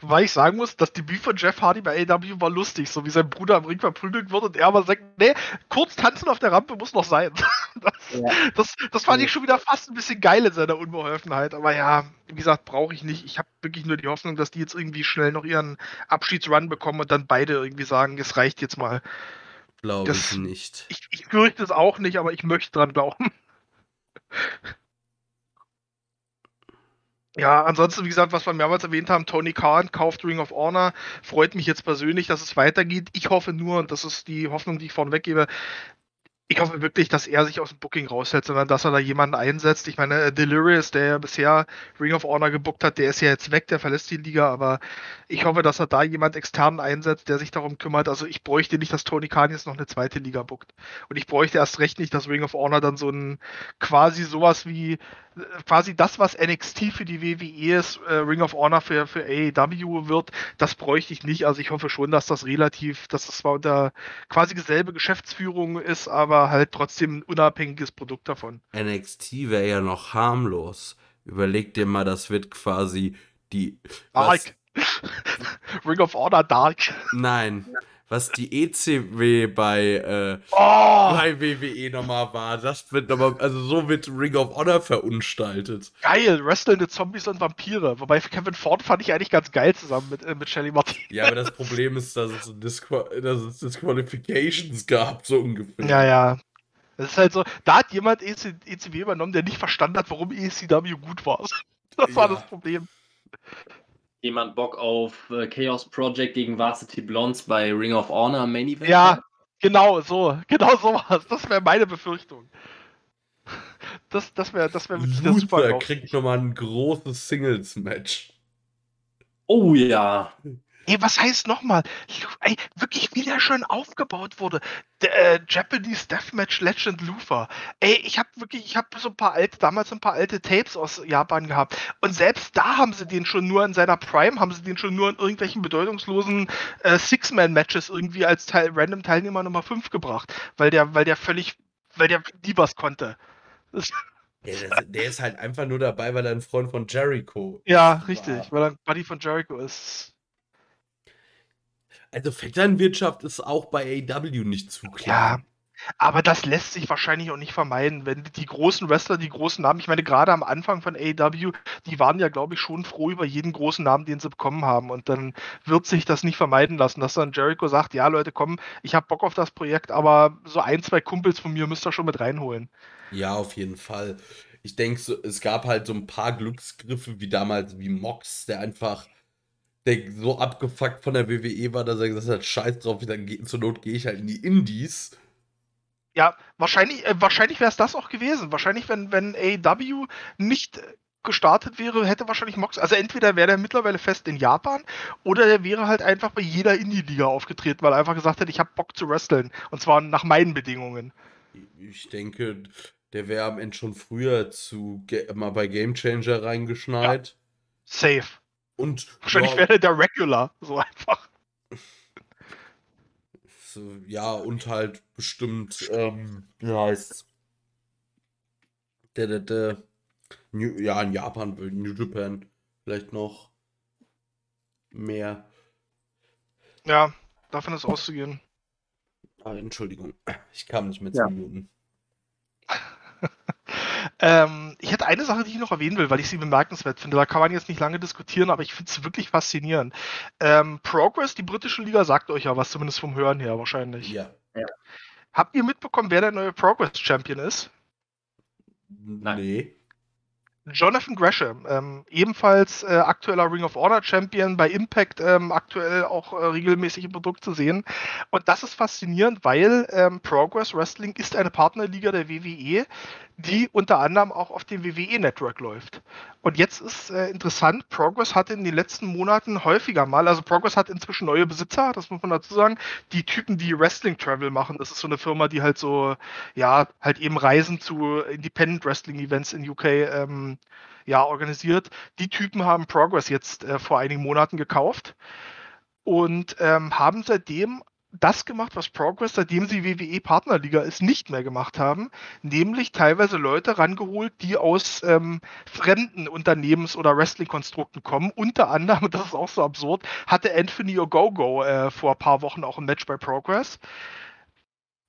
Weil ich sagen muss, das Debüt von Jeff Hardy bei AW war lustig, so wie sein Bruder am Ring verprügelt wird und er aber sagt, nee, kurz tanzen auf der Rampe muss noch sein. Das, Ja. das, das fand ich schon wieder fast ein bisschen geil in seiner Unbeholfenheit. Aber ja, wie gesagt, brauche ich nicht. Ich habe wirklich nur die Hoffnung, dass die jetzt irgendwie schnell noch ihren Abschiedsrun bekommen und dann beide irgendwie sagen, es reicht jetzt mal. Glaube ich nicht. Ich, ich fürchte es auch nicht, aber ich möchte dran glauben. Ja, ansonsten, wie gesagt, was wir mehrmals erwähnt haben, Tony Khan kauft Ring of Honor. Freut mich jetzt persönlich, dass es weitergeht. Ich hoffe nur, und das ist die Hoffnung, die ich vorne weggebe, ich hoffe wirklich, dass er sich aus dem Booking raushält, sondern dass er da jemanden einsetzt. Ich meine, äh, Delirious, der ja bisher Ring of Honor gebuckt hat, der ist ja jetzt weg, der verlässt die Liga, aber ich hoffe, dass er da jemand externen einsetzt, der sich darum kümmert. Also ich bräuchte nicht, dass Tony Khan jetzt noch eine zweite Liga buckt. Und ich bräuchte erst recht nicht, dass Ring of Honor dann so ein quasi sowas wie quasi das, was NXT für die WWE ist, äh, Ring of Honor für, für AEW wird, das bräuchte ich nicht. Also ich hoffe schon, dass das relativ, dass das zwar unter quasi dieselbe Geschäftsführung ist, aber halt trotzdem ein unabhängiges Produkt davon. NXT wäre ja noch harmlos. Überleg dir mal, das wird quasi die. Dark. Ring of Honor Dark. Nein, was die ECW bei, äh, Oh, bei WWE nochmal war, das wird nochmal, also so wird Ring of Honor verunstaltet. geil. Wrestelnde Zombies und Vampire. Wobei Kevin Ford fand ich eigentlich ganz geil zusammen mit, äh, mit Shelly Martin. Ja, aber das Problem ist, dass es, Disqual dass es Disqualifications gab, so ungefähr. Ja, ja. Das ist halt so, da hat jemand EC, ECW übernommen, der nicht verstanden hat, warum ECW gut war. Das war Ja. das Problem. Jemand Bock auf äh, Chaos Project gegen Varsity Blondes bei Ring of Honor Main Event? Ja, genau so. Genau so war es. Das wäre meine Befürchtung. Das, das wäre das wär wirklich der Luther super kriegt nochmal ein großes Singles-Match. Oh ja. Ey, was heißt nochmal? Ey, wirklich, wie der schön aufgebaut wurde. Der äh, Japanese Deathmatch Legend Luther. Ey, ich habe wirklich, ich habe so ein paar alte, damals ein paar alte Tapes aus Japan gehabt. Und selbst da haben sie den schon nur in seiner Prime, haben sie den schon nur in irgendwelchen bedeutungslosen äh, Six-Man-Matches irgendwie als Teil, random Teilnehmer Nummer 5 gebracht. Weil der, weil der völlig, weil der nie was konnte. Das, Ja, der, der ist halt einfach nur dabei, weil er ein Freund von Jericho ja, richtig, weil er ein Buddy von Jericho ist. Also Vetternwirtschaft ist auch bei AW nicht zu Ja, klar. aber das lässt sich wahrscheinlich auch nicht vermeiden, wenn die großen Wrestler, die großen Namen, ich meine, gerade am Anfang von AEW, die waren ja, glaube ich, schon froh über jeden großen Namen, den sie bekommen haben. Und dann wird sich das nicht vermeiden lassen, dass dann Jericho sagt, ja, Leute, komm, ich habe Bock auf das Projekt, aber so ein, zwei Kumpels von mir müsst ihr schon mit reinholen. Ja, auf jeden Fall. Ich denke, es gab halt so ein paar Glücksgriffe, wie damals wie Mox, der einfach der so abgefuckt von der WWE war, dass er gesagt hat, scheiß drauf, dann geh, zur Not gehe ich halt in die Indies. Ja, wahrscheinlich, äh, wahrscheinlich wäre es das auch gewesen. Wahrscheinlich, wenn, wenn AEW nicht gestartet wäre, hätte wahrscheinlich Mox, also entweder wäre der mittlerweile fest in Japan oder der wäre halt einfach bei jeder Indie-Liga aufgetreten, weil er einfach gesagt hat, ich habe Bock zu wresteln. Und zwar nach meinen Bedingungen. Ich denke, der wäre am Ende schon früher zu mal bei Game Changer reingeschneit. Safe. Und Wahrscheinlich ja, wäre der Regular, so einfach. so, ja, und halt bestimmt, ähm, wie heißt der, der, der, New, ja, in Japan, New Japan, vielleicht noch mehr. Ja, davon ist auszugehen. Ah, Entschuldigung, ich kam nicht mehr Ja. zu Minuten. Ähm, ich hätte eine Sache, die ich noch erwähnen will, weil ich sie bemerkenswert finde. Da kann man jetzt nicht lange diskutieren, aber ich finde es wirklich faszinierend. Ähm, Progress, die britische Liga, sagt euch ja was, zumindest vom Hören her wahrscheinlich. Ja. Habt ihr mitbekommen, wer der neue Progress-Champion ist? Nee. Jonathan Gresham, ähm, ebenfalls äh, aktueller Ring of Honor Champion, bei Impact ähm, aktuell auch äh, regelmäßig im Produkt zu sehen. Und das ist faszinierend, weil ähm, Progress Wrestling ist eine Partnerliga der WWE, die unter anderem auch auf dem WWE Network läuft. Und jetzt ist äh, interessant, Progress hatte in den letzten Monaten häufiger mal, also Progress hat inzwischen neue Besitzer, das muss man dazu sagen, die Typen, die Wrestling Travel machen, das ist so eine Firma, die halt so, ja, halt eben Reisen zu Independent Wrestling Events in UK ähm, ja, organisiert. Die Typen haben Progress jetzt äh, vor einigen Monaten gekauft und ähm, haben seitdem das gemacht, was Progress, seitdem sie WWE Partnerliga ist, nicht mehr gemacht haben, nämlich teilweise Leute rangeholt, die aus ähm, fremden Unternehmens- oder Wrestling-Konstrukten kommen. Unter anderem, das ist auch so absurd, hatte Anthony Ogogo äh, vor ein paar Wochen auch ein Match bei Progress.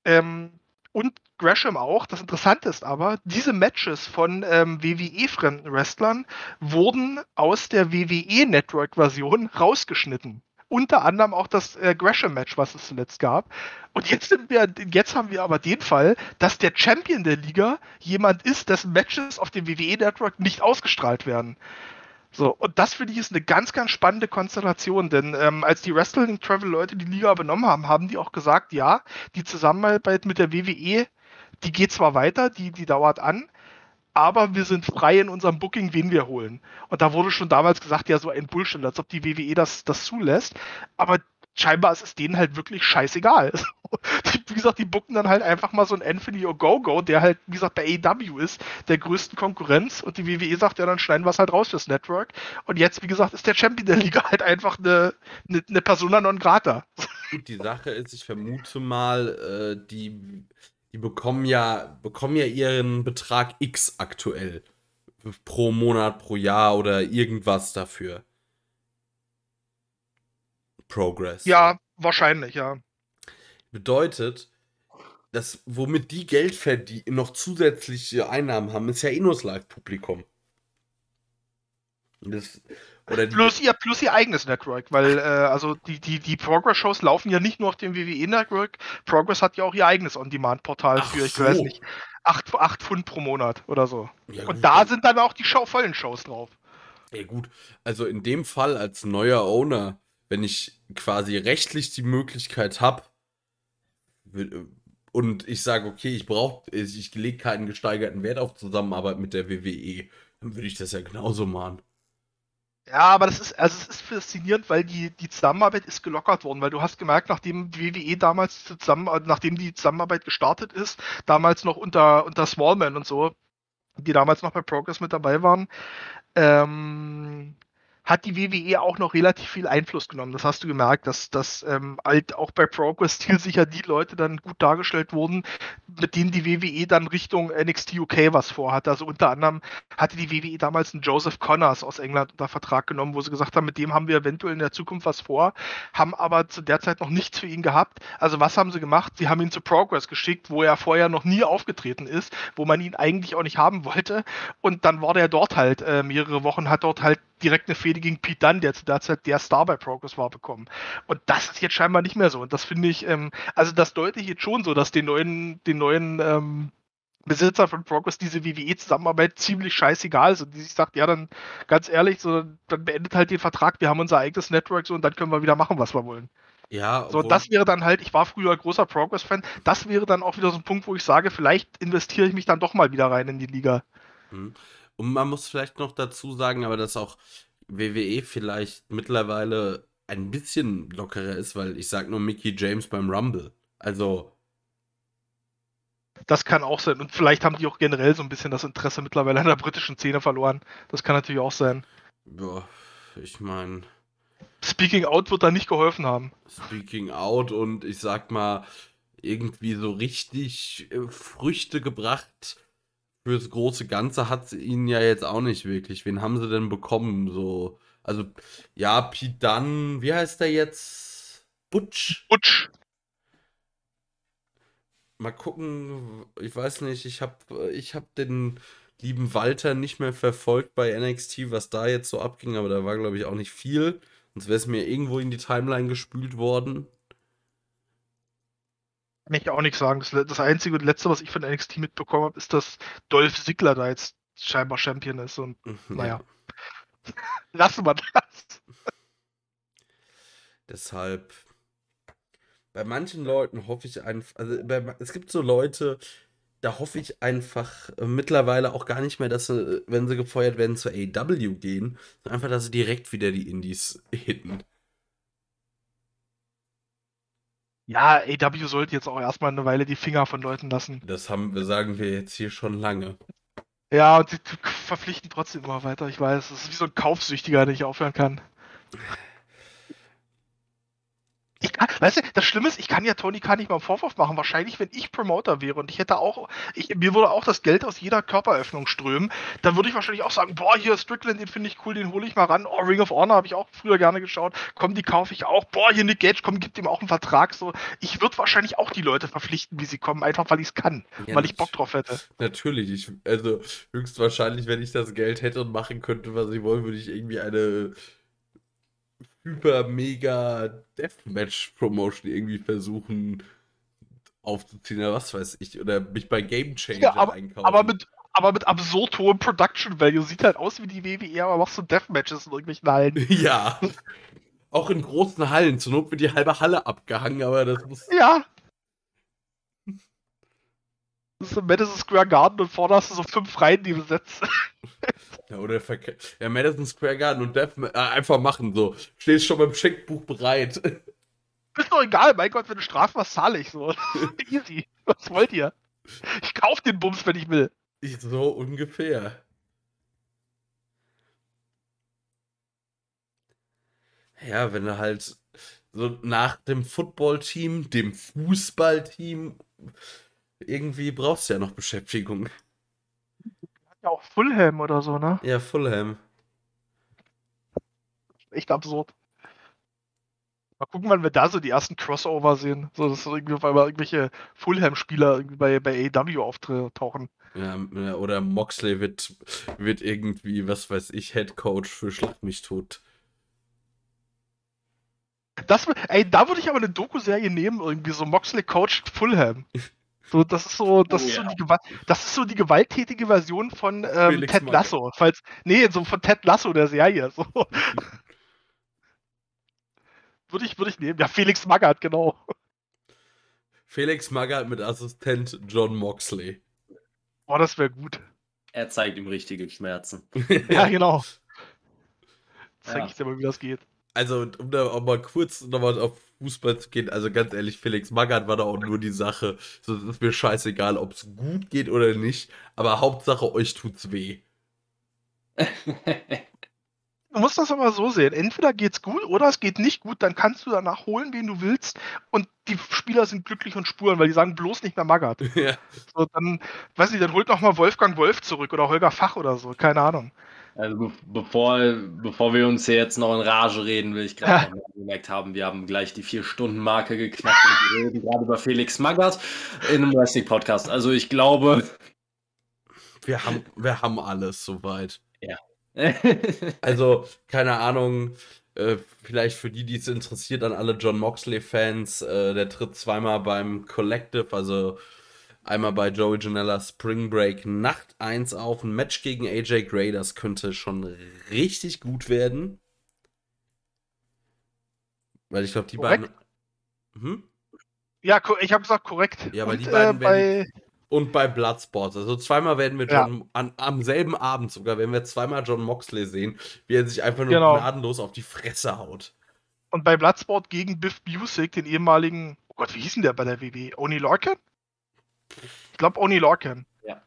Ähm, und Gresham auch. Das Interessante ist aber, diese Matches von ähm, WWE-fremden Wrestlern wurden aus der WWE-Network-Version rausgeschnitten unter anderem auch das äh, Gresham-Match, was es zuletzt gab. Und jetzt sind wir, jetzt haben wir aber den Fall, dass der Champion der Liga jemand ist, dessen Matches auf dem WWE-Network nicht ausgestrahlt werden. So, und das finde ich ist eine ganz, ganz spannende Konstellation, denn ähm, als die Wrestling Travel Leute die Liga übernommen haben, haben die auch gesagt, ja, die Zusammenarbeit mit der WWE, die geht zwar weiter, die, die dauert an, aber wir sind frei in unserem Booking, wen wir holen. Und da wurde schon damals gesagt, ja, so ein Bullshit, als ob die WWE das, das zulässt. Aber scheinbar ist es denen halt wirklich scheißegal. wie gesagt, die bucken dann halt einfach mal so einen Anthony Ogogo, der halt, wie gesagt, bei AEW ist, der größten Konkurrenz. Und die WWE sagt, ja, dann schneiden wir es halt raus fürs Network. Und jetzt, wie gesagt, ist der Champion der Liga halt einfach eine, eine, eine Persona non grata. Gut, die Sache ist, ich vermute mal, äh, die die bekommen ja, bekommen ja ihren Betrag X aktuell. Pro Monat, pro Jahr oder irgendwas dafür. Progress. Ja, wahrscheinlich, ja. Bedeutet, dass womit die Geld verdienen, noch zusätzliche Einnahmen haben, ist ja eh nur das Live-Publikum. Das, oder plus, ihr, plus ihr eigenes Network, weil äh, also die, die, die Progress-Shows laufen ja nicht nur auf dem WWE-Network. Progress hat ja auch ihr eigenes On-Demand-Portal für, ich so. weiß nicht, 8, 8 Pfund pro Monat oder so. Ja, Und gut, da sind dann auch die Show, vollen Shows drauf. Ja gut, also in dem Fall als neuer Owner, wenn ich quasi rechtlich die Möglichkeit habe und ich sage, okay, ich brauche, ich lege keinen gesteigerten Wert auf Zusammenarbeit mit der WWE, dann würde ich das ja genauso machen. Ja, aber das ist, also es ist faszinierend, weil die, die Zusammenarbeit ist gelockert worden, weil du hast gemerkt, nachdem WWE damals zusammen, äh, nachdem die Zusammenarbeit gestartet ist, damals noch unter, unter Smallman und so, die damals noch bei Progress mit dabei waren, ähm, hat die WWE auch noch relativ viel Einfluss genommen. Das hast du gemerkt, dass, dass ähm, halt auch bei Progress zielsicher die Leute dann gut dargestellt wurden, mit denen die WWE dann Richtung NXT UK was vorhat. Also unter anderem hatte die WWE damals einen Joseph Connors aus England unter Vertrag genommen, wo sie gesagt haben, mit dem haben wir eventuell in der Zukunft was vor, haben aber zu der Zeit noch nichts für ihn gehabt. Also was haben sie gemacht? Sie haben ihn zu Progress geschickt, wo er vorher noch nie aufgetreten ist, wo man ihn eigentlich auch nicht haben wollte. Und dann war der dort halt äh, mehrere Wochen, hat dort halt direkt eine Fehde gegen Pete Dunne, der zu der Zeit der Star bei Progress war, bekommen. Und das ist jetzt scheinbar nicht mehr so. Und das finde ich, ähm, also das deutet jetzt schon so, dass den neuen, den neuen ähm, Besitzer von Progress diese WWE-Zusammenarbeit ziemlich scheißegal ist und die sich sagt, ja, dann ganz ehrlich, so, dann beendet halt den Vertrag, wir haben unser eigenes Network so und dann können wir wieder machen, was wir wollen. Ja, so, das wäre dann halt, ich war früher großer Progress-Fan, das wäre dann auch wieder so ein Punkt, wo ich sage, vielleicht investiere ich mich dann doch mal wieder rein in die Liga. Hm. Und man muss vielleicht noch dazu sagen, aber dass auch WWE vielleicht mittlerweile ein bisschen lockerer ist, weil ich sag nur Mickey James beim Rumble. Also. Das kann auch sein. Und vielleicht haben die auch generell so ein bisschen das Interesse mittlerweile an der britischen Szene verloren. Das kann natürlich auch sein. Ja, ich meine. Speaking Out wird da nicht geholfen haben. Speaking Out und ich sag mal, irgendwie so richtig äh, Früchte gebracht fürs große Ganze hat sie ihnen ja jetzt auch nicht wirklich. Wen haben sie denn bekommen? So, also, ja, Dunn, wie heißt der jetzt? Butch? Butch. Mal gucken, ich weiß nicht, ich hab, ich hab den, lieben Walter nicht mehr verfolgt bei NXT, was da jetzt so abging, aber da war, glaube ich, auch nicht viel. Sonst wäre es mir irgendwo in die Timeline gespült worden. Kann ich auch nichts sagen. Das, das einzige und letzte, was ich von NXT mitbekommen habe, ist, dass Dolph Ziggler da jetzt scheinbar Champion ist. Und naja, lassen wir das. Deshalb, bei manchen Leuten hoffe ich einfach, also bei, es gibt so Leute, da hoffe ich einfach äh, mittlerweile auch gar nicht mehr, dass sie, wenn sie gefeuert werden, zur AW gehen, sondern einfach, dass sie direkt wieder die Indies hitten. Ja, AW sollte jetzt auch erstmal eine Weile die Finger von Leuten lassen. Das haben, sagen wir jetzt hier schon lange. Ja, und sie verpflichten trotzdem immer weiter. Ich weiß, es ist wie so ein Kaufsüchtiger, der nicht aufhören kann. Ich kann, weißt du, das Schlimme ist, ich kann ja Tony Khan nicht mal einen Vorwurf machen. Wahrscheinlich, wenn ich Promoter wäre und ich hätte auch, ich, mir würde auch das Geld aus jeder Körperöffnung strömen, dann würde ich wahrscheinlich auch sagen, boah, hier Strickland, den finde ich cool, den hole ich mal ran. Oh, Ring of Honor habe ich auch früher gerne geschaut. Komm, die kaufe ich auch. Boah, hier Nick Gage, komm, gib ihm auch einen Vertrag. So, ich würde wahrscheinlich auch die Leute verpflichten, wie sie kommen, einfach weil ich es kann, ja, weil ich Bock drauf hätte. Natürlich, ich, also höchstwahrscheinlich, wenn ich das Geld hätte und machen könnte, was ich wollte, würde ich irgendwie eine hyper mega Deathmatch Promotion irgendwie versuchen aufzuziehen oder was weiß ich oder mich bei Game Changer ja, aber, einkaufen. Aber mit aber mit absurd hohem Production Value sieht halt aus wie die WWE, aber machst du Deathmatches in irgendwelchen Hallen. Ja. Auch in großen Hallen. Zur Not wird die halbe Halle abgehangen, aber das muss. Ja. Das ist im Madison Square Garden und vorne hast du so fünf Reihen, die besetzt. Ja, oder Verke ja, Madison Square Garden und Death äh, einfach machen so. Stehst schon beim Scheckbuch bereit. Ist doch egal, mein Gott, wenn du strafst, was zahle ich so. Easy. Was wollt ihr? Ich kauf den Bums, wenn ich will. So ungefähr. Ja, wenn du halt so nach dem Footballteam, dem Fußballteam, irgendwie brauchst du ja noch Beschäftigung. Ja, auch Fulham oder so, ne? Ja, Fulham. Echt absurd. Mal gucken, wann wir da so die ersten Crossover sehen. So, dass irgendwie auf einmal irgendwelche Fulham-Spieler bei, bei AW auftauchen. Ja, oder Moxley wird, wird irgendwie, was weiß ich, Head Coach für Schlag mich tot. Das, ey, da würde ich aber eine Doku-Serie nehmen, irgendwie so Moxley coacht Fulham. So, das ist so, das, oh, ist so die, das ist so die gewalttätige Version von ähm, Ted Lasso. Falls, nee, so von Ted Lasso der Serie. So. würde ich, würde ich nehmen. Ja, Felix Magath, genau. Felix Magath mit Assistent John Moxley. Boah, das wäre gut. Er zeigt ihm richtige Schmerzen. ja, genau. Zeig ja. ich dir mal, wie das geht. Also, um da auch mal kurz nochmal auf Fußball zu gehen, also ganz ehrlich, Felix Magath war da auch nur die Sache. So, es ist mir scheißegal, ob es gut geht oder nicht, aber Hauptsache, euch tut's weh. Du musst das aber so sehen. Entweder geht's gut oder es geht nicht gut, dann kannst du danach holen, wen du willst. Und die Spieler sind glücklich und spuren, weil die sagen bloß nicht mehr Magath. Ja. So, dann, weiß nicht, dann holt noch mal Wolfgang Wolf zurück oder Holger Fach oder so, keine Ahnung. Also be bevor, bevor wir uns hier jetzt noch in Rage reden, will ich gerade ja. gemerkt haben, wir haben gleich die Vier-Stunden-Marke geknackt und wir reden gerade über Felix Magath in einem Wrestling-Podcast. Also ich glaube. Wir haben, wir haben alles soweit. Ja. also, keine Ahnung, äh, vielleicht für die, die es interessiert, an alle John Moxley-Fans, äh, der tritt zweimal beim Collective, also Einmal bei Joey Janella Spring Break Nacht 1 auf. Ein Match gegen AJ Gray, das könnte schon richtig gut werden. Weil ich glaube, die korrekt. beiden. Hm? Ja, ich habe gesagt korrekt. Ja, aber die beiden äh, werden. Und bei Bloodsport. Also zweimal werden wir John, ja. an, am selben Abend sogar, werden wir zweimal John Moxley sehen, wie er sich einfach nur genau. gnadenlos auf die Fresse haut. Und bei Bloodsport gegen Biff Busick, den ehemaligen, oh Gott, wie hieß denn der bei der WW? Oni Lorcan? Ich glaube Oni Lorcan. Ja.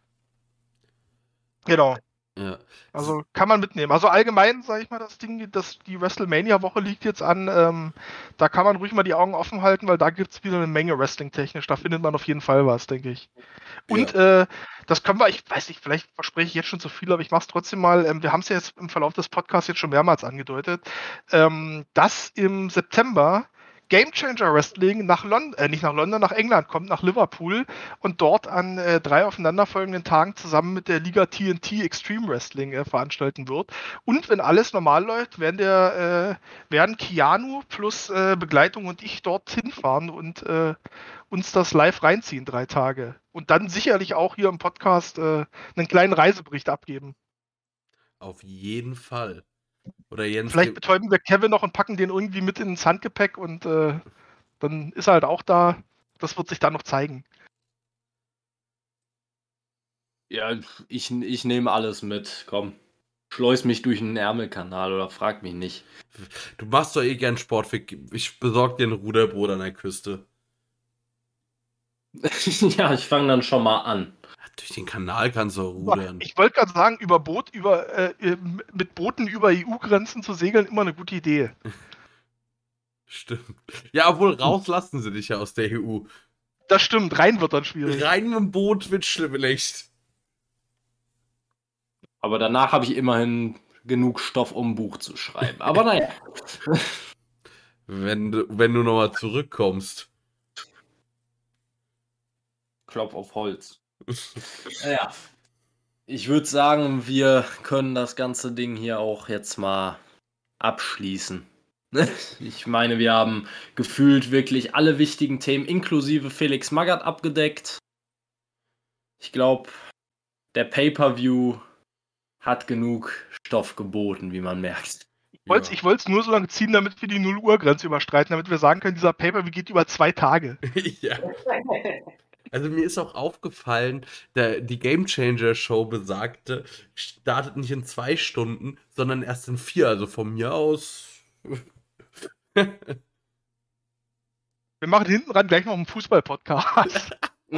Genau. Ja. Also kann man mitnehmen. Also allgemein, sage ich mal, das Ding, das, die WrestleMania-Woche liegt jetzt an. Ähm, da kann man ruhig mal die Augen offen halten, weil da gibt es wieder eine Menge Wrestling-technisch. Da findet man auf jeden Fall was, denke ich. Und ja. äh, das können wir, ich weiß nicht, vielleicht verspreche ich jetzt schon zu viel, aber ich mache es trotzdem mal. Ähm, wir haben es ja jetzt im Verlauf des Podcasts jetzt schon mehrmals angedeutet, ähm, dass im September Game Changer Wrestling nach London, äh, nicht nach London, nach England kommt, nach Liverpool und dort an äh, drei aufeinanderfolgenden Tagen zusammen mit der Liga TNT Extreme Wrestling äh, veranstalten wird. Und wenn alles normal läuft, werden, der, äh, werden Keanu plus äh, Begleitung und ich dorthin fahren und äh, uns das live reinziehen, drei Tage. Und dann sicherlich auch hier im Podcast einen kleinen Reisebericht abgeben. Auf jeden Fall. Oder Jens. Vielleicht betäuben wir Kevin noch und packen den irgendwie mit ins Handgepäck und äh, dann ist er halt auch da. Das wird sich dann noch zeigen. Ja, ich, ich nehme alles mit. Komm. Schleus mich durch einen Ärmelkanal oder frag mich nicht. Du machst doch eh gern Sport. Ich besorge dir ein Ruderboot an der Küste. ja, ich fange dann schon mal an. Durch den Kanal kannst du rudern. Ich wollte gerade sagen, über Boot, über, äh, mit Booten über EU-Grenzen zu segeln, immer eine gute Idee. Stimmt. Ja, obwohl rauslassen sie dich ja aus der EU. Das stimmt, rein wird dann schwierig. Rein mit dem Boot wird schlimmlich. Aber danach habe ich immerhin genug Stoff, um ein Buch zu schreiben. Aber naja. wenn, du, wenn du nochmal zurückkommst. Klopf auf Holz. Ja. Ich würde sagen, wir können das ganze Ding hier auch jetzt mal abschließen. Ich meine, wir haben gefühlt wirklich alle wichtigen Themen inklusive Felix Magath abgedeckt. Ich glaube, der Pay-per-View hat genug Stoff geboten, wie man merkt. Ich wollte es nur so lange ziehen, damit wir die 0 Uhr Grenze überstreiten, damit wir sagen können, dieser Pay-per-View geht über zwei Tage. ja. Also mir ist auch aufgefallen, der, die Game Changer Show besagte, startet nicht in zwei Stunden, sondern erst in vier. Also von mir aus. Wir machen hinten ran gleich noch einen Fußball-Podcast.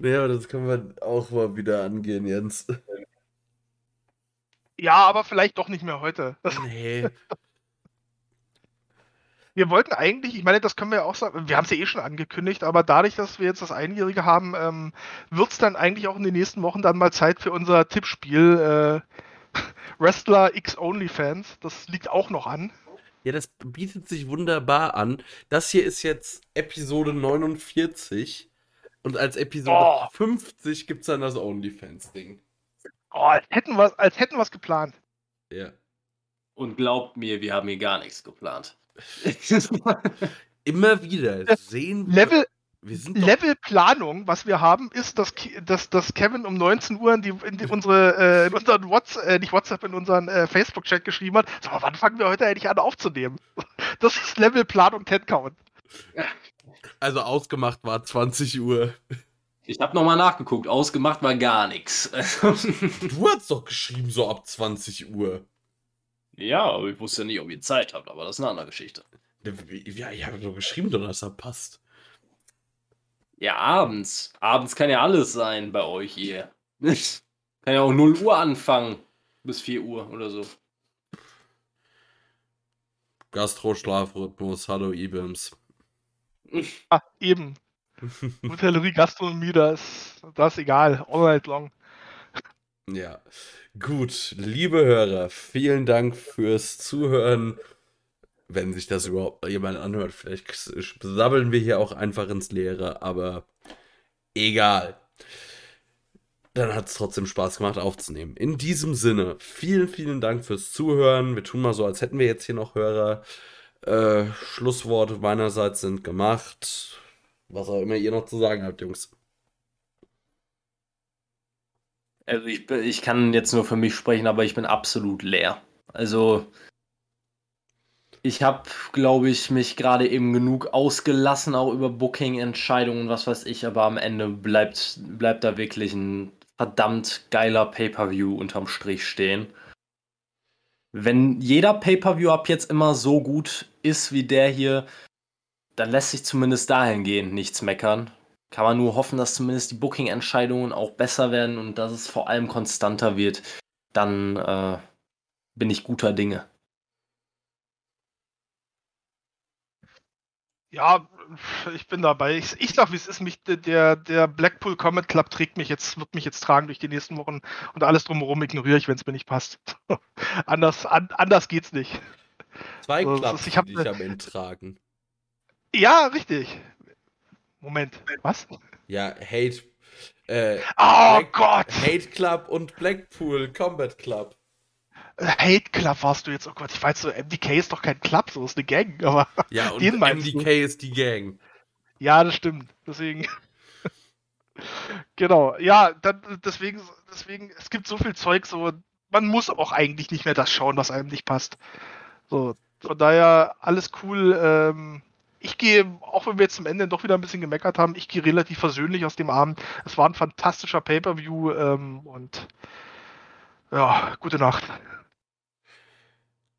ja, aber das können wir auch mal wieder angehen, Jens. Ja, aber vielleicht doch nicht mehr heute. Nee. Wir wollten eigentlich, ich meine, das können wir ja auch sagen, wir haben es ja eh schon angekündigt, aber dadurch, dass wir jetzt das Einjährige haben, ähm, wird es dann eigentlich auch in den nächsten Wochen dann mal Zeit für unser Tippspiel äh, Wrestler X OnlyFans. Das liegt auch noch an. Ja, das bietet sich wunderbar an. Das hier ist jetzt Episode 49 und als Episode oh. 50 gibt es dann das OnlyFans-Ding. Oh, als hätten wir als hätten wir es geplant. Ja. Und glaubt mir, wir haben hier gar nichts geplant. Immer wieder sehen Level, Levelplanung, was wir haben, ist, dass, dass, dass Kevin um 19 Uhr in, die, in die, unsere, äh, in unseren WhatsApp, äh, nicht WhatsApp, in unseren äh, Facebook-Chat geschrieben hat, sag mal, wann fangen wir heute eigentlich an aufzunehmen? Das ist Levelplanung 10 Count. Also ausgemacht war 20 Uhr. Ich habe nochmal nachgeguckt, ausgemacht war gar nichts. du hast doch geschrieben, so ab 20 Uhr. Ja, aber ich wusste ja nicht, ob ihr Zeit habt, aber das ist eine andere Geschichte. Ja, ich habe doch geschrieben, dass er passt. Ja, abends. Abends kann ja alles sein bei euch hier. kann ja auch 0 Uhr anfangen. Bis 4 Uhr oder so. Gastro-Schlafrhythmus, hallo Ibims. Ah, eben. Hotellerie, Gastronomie, das, das ist egal. All night long. Ja. Gut, liebe Hörer, vielen Dank fürs Zuhören. Wenn sich das überhaupt jemand anhört, vielleicht sabbeln wir hier auch einfach ins Leere, aber egal. Dann hat es trotzdem Spaß gemacht aufzunehmen. In diesem Sinne, vielen, vielen Dank fürs Zuhören. Wir tun mal so, als hätten wir jetzt hier noch Hörer. Äh, Schlussworte meinerseits sind gemacht. Was auch immer ihr noch zu sagen habt, Jungs. Also ich, ich kann jetzt nur für mich sprechen, aber ich bin absolut leer. Also ich habe, glaube ich, mich gerade eben genug ausgelassen, auch über Booking-Entscheidungen, was weiß ich, aber am Ende bleibt, bleibt da wirklich ein verdammt geiler Pay-Per-View unterm Strich stehen. Wenn jeder Pay-Per-View ab jetzt immer so gut ist wie der hier, dann lässt sich zumindest dahingehend nichts meckern kann man nur hoffen, dass zumindest die Booking-Entscheidungen auch besser werden und dass es vor allem konstanter wird. Dann äh, bin ich guter Dinge. Ja, ich bin dabei. Ich, ich sag, wie es ist, mich, der, der Blackpool Comet Club trägt mich jetzt, wird mich jetzt tragen durch die nächsten Wochen und alles drumherum ignoriere ich, wenn es mir nicht passt. anders, an, anders geht's nicht. Zwei So, das Clubs, ist- ich hab die ne- am Ende tragen. Ja, richtig. Moment, was? Ja, Hate. Äh, Oh Black- Gott! Hate Club und Blackpool Combat Club. Hate Club warst du jetzt, oh Gott, ich weiß so, MDK ist doch kein Club, so ist eine Gang, aber Ja, und Den MDK ist die Gang. ja, das stimmt. Deswegen. genau, ja, dann, deswegen, deswegen, es gibt so viel Zeug, so, man muss auch eigentlich nicht mehr das schauen, was einem nicht passt. So, von daher, alles cool. Ähm, ich gehe, auch wenn wir jetzt zum Ende doch wieder ein bisschen gemeckert haben, ich gehe relativ versöhnlich aus dem Abend. Es war ein fantastischer Pay-Per-View ähm, und ja, gute Nacht.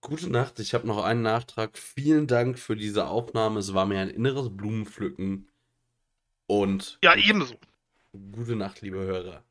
Gute Nacht, ich habe noch einen Nachtrag. Vielen Dank für diese Aufnahme. Es war mir ein inneres Blumenpflücken. Und Ja, ebenso. gute Nacht, liebe Hörer.